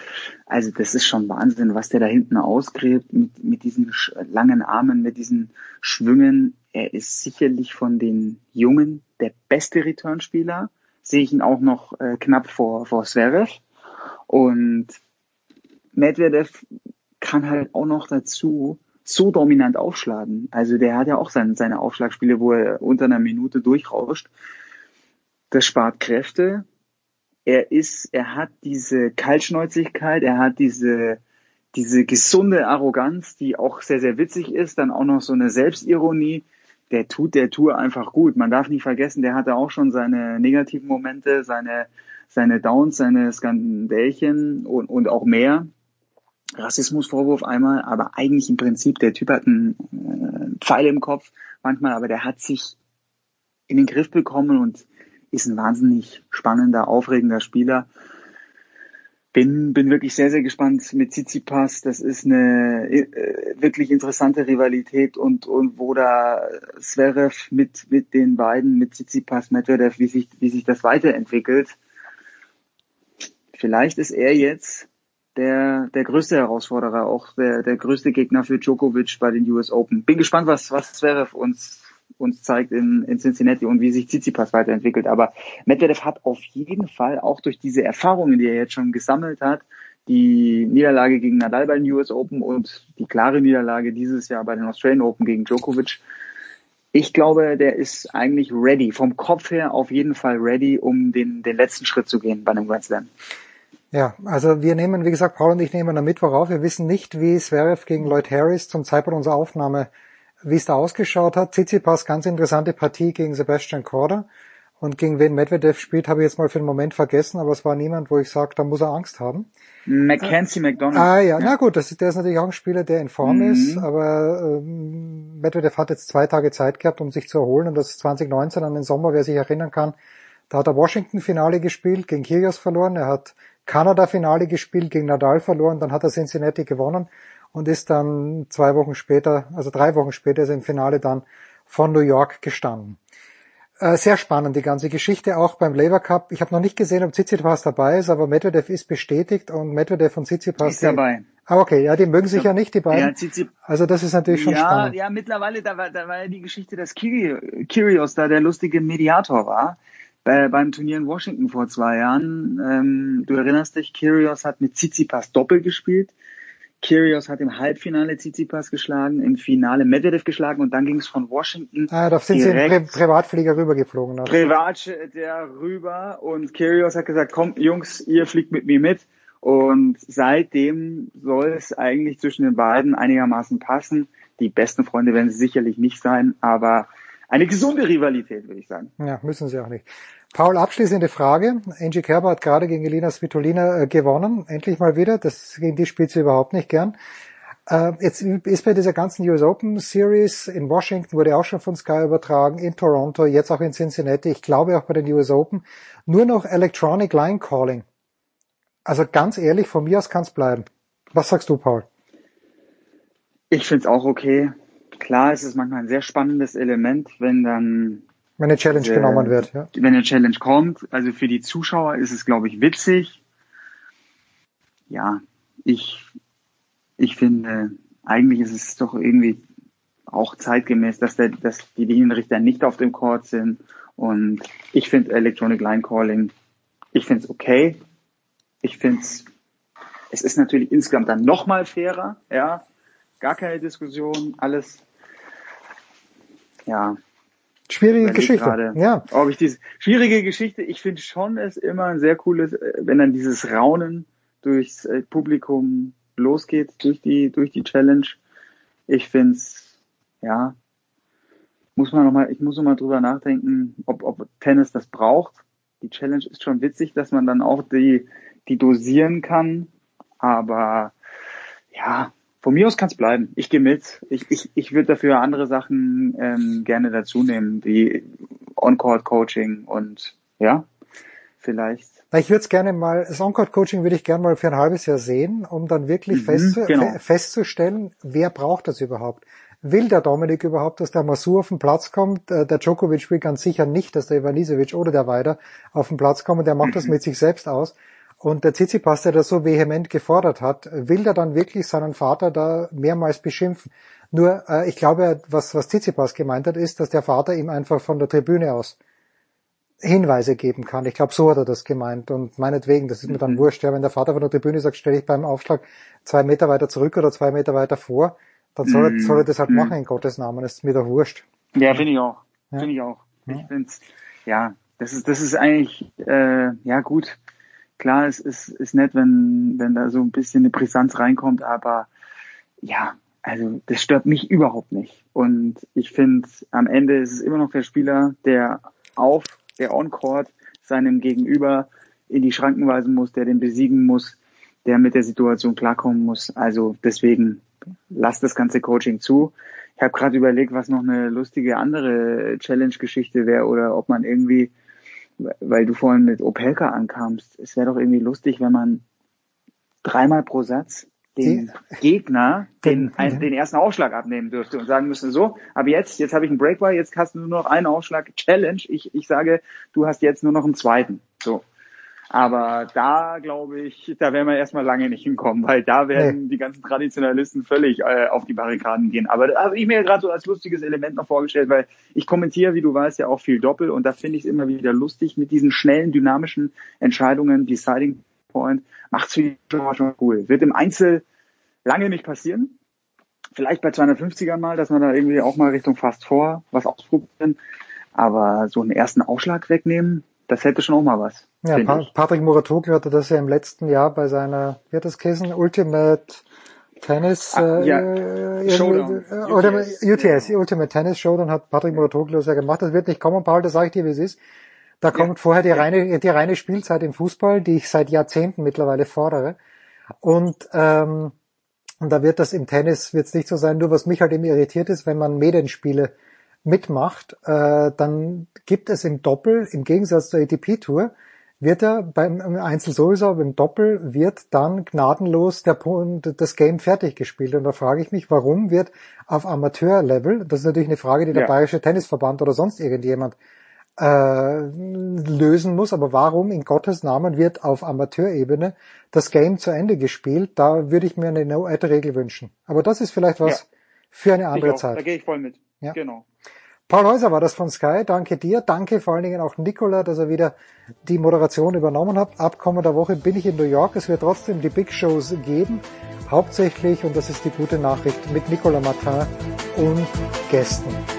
Also das ist schon Wahnsinn, was der da hinten ausgräbt mit, mit diesen langen Armen, mit diesen Schwüngen. Er ist sicherlich von den Jungen der beste Returnspieler. Sehe ich ihn auch noch äh, knapp vor, vor Zverev. Und Medvedev kann halt auch noch dazu so dominant aufschlagen. Also der hat ja auch seine, seine Aufschlagspiele, wo er unter einer Minute durchrauscht. Das spart Kräfte. Er ist, er hat diese Kaltschnäuzigkeit, er hat diese, diese gesunde Arroganz, die auch sehr, sehr witzig ist, dann auch noch so eine Selbstironie. Der tut der Tour einfach gut. Man darf nicht vergessen, der hatte auch schon seine negativen Momente, seine, seine Downs, seine Skandälchen und, und auch mehr. Rassismusvorwurf einmal, aber eigentlich im Prinzip, der Typ hat einen äh, Pfeil im Kopf manchmal, aber der hat sich in den Griff bekommen und ist ein wahnsinnig spannender, aufregender Spieler. Bin, bin wirklich sehr, sehr gespannt mit Tsitsipas. Das ist eine äh, wirklich interessante Rivalität und, und wo da Zverev mit, mit den beiden, mit Tsitsipas, Medvedev, wie sich, wie sich das weiterentwickelt vielleicht ist er jetzt der, der größte Herausforderer, auch der, der größte Gegner für Djokovic bei den US Open. Bin gespannt, was, was Zverev uns, uns zeigt in, in Cincinnati und wie sich Tsitsipas weiterentwickelt. Aber Medvedev hat auf jeden Fall auch durch diese Erfahrungen, die er jetzt schon gesammelt hat, die Niederlage gegen Nadal bei den US Open und die klare Niederlage dieses Jahr bei den Australian Open gegen Djokovic. Ich glaube, der ist eigentlich ready, vom Kopf her auf jeden Fall ready, um den, den letzten Schritt zu gehen bei einem Grand Slam. Ja, also wir nehmen, wie gesagt, Paul und ich nehmen am Mittwoch auf. Wir wissen nicht, wie Zverev gegen Lloyd Harris zum Zeitpunkt unserer Aufnahme, wie es da ausgeschaut hat. Tsitsipas, ganz interessante Partie gegen Sebastian Korda. Und gegen wen Medvedev spielt, habe ich jetzt mal für den Moment vergessen, aber es war niemand, wo ich sage, da muss er Angst haben. Mackenzie McDonald. Ah ja, ja, na gut, das ist, der ist natürlich auch ein Spieler, der in Form mhm. ist, aber ähm, Medvedev hat jetzt zwei Tage Zeit gehabt, um sich zu erholen und das ist 2019 an den Sommer, wer sich erinnern kann, da hat er Washington-Finale gespielt, gegen Kyrgios verloren, er hat Kanada-Finale gespielt, gegen Nadal verloren, dann hat er Cincinnati gewonnen und ist dann zwei Wochen später, also drei Wochen später ist er im Finale dann von New York gestanden. Äh, sehr spannend, die ganze Geschichte, auch beim Labour Cup. Ich habe noch nicht gesehen, ob Tsitsipas dabei ist, aber Medvedev ist bestätigt und Medvedev und Tsitsipas... Ist dabei. Ah, okay, ja, die mögen sich ja nicht, die beiden. Ja, also das ist natürlich schon ja, spannend. Ja, mittlerweile, da war, da war ja die Geschichte, dass Kyrgios da der lustige Mediator war bei, beim Turnier in Washington vor zwei Jahren. Ähm, du erinnerst dich, Kyrgios hat mit Tsitsipas Doppel gespielt. Kyrgios hat im Halbfinale Tsitsipas geschlagen, im Finale Medvedev geschlagen und dann ging es von Washington. Ah, da sind sie im Pri Privatflieger rübergeflogen. Privat der rüber und Kyrgios hat gesagt, komm Jungs, ihr fliegt mit mir mit. Und seitdem soll es eigentlich zwischen den beiden einigermaßen passen. Die besten Freunde werden sie sicherlich nicht sein, aber eine gesunde Rivalität, würde ich sagen. Ja, müssen sie auch nicht. Paul, abschließende Frage. Angie Kerber hat gerade gegen Elina Svitolina äh, gewonnen. Endlich mal wieder. Das, gegen die spielt sie überhaupt nicht gern. Äh, jetzt ist bei dieser ganzen US Open Series in Washington wurde auch schon von Sky übertragen, in Toronto, jetzt auch in Cincinnati, ich glaube auch bei den US Open, nur noch Electronic Line Calling. Also ganz ehrlich, von mir aus kann es bleiben. Was sagst du, Paul? Ich finde es auch okay. Klar, es ist manchmal ein sehr spannendes Element, wenn dann wenn eine Challenge diese, genommen wird, ja. Wenn eine Challenge kommt, also für die Zuschauer ist es, glaube ich, witzig. Ja, ich, ich finde, eigentlich ist es doch irgendwie auch zeitgemäß, dass, der, dass die Linienrichter nicht auf dem Court sind. Und ich finde Electronic Line Calling, ich finde es okay. Ich finde es, es ist natürlich insgesamt dann nochmal fairer, ja. Gar keine Diskussion, alles, ja. Schwierige Geschichte. Grade, ja. Ob ich diese schwierige Geschichte, ich finde schon es immer ein sehr cooles, äh, wenn dann dieses Raunen durchs äh, Publikum losgeht, durch die, durch die Challenge. Ich finde es, ja, muss man noch mal, ich muss noch mal drüber nachdenken, ob, ob Tennis das braucht. Die Challenge ist schon witzig, dass man dann auch die, die dosieren kann. Aber ja, von mir aus kann es bleiben. Ich gehe mit. Ich, ich, ich würde dafür andere Sachen ähm, gerne dazu nehmen, wie On-Court-Coaching und ja, vielleicht. Ich würde es gerne mal, das On-Court-Coaching würde ich gerne mal für ein halbes Jahr sehen, um dann wirklich mhm, fest, genau. festzustellen, wer braucht das überhaupt. Will der Dominik überhaupt, dass der Masur auf den Platz kommt? Äh, der Djokovic will ganz sicher nicht, dass der Ivanisevic oder der Weider auf den Platz kommen. Der macht das mit sich selbst aus. Und der Tsitsipas, der das so vehement gefordert hat, will er dann wirklich seinen Vater da mehrmals beschimpfen. Nur, äh, ich glaube, was, was Tsitsipas gemeint hat, ist, dass der Vater ihm einfach von der Tribüne aus Hinweise geben kann. Ich glaube, so hat er das gemeint. Und meinetwegen, das ist mir dann mhm. wurscht. Ja, wenn der Vater von der Tribüne sagt, stelle ich beim Aufschlag zwei Meter weiter zurück oder zwei Meter weiter vor, dann soll, mhm. er, soll er das halt mhm. machen in Gottes Namen. Das ist mir doch wurscht. Ja, finde ich auch. Ja. Finde ich auch. Ich find's, ja, das ist, das ist eigentlich, äh, ja gut klar, es ist, ist nett, wenn, wenn da so ein bisschen eine Brisanz reinkommt, aber ja, also das stört mich überhaupt nicht. Und ich finde, am Ende ist es immer noch der Spieler, der auf, der on-court seinem Gegenüber in die Schranken weisen muss, der den besiegen muss, der mit der Situation klarkommen muss. Also deswegen lasst das ganze Coaching zu. Ich habe gerade überlegt, was noch eine lustige andere Challenge-Geschichte wäre oder ob man irgendwie weil du vorhin mit Opelka ankamst, es wäre doch irgendwie lustig, wenn man dreimal pro Satz den Gegner den, ein, den ersten Aufschlag abnehmen dürfte und sagen müsste, so, aber jetzt, jetzt habe ich einen Breakball, jetzt hast du nur noch einen Aufschlag, Challenge, ich, ich sage, du hast jetzt nur noch einen zweiten. So. Aber da glaube ich, da werden wir erstmal lange nicht hinkommen, weil da werden nee. die ganzen Traditionalisten völlig äh, auf die Barrikaden gehen. Aber da habe ich mir gerade so als lustiges Element noch vorgestellt, weil ich kommentiere, wie du weißt, ja auch viel Doppel und da finde ich es immer wieder lustig mit diesen schnellen, dynamischen Entscheidungen, Deciding Point, macht's die Zuschauer schon cool. Wird im Einzel lange nicht passieren. Vielleicht bei 250ern mal, dass man da irgendwie auch mal Richtung fast vor was ausprobieren. Aber so einen ersten Aufschlag wegnehmen, das hätte schon auch mal was. Ja, pa ich. Patrick Muratoglu hatte das ja im letzten Jahr bei seiner, wie hat das geheißen, Ultimate Tennis ja. äh, Showdown. Äh, oder UTS, UTS ja. Ultimate Tennis Showdown hat Patrick Muratoglu das ja gemacht. Das wird nicht kommen, Paul, das sage ich dir, wie es ist. Da kommt ja. vorher die reine, die reine Spielzeit im Fußball, die ich seit Jahrzehnten mittlerweile fordere. Und, ähm, und da wird das im Tennis wird's nicht so sein. Nur was mich halt eben irritiert ist, wenn man Medienspiele mitmacht, äh, dann gibt es im Doppel, im Gegensatz zur ATP-Tour, wird er beim Einzel sowieso, aber im Doppel wird dann gnadenlos der Punkt, das Game fertig gespielt. Und da frage ich mich, warum wird auf Amateur-Level, das ist natürlich eine Frage, die der ja. Bayerische Tennisverband oder sonst irgendjemand äh, lösen muss, aber warum in Gottes Namen wird auf Amateurebene das Game zu Ende gespielt? Da würde ich mir eine No-Ad-Regel wünschen. Aber das ist vielleicht was ja. für eine andere Zeit. Da gehe ich voll mit. Ja. Genau. Paul Häuser war das von Sky. Danke dir. Danke vor allen Dingen auch Nicola, dass er wieder die Moderation übernommen hat. Ab kommender Woche bin ich in New York. Es wird trotzdem die Big Shows geben. Hauptsächlich, und das ist die gute Nachricht, mit Nicolas Martin und Gästen.